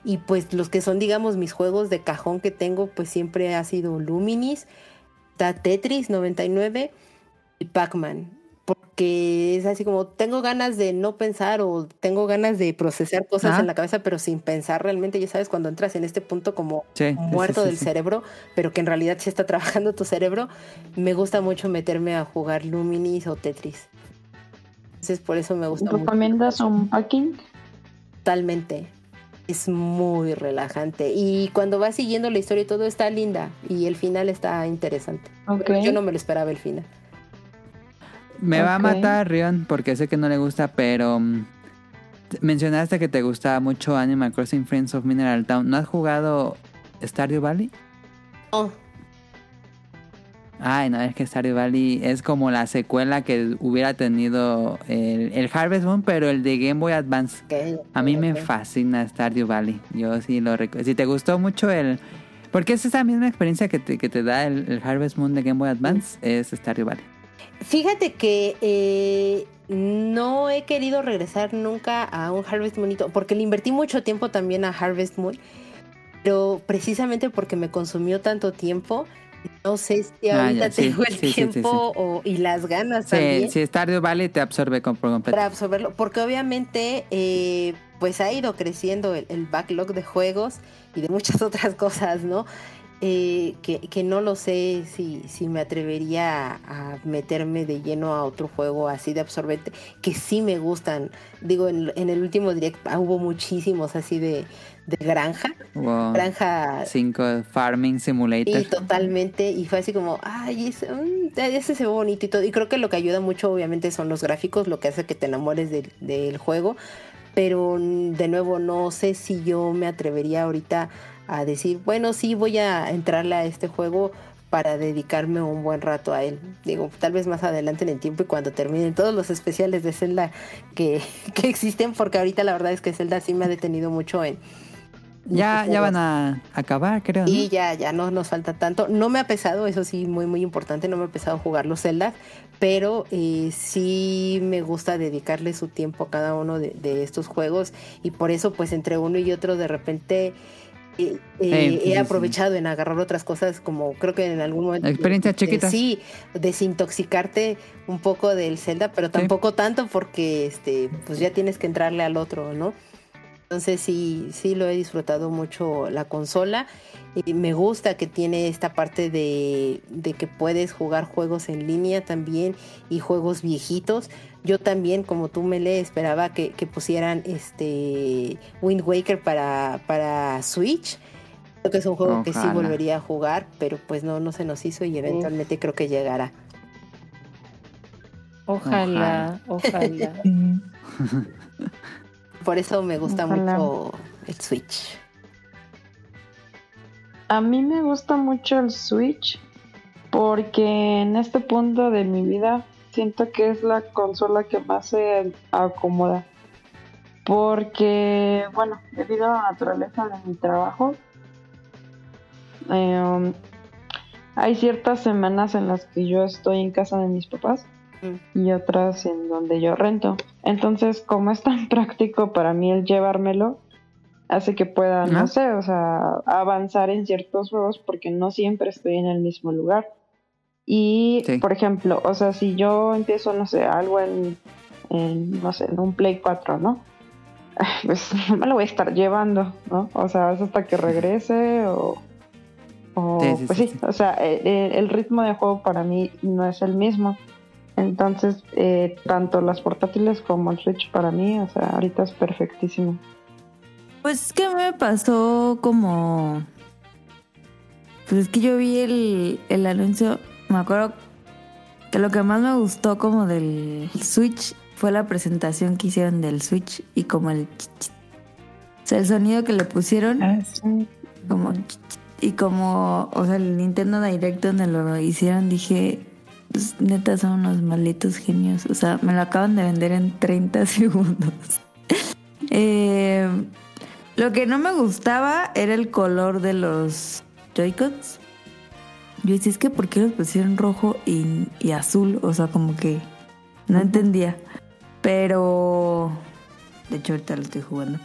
Y pues los que son, digamos, mis juegos de cajón que tengo, pues siempre ha sido Luminis, Tetris 99 y Pac-Man. Porque es así como tengo ganas de no pensar o tengo ganas de procesar cosas Ah. en la cabeza, pero sin pensar realmente, ya sabes, cuando entras en este punto como Sí, muerto sí, del sí. cerebro, pero que en realidad sí está trabajando tu cerebro, me gusta mucho meterme a jugar Luminis o Tetris. Entonces por eso me gusta mucho. ¿Recomiendas un packing? Totalmente. Es muy relajante. Y cuando vas siguiendo la historia y todo está linda. Y el final está interesante. Yo no me lo esperaba el final. Me va a matar Rion porque sé que no le gusta, pero mm, mencionaste que te gustaba mucho Animal Crossing Friends of Mineral Town. ¿No has jugado Stardew Valley? Oh, Ay, no, es que Stardew Valley es como la secuela que hubiera tenido el, el Harvest Moon, pero el de Game Boy Advance. A mí me fascina Stardew Valley. Yo sí lo recuerdo. Si te gustó mucho el... Porque es esa misma experiencia que te, que te da el, el Harvest Moon de Game Boy Advance, es Stardew Valley. Fíjate que eh, no he querido regresar nunca a un Harvest Moonito, porque le invertí mucho tiempo también a Harvest Moon, pero precisamente porque me consumió tanto tiempo, no sé si Ah, ahorita ya, sí, tengo el sí, sí, sí, tiempo o- y las ganas Sí, también. sí, Stardew Valley te absorbe con- para absorberlo, porque obviamente eh, pues ha ido creciendo el, el backlog de juegos y de muchas otras cosas, ¿no? Eh, que, que no lo sé si, si me atrevería a, a meterme de lleno a otro juego así de absorbente, que sí me gustan. Digo, en, en el último direct ah, hubo muchísimos así de, de granja. Wow. Granja 5 Farming Simulator. y totalmente, y fue así como, ay, ese, mm, ese se ve bonito y todo. Y creo que lo que ayuda mucho, obviamente, son los gráficos, lo que hace que te enamores del, del juego. Pero de nuevo, no sé si yo me atrevería ahorita a decir, bueno, sí, voy a entrarle a este juego para dedicarme un buen rato a él. Digo, tal vez más adelante en el tiempo y cuando terminen todos los especiales de Zelda que, que existen, porque ahorita la verdad es que Zelda sí me ha detenido mucho en, Ya, ya van a acabar, creo. ¿no? y ya, ya no nos falta tanto. No me ha pesado, eso sí, muy, muy importante, no me ha pesado jugar los Zelda, pero eh, sí me gusta dedicarle su tiempo a cada uno de, de estos juegos y por eso pues entre uno y otro de repente eh, eh, he aprovechado en agarrar otras cosas como creo que en algún momento... Experiencias eh, chiquitas. sí, desintoxicarte un poco del Zelda, pero tampoco tanto porque este pues ya tienes que entrarle al otro, ¿no? Entonces sí, sí lo he disfrutado mucho la consola. Y me gusta que tiene esta parte de, de que puedes jugar juegos en línea también y juegos viejitos. Yo también, como tú me le esperaba que, que pusieran este Wind Waker para, para Switch. Creo que es un juego que sí volvería a jugar, pero pues no, no se nos hizo y eventualmente creo que llegará. Ojalá, ojalá. Por eso me gusta Ojalá. mucho el Switch. A mí me gusta mucho el Switch porque en este punto de mi vida siento que es la consola que más se acomoda. Porque, bueno, debido a la naturaleza de mi trabajo, eh, hay ciertas semanas en las que yo estoy en casa de mis papás. Y otras en donde yo rento. Entonces, como es tan práctico para mí el llevármelo, hace que pueda, no sé, o sea, avanzar en ciertos juegos porque no siempre estoy en el mismo lugar. Y, Sí. por ejemplo, o sea, si yo empiezo, no sé, algo en, en, no sé, en un Play 4, ¿no? Pues no me lo voy a estar llevando, ¿no? O sea, es hasta que regrese o... o Sí, sí, pues sí, o sea, eh, eh, el ritmo de juego para mí no es el mismo. Entonces, eh, tanto las portátiles como el Switch para mí, o sea, ahorita es perfectísimo. Pues es que a mí me pasó como. Pues es que yo vi el, el anuncio. Me acuerdo que lo que más me gustó como del Switch fue la presentación que hicieron del Switch y como el. ch- ch- O sea, el sonido que le pusieron. ah, sí. Como. ch- ch- Y como. O sea, el Nintendo Direct donde lo hicieron, dije. "Pues, neta, son unos malditos genios. O sea, me lo acaban de vender en 30 segundos. Eh, lo que no me gustaba era el color de los Joy-Cons. Yo decía, es que ¿por qué los pusieron rojo y, y azul? O sea, como que no entendía. Pero... De hecho, ahorita lo estoy jugando.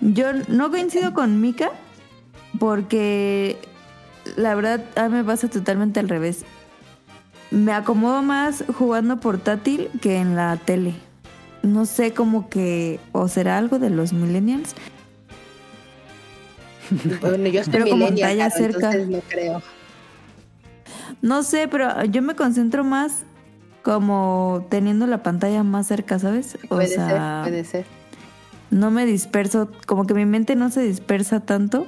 Yo no coincido con Mika porque la verdad a mí me pasa totalmente al revés. Me acomodo más jugando portátil que en la tele. No sé, como que... ¿O será algo de los millennials? Bueno, yo estoy Pero como talla cerca. no creo. No sé, pero yo me concentro más como teniendo la pantalla más cerca, ¿sabes? O Puede sea, ser, puede ser. no me disperso, como que mi mente no se dispersa tanto.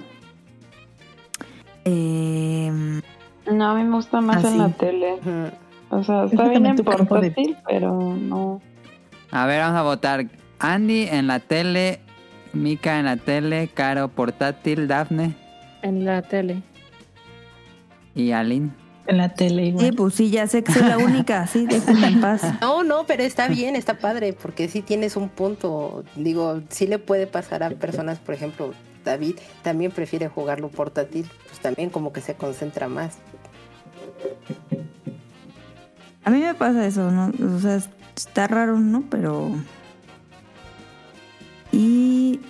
Eh, No, a mí me gusta más Ah, en sí. la tele. O sea, está Es bien en campo de- portátil, pero no. A ver, vamos a votar. Andy en la tele, Mika en la tele, Caro portátil, Dafne En la tele. y Aline. En la tele sí, igual. pues sí, ya sé que soy la única, sí, déjenme en paz. No, no, pero está bien, está padre, porque sí tienes un punto. Digo, sí le puede pasar a personas, por ejemplo, David también prefiere jugarlo portátil, pues también como que se concentra más. A mí me pasa eso, ¿no? O sea, está raro, ¿no? Pero... Y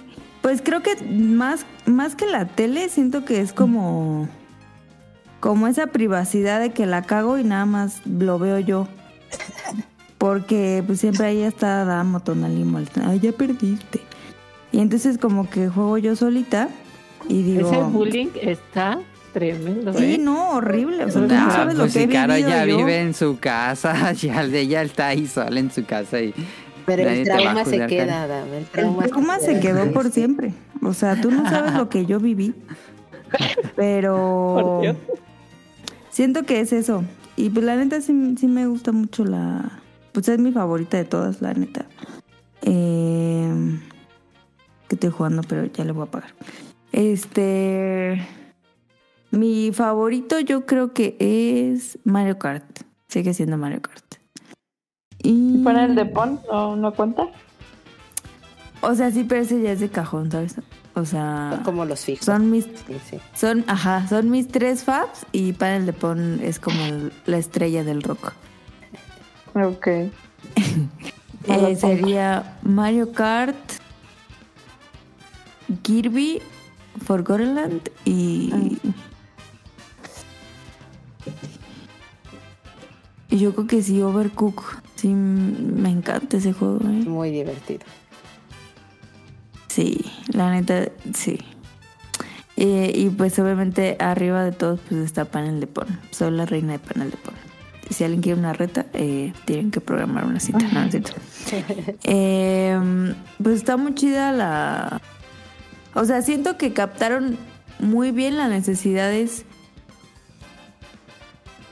pues creo que más, más que la tele, siento que es como... Como esa privacidad de que la cago y nada más lo veo yo. Porque pues siempre ahí está Damo, Tonali, Ay, ya perdiste. Y entonces como que juego yo solita y digo... Ese bullying está Tremendo, Sí, ¿eh? no, horrible. O sea, tú Ah, no sabes lo pues que he si Caro ya yo. vive en su casa, ya ella está ahí sola en su casa y Pero el trauma se queda. Adam. El trauma, El trauma se quedó por siempre. O sea, tú no sabes lo que yo viví. Pero siento que es eso. Y pues la neta sí, sí me gusta mucho la... Pues es mi favorita de todas, la neta. Eh, que estoy jugando, pero ya le voy a apagar. Este... Mi favorito yo creo que es Mario Kart. Sigue siendo Mario Kart. Y... ¿Para el de Pon no, no cuenta? O sea, sí, pero ese ya es de cajón, ¿sabes? O sea, como los fijos. son mis, Sí, sí. son, ajá, son mis tres faps y Panel de Pon es como el- la estrella del rock. Ok. Eh, sería Mario Kart, Kirby, Forgotten Land y... Y yo creo que sí, Overcook. Sí, me encanta ese juego, ¿eh? Muy divertido. Sí, la neta, sí. Eh, y pues obviamente arriba de todos pues está Panel de Pon. Soy la reina de Panel de Pon. Y si alguien quiere una reta, eh, tienen que programar una cita. No. Eh, pues está muy chida la... O sea, siento que captaron muy bien las necesidades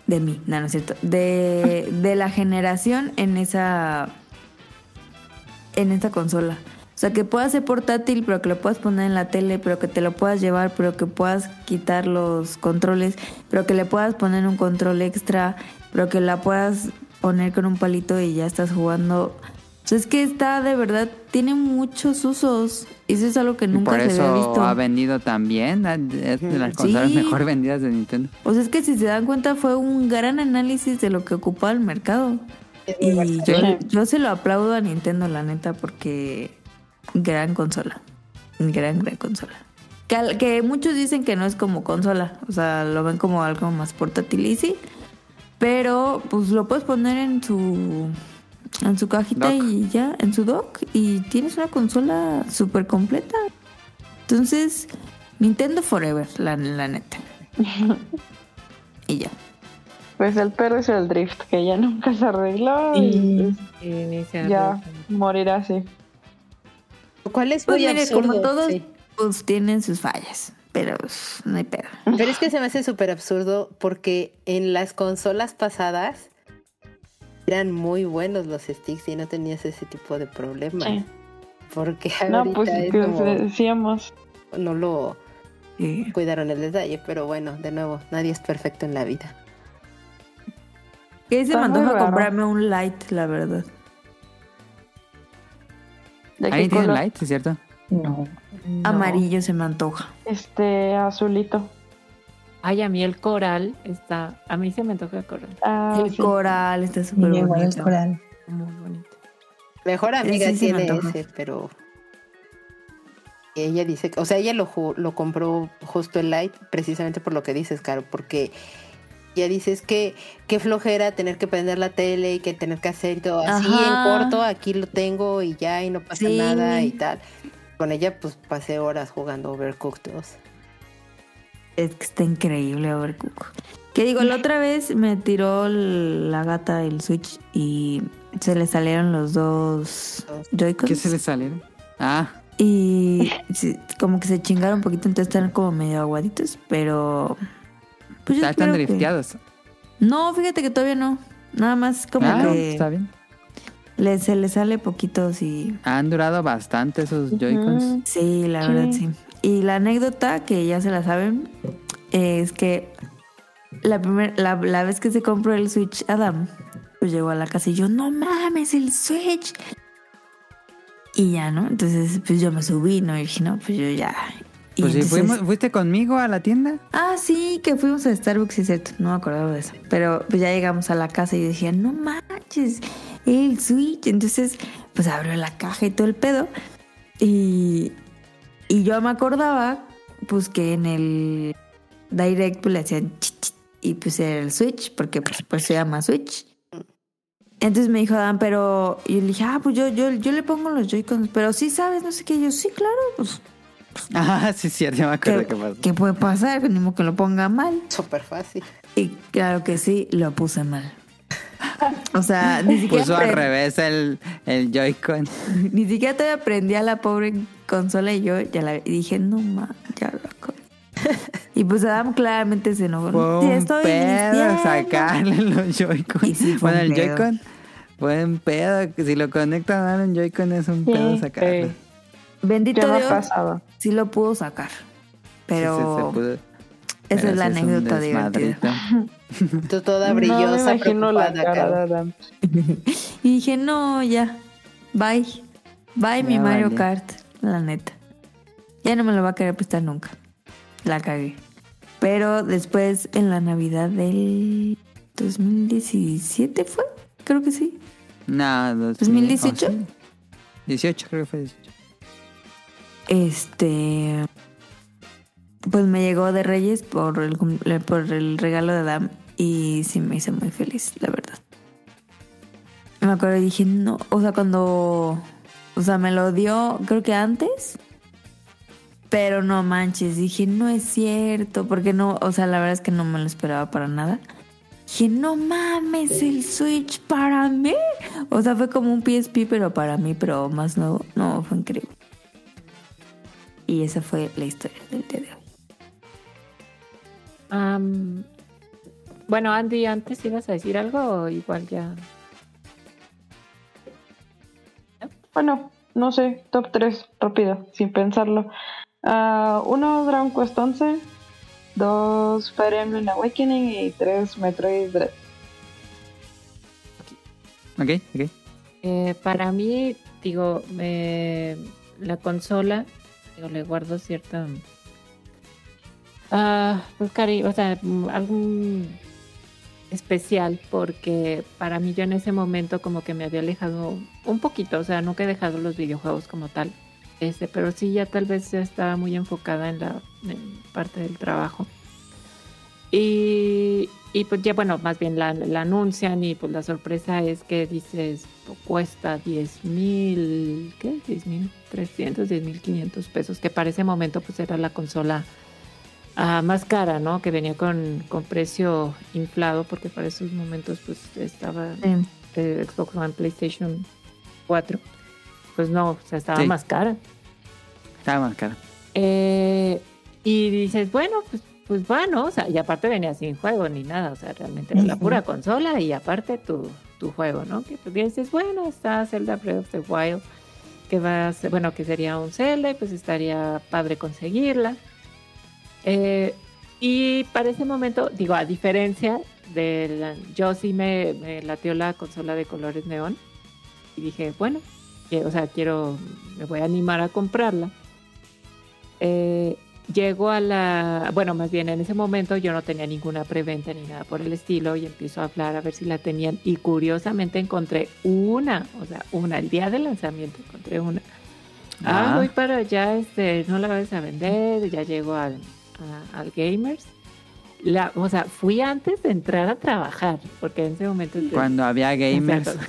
de mí, no, no es cierto, de, de la generación en esa en esta consola. O sea, que pueda ser portátil, pero que lo puedas poner en la tele, pero que te lo puedas llevar, pero que puedas quitar los controles, pero que le puedas poner un control extra, pero que la puedas poner con un palito y ya estás jugando. O sea, es que está de verdad, tiene muchos usos. Y eso es algo que nunca por se había eso visto. ha vendido también. Es de las Sí. consolas mejor vendidas de Nintendo. O sea, es que si se dan cuenta fue un gran análisis de lo que ocupaba el mercado. Y yo, yo se lo aplaudo a Nintendo, la neta, porque gran consola. Gran, gran consola. Que, al- que muchos dicen que no es como consola, o sea, lo ven como algo más portátil y sí. Pero pues lo puedes poner en su en su cajita Dock. y ya, en su dock y tienes una consola súper completa. Entonces, Nintendo Forever, la, la neta. y ya. Pues el perro es el drift, que ya nunca se arregló y Y ni se ya morirá así. Lo cual es Pues muy mire, absurdo. como todos, sí. pues tienen sus fallas, pero pues, no hay pedo. Pero es que se me hace súper absurdo porque en las consolas pasadas eran muy buenos los sticks y no tenías ese tipo de problemas. Sí. Porque No, ahorita pues es que como- decíamos. no lo Sí. cuidaron el detalle, pero bueno, de nuevo, nadie es perfecto en la vida. Que se me antoja comprarme un light, la verdad. ¿De qué Ahí tiene light, ¿es cierto? No. No. Amarillo se me antoja. Este azulito. Ay, a mí el coral está. A mí se me antoja el coral. Ah, el sí. coral está súper Igual el bonito. coral. Muy bonito. Mejor amiga sí tiene ese, pero ella dice, que- o sea, ella lo, lo compró justo el light precisamente por lo que dices, Caro, porque ella dice es que qué flojera tener que prender la tele y que tener que hacer todo así Ajá. en corto, aquí lo tengo y ya y no pasa Sí. nada y tal. Con ella pues pasé horas jugando Overcooked 2. Es que está increíble Overcook. Que digo, la otra vez me tiró la gata el Switch y se le salieron los dos Joy-Cons. ¿Qué se le salieron? Ah, Y como que se chingaron un poquito, entonces están como medio aguaditos, pero... Pues yo ya están que- drifteados. No, fíjate que todavía no. Nada más como Ah, que está bien. le, se le sale poquitos y... Han durado bastante esos Joy-Cons. Sí, la verdad sí. Y la anécdota, que ya se la saben, es que la, primer, la, la vez que se compró el Switch Adam, pues llegó a la casa y yo, no mames, el Switch. Y ya, ¿no? Entonces, pues yo me subí, ¿no? Y dije, no, pues yo ya. Y Pues entonces- fuimos, ¿fuiste conmigo a la tienda? Ah, sí, que fuimos a Starbucks, es cierto, no me acordaba de eso. Pero pues ya llegamos a la casa y decía, no manches, el Switch. Entonces, pues abrió la caja y todo el pedo. Y, y yo me acordaba, pues que en el Direct pues, le hacían chit, chit, y pues era el Switch, porque pues, pues se llama Switch. Entonces me dijo Adam, pero y yo le dije, ah, pues yo, yo, yo le pongo los Joy-Cons, pero sí sabes, no sé qué. Y yo, sí, claro, pues Ah, sí, cierto, ya me acuerdo ¿Qué, pasó. qué puede pasar? Ni que lo ponga mal. Súper fácil. Y claro que sí, lo puse mal. O sea, ni siquiera, Puso al revés el, el Joy-Con. ni siquiera todavía aprendí a la pobre consola y yo ya la y dije, no ma, ya la co-". Y pues Adam claramente se enojó. Fue "Sí, un estoy pedo diciendo". sacarle los Joy-Con. Sí, bueno, el. Joy-Con fue un pedo. que Si lo conectan a un Joy-Con es un Sí, pedo sacarlo. sí. Bendito Dios, pasado. sí lo pudo sacar. Pero Sí, sí, se pudo. esa Pero es la anécdota divertida. Tú toda No me brillosa, imagino la cara de Caro. Adam. Y dije, no, ya. Bye. Bye, mi Mario vale. Kart. La neta. Ya no me lo va a querer prestar nunca. La cagué. Pero después, en la Navidad del 2017 fue. Creo que sí. No, 2018. oh, sí. 18, creo que fue 18. Este. Pues me llegó de Reyes por el, por el regalo de Adam. Y sí me hizo muy feliz, la verdad. Me acuerdo y dije, no. O sea, cuando. O sea, me lo dio, creo que antes. Pero no manches, dije, no es cierto. Porque no, o sea, la verdad es que no me lo esperaba para nada. Dije, no mames, el Switch para mí. O sea, fue como un PSP, pero para mí, pero más nuevo. No, fue increíble. Y esa fue la historia del día de hoy. Am, bueno, Andy, antes ibas a decir algo o igual ya. Bueno, no sé, top 3, rápido, sin pensarlo. Ah, uno, Dragon Quest 11. Dos, Fire Emblem Awakening. Y tres, Metroid Dread. Ok, ok. Eh, para mí, digo, me- la consola, digo, le guardo cierta. Ah, pues cariño, o sea, mm, algún especial, porque para mí yo en ese momento como que me había alejado un poquito, o sea, nunca he dejado los videojuegos como tal, este, pero sí ya tal vez ya estaba muy enfocada en la parte del trabajo. Y, y pues ya, bueno, más bien la, la anuncian y pues la sorpresa es que dices, pues, cuesta 10 mil, ¿qué? 10 mil 300, 10 mil 500 pesos, que para ese momento pues era la consola ah, más cara, ¿no? Que venía con, con precio inflado porque para esos momentos pues estaba eh, Xbox One, PlayStation 4. Pues no, o sea, estaba Sí. más cara. Estaba más caro. Eh, y dices, bueno, pues, pues bueno, o sea, y aparte venía sin juego ni nada, o sea, realmente era la pura consola y aparte tu, tu juego, ¿no? Que tú dices, bueno, está Zelda Breath of the Wild, que va a ser, bueno, que sería un Zelda y pues estaría padre conseguirla. Eh, y para ese momento, digo, a diferencia de la, yo sí me, me latió la consola de colores neón y dije, bueno, que- o sea, quiero, me voy a animar a comprarla. Eh, llego a la, bueno, más bien en ese momento yo no tenía ninguna preventa ni nada por el estilo y empiezo a hablar a ver si la tenían y curiosamente encontré una, o sea, una, el día del lanzamiento encontré una. Ah, Ah. voy para allá, este, no la vas a vender, ya llego al, a- al Gamers. La, o sea, fui antes de entrar a trabajar, porque en ese momento... Cuando había gamers.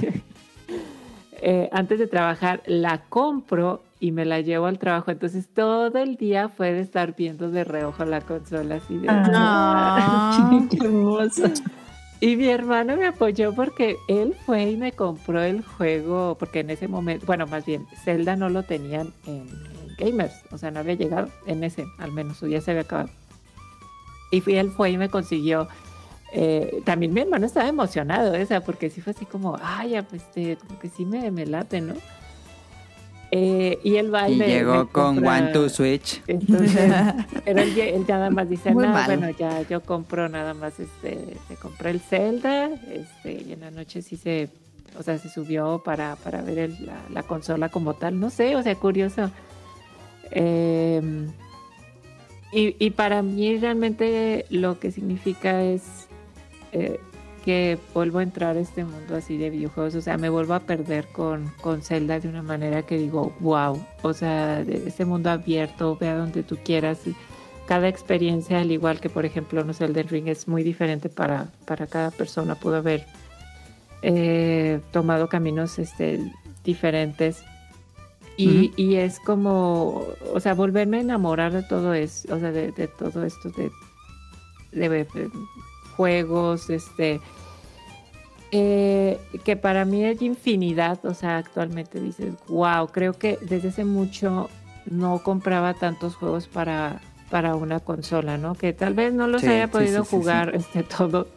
Eh, antes de trabajar la compro y me la llevo al trabajo. Entonces todo el día fue de estar viendo de reojo la consola así de... Ah, qué hermoso. Y mi hermano me apoyó porque él fue y me compró el juego, porque en ese momento, bueno, más bien, Zelda no lo tenían en, en Gamers, o sea, no había llegado en ese, al menos su día se había acabado. Y fui, él fue y me consiguió. eh, también mi hermano estaba emocionado, ¿eh? o sea, porque sí fue así como, ay, ya, pues, este, como que sí me, me late, ¿no? Eh, y él va y, Y me- llegó me con compra- One to Switch. entonces, pero él, él ya nada más dice, Muy no, mal. bueno, ya yo compro nada más, este, se compré el Zelda, este, y en la noche sí se, o sea, se subió para, para ver el- la, la consola como tal, no sé, o sea, curioso. Eh, y, para mí realmente lo que significa es eh, que vuelvo a entrar a este mundo así de videojuegos, o sea, me vuelvo a perder con, con Zelda de una manera que digo, wow, o sea, este mundo abierto, ve a donde tú quieras. Cada experiencia, al igual que por ejemplo, no sé, el del ring es muy diferente para, para cada persona, pudo haber eh, tomado caminos este, diferentes. Y, y es como, o sea, volverme a enamorar de todo eso, o sea, de, de todo esto de, de, de juegos, este, eh, que para mí es infinidad, o sea, actualmente dices, wow, creo que desde hace mucho no compraba tantos juegos para, para una consola, ¿no? Que tal vez no los Sí, haya podido sí, sí, jugar este todo.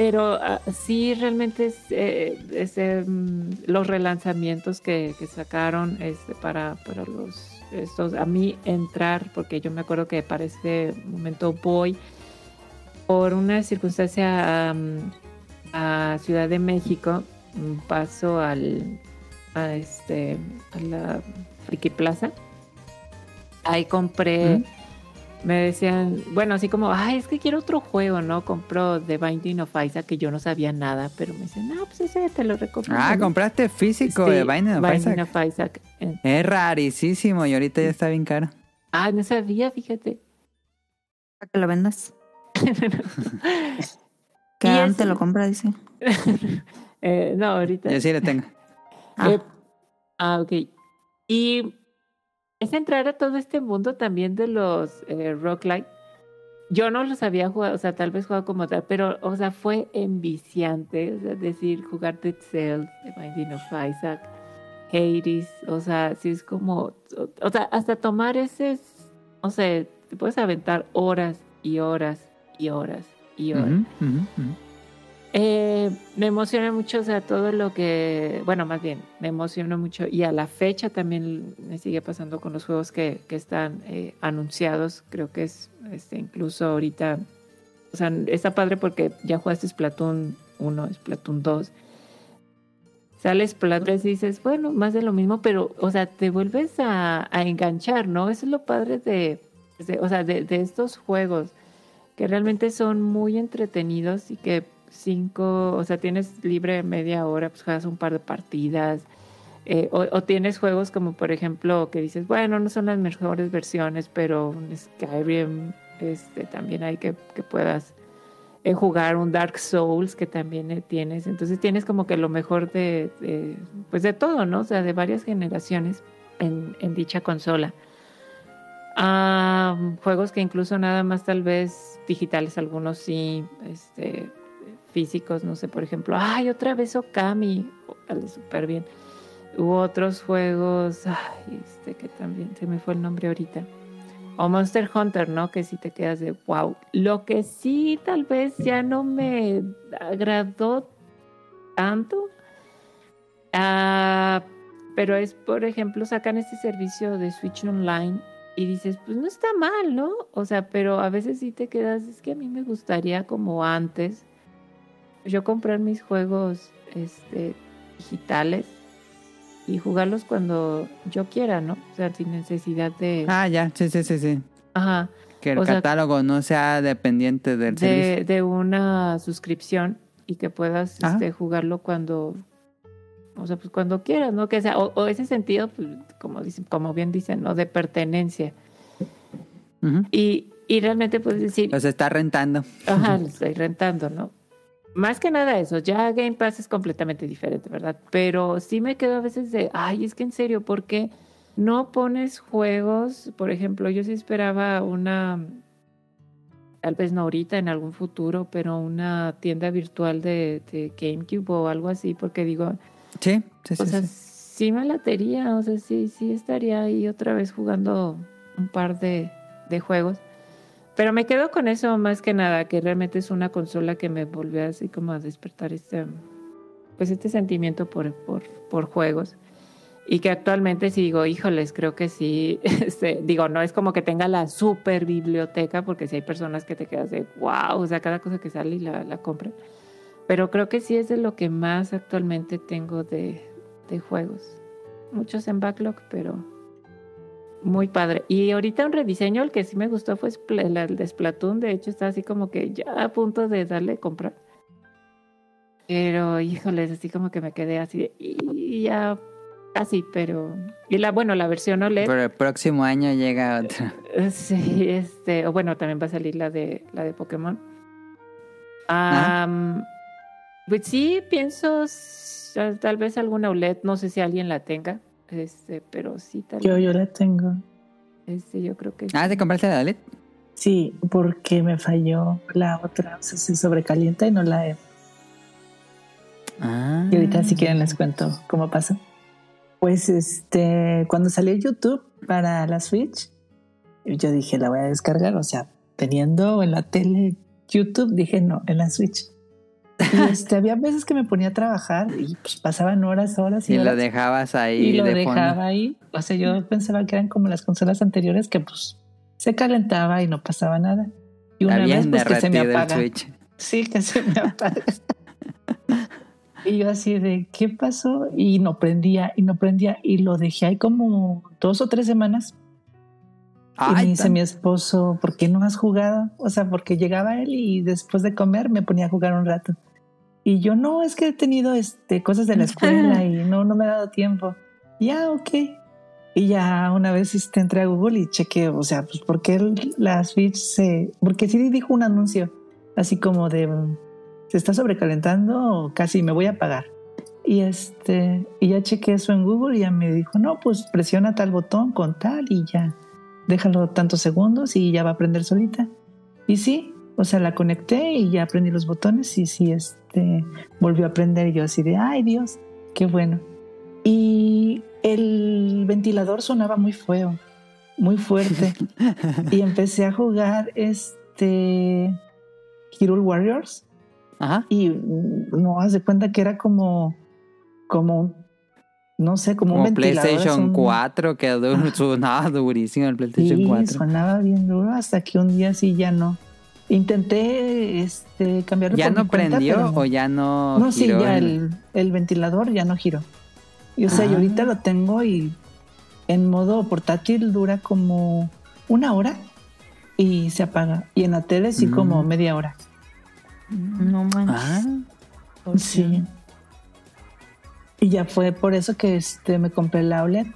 Pero ah, sí, realmente eh, ese, mm, los relanzamientos que, sacaron este, para, para los estos, a mí entrar, porque yo me acuerdo que para ese momento voy por una circunstancia a Ciudad de México, mm, paso al a este a la Friki Plaza. Ahí compré. Me decían, bueno, así como, ay, es que quiero otro juego, ¿no? Compró The Binding of Isaac, que yo no sabía nada, pero me dicen, no, pues ese te lo recomiendo. Ah, compraste físico Sí, de Binding of Binding Isaac. of Isaac. Es rarísimo y ahorita ya está bien caro. Ah, no sabía, fíjate. Para que lo vendas. Que Adam es- te lo compra, dice. Eh, no, ahorita. Yo sí lo tengo. Ah. Eh, ah, ok. Y es entrar a todo este mundo también de los eh, roguelike. Yo no los había jugado, o sea, tal vez jugado como tal, pero, o sea, fue enviciante. O sea, decir, jugar Dead Cells, The Binding of Isaac, Hades, o sea, sí es como, o sea, hasta tomar ese, o sea, te puedes aventar horas y horas y horas y horas. Eh, me emociona mucho, o sea, todo lo que, bueno, más bien, me emociona mucho y a la fecha también me sigue pasando con los juegos que, que están eh, anunciados, creo que es este, incluso ahorita, o sea, está padre porque ya jugaste Splatoon 1, Splatoon 2, sales Splatoon 3 y dices, bueno, más de lo mismo, pero, o sea, te vuelves a, enganchar, ¿no? Eso es lo padre de- o sea, de, de estos juegos que realmente son muy entretenidos y que cinco, o sea, tienes libre media hora, pues juegas un par de partidas. eh, o, tienes juegos como, por ejemplo, que dices, bueno, no son las mejores versiones, pero Skyrim, este, también hay que, que puedas eh, jugar un Dark Souls que también eh, tienes. Entonces tienes como que lo mejor de, pues de todo, ¿no? O sea, de varias generaciones en, en dicha consola. Ah, juegos que incluso nada más tal vez digitales, algunos sí, este, físicos, no sé, por ejemplo, ay, otra vez Okami, vale súper bien. Hubo otros juegos, ay, este que también se me fue el nombre ahorita. O Monster Hunter, ¿no? Que sí te quedas de wow. Lo que sí tal vez ya no me agradó tanto. ah, pero es, por ejemplo, sacan este servicio de Switch Online y dices, pues no está mal, ¿no? O sea, pero a veces sí te quedas, es que a mí me gustaría como antes, yo comprar mis juegos este, digitales y jugarlos cuando yo quiera, ¿no? O sea, sin necesidad de... Ah, ya, sí, sí, sí, sí. Ajá. Que el O sea, catálogo no sea dependiente del de, servicio. de una suscripción y que puedas este, jugarlo cuando o sea pues cuando quieras no que sea o, o ese sentido pues, como dicen como bien dicen no de pertenencia y, y realmente puedes decir Los está rentando. ajá lo estoy rentando no más que nada eso ya Game Pass es completamente diferente verdad pero sí me quedo a veces de ay es que en serio ¿por qué no pones juegos por ejemplo yo sí esperaba una tal vez no ahorita, en algún futuro, pero una tienda virtual de, de GameCube o algo así, porque digo, Sí, sí, sí. o sea, sí. sí me latería, o sea, sí, sí estaría ahí otra vez jugando un par de, de juegos. Pero me quedo con eso más que nada, que realmente es una consola que me volvió así como a despertar este, pues este sentimiento por, por, por juegos. Y que actualmente sí digo, híjoles, creo que sí, este, digo, no es como que tenga la super biblioteca, porque si hay personas que te quedas de, wow, o sea, cada cosa que sale y la, la compran. Pero creo que sí es de lo que más actualmente tengo de, de juegos. Muchos en backlog, pero muy padre. Y ahorita un rediseño, el que sí me gustó fue el de Splatoon. De hecho, está así como que ya a punto de darle comprar. Pero, híjoles, así como que me quedé así de, y ya casi, pero... Y la, bueno, la versión OLED... Pero el próximo año llega otra. Eh, Sí, este, o bueno, también va a salir la de la de Pokémon. Ah. Am, pues sí, pienso tal vez alguna OLED, no sé si alguien la tenga. Este, pero sí, tal Yo, vez. yo la tengo. Este, yo creo que Ah, ¿te compraste la OLED? Sí, porque me falló la otra. O sea, se sobrecalienta y no la he. Ah. Y ahorita si quieren les cuento cómo pasa. Pues este, cuando salió YouTube para la Switch, yo dije la voy a descargar, o sea, teniendo en la tele YouTube, dije no, en la Switch. Y este, había veces que me ponía a trabajar y pues pasaban horas, horas y, Y lo dejabas ahí y lo de dejaba fondo. ahí. O sea, yo pensaba que eran como las consolas anteriores que pues se calentaba y no pasaba nada. Y una Está vez pues que se me apaga. Sí, que se me apaga. y yo así de, ¿qué pasó? Y no prendía, y no prendía. Y lo dejé ahí como dos o tres semanas. y me Ay, dice tan- mi esposo, ¿por qué no has jugado? O sea, porque llegaba él y después de comer me ponía a jugar un rato. Y yo, no, es que he tenido este, cosas de la escuela y no, no me ha dado tiempo. Ya, ok. Y ya una vez este, entré a Google y chequé, o sea, pues ¿por qué el- la Switch se...? Porque sí dijo un anuncio, así como de, ¿se está sobrecalentando o casi me voy a apagar? Y este, y ya chequé eso en Google y ya me dijo, no, pues presiona tal botón con tal y ya, déjalo tantos segundos y ya va a prender solita. Y sí, o sea, la conecté y ya aprendí los botones y sí, este, volvió a prender y yo así de, ay Dios, qué bueno. Y el ventilador sonaba muy feo, muy fuerte. y empecé a jugar este Hero Warriors Ajá. y no haz de cuenta que era como como un- no sé, como, un Como ventilador. PlayStation un- 4, que sonaba durísimo el PlayStation Sí, 4. sonaba bien duro hasta que un día sí ya no. Intenté este cambiarlo ¿Ya por no mi cuenta, prendió pero o ya no no, sí, ya el- el, el ventilador ya no giró. Y o sea, yo Ah. ahorita lo tengo y en modo portátil dura como una hora y se apaga. Y en la tele sí como Mm. media hora. No manches. Ah, Sí. Y ya fue por eso que este me compré la OLED.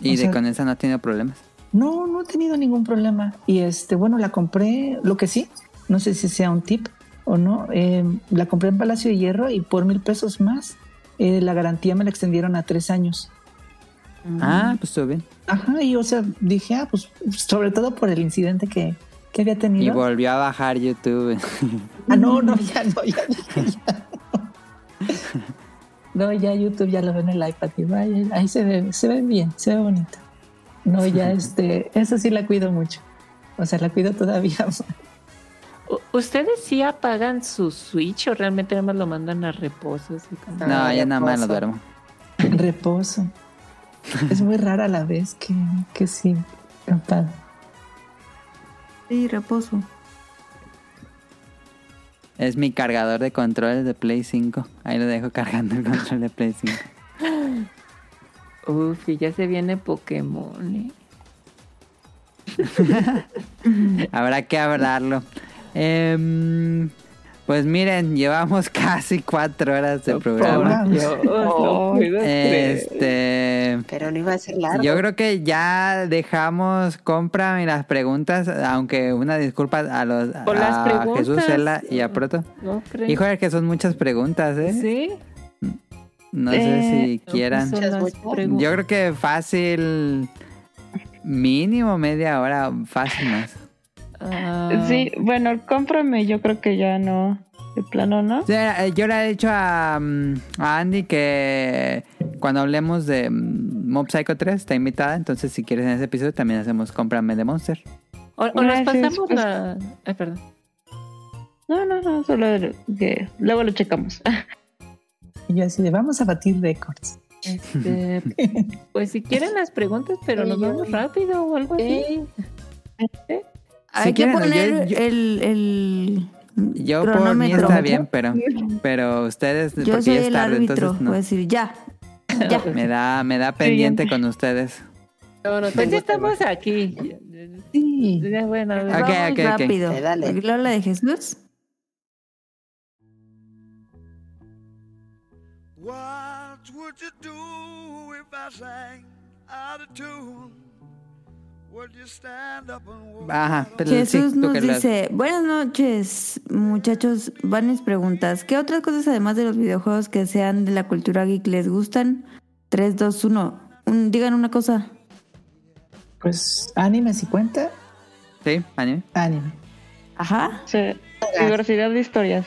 y O de sea- con esa no ha tenido problemas. No, no he tenido ningún problema. Y este, bueno, la compré, lo que sí, no sé si sea un tip o no, eh, la compré en Palacio de Hierro y por mil pesos más, eh, la garantía me la extendieron a tres años. Ah, pues estuvo bien. Ajá, y o sea, dije, ah, pues sobre todo por el incidente que, que había Y tenido. volvió a bajar YouTube. Ah, no, no, ya no, ya ya no. No, ya YouTube ya lo ve en el iPad y vaya, ahí se ve, se ve bien, se ve bonito. No, ya este, eso sí la cuido mucho. O sea, la cuido todavía ¿Ustedes sí apagan su Switch o realmente nada más lo mandan a reposo? así como- No, Ah, ya nada más lo duermo. Reposo. Es muy rara la vez que, que sí, apaga. Sí, reposo. Es mi cargador de controles de Play 5. Ahí lo dejo cargando el control de Play 5. Uf, y ya se viene Pokémon. ¿eh? Habrá que hablarlo. Em, pues miren, llevamos casi cuatro horas de programa. No. Este, Pero no iba a ser largo. yo creo que ya dejamos compra y las preguntas, aunque una disculpa a los Por las a. Jesús, Cela y a Proto. ¿No creen? Híjole, que son muchas preguntas, ¿eh? Sí. No sé Eh, si quieran. Yo creo que fácil, mínimo media hora, fácil más. Ah, Sí, bueno, cómprame, yo creo que ya no. De plano, ¿no? Eh, yo le he dicho a, mm, a Andy que cuando hablemos de mm, Mob Psycho 3 está invitada, entonces si quieres en ese episodio también hacemos cómprame de Monster. O, o nos pasamos pues. la. Ay, perdón. No, no, no, solo que luego lo checamos. Y yo así de, vamos a batir récords. Este, pues si quieren las preguntas, pero nos Sí, yo- vamos rápido o algo así. ¿Eh? Hay quieren, que poner yo- yo- el, el Yo por mí está bien, pero, pero ustedes, Yo porque soy ya es el tarde, árbitro. entonces Voy a no. decir, ya. Ya. Me da, me da pendiente con ustedes. No, no Pues ya estamos aquí. Sí. Bueno, Ok, Vamos ok, ok. rápido. Dale, dale. Lola de Jesús. What would you do if I sang out of tune? Ajá, pero sí, Jesús tú nos dice, buenas noches muchachos, van mis preguntas. ¿Qué otras cosas además de los videojuegos que sean de la cultura geek les gustan? 3, 2, 1. Un- digan una cosa. Pues anime si cuenta, Sí, anime. anime. Ajá. Sí, diversidad de historias.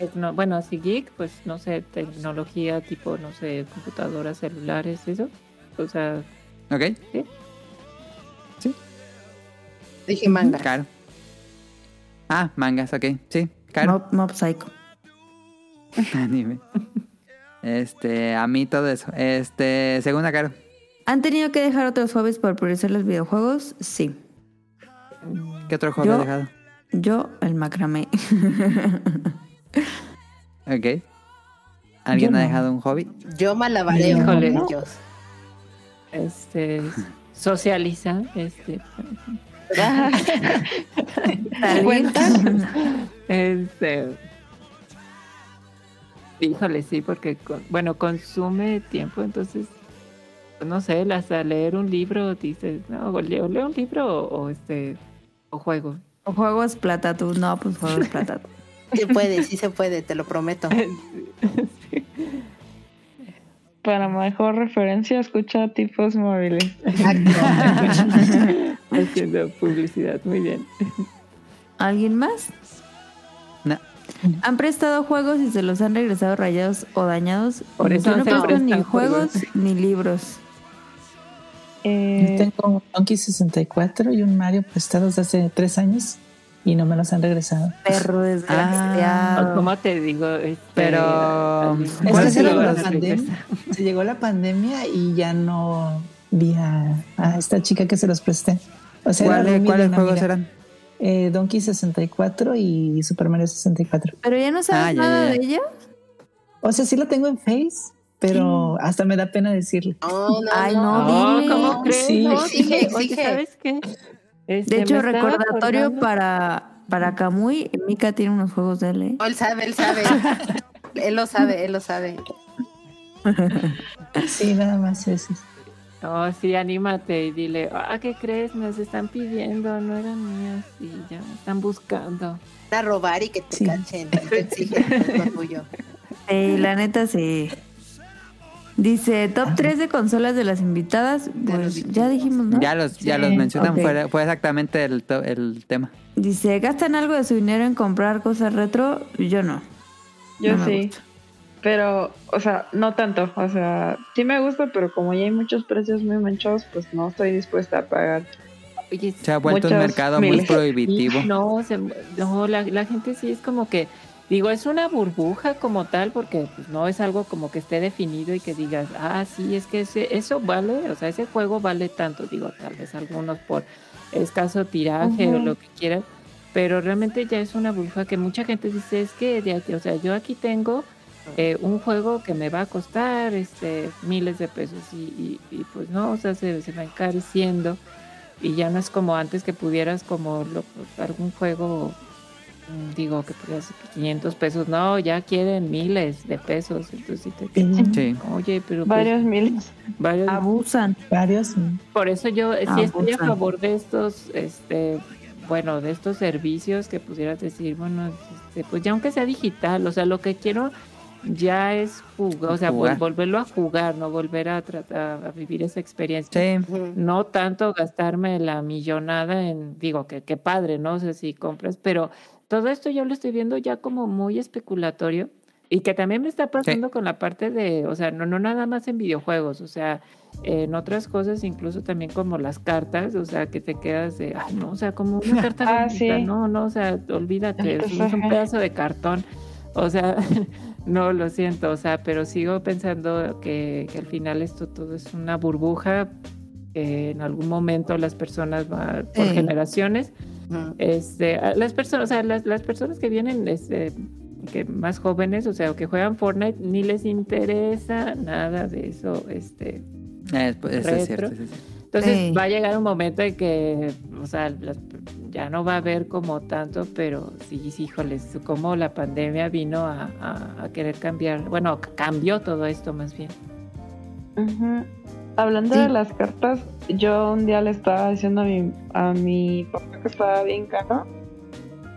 Tecno- bueno, así geek, pues no sé, tecnología tipo, no sé, computadoras, celulares, eso. O sea, ¿Ok? Dije manga. Claro. Ah, mangas, ok. Sí, claro. Mob, Mob Psycho. Anime. Este, a mí todo eso. Este, segunda, Caro. ¿Han tenido que dejar otros hobbies por priorizar los videojuegos? Sí. ¿Qué otro juego Yo- has dejado? Yo, el macramé. Ok. ¿Alguien Yo ha no. dejado un hobby? Yo malabareo Híjole. ellos. este, socializa, este, este, híjole, sí, porque, con- bueno, consume tiempo, entonces, no sé, hasta leer un libro, dices, no, o leo, leo un libro o, o, este, o juego. O juegos Platatú. No, pues juegos Platatú. Se puede, sí se puede, te lo prometo. Para mejor referencia, escucha tipos móviles. Haciendo publicidad, muy bien. ¿Alguien más? No. ¿Han prestado juegos y se los han regresado rayados o dañados? Por eso Yo no presto ni juegos. ni libros. Eh, Tengo un Donkey 64 y un Mario prestados hace tres años y no me los han regresado. Perro desgraciado. ¿Cómo te digo? Este, Pero, Es ¿Cuál que se llegó la pandemia, se llegó la pandemia y ya no vi a, a esta chica que se los presté. O sea, ¿Cuáles, una juegos eran? Eh, Donkey 64 y Super Mario 64. Pero ya no sabes Ah, ya, nada ya, ya. de ella. O sea, sí lo tengo en Face, pero hasta me da pena decirlo. No, no, Ay, no. no, No. ¿cómo crees? Sí. No, Exige, dile, Oye, exige. ¿sabes qué? Este, De hecho, recordatorio acordando- para, para Kamui. Mika tiene unos juegos de él, ¿eh? Él sabe, él sabe. él lo sabe, él lo sabe. Sí, nada más eso. No, sí, anímate y dile, ah, ¿qué crees? Me los están pidiendo, no eran míos y ya me están buscando. A robar y que te Sí. cachen. Te exigen tuyo. Sí, la neta sí. Dice, top 3 de consolas de las invitadas. Pues ya dijimos, ¿no? Ya los, ya Sí, los mencionan, fue, fue exactamente el, to- el tema. Dice, ¿gastan algo de su dinero en comprar cosas retro? Yo no. yo No sí. Pero, o sea, no tanto. O sea, sí me gusta, pero como ya hay muchos precios muy manchados, pues no estoy dispuesta a pagar. Oye, Se ha vuelto un mercado muy prohibitivo. No, se- no la, la gente sí es como que, digo, es una burbuja como tal, porque pues, no es algo como que esté definido y que digas, ah, sí, es que ese, eso vale, o sea, ese juego vale tanto, digo, tal vez algunos por escaso tiraje o lo que quieran, pero realmente ya es una burbuja que mucha gente dice, es que, de aquí, o sea, yo aquí tengo eh, un juego que me va a costar este miles de pesos y, y- y, pues no, o sea, se, se va encareciendo y ya no es como antes que pudieras como lo- algún juego digo que pudieras 500 pesos no ya quieren miles de pesos entonces sí te Sí, Sí. oye pero pues, Varios miles. varios- Abusan. varios. por eso yo eh, sí estoy a favor de estos este bueno de estos servicios que pudieras decir bueno este, pues ya aunque sea digital o sea lo que quiero ya es jugar o sea Jugar. vol- volverlo a jugar no volver a tratar a vivir esa experiencia Sí, no tanto gastarme la millonada en, digo, que qué padre, ¿no? sé si compras, pero todo esto yo lo estoy viendo ya como muy especulatorio y que también me está pasando con la parte de, o sea, no, no nada más en videojuegos, o sea, en otras cosas, incluso también como las cartas, o sea, que te quedas de, ay, no, o sea, como una carta, Ah, bonita, sí. no, no, o sea, olvídate, es, Entonces, es un pedazo de cartón, o sea, no, lo siento, o sea, pero sigo pensando que, que al final esto todo es una burbuja que en algún momento las personas van por generaciones Este las personas o sea las, las personas que vienen este que más jóvenes o sea o que juegan Fortnite ni les interesa nada de eso este eh, pues, eso es cierto. Eso es cierto. entonces Sí. va a llegar un momento en que o sea las- ya no va a haber como tanto pero sí sí híjoles como la pandemia vino a, a- a querer cambiar bueno cambió todo esto más bien. Hablando Sí. de las cartas, yo un día le estaba diciendo a mi, a mi papá que estaba bien caro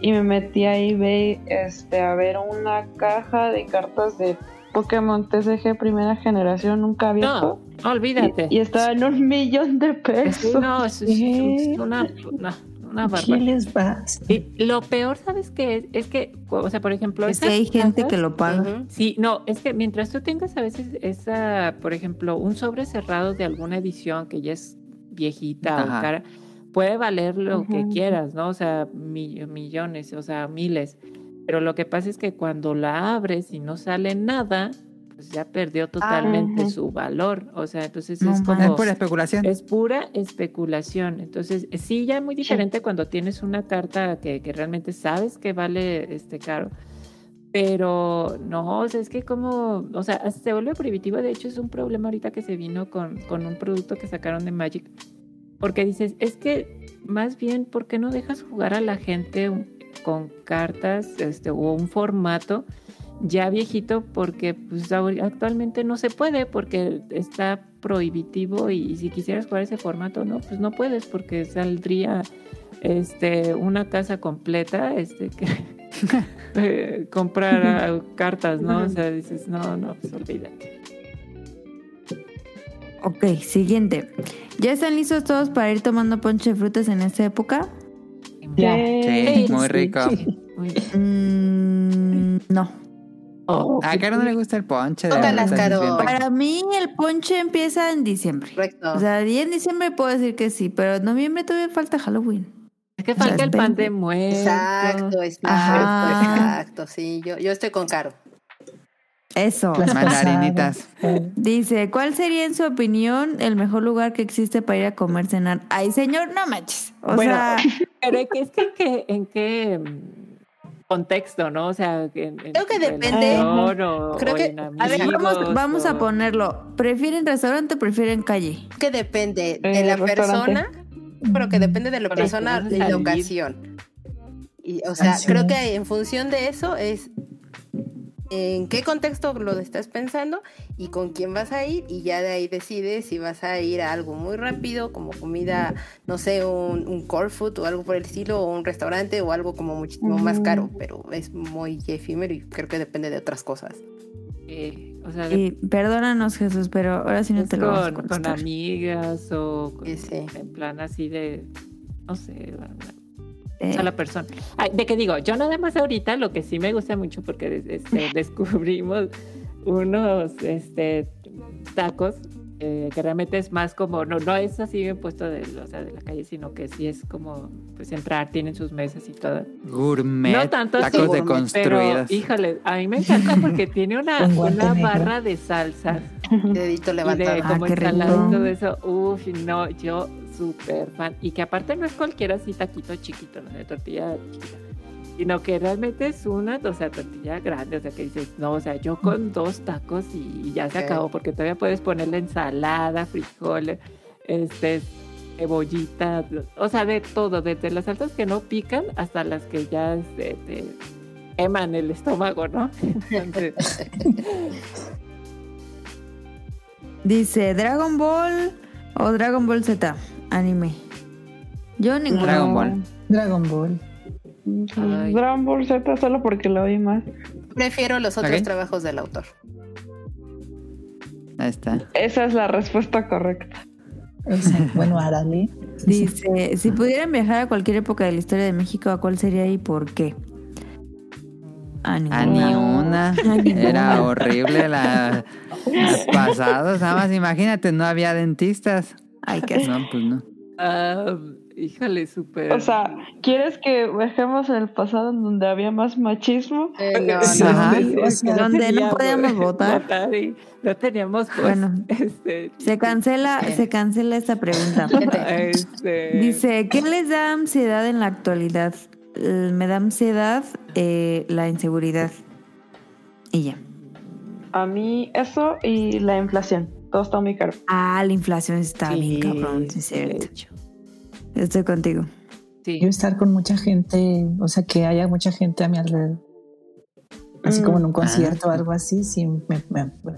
y me metí a eBay este, a ver una caja de cartas de Pokémon TCG primera generación nunca abierto. No, olvídate. Y, y estaba en un millón de pesos. no, es, es- ¿Qué? es una, una, una ¿Qué barbaridad. les pasa? Y lo peor, ¿sabes qué es? Es que, o sea, por ejemplo, Es que hay gente cajas- que lo paga. Sí, no, es que mientras tú tengas a veces esa, por ejemplo, un sobre cerrado de alguna edición que ya es viejita Ajá. o cara, puede valer lo que quieras, ¿no? O sea, mi- millones, o sea, miles. Pero lo que pasa es que cuando la abres y no sale nada, pues ya perdió totalmente Ujú. su valor. O sea, entonces No es manches. Es como... pura especulación. Es pura especulación. Entonces, eh, sí, ya es muy diferente cuando tienes una carta que, que realmente sabes que vale este caro. Pero no, o sea, es que como, o sea, se vuelve prohibitivo. De hecho, es un problema ahorita que se vino con, con un producto que sacaron de Magic. Porque dices, es que más bien, ¿por qué no dejas jugar a la gente con cartas este, o un formato ya viejito? Porque pues, actualmente no se puede porque está prohibitivo y, si quisieras jugar ese formato, no, pues no puedes porque saldría este, una casa completa este, que eh, comprar cartas, ¿no? O sea, dices, no, no, pues olvídate. Ok, siguiente. ¿Ya están listos todos para ir tomando ponche de frutas en esta época? Ya. Sí, muy rico. Muy bien. Mm, no. Oh, A Caro no le gusta el ponche. de Tócalas, Caro. es. Para mí el ponche empieza en diciembre. Correcto. O sea, en diciembre puedo decir que sí, pero en noviembre todavía falta Halloween. es que falta el pan de muerto. exacto, exacto, Ajá. exacto. Sí, yo, yo estoy con Caro. Eso. Las Mandarinitas. pasadas. Dice, ¿cuál sería en su opinión el mejor lugar que existe para ir a comer cenar? Ay, señor, no manches. O Bueno, sea, Pero es que, es que en qué, en qué contexto, ¿no? O sea, en, en Creo que depende. O, Creo o que- a ver, vamos, a ponerlo. ¿Prefieren restaurante o prefieren calle? Que depende de Eh, la persona, pero que depende de la persona y ocasión. Y, o sea, Así creo que en función de eso es en qué contexto lo estás pensando y con quién vas a ir y ya de ahí decides si vas a ir a algo muy rápido como comida, no sé, un, un core food o algo por el estilo o un restaurante o algo como muchísimo más caro, pero es muy efímero y creo que depende de otras cosas. eh, o sea, de- Y perdónanos, Jesús, pero ahora sí no es te lo vamos a con, con amigas o con- Sí, sí. en plan así de, no sé, la- la- Eh, a la persona. Ay, de que digo, yo nada más ahorita lo que sí me gusta mucho porque este, descubrimos unos este, tacos eh, que realmente es más como, no, no es así bien puesto de, o sea, de la calle, sino que sí es como, pues entrar, tienen sus mesas y todo. Gourmet. No tanto así, tacos gourmet, Pero, deconstruidos. híjole, a mí me encanta porque tiene una, una barra de salsas Dedito y de levantado. Ah, como qué rico. todo eso. Uf, no, yo súper fan. Y que aparte no es cualquiera así taquito chiquito, ¿no? De tortilla chiquita. Sino que realmente es una, o sea, tortilla grande. O sea, que dices, no, o sea, yo con dos tacos y, y ya se acabó. Porque todavía puedes ponerle ensalada, frijoles, este, cebollita. O sea, de todo. Desde las salsas que no pican hasta las que ya este, te queman el estómago, ¿no? Entonces, Dice, ¿Dragon Ball o Dragon Ball Z? Anime. Yo ninguno. Dragon Ball. Dragon Ball. Ay. Dragon Ball Z solo porque lo vi más. Prefiero los otros trabajos del autor. Ahí está. Esa es la respuesta correcta. Bueno, Arale. Dice, si pudieran viajar a cualquier época de la historia de México, ¿a cuál sería y por qué? A A ninguna. ni una. A ninguna. Era horrible la, las pasadas. Nada más imagínate, no había dentistas. Ay, qué No, pues no. ah, híjole, súper. O sea, ¿quieres que viajemos en el pasado en donde había más machismo? Eh, no, no. Ajá. o sea, donde no podíamos votar. y no teníamos, pues, Bueno. este, Se cancela, se cancela esta pregunta. este, Dice, ¿qué les da ansiedad en la actualidad? Eh, me da ansiedad eh, la inseguridad. Y ya. A mí eso y la inflación. Todo está muy caro. Ah, la inflación está bien sí, cabrón, sí es de cierto. hecho, Estoy contigo. sí. Yo estar con mucha gente, o sea, que haya mucha gente a mi alrededor. Así Mm. como en un Ah. concierto o algo así, sí me, me- me.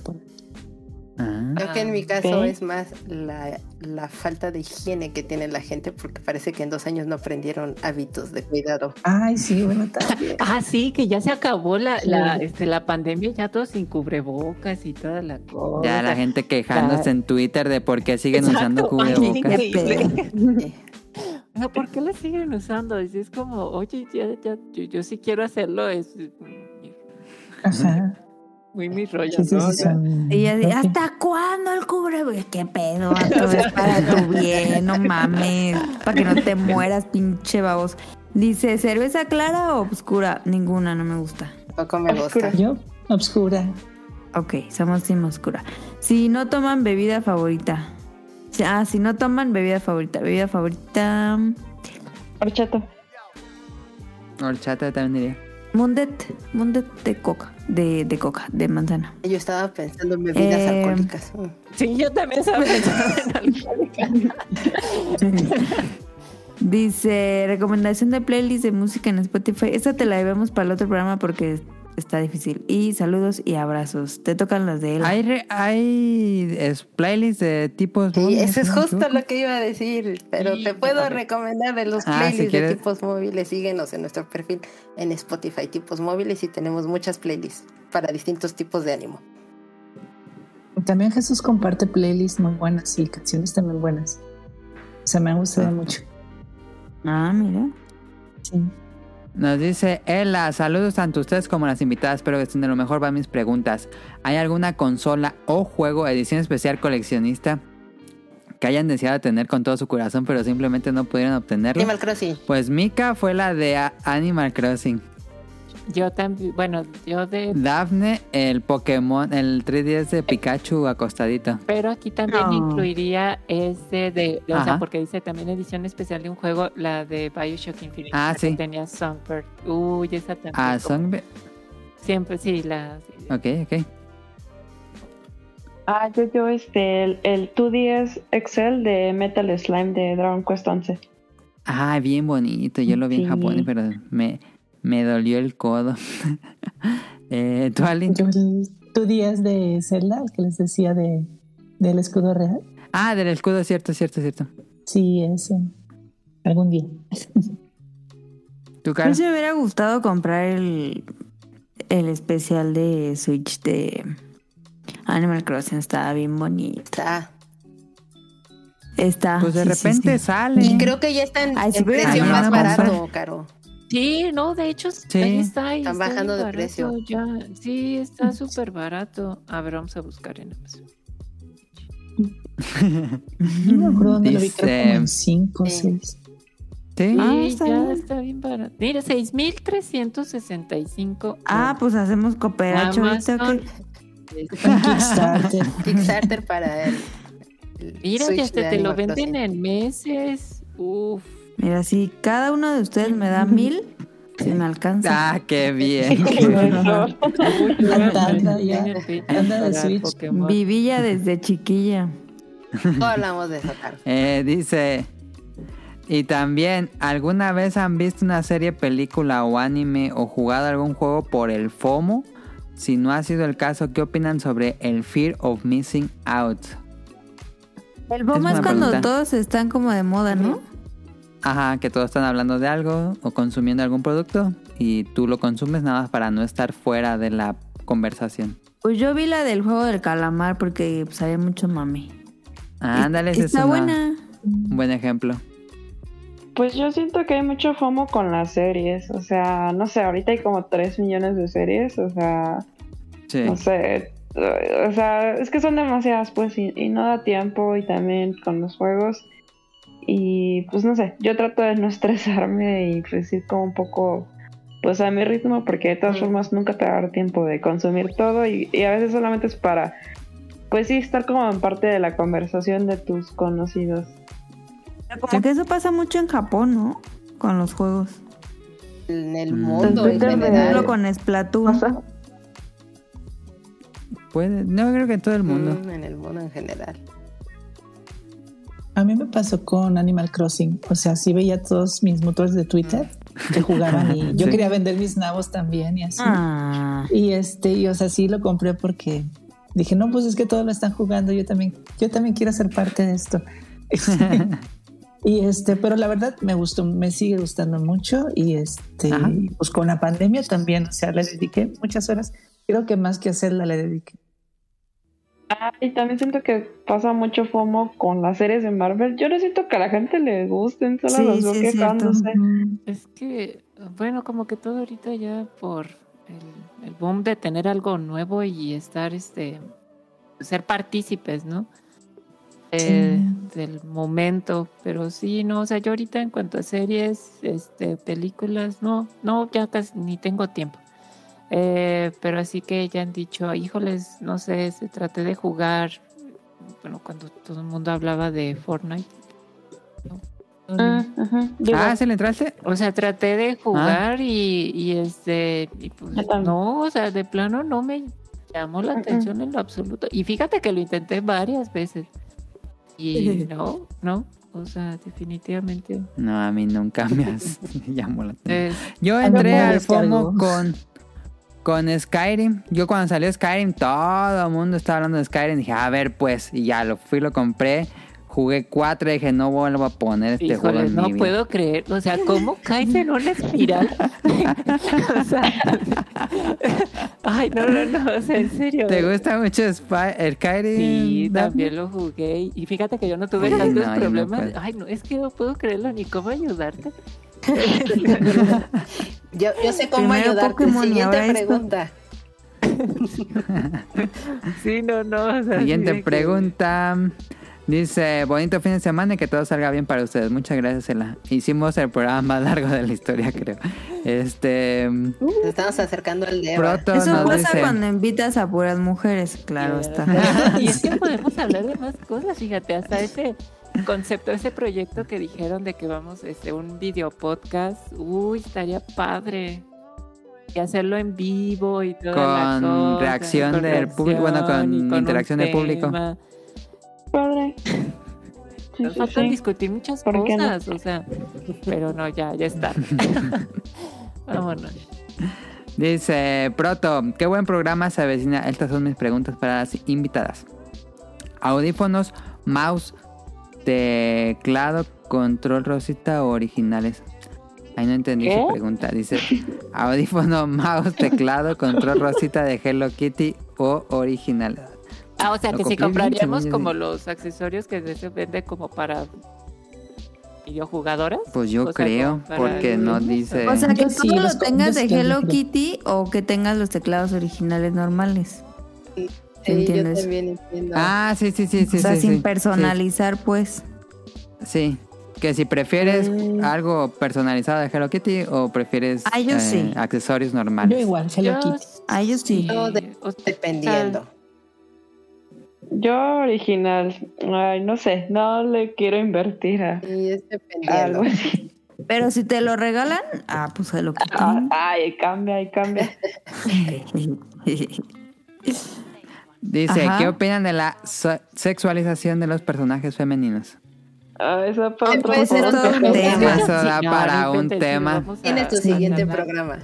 Ah. Creo que en mi caso ok. es más la, la falta de higiene que tiene la gente porque parece que en dos años no aprendieron hábitos de cuidado. Ay, sí, bueno, también. Ah, sí, que ya se acabó la, la, este, la pandemia, ya todos sin cubrebocas y toda la cosa. Ya la gente quejándose en Twitter de por qué siguen usando Exacto. Cubrebocas. No, ¿Por qué la siguen usando? Es, es como, oye, ya, ya, yo, yo sí quiero hacerlo, es Ajá. Muy mi rollo, Sí, sí, ¿no? sí, son- Y así, ok. ¿hasta cuándo el cubrebocas? ¿Qué pedo? Es para tu bien, no mames. Para que no te mueras, pinche babos. Dice, ¿cerveza clara o oscura? Ninguna, no me gusta. Poco me gusta. Yo, obscura. Ok, somos team oscura. Si no toman bebida favorita. Ah, si no toman bebida favorita. Bebida favorita. Horchata. Horchata también diría. Mundet. Mundet de coca. De, de coca, de manzana. Yo estaba pensando en bebidas Eh, alcohólicas. Sí, yo también estaba pensando en alcohólica. Dice, recomendación de playlist de música en Spotify. Esta te la debemos para el otro programa porque está difícil. Y saludos y abrazos. Te tocan las de él. Hay, re- hay es, playlists de tipos. Sí, móviles, eso es no justo lo que iba a decir, pero Sí, te puedo recomendar de los Ah, si playlists quieres. de tipos móviles. Síguenos en nuestro perfil en Spotify, tipos móviles, y tenemos muchas playlists para distintos tipos de ánimo. También Jesús comparte playlists muy buenas y canciones también buenas. O sea, me ha gustado mucho. Ah, mira. Sí. Nos dice Ella, saludos tanto a ustedes como a las invitadas, espero que estén de lo mejor. Van mis preguntas. ¿Hay alguna consola o juego, edición especial coleccionista, que hayan deseado tener con todo su corazón, pero simplemente no pudieron obtenerlo? Animal Crossing. Pues Mika fue la de Animal Crossing. Yo también, bueno, yo de... Daphne, el Pokémon, el 3DS de Pikachu acostadito. Pero aquí también No. incluiría ese de, o sea, porque dice también edición especial de un juego, la de Bioshock Infinite. Ah, que sí. tenía Songbird. Uy, esa también. Ah, como- son... Siempre, sí, la... sí. Ok, ok. Ah, yo, yo, este, el, el 2DS Excel de Metal Slime de Dragon Quest 11. Ah, bien bonito. Yo lo vi en. Japón, pero me, me dolió el codo. eh, ¿Tú, Ali? Yo tu días de Zelda, el que les decía de del escudo real. Ah, del escudo, cierto, cierto, cierto. Sí, ese. Algún día. ¿Tu A cara? mí sí me hubiera gustado comprar el, el especial de Switch de Animal Crossing. Estaba bien bonito. Está. Está. Pues de sí, repente sí. sale. Y creo que ya está en, Ay, precio más barato. Caro. Sí, no, de hecho, Sí. ahí está. ahí Están está bajando de barato precio. Ya. Sí, está súper barato. A ver, vamos a buscar en Amazon. No me acuerdo dónde lo vi, creo como en 5 o Sí. 6. ¿Sí? Ah, está ya bien. está bien barato. Mira, 6,365. Ah, pues hacemos cooperacho ahorita. ¿ok? Kickstarter. Kickstarter para el Mira, Switch ya te lo venden en meses. Uf. Mira, si cada uno de ustedes me da mil, si me alcanza. Ah, qué bien. Anda, anda, ya. Anda de Switch. Vivilla desde chiquilla. No hablamos de eso, Caro. Eh, dice... Y también, ¿alguna vez han visto una serie, película o anime o jugado algún juego por el FOMO? Si no ha sido el caso, ¿qué opinan sobre el Fear of Missing Out? El bomba Es cuando pregunta. todos están como de moda, ¿no? Ajá, que todos están hablando de algo o consumiendo algún producto y tú lo consumes nada más para no estar fuera de la conversación. Pues yo vi la del juego del calamar porque pues, había mucho mame. Ándale, es Está una- buena. un buen ejemplo. Pues yo siento que hay mucho FOMO con las series. O sea, no sé, ahorita hay como 3 millones de series. O sea, Sí. no sé. O sea, es que son demasiadas, pues, y, y no da tiempo. Y también con los juegos. Y pues no sé, yo trato de no estresarme y pues ir como un poco, pues a mi ritmo, porque de todas formas nunca te va a dar tiempo de consumir todo. Y, y a veces solamente es para, pues sí, estar como en parte de la conversación de tus conocidos. Como que eso pasa mucho en Japón, ¿no? Con los juegos. En el Mm. mundo en Twitter de- Por ejemplo, general. con Splatoon. Sea, Puede, no creo que en todo el mundo. Mm, en el mundo en general. A mí me pasó con Animal Crossing. O sea, sí veía todos mis motores de Twitter que jugaban y yo Sí. quería vender mis nabos también y así. Ah. Y este, y o sea, sí lo compré porque Dije, no, pues es que todos lo están jugando, yo también, yo también quiero ser parte de esto. y este, pero la verdad me gustó, me sigue gustando mucho y este, Ajá. pues con la pandemia también, o sea, le dediqué muchas horas. Creo que más que hacerla le dediqué. Ah, y también siento que pasa mucho FOMO con las series de Marvel. Yo no siento que a la gente le gusten, solo los veo es cierto. quejándose. Es que, bueno, como que todo ahorita ya por el, el boom de tener algo nuevo y estar, este, ser partícipes, ¿no? Eh, Del momento, pero sí, no, o sea, yo ahorita en cuanto a series, este, películas, no, no, ya casi ni tengo tiempo. Eh, pero así que ya han dicho, híjoles, no sé, se traté de jugar, bueno, cuando todo el mundo hablaba de Fortnite. ¿no? Mm, Ah, ¿se le entraste? O sea, traté de jugar y, y este, y pues, no, o sea, de plano no me llamó la Mm, mm. atención en lo absoluto. Y fíjate que lo intenté varias veces. Y no, no, o sea, definitivamente. No, a mí nunca me has llamó la atención. es- Yo entré al. FOMO con, con Skyrim. Yo cuando salió Skyrim, todo el mundo estaba hablando de Skyrim. Dije, a ver, pues, y ya lo fui, lo compré. Jugué cuatro y dije, no vuelvo a poner este juego en no mi vida. puedo creer. O sea, ¿cómo caes en una espiral? o sea, ay, no, no, no, o sea, en serio. ¿Te gusta mucho el Skyrim? Sí, también lo jugué. Y fíjate que yo no tuve tantos no, yo no problemas. Ay, no, es que no puedo creerlo ni cómo ayudarte. Yo, yo sé cómo Primero ayudarte. Pokémon Siguiente pregunta. Sí, no, no. o sea, Siguiente sí de que- pregunta. Dice, bonito fin de semana y que todo salga bien para ustedes. Muchas gracias, Ela. Hicimos el programa más largo de la historia, creo. Este... Nos estamos acercando al de Proto Eso pasa dice... cuando invitas a puras mujeres, claro Sí, está. Y es que podemos hablar de más cosas, fíjate, hasta ese concepto, ese proyecto que dijeron de que vamos, este, un video podcast, uy, estaría padre. Y hacerlo en vivo y toda la Con cosa, reacción con del público, bueno, con interacción del público. padre. Sí, Nos sí, falta sí. discutir muchas cosas, o sea, pero no, ya, ya está. Vámonos. Dice, Proto, qué buen programa se avecina. Estas son mis preguntas para las invitadas. Audífonos, mouse, teclado, control rosita o originales. Ahí no entendí ¿Qué? su pregunta. Dice, audífono, mouse, teclado, control rosita de Hello Kitty o original. Ah, o sea, que si bien, compraríamos como los accesorios que se vende como para videojugadoras. Pues yo O sea, creo, porque no dice... O sea, que sí, los lo tengas de Hello. Kitty o que tengas los teclados originales normales. Sí, yo ¿Entiendes? también entiendo. Ah, sí, sí, sí, sí. o sea, sí, sin sí. personalizar, pues. Sí. Que si prefieres Mm. algo personalizado de Hello Kitty o prefieres Ah, yo sí. accesorios normales. Yo igual, Hello Yo Kitty. Ah, yo sí. No, de- o sea, Dependiendo. Yo original. Ay, no sé. No le quiero invertir a Sí, es algo dependiendo. así. Pero si te lo regalan, ah, pues Hello Ah, Kitty. Ay, cambia, y cambia. Dice, Ajá. ¿qué opinan de la sexualización de los personajes femeninos? Ah, esa para ser podcast. otro tema. Eso da no, para no un tema. Tienes tu siguiente no, no. programa.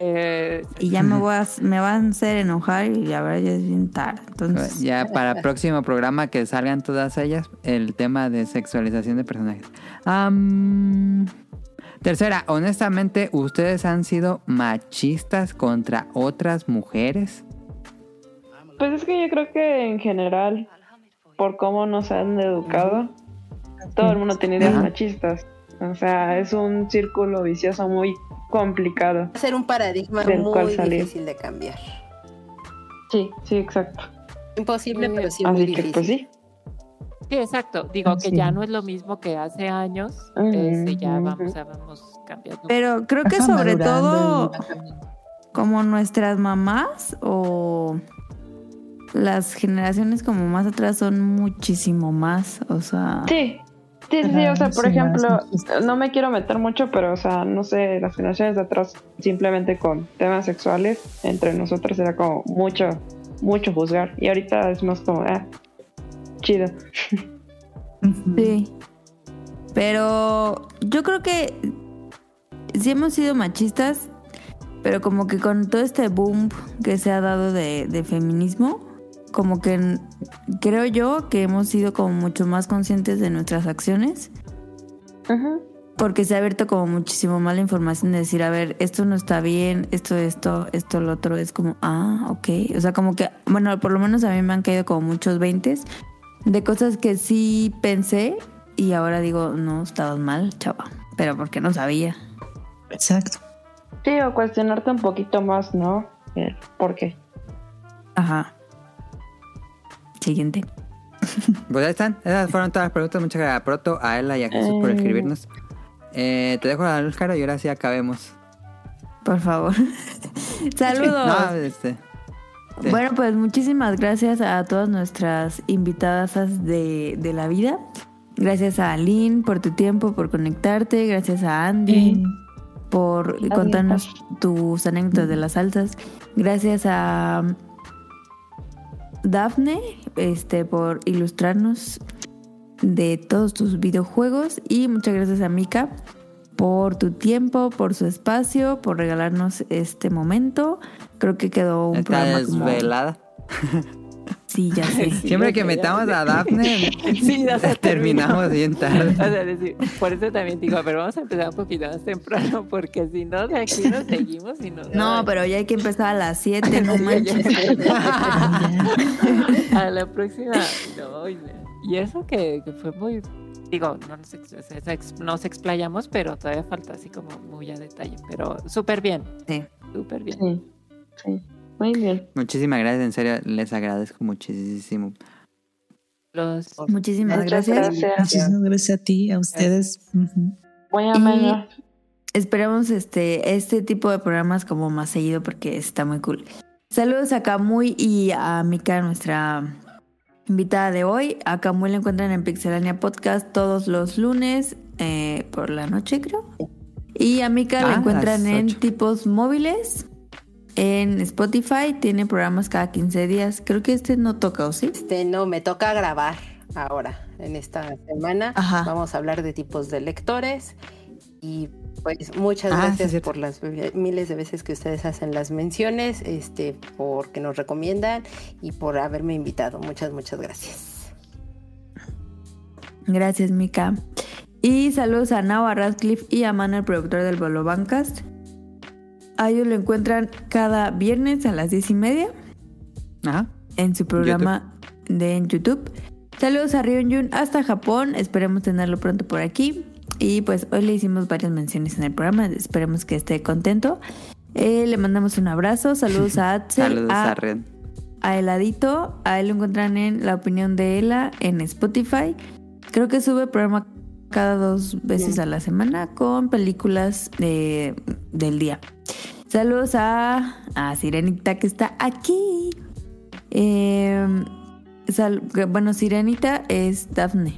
Eh, y ya me voy a, me van a hacer enojar y la verdad ya es bien tarde. Entonces, Ya para el próximo programa que salgan todas ellas, el tema de sexualización de personajes. Tercera, honestamente, ¿ustedes han sido machistas contra otras mujeres? Pues es que yo creo que en general, por cómo nos han educado, todo el mundo tiene ideas machistas. O sea, es un círculo vicioso muy complicado. Va a ser un paradigma Del cual muy salir. difícil de cambiar. Sí, sí, exacto. Imposible, pero sí Así muy que difícil. pues sí. sí, exacto. Digo que Sí. ya no es lo mismo que hace años. Este, ya vamos, a- vamos cambiando. pero creo que sobre todo y- como nuestras mamás o las generaciones como más atrás son muchísimo más, o sea, Sí, sí, sí, o sea, por ejemplo, no me quiero meter mucho, pero, o sea, no sé, las generaciones de atrás, simplemente con temas sexuales, entre nosotros era como mucho, mucho juzgar. Y ahorita es más como, ah, chido. Sí. Pero yo creo que sí hemos sido machistas, pero como que con todo este boom que se ha dado de, de feminismo, como que creo yo que hemos sido como mucho más conscientes de nuestras acciones. Ujú. Porque se ha abierto como muchísimo más la información de decir, a ver, esto no está bien, esto, esto, esto, lo otro. Es como, ah, ok. O sea, como que, bueno, por lo menos a mí me han caído como muchos veintes de cosas que sí pensé y ahora digo, no, estabas mal, chava. Pero porque no sabía. Exacto. Sí, o cuestionarte un poquito más, ¿no? El ¿Por qué? Ajá. Siguiente. Pues ahí están. Esas fueron todas las preguntas. Muchas gracias a Proto, a Ella y a Jesús por Eh. escribirnos. Eh, te dejo la luz, Caro, y ahora sí acabemos. Por favor. Saludos. No, este. sí. Bueno, pues muchísimas gracias a todas nuestras invitadas de, de la vida. Gracias a Aline por tu tiempo, por conectarte. Gracias a Andy por contarnos tus anécdotas de las salsas. Gracias a Dafne este, por ilustrarnos de todos tus videojuegos. Y muchas gracias a Mika por tu tiempo, por su espacio, por regalarnos este momento. Creo que quedó un Está programa como- desvelada. Sí, ya sé. Siempre que metamos a Daphne, Sí, ya se terminamos bien O tarde. sea, decir, por eso también digo, pero vamos a empezar un poquito más temprano, porque si no, de aquí nos seguimos y no. No, pero ya hay que empezar a las 7, no manches. A la próxima, no, y, eso que, que fue muy. Digo, no nos, ex- se- ex- nos explayamos, pero todavía falta así como muy a detalle. Pero súper bien, Sí. súper bien. Sí, sí. Muy bien. Muchísimas gracias, en serio, les agradezco muchísimo. Los, Muchísimas gracias. gracias. Muchísimas gracias a ti, a ustedes. Muy Y ameno. esperamos este, este tipo de programas como más seguido porque está muy cool. Saludos a Camuy y a Mika, nuestra invitada de hoy. A Camuy la encuentran en Pixelania Podcast todos los lunes eh, por la noche, creo. Y a Mika Ah, la encuentran en tipos móviles. En Spotify tiene programas cada 15 días. Creo que este no toca, ¿o sí? Este, no, me toca grabar ahora, en esta semana. Ajá. Vamos a hablar de tipos de lectores. Y pues muchas Ah, gracias por las miles de veces que ustedes hacen las menciones, este, porque nos recomiendan y por haberme invitado. Muchas, muchas gracias. Gracias, Mika. Y saludos a Nao, Radcliffe y a Mano, el productor del Bolo Bancast. A ellos lo encuentran cada viernes a las diez y media Ajá. en su programa de en YouTube. Saludos a Ryun Jun hasta Japón. Esperemos tenerlo pronto por aquí. Y pues hoy le hicimos varias menciones en el programa. Esperemos que esté contento. Eh, le mandamos un abrazo. Saludos a Axel. Saludos a Red. a Heladito. A él lo encuentran en La Opinión de Ela en Spotify. Creo que sube programa cada dos veces a la semana con películas de- del día. Saludos a, a Sirenita que está aquí. Eh, sal- que- bueno, Sirenita es Daphne.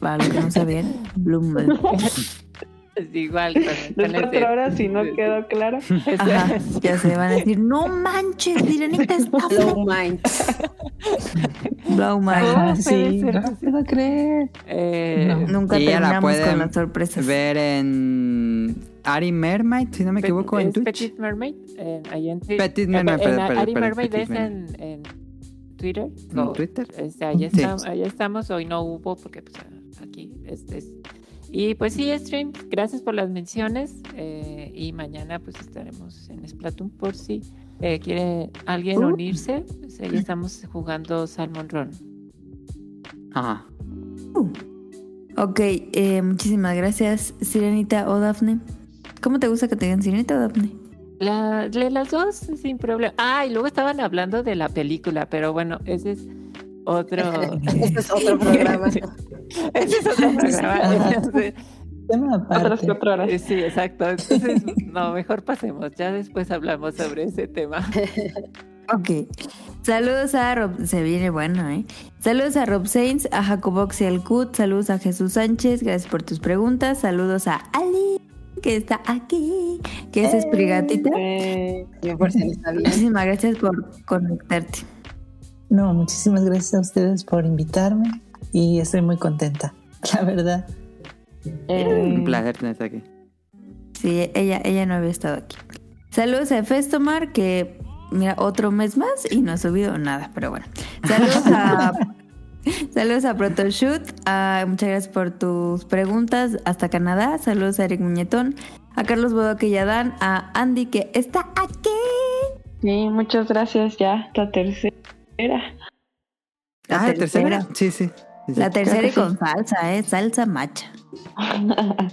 Para los que no sabían, Bloom. es igual. con- con ese- cuatro horas, si no quedó claro. Ajá, ya se van a decir, no manches, Sirenita es Daphne. Blow mind. Blow my ¿Cómo Ah, puede sí, ser no posible? puedo creer. Eh, No. Nunca Y ella la terminamos con las sorpresas. ver en Ari Mermaid, si no me equivoco, en es Twitch. Petit Mermaid. eh, ahí en Twi- Petit Mermaid, perdón, perdón, Ari Mermaid Petit es en, en Twitter. ¿En o- Twitter? este, ahí, Sí. estamos, ahí estamos. Hoy no hubo porque pues, aquí este es. Y pues sí, stream. Gracias por las menciones. eh, y mañana pues estaremos en Splatoon por si eh, quiere alguien Uh. unirse. Pues ahí estamos jugando Salmon Run. Ajá. Ok, eh, muchísimas gracias, Sirenita o Daphne. ¿Cómo te gusta que te digan Sirenita o Daphne? La, de las dos sin problema. Ah, y luego estaban hablando de la película, pero bueno, ese es otro. Este es otro programa. ese es otro programa. Otras cuatro horas. eh, sí, exacto. Entonces, no, mejor pasemos. Ya después hablamos sobre ese tema. Ok. Saludos a Rob. Se viene bueno, ¿eh? Saludos a Rob Sainz, a Jacobox y al Cut. Saludos a Jesús Sánchez. Gracias por tus preguntas. Saludos a Ali, que está aquí, que es Esprigatita. Eh, por si. Muchísimas gracias por conectarte. No, muchísimas gracias a ustedes por invitarme y estoy muy contenta, la verdad. eh, Un placer tenerte aquí. Sí, ella, ella no había estado aquí. Saludos a Festomar, que mira, otro mes más y no ha subido nada, pero bueno. Saludos a, saludos a Protoshoot. muchas gracias por tus preguntas. Hasta Canadá. Saludos a Eric Muñetón. A Carlos Bodoque y a Dan. A Andy que está aquí. Sí, muchas gracias. Ya, la tercera. La ah, tercera. tercera. Sí, sí. La tercera y con salsa, ¿eh? Salsa macha.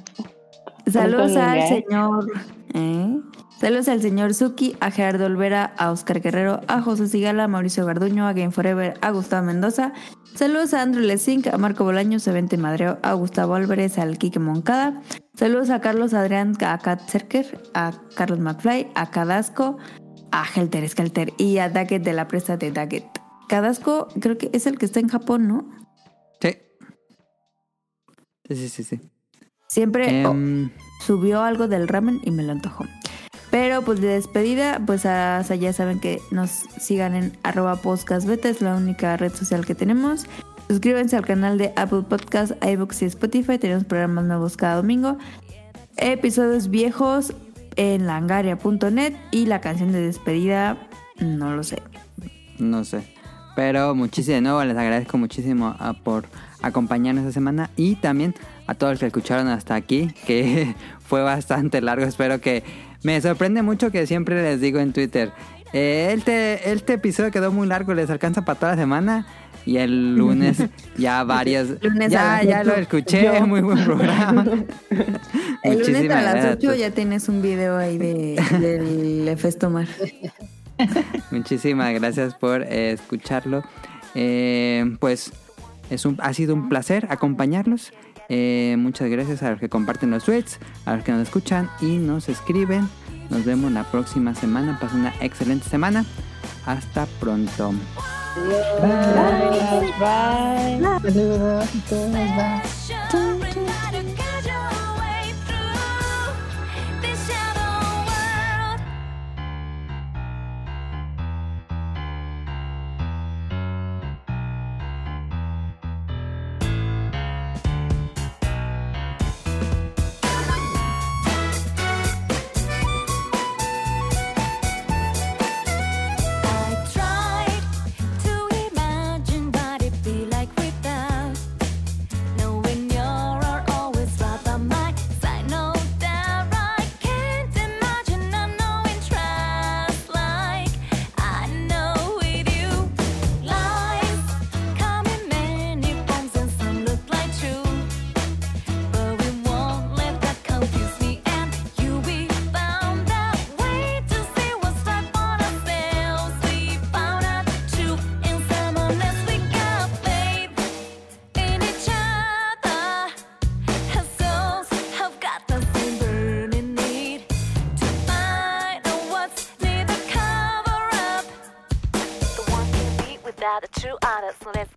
Saludos al diré. señor. ¿eh? Saludos al señor Suki, a Gerardo Olvera, a Oscar Guerrero, a José Sigala, a Mauricio Garduño, a Game Forever, a Gustavo Mendoza. Saludos a Andrew Lesink, a Marco Bolaños, a Vente Madreo, a Gustavo Álvarez, al Quique Moncada. Saludos a Carlos Adrián, a Kat Cerker, a Carlos McFly, a Cadasco, a Helter Skelter y a Daggett de la presa de Daggett. Cadasco creo que es el que está en Japón, ¿no? Sí. Sí, sí. Siempre oh, Em, subió algo del ramen y me lo antojó. Pero pues de despedida, pues ya saben que nos sigan en arroba podcast beta, es la única red social que tenemos. Suscríbanse al canal de Apple Podcast, iVoox y Spotify, tenemos programas nuevos cada domingo. Episodios viejos en langaria.net y la canción de despedida, no lo sé. No sé. Pero muchísimo, de nuevo les agradezco muchísimo ah, por acompañarnos esta semana y también a todos los que escucharon hasta aquí, que fue bastante largo. Espero que me sorprende mucho que siempre les digo en Twitter, eh, este, este episodio quedó muy largo, les alcanza para toda la semana. Y el lunes ya varias... Lunes ya, ya lo escuché, muy buen programa. El lunes a las gracias. 8 ya tienes un video ahí de, del Efestomar. Muchísimas gracias por eh, escucharlo. Eh, pues es un, ha sido un placer acompañarlos. Eh, muchas gracias a los que comparten los tweets, a los que nos escuchan y nos escriben. Nos vemos la próxima semana. Pasen una excelente semana. Hasta pronto.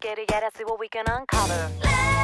Get it, yeah, see what we can uncover.